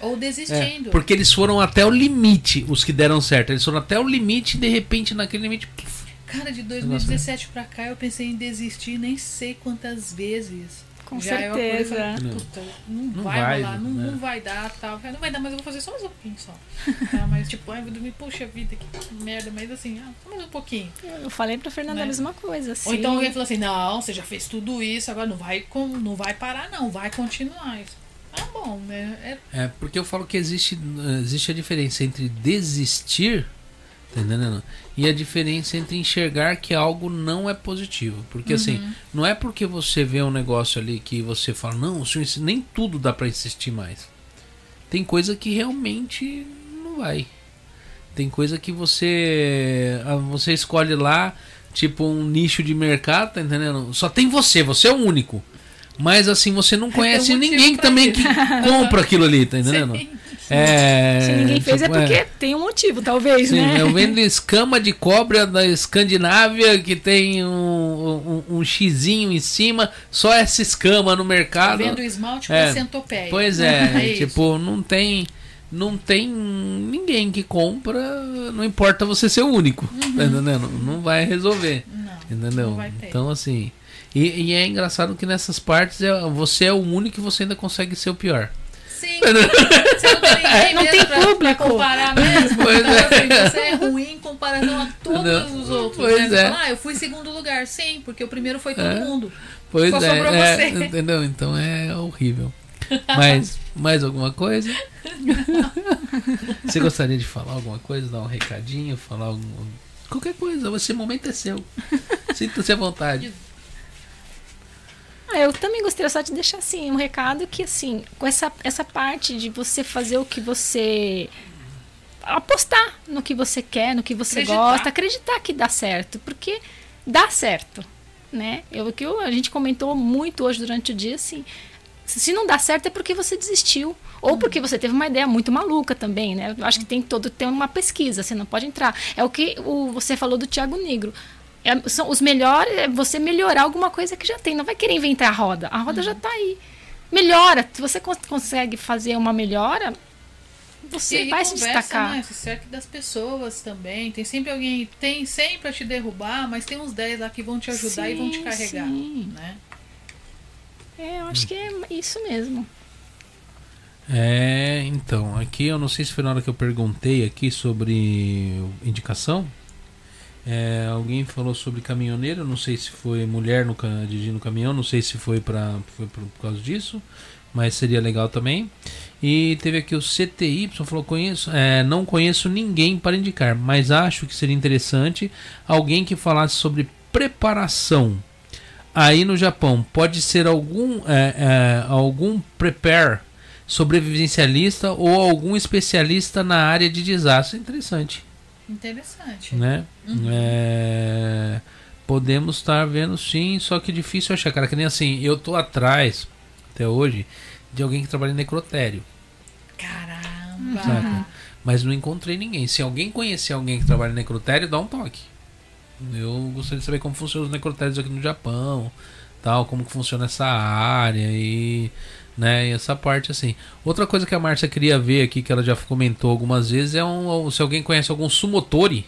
Ou É, desistindo. porque eles foram até o limite, os que deram certo. Eles foram até o limite e de repente, naquele limite. puf, Cara, de 2017 pra cá eu pensei em desistir nem sei quantas vezes. Com Já e certeza. falei, Não. Puta, não, Não vai, vai, rolar, não, né? não vai dar, tal. Não vai dar, mas eu vou fazer só mais um pouquinho só. Tá, mas tipo, ai, vou dormir, puxa vida, que merda, mas assim, ah, só mais um pouquinho. Eu falei pra Fernanda Né? a mesma coisa. Ou Sim. então alguém falou assim, não, você já fez tudo isso, agora não vai, não vai parar não, vai continuar. Isso. Ah, bom, né? É, É, porque eu falo que existe, existe a diferença entre desistir, tá entendendo? E a diferença entre enxergar que algo não é positivo. Porque assim, não é porque você vê um negócio ali que você fala, não, nem tudo dá pra insistir mais. Tem coisa que realmente não vai. Tem coisa que você ah, você escolhe lá, tipo um nicho de mercado, tá entendendo? Só tem você, você é o único. Mas assim, você não conhece um ninguém também que compra aquilo ali, tá entendendo? sim. É, Se ninguém fez tipo, é porque tem um motivo, talvez, Sim, né? eu vendo escama de cobra da Escandinávia que tem um, um, um xizinho em cima, só essa escama no mercado. Vendo esmalte É. pra centopeia. Pois é, É tipo, não tem não tem ninguém que compra, não importa você ser o único, tá entendendo? Não vai resolver, Não, entendeu? Uhum. não vai ter. Então assim, e, e é engraçado que nessas partes é, você é o único e você ainda consegue ser o pior. Sim. Você não tem ninguém Não mesmo tem pra, pra público. comparar mesmo. Pois então, é. assim, você é ruim em comparação a todos Não. os outros. Pois né? Você é. fala, ah, eu fui em segundo lugar. Sim, porque o primeiro foi todo É. mundo. Pois Só é, sobrou é, você. entendeu? Então é horrível. Mas mais alguma coisa? Você gostaria de falar alguma coisa, dar um recadinho, falar algum qualquer coisa? Esse momento é seu. Sinta-se à vontade. Ah, eu também gostaria só de deixar assim um recado que assim, com essa, essa parte de você fazer o que você apostar no que você quer, no que você Acreditar. gosta, acreditar que dá certo, porque dá certo, né? Eu que eu- a gente comentou muito hoje durante o dia assim, se não dá certo é porque você desistiu. Ou porque você teve uma ideia muito maluca também, né? Eu acho que tem todo tem uma pesquisa, você não pode entrar. É o que o, você falou do Tiago Negro. É, são os melhores é você melhorar alguma coisa que já tem. Não vai querer inventar a roda. A roda uhum. já está aí. Melhora. Se você cons consegue fazer uma melhora, você vai conversa, se destacar. Né? Se cerca das pessoas também. Tem sempre alguém, tem sempre a te derrubar, mas tem uns 10 lá que vão te ajudar sim, e vão te carregar. Sim. Né? É, eu acho que é isso mesmo. É, então, aqui eu não sei se foi na hora que eu perguntei aqui sobre indicação. É, alguém falou sobre caminhoneiro, não sei se foi mulher no, dirigindo caminhão, não sei se foi, pra, foi por, causa disso, mas seria legal também. E teve aqui o CTY, falou: conheço, é, não conheço ninguém para indicar, mas acho que seria interessante alguém que falasse sobre preparação. Aí no Japão, pode ser algum, é, é, algum prepare sobrevivencialista ou algum especialista na área de desastre. Interessante. Interessante. Né? Uhum. É... Podemos estar vendo sim, só que difícil achar, cara. Que nem assim, eu tô atrás, até hoje, de alguém que trabalha em necrotério. Caramba! Saca? Mas não encontrei ninguém. Se alguém conhecer alguém que trabalha em necrotério, dá um toque. Eu gostaria de saber como funcionam os necrotérios aqui no Japão, tal, como que funciona essa área e né? E essa parte assim. Outra coisa que a Márcia queria ver aqui, que ela já comentou algumas vezes, é um, se alguém conhece algum sumotori.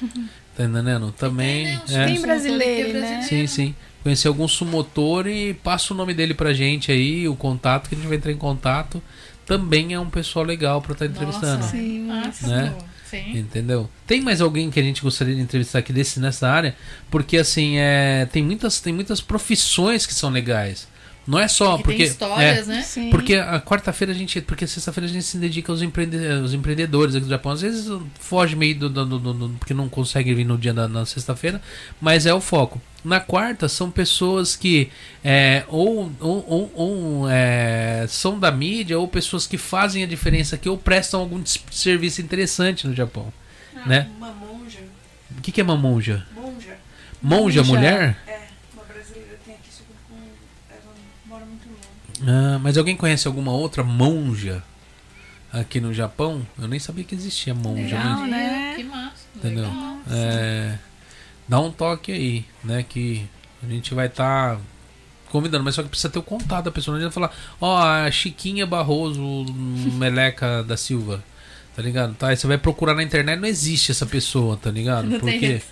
tá entendendo? Também. Tem, né? é. Tem brasileiro, né? Sim, sim. Conhecer algum sumotori, passa o nome dele pra gente aí, o contato, que a gente vai entrar em contato. Também é um pessoal legal pra estar tá entrevistando. Nossa, sim, né? Sim. Entendeu? Tem mais alguém que a gente gostaria de entrevistar aqui desse nessa área? Porque assim, é, tem muitas tem muitas profissões que são legais. Não é só porque, porque histórias, é, né? Sim. Porque a quarta-feira a gente, porque sexta-feira a gente se dedica aos, empreende, aos empreendedores aqui do Japão. Às vezes foge meio do, do, do, do porque não consegue vir no dia da na sexta-feira, mas é o foco. Na quarta são pessoas que é, ou, ou, ou, ou é, são da mídia ou pessoas que fazem a diferença aqui ou prestam algum serviço interessante no Japão, ah, né? Uma monja. O que, que é uma monja? Monja. Monja, monja mulher? É. Ah, mas alguém conhece alguma outra monja aqui no Japão? Eu nem sabia que existia monja. Legal, né? Que massa. Entendeu? É, dá um toque aí, né? Que a gente vai estar tá convidando, mas só que precisa ter o contato da pessoa. Não adianta falar, ó, oh, a Chiquinha Barroso Meleca da Silva. Tá ligado? Tá, aí você vai procurar na internet, não existe essa pessoa, tá ligado? Não porque,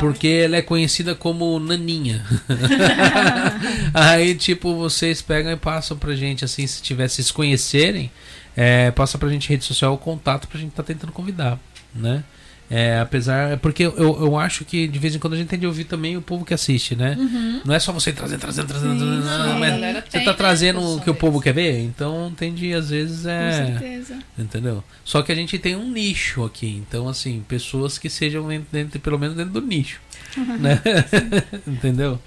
porque ela é conhecida como Naninha. aí, tipo, vocês pegam e passam pra gente, assim, se tivesse se conhecerem, é, passa pra gente rede social o contato pra gente tá tentando convidar, né? É, apesar. Porque eu, eu acho que de vez em quando a gente tem de ouvir também o povo que assiste, né? Uhum. Não é só você trazendo, trazendo, trazendo. Sim, não, mas você tá trazendo o que o povo quer ver? Então tem de, às vezes, é. Com certeza. Entendeu? Só que a gente tem um nicho aqui. Então, assim, pessoas que sejam dentro, pelo menos dentro do nicho. Uhum. Né? Entendeu?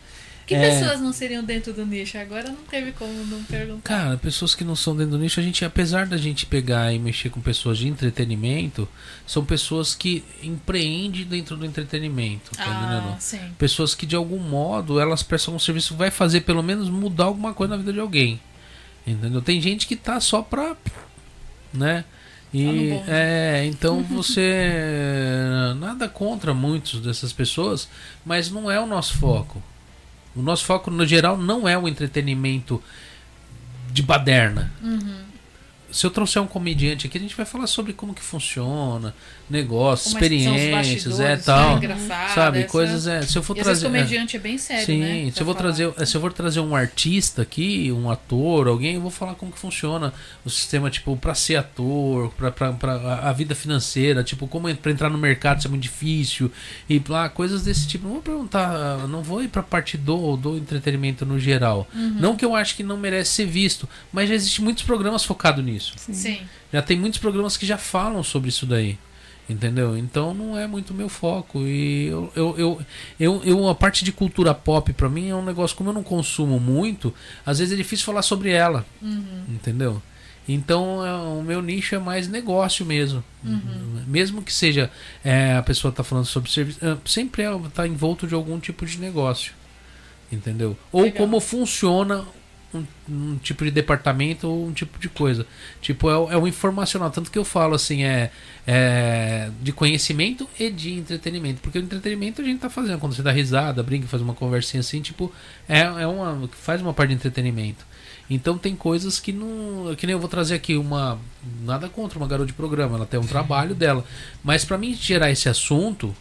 Que é... pessoas não seriam dentro do nicho? Agora não teve como não perguntar. Cara, pessoas que não são dentro do nicho, a gente, apesar da gente pegar e mexer com pessoas de entretenimento, são pessoas que empreendem dentro do entretenimento. Tá ah, sim. Pessoas que de algum modo elas prestam um serviço, vai fazer pelo menos mudar alguma coisa na vida de alguém. Entendeu? Tem gente que tá só pra. né? E tá é, então você nada contra muitos dessas pessoas, mas não é o nosso foco. O nosso foco, no geral, não é o entretenimento de baderna. Uhum se eu trouxer um comediante aqui, a gente vai falar sobre como que funciona, negócios, experiências, é tal. Né? Sabe, essa... coisas é. Se eu for e trazer. comediante é, é bem sério, sim, né? Se eu, vou trazer, se eu for trazer um artista aqui, um ator, alguém, eu vou falar como que funciona o sistema, tipo, para ser ator, para a vida financeira, tipo, como para entrar no mercado isso é muito difícil, e lá, coisas desse tipo. Não vou perguntar, não vou ir pra parte do, do entretenimento no geral. Uhum. Não que eu acho que não merece ser visto, mas já existem muitos programas focados nisso. Sim. Sim. Já tem muitos programas que já falam sobre isso daí. Entendeu? Então não é muito meu foco. E eu, eu, eu, eu, eu a parte de cultura pop para mim é um negócio, como eu não consumo muito, às vezes é difícil falar sobre ela. Uhum. Entendeu? Então é, o meu nicho é mais negócio mesmo. Uhum. Mesmo que seja é, a pessoa está falando sobre serviço, é, sempre está é, envolto de algum tipo de negócio. Entendeu? Ou Legal. como funciona um, um, tipo de departamento ou um tipo de coisa. Tipo, é, é o informacional. Tanto que eu falo assim, é, é de conhecimento e de entretenimento. Porque o entretenimento a gente tá fazendo. Quando você dá risada, brinca, faz uma conversinha assim, tipo, é, é uma. faz uma parte de entretenimento. Então tem coisas que não. Que nem eu vou trazer aqui uma. Nada contra uma garota de programa, ela tem um trabalho dela. Mas para mim gerar esse assunto,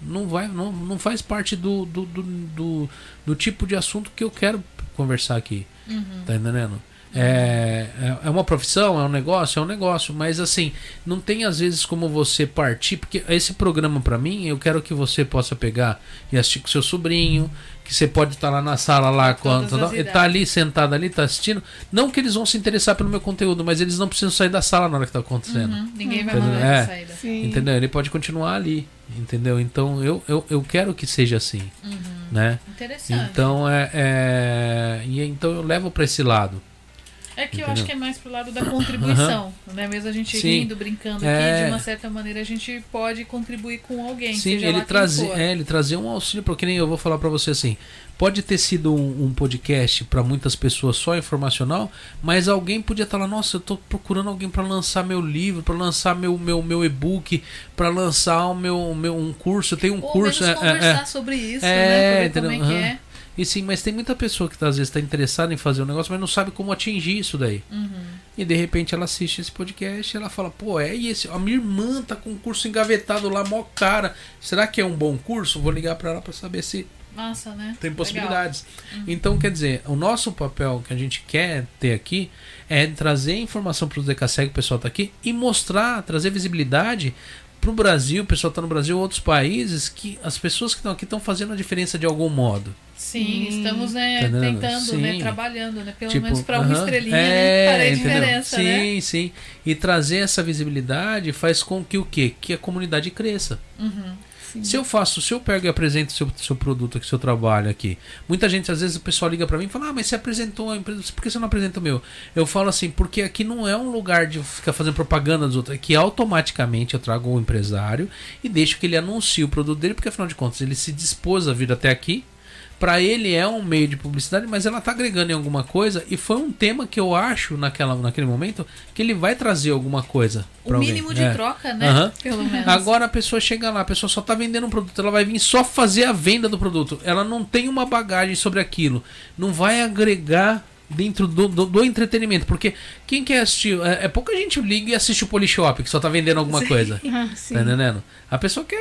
não vai não, não faz parte do do, do, do, do tipo de assunto que eu quero conversar aqui. Uhum. Tá entendendo? É, é, é uma profissão, é um negócio, é um negócio, mas assim, não tem às vezes como você partir, porque esse programa para mim, eu quero que você possa pegar e assistir com seu sobrinho, que você pode estar lá na sala lá quando tá ali sentado ali, tá assistindo. Não que eles vão se interessar pelo meu conteúdo, mas eles não precisam sair da sala na hora que tá acontecendo. Uhum. Ninguém vai mandar é, saída. Entendeu? Ele pode continuar ali, entendeu? Então eu, eu, eu quero que seja assim, uhum. né? Interessante. Então é, é... e então eu levo para esse lado. É que Entendeu? eu acho que é mais pro lado da contribuição, uhum. né? Mesmo a gente Sim. rindo, brincando é... aqui, de uma certa maneira a gente pode contribuir com alguém. Sim, ele trazer, é, ele trazer um auxílio, porque nem eu vou falar para você assim. Pode ter sido um, um podcast para muitas pessoas só informacional, mas alguém podia estar tá lá, nossa, eu tô procurando alguém para lançar meu livro, para lançar meu meu, meu e-book, para lançar o meu, meu um curso, eu tenho um Ou curso, é, conversar é, sobre isso, é, né? Pra ver como é que é. E sim, mas tem muita pessoa que tá, às vezes está interessada em fazer um negócio, mas não sabe como atingir isso daí. Uhum. E de repente ela assiste esse podcast e ela fala, pô, é e esse? A minha irmã tá com um curso engavetado lá, mó cara. Será que é um bom curso? Vou ligar para ela para saber se Massa, né? Tem possibilidades. Uhum. Então, quer dizer, o nosso papel que a gente quer ter aqui é trazer informação para os DKSEG, o pessoal tá aqui, e mostrar, trazer visibilidade para o Brasil, o pessoal está no Brasil, outros países, que as pessoas que estão aqui estão fazendo a diferença de algum modo. Sim, estamos né, tá tentando, sim. né, trabalhando, né, pelo tipo, menos para uma uh -huh, estrelinha, né, é, né, farei diferença, sim, né? Sim, E trazer essa visibilidade faz com que o quê? Que a comunidade cresça. Uhum. Sim. Se eu faço, se eu pego e apresento seu, seu produto aqui, seu trabalho aqui, muita gente, às vezes, o pessoal liga para mim e fala: Ah, mas você apresentou a empresa, por que você não apresenta o meu? Eu falo assim, porque aqui não é um lugar de ficar fazendo propaganda dos outros, é que automaticamente eu trago o empresário e deixo que ele anuncie o produto dele, porque afinal de contas ele se dispôs a vir até aqui para ele é um meio de publicidade, mas ela tá agregando em alguma coisa e foi um tema que eu acho naquela, naquele momento que ele vai trazer alguma coisa. O mínimo de é. troca, né? Uhum. Pelo menos. Agora a pessoa chega lá, a pessoa só tá vendendo um produto, ela vai vir só fazer a venda do produto. Ela não tem uma bagagem sobre aquilo, não vai agregar dentro do, do, do, entretenimento. Porque quem quer assistir. É, é, pouca gente liga e assiste o Polishop, que só tá vendendo alguma sim. coisa. Sim. Tá entendendo? A pessoa quer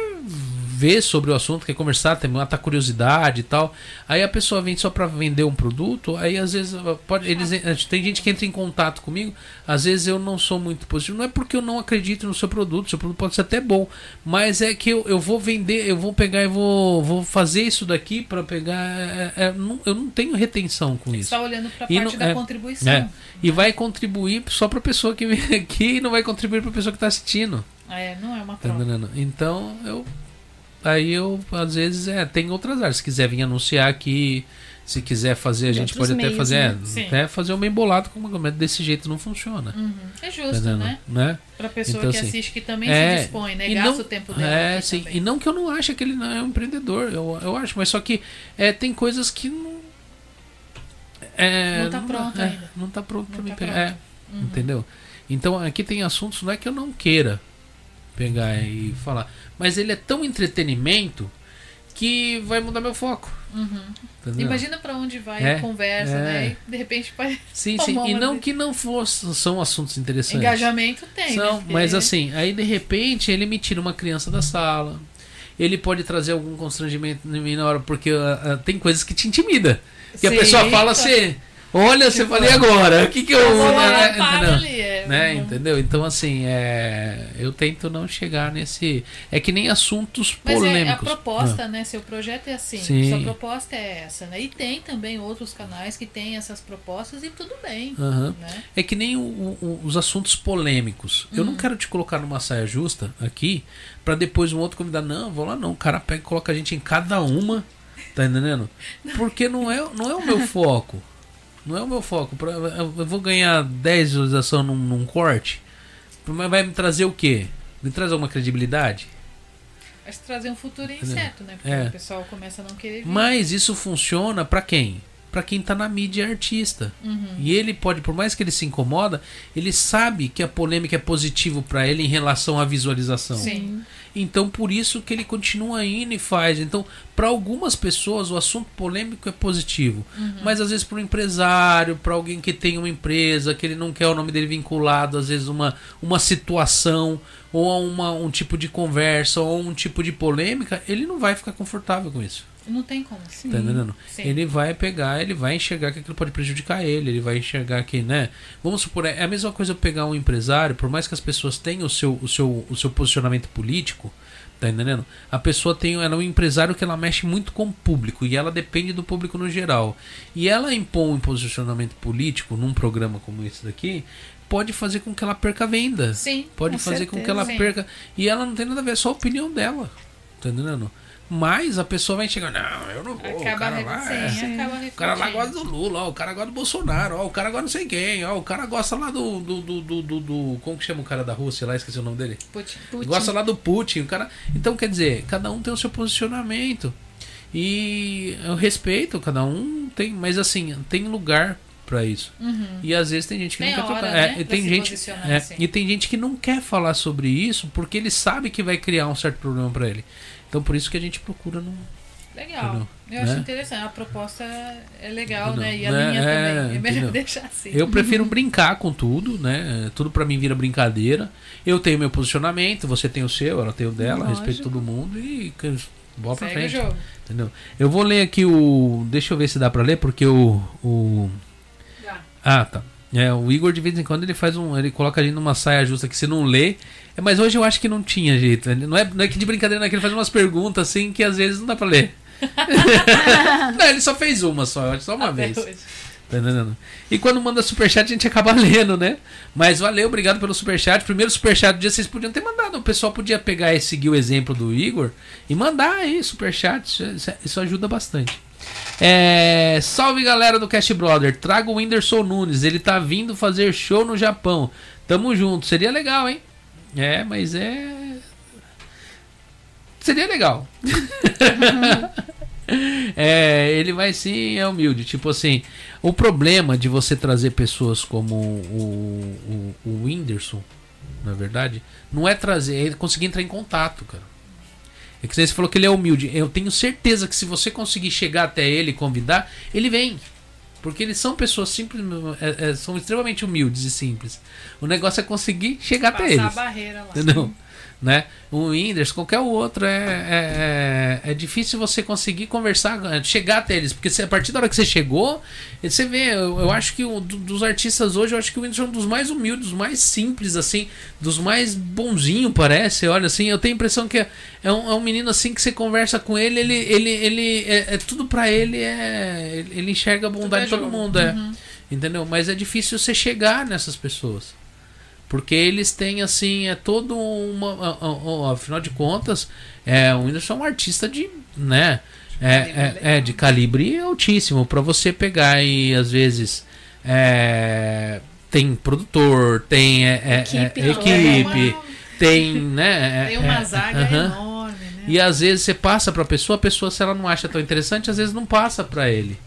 ver sobre o assunto, quer conversar, tem muita curiosidade e tal. Aí a pessoa vem só para vender um produto, aí às vezes pode, eles, tem gente que entra em contato comigo, às vezes eu não sou muito positivo. Não é porque eu não acredito no seu produto, seu produto pode ser até bom, mas é que eu, eu vou vender, eu vou pegar e vou, vou fazer isso daqui para pegar. É, é, não, eu não tenho retenção com isso. Está olhando para a parte não, da é, contribuição. É, e vai contribuir só para a pessoa que vem aqui e não vai contribuir para a pessoa que está assistindo. É, não é uma tá troca. Então eu aí eu às vezes é tem outras áreas se quiser vir anunciar aqui se quiser fazer a gente pode até fazer né? é, até fazer um bem bolado como desse jeito não funciona uhum. é justo tá né, né? para pessoa então, que assim, assiste que também é, se dispõe né gasta não, o tempo dela é sim também. e não que eu não ache que ele não é um empreendedor eu, eu acho mas só que é tem coisas que não é, não tá pronto é, ainda não tá pronto para mim tá é, uhum. entendeu então aqui tem assuntos não é que eu não queira pegar e falar. Mas ele é tão entretenimento que vai mudar meu foco. Uhum. Imagina para onde vai é, a conversa, é. né? E de repente pode. Sim, sim. E não que não fosse, são assuntos interessantes. Engajamento tem. São, né? Mas assim, aí de repente ele me tira uma criança da sala. Ele pode trazer algum constrangimento em mim na hora, porque uh, uh, tem coisas que te intimida. E a pessoa fala assim. Olha, tipo, você falei agora. O que que eu. Né, entendeu? Ali, é, né, entendeu? Então, assim, é, eu tento não chegar nesse. É que nem assuntos polêmicos. Mas é a proposta, ah. né? Seu projeto é assim. Sim. Sua proposta é essa, né? E tem também outros canais que têm essas propostas e tudo bem. Uhum. Né? É que nem o, o, os assuntos polêmicos. Eu não uhum. quero te colocar numa saia justa aqui para depois um outro convidar. Não, vou lá não. O cara pega e coloca a gente em cada uma. Tá entendendo? Porque não é, não é o meu foco. Não é o meu foco. Eu vou ganhar 10 visualizações num, num corte. Mas vai me trazer o quê? Me trazer uma credibilidade? Vai trazer um futuro incerto, né? Porque é. o pessoal começa a não querer. Vir. Mas isso funciona para quem? Para quem tá na mídia é artista. Uhum. E ele pode, por mais que ele se incomoda, ele sabe que a polêmica é positivo para ele em relação à visualização. Sim. Então por isso que ele continua indo e faz. Então, para algumas pessoas o assunto polêmico é positivo, uhum. mas às vezes para um empresário, para alguém que tem uma empresa, que ele não quer o nome dele vinculado, às vezes uma uma situação ou a uma, um tipo de conversa ou um tipo de polêmica, ele não vai ficar confortável com isso. Não tem como. Sim. Tá entendendo? Sim. Ele vai pegar, ele vai enxergar que aquilo pode prejudicar ele, ele vai enxergar que, né? Vamos supor, é a mesma coisa eu pegar um empresário, por mais que as pessoas tenham o seu, o seu, o seu posicionamento político, tá entendendo? A pessoa tem, ela é um empresário que ela mexe muito com o público e ela depende do público no geral. E ela impõe um posicionamento político num programa como esse daqui, pode fazer com que ela perca venda. Sim. Pode com fazer certeza, com que ela sim. perca. E ela não tem nada a ver, é só a opinião dela. Tá entendendo? Mas a pessoa vai chegar, não, eu não vou. Acaba o cara lá, é, acaba o cara lá gosta do Lula, ó, o cara gosta do Bolsonaro, ó, o cara gosta não sei quem, ó, o cara gosta lá do do, do, do, do- do- Como que chama o cara da Rússia lá? Esqueci o nome dele. Putin. Putin. Gosta lá do Putin, o cara. Então, quer dizer, cada um tem o seu posicionamento. E eu respeito, cada um tem, mas assim, tem lugar pra isso. Uhum. E às vezes tem gente que Tem não quer hora, né, É, e tem gente, é, assim. e tem gente que não quer falar sobre isso porque ele sabe que vai criar um certo problema pra ele. Então por isso que a gente procura não. Legal. Eu acho Né? interessante. A proposta é legal, Entendeu? né? E a Né? minha É, também. É melhor entendeu? deixar assim. Eu prefiro brincar com tudo, né? Tudo pra mim vira brincadeira. Eu tenho meu posicionamento, você tem o seu, ela tem o dela, Lógico. respeito todo mundo e bola pra Segue o frente. jogo. Entendeu? Eu vou ler aqui o. Deixa eu ver se dá pra ler, porque o. o... Dá. Ah, tá. É, o Igor de vez em quando ele faz um. Ele coloca ali numa saia justa que você não lê. É, mas hoje eu acho que não tinha jeito. Ele- Não é, não é que de brincadeira, não é que ele faz umas perguntas assim que às vezes não dá pra ler. não, ele só fez uma só, só uma Até vez. hoje. Tá entendendo? E quando manda superchat, a gente acaba lendo, né? Mas valeu, obrigado pelo superchat. Primeiro superchat do dia, vocês podiam ter mandado. O pessoal podia pegar e seguir o exemplo do Igor e mandar aí superchat. Isso, isso ajuda bastante. É, salve galera do Cast Brother. Traga o Whindersson Nunes. Ele tá vindo fazer show no Japão. Tamo junto. Seria legal, hein? É, mas é. Seria legal. É, ele vai sim, é humilde. Tipo assim, o problema de você trazer pessoas como o, o, o Whindersson, na verdade, não é trazer, é conseguir entrar em contato, cara. É que você falou que ele é humilde. Eu tenho certeza que se você conseguir chegar até ele e convidar, ele vem. Porque eles são pessoas simples, é- é- são extremamente humildes e simples. O negócio é conseguir chegar até Passar a eles. barreira lá. Entendeu? Né? O Whindersson, qualquer outro, é, é, é, é difícil você conseguir conversar, chegar até eles. Porque se, a partir da hora que você chegou, você vê, eu, eu acho que o, do- dos artistas hoje, eu acho que o Whindersson é um dos mais humildes, dos mais simples, assim, dos mais bonzinho, parece. Olha, assim, eu tenho a impressão que é, é um, é um menino assim que você conversa com ele, ele, ele, ele é, é tudo pra ele, é, ele- enxerga a bondade de é todo jogo. mundo, é. Uhum. Entendeu? Mas é difícil você chegar nessas pessoas. Porque eles têm, assim, é todo uma. a- a- a- Afinal de contas, é, o Whindersson é um artista de. né? É, é, é, de calibre altíssimo. Pra você pegar e às vezes. é, tem produtor, tem é, é, Equipe, é, né? equipe, Uma- tem, né? Tem uma zaga aham. enorme, né? E às vezes você passa pra pessoa, a pessoa, se ela não acha tão interessante, às vezes não passa pra ele.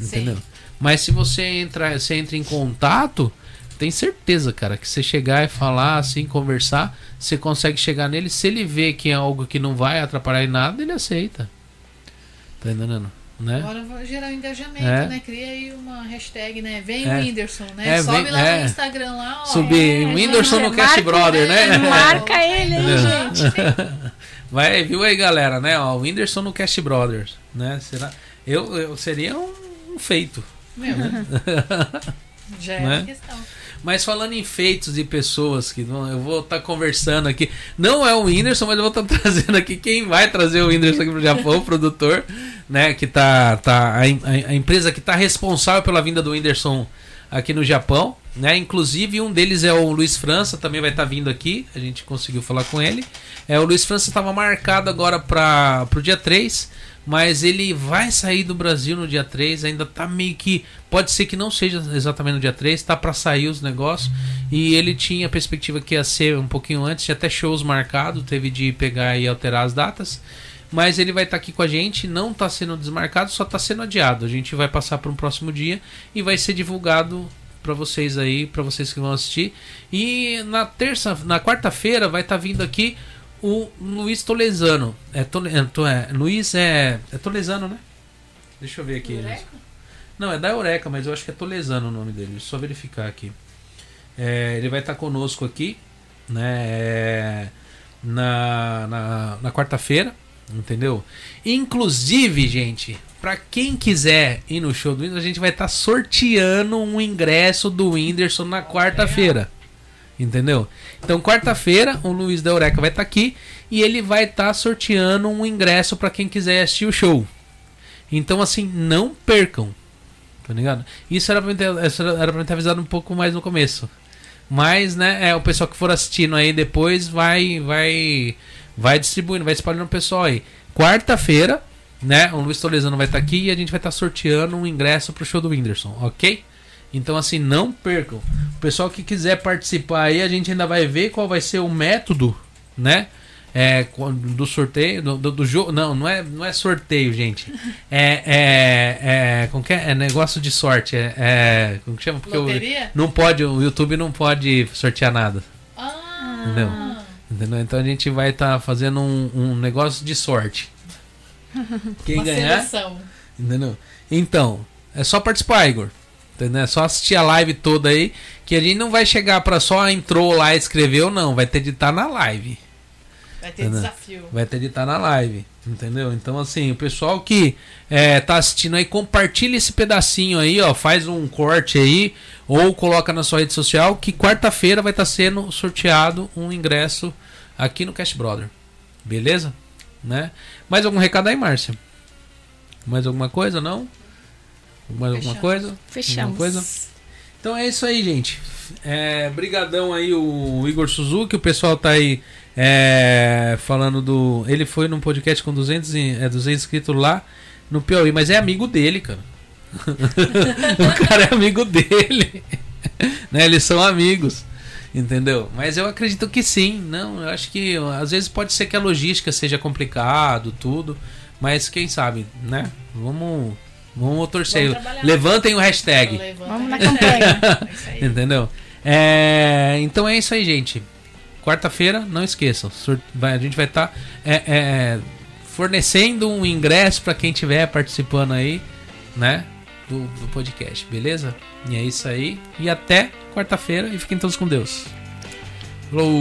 Entendeu? Sim. Mas se você entra, você entra em contato, tem certeza, cara, que você chegar e falar assim, conversar, você consegue chegar nele. Se ele vê que é algo que não vai atrapalhar em nada, ele aceita. Tá entendendo? Né? Agora vai gerar um engajamento, É. né? Cria aí uma hashtag, né? Vem É. o Whindersson, né? É, Sobe vem- lá é. no Instagram lá, ó. Subir É, o Whindersson no gente, Cast Brother, né? Marca ele aí, gente. Vai, viu aí, galera, né? Ó, o Whindersson no Cast Brothers, né? Será? Eu, eu seria um, um feito. Meu, já é Né? questão. Mas falando em feitos de pessoas que vão- eu vou estar conversando aqui. Não é o Whindersson, mas eu vou estar trazendo aqui quem vai trazer o Whindersson aqui pro Japão, o produtor, né? Que tá. tá a, a- empresa que tá responsável pela vinda do Whindersson aqui no Japão, né? Inclusive um deles é o Luiz França, também vai estar tá vindo aqui. A gente conseguiu falar com ele. É, o Luiz França estava marcado agora para o dia 3, mas ele vai sair do Brasil no dia 3, ainda tá meio que pode ser que não seja exatamente no dia 3, tá para sair os negócios. E ele tinha a perspectiva que ia ser um pouquinho antes, tinha até shows marcados, teve de pegar e alterar as datas. Mas ele vai estar tá aqui com a gente, não está sendo desmarcado, só está sendo adiado. A gente vai passar para um próximo dia e vai ser divulgado para vocês aí, para vocês que vão assistir. E na terça, na quarta-feira vai estar tá vindo aqui o Luiz Tolesano. É, Tole, é, é, Luiz é, é Tolesano, né? Deixa eu ver aqui. Não, é da Eureka, mas eu acho que é Tolesano o nome dele. Deixa eu só verificar aqui. É, ele vai estar conosco aqui, né? É, na, na, na quarta-feira, entendeu? Inclusive, gente, para quem quiser ir no show do Whindersson, a gente vai estar tá sorteando um ingresso do Whindersson na quarta-feira. Entendeu? Então, quarta-feira, o Luiz da Eureka vai estar tá aqui e ele vai estar tá sorteando um ingresso para quem quiser assistir o show. Então, assim, não percam. Tá ligado? Isso era pra, ter, ter avisado um pouco mais no começo. Mas, né, é, o pessoal que for assistindo aí depois vai vai vai distribuindo, vai espalhando o pessoal aí. Quarta-feira, né? O Luiz Tolesano vai estar tá aqui e a gente vai estar tá sorteando um ingresso pro show do Whindersson, ok? Então, assim, não percam. O pessoal que quiser participar aí, a gente ainda vai ver qual vai ser o método, né? É, do sorteio, do, do, do, jogo. Não, não é, não é sorteio, gente. É, é, é, como que é? é negócio de sorte. É, é como que chama? Porque o, não pode, o YouTube não pode sortear nada. Ah. Entendeu? Entendeu? Então a gente vai estar tá fazendo um, um negócio de sorte. Quem Uma ganhar. Seleção. Entendeu? Então, é só participar, Igor. Entendeu? É só assistir a live toda aí. Que a gente não vai chegar para só entrou lá e escreveu, não. Vai ter de estar na live. Vai ter entendeu? desafio. Vai ter de estar na live. Entendeu? Então, assim, o pessoal que é, tá assistindo aí, compartilha esse pedacinho aí, ó. Faz um corte aí. Ou coloca na sua rede social. Que quarta-feira vai estar tá sendo sorteado um ingresso aqui no Cash Brother. Beleza? Né? Mais algum recado aí, Márcia? Mais alguma coisa? Não? Mais alguma coisa? Fechamos. Alguma coisa? Então é isso aí, gente. É, brigadão aí o Igor Suzuki, o pessoal tá aí é, falando do... Ele foi num podcast com 200, é, 200 inscritos lá no Piauí, mas é amigo dele, cara. o cara é amigo dele. né? Eles são amigos. Entendeu? Mas eu acredito que sim. Não, eu acho que às vezes pode ser que a logística seja complicado, tudo. Mas quem sabe, né? Vamos, vamos torcer. Vamos Levantem o hashtag. Vamos na campanha. É Entendeu? É, então é isso aí, gente. Quarta-feira, não esqueçam. A gente vai estar tá, é, é, fornecendo um ingresso para quem estiver participando aí, né? Do, do podcast, beleza? E é isso aí. E até quarta-feira e fiquem todos com Deus. Falou,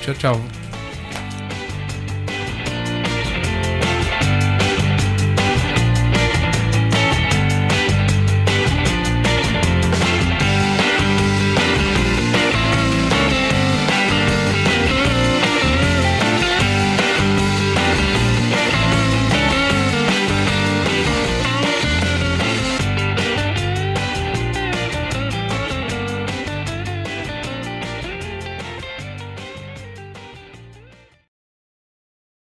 tchau, tchau.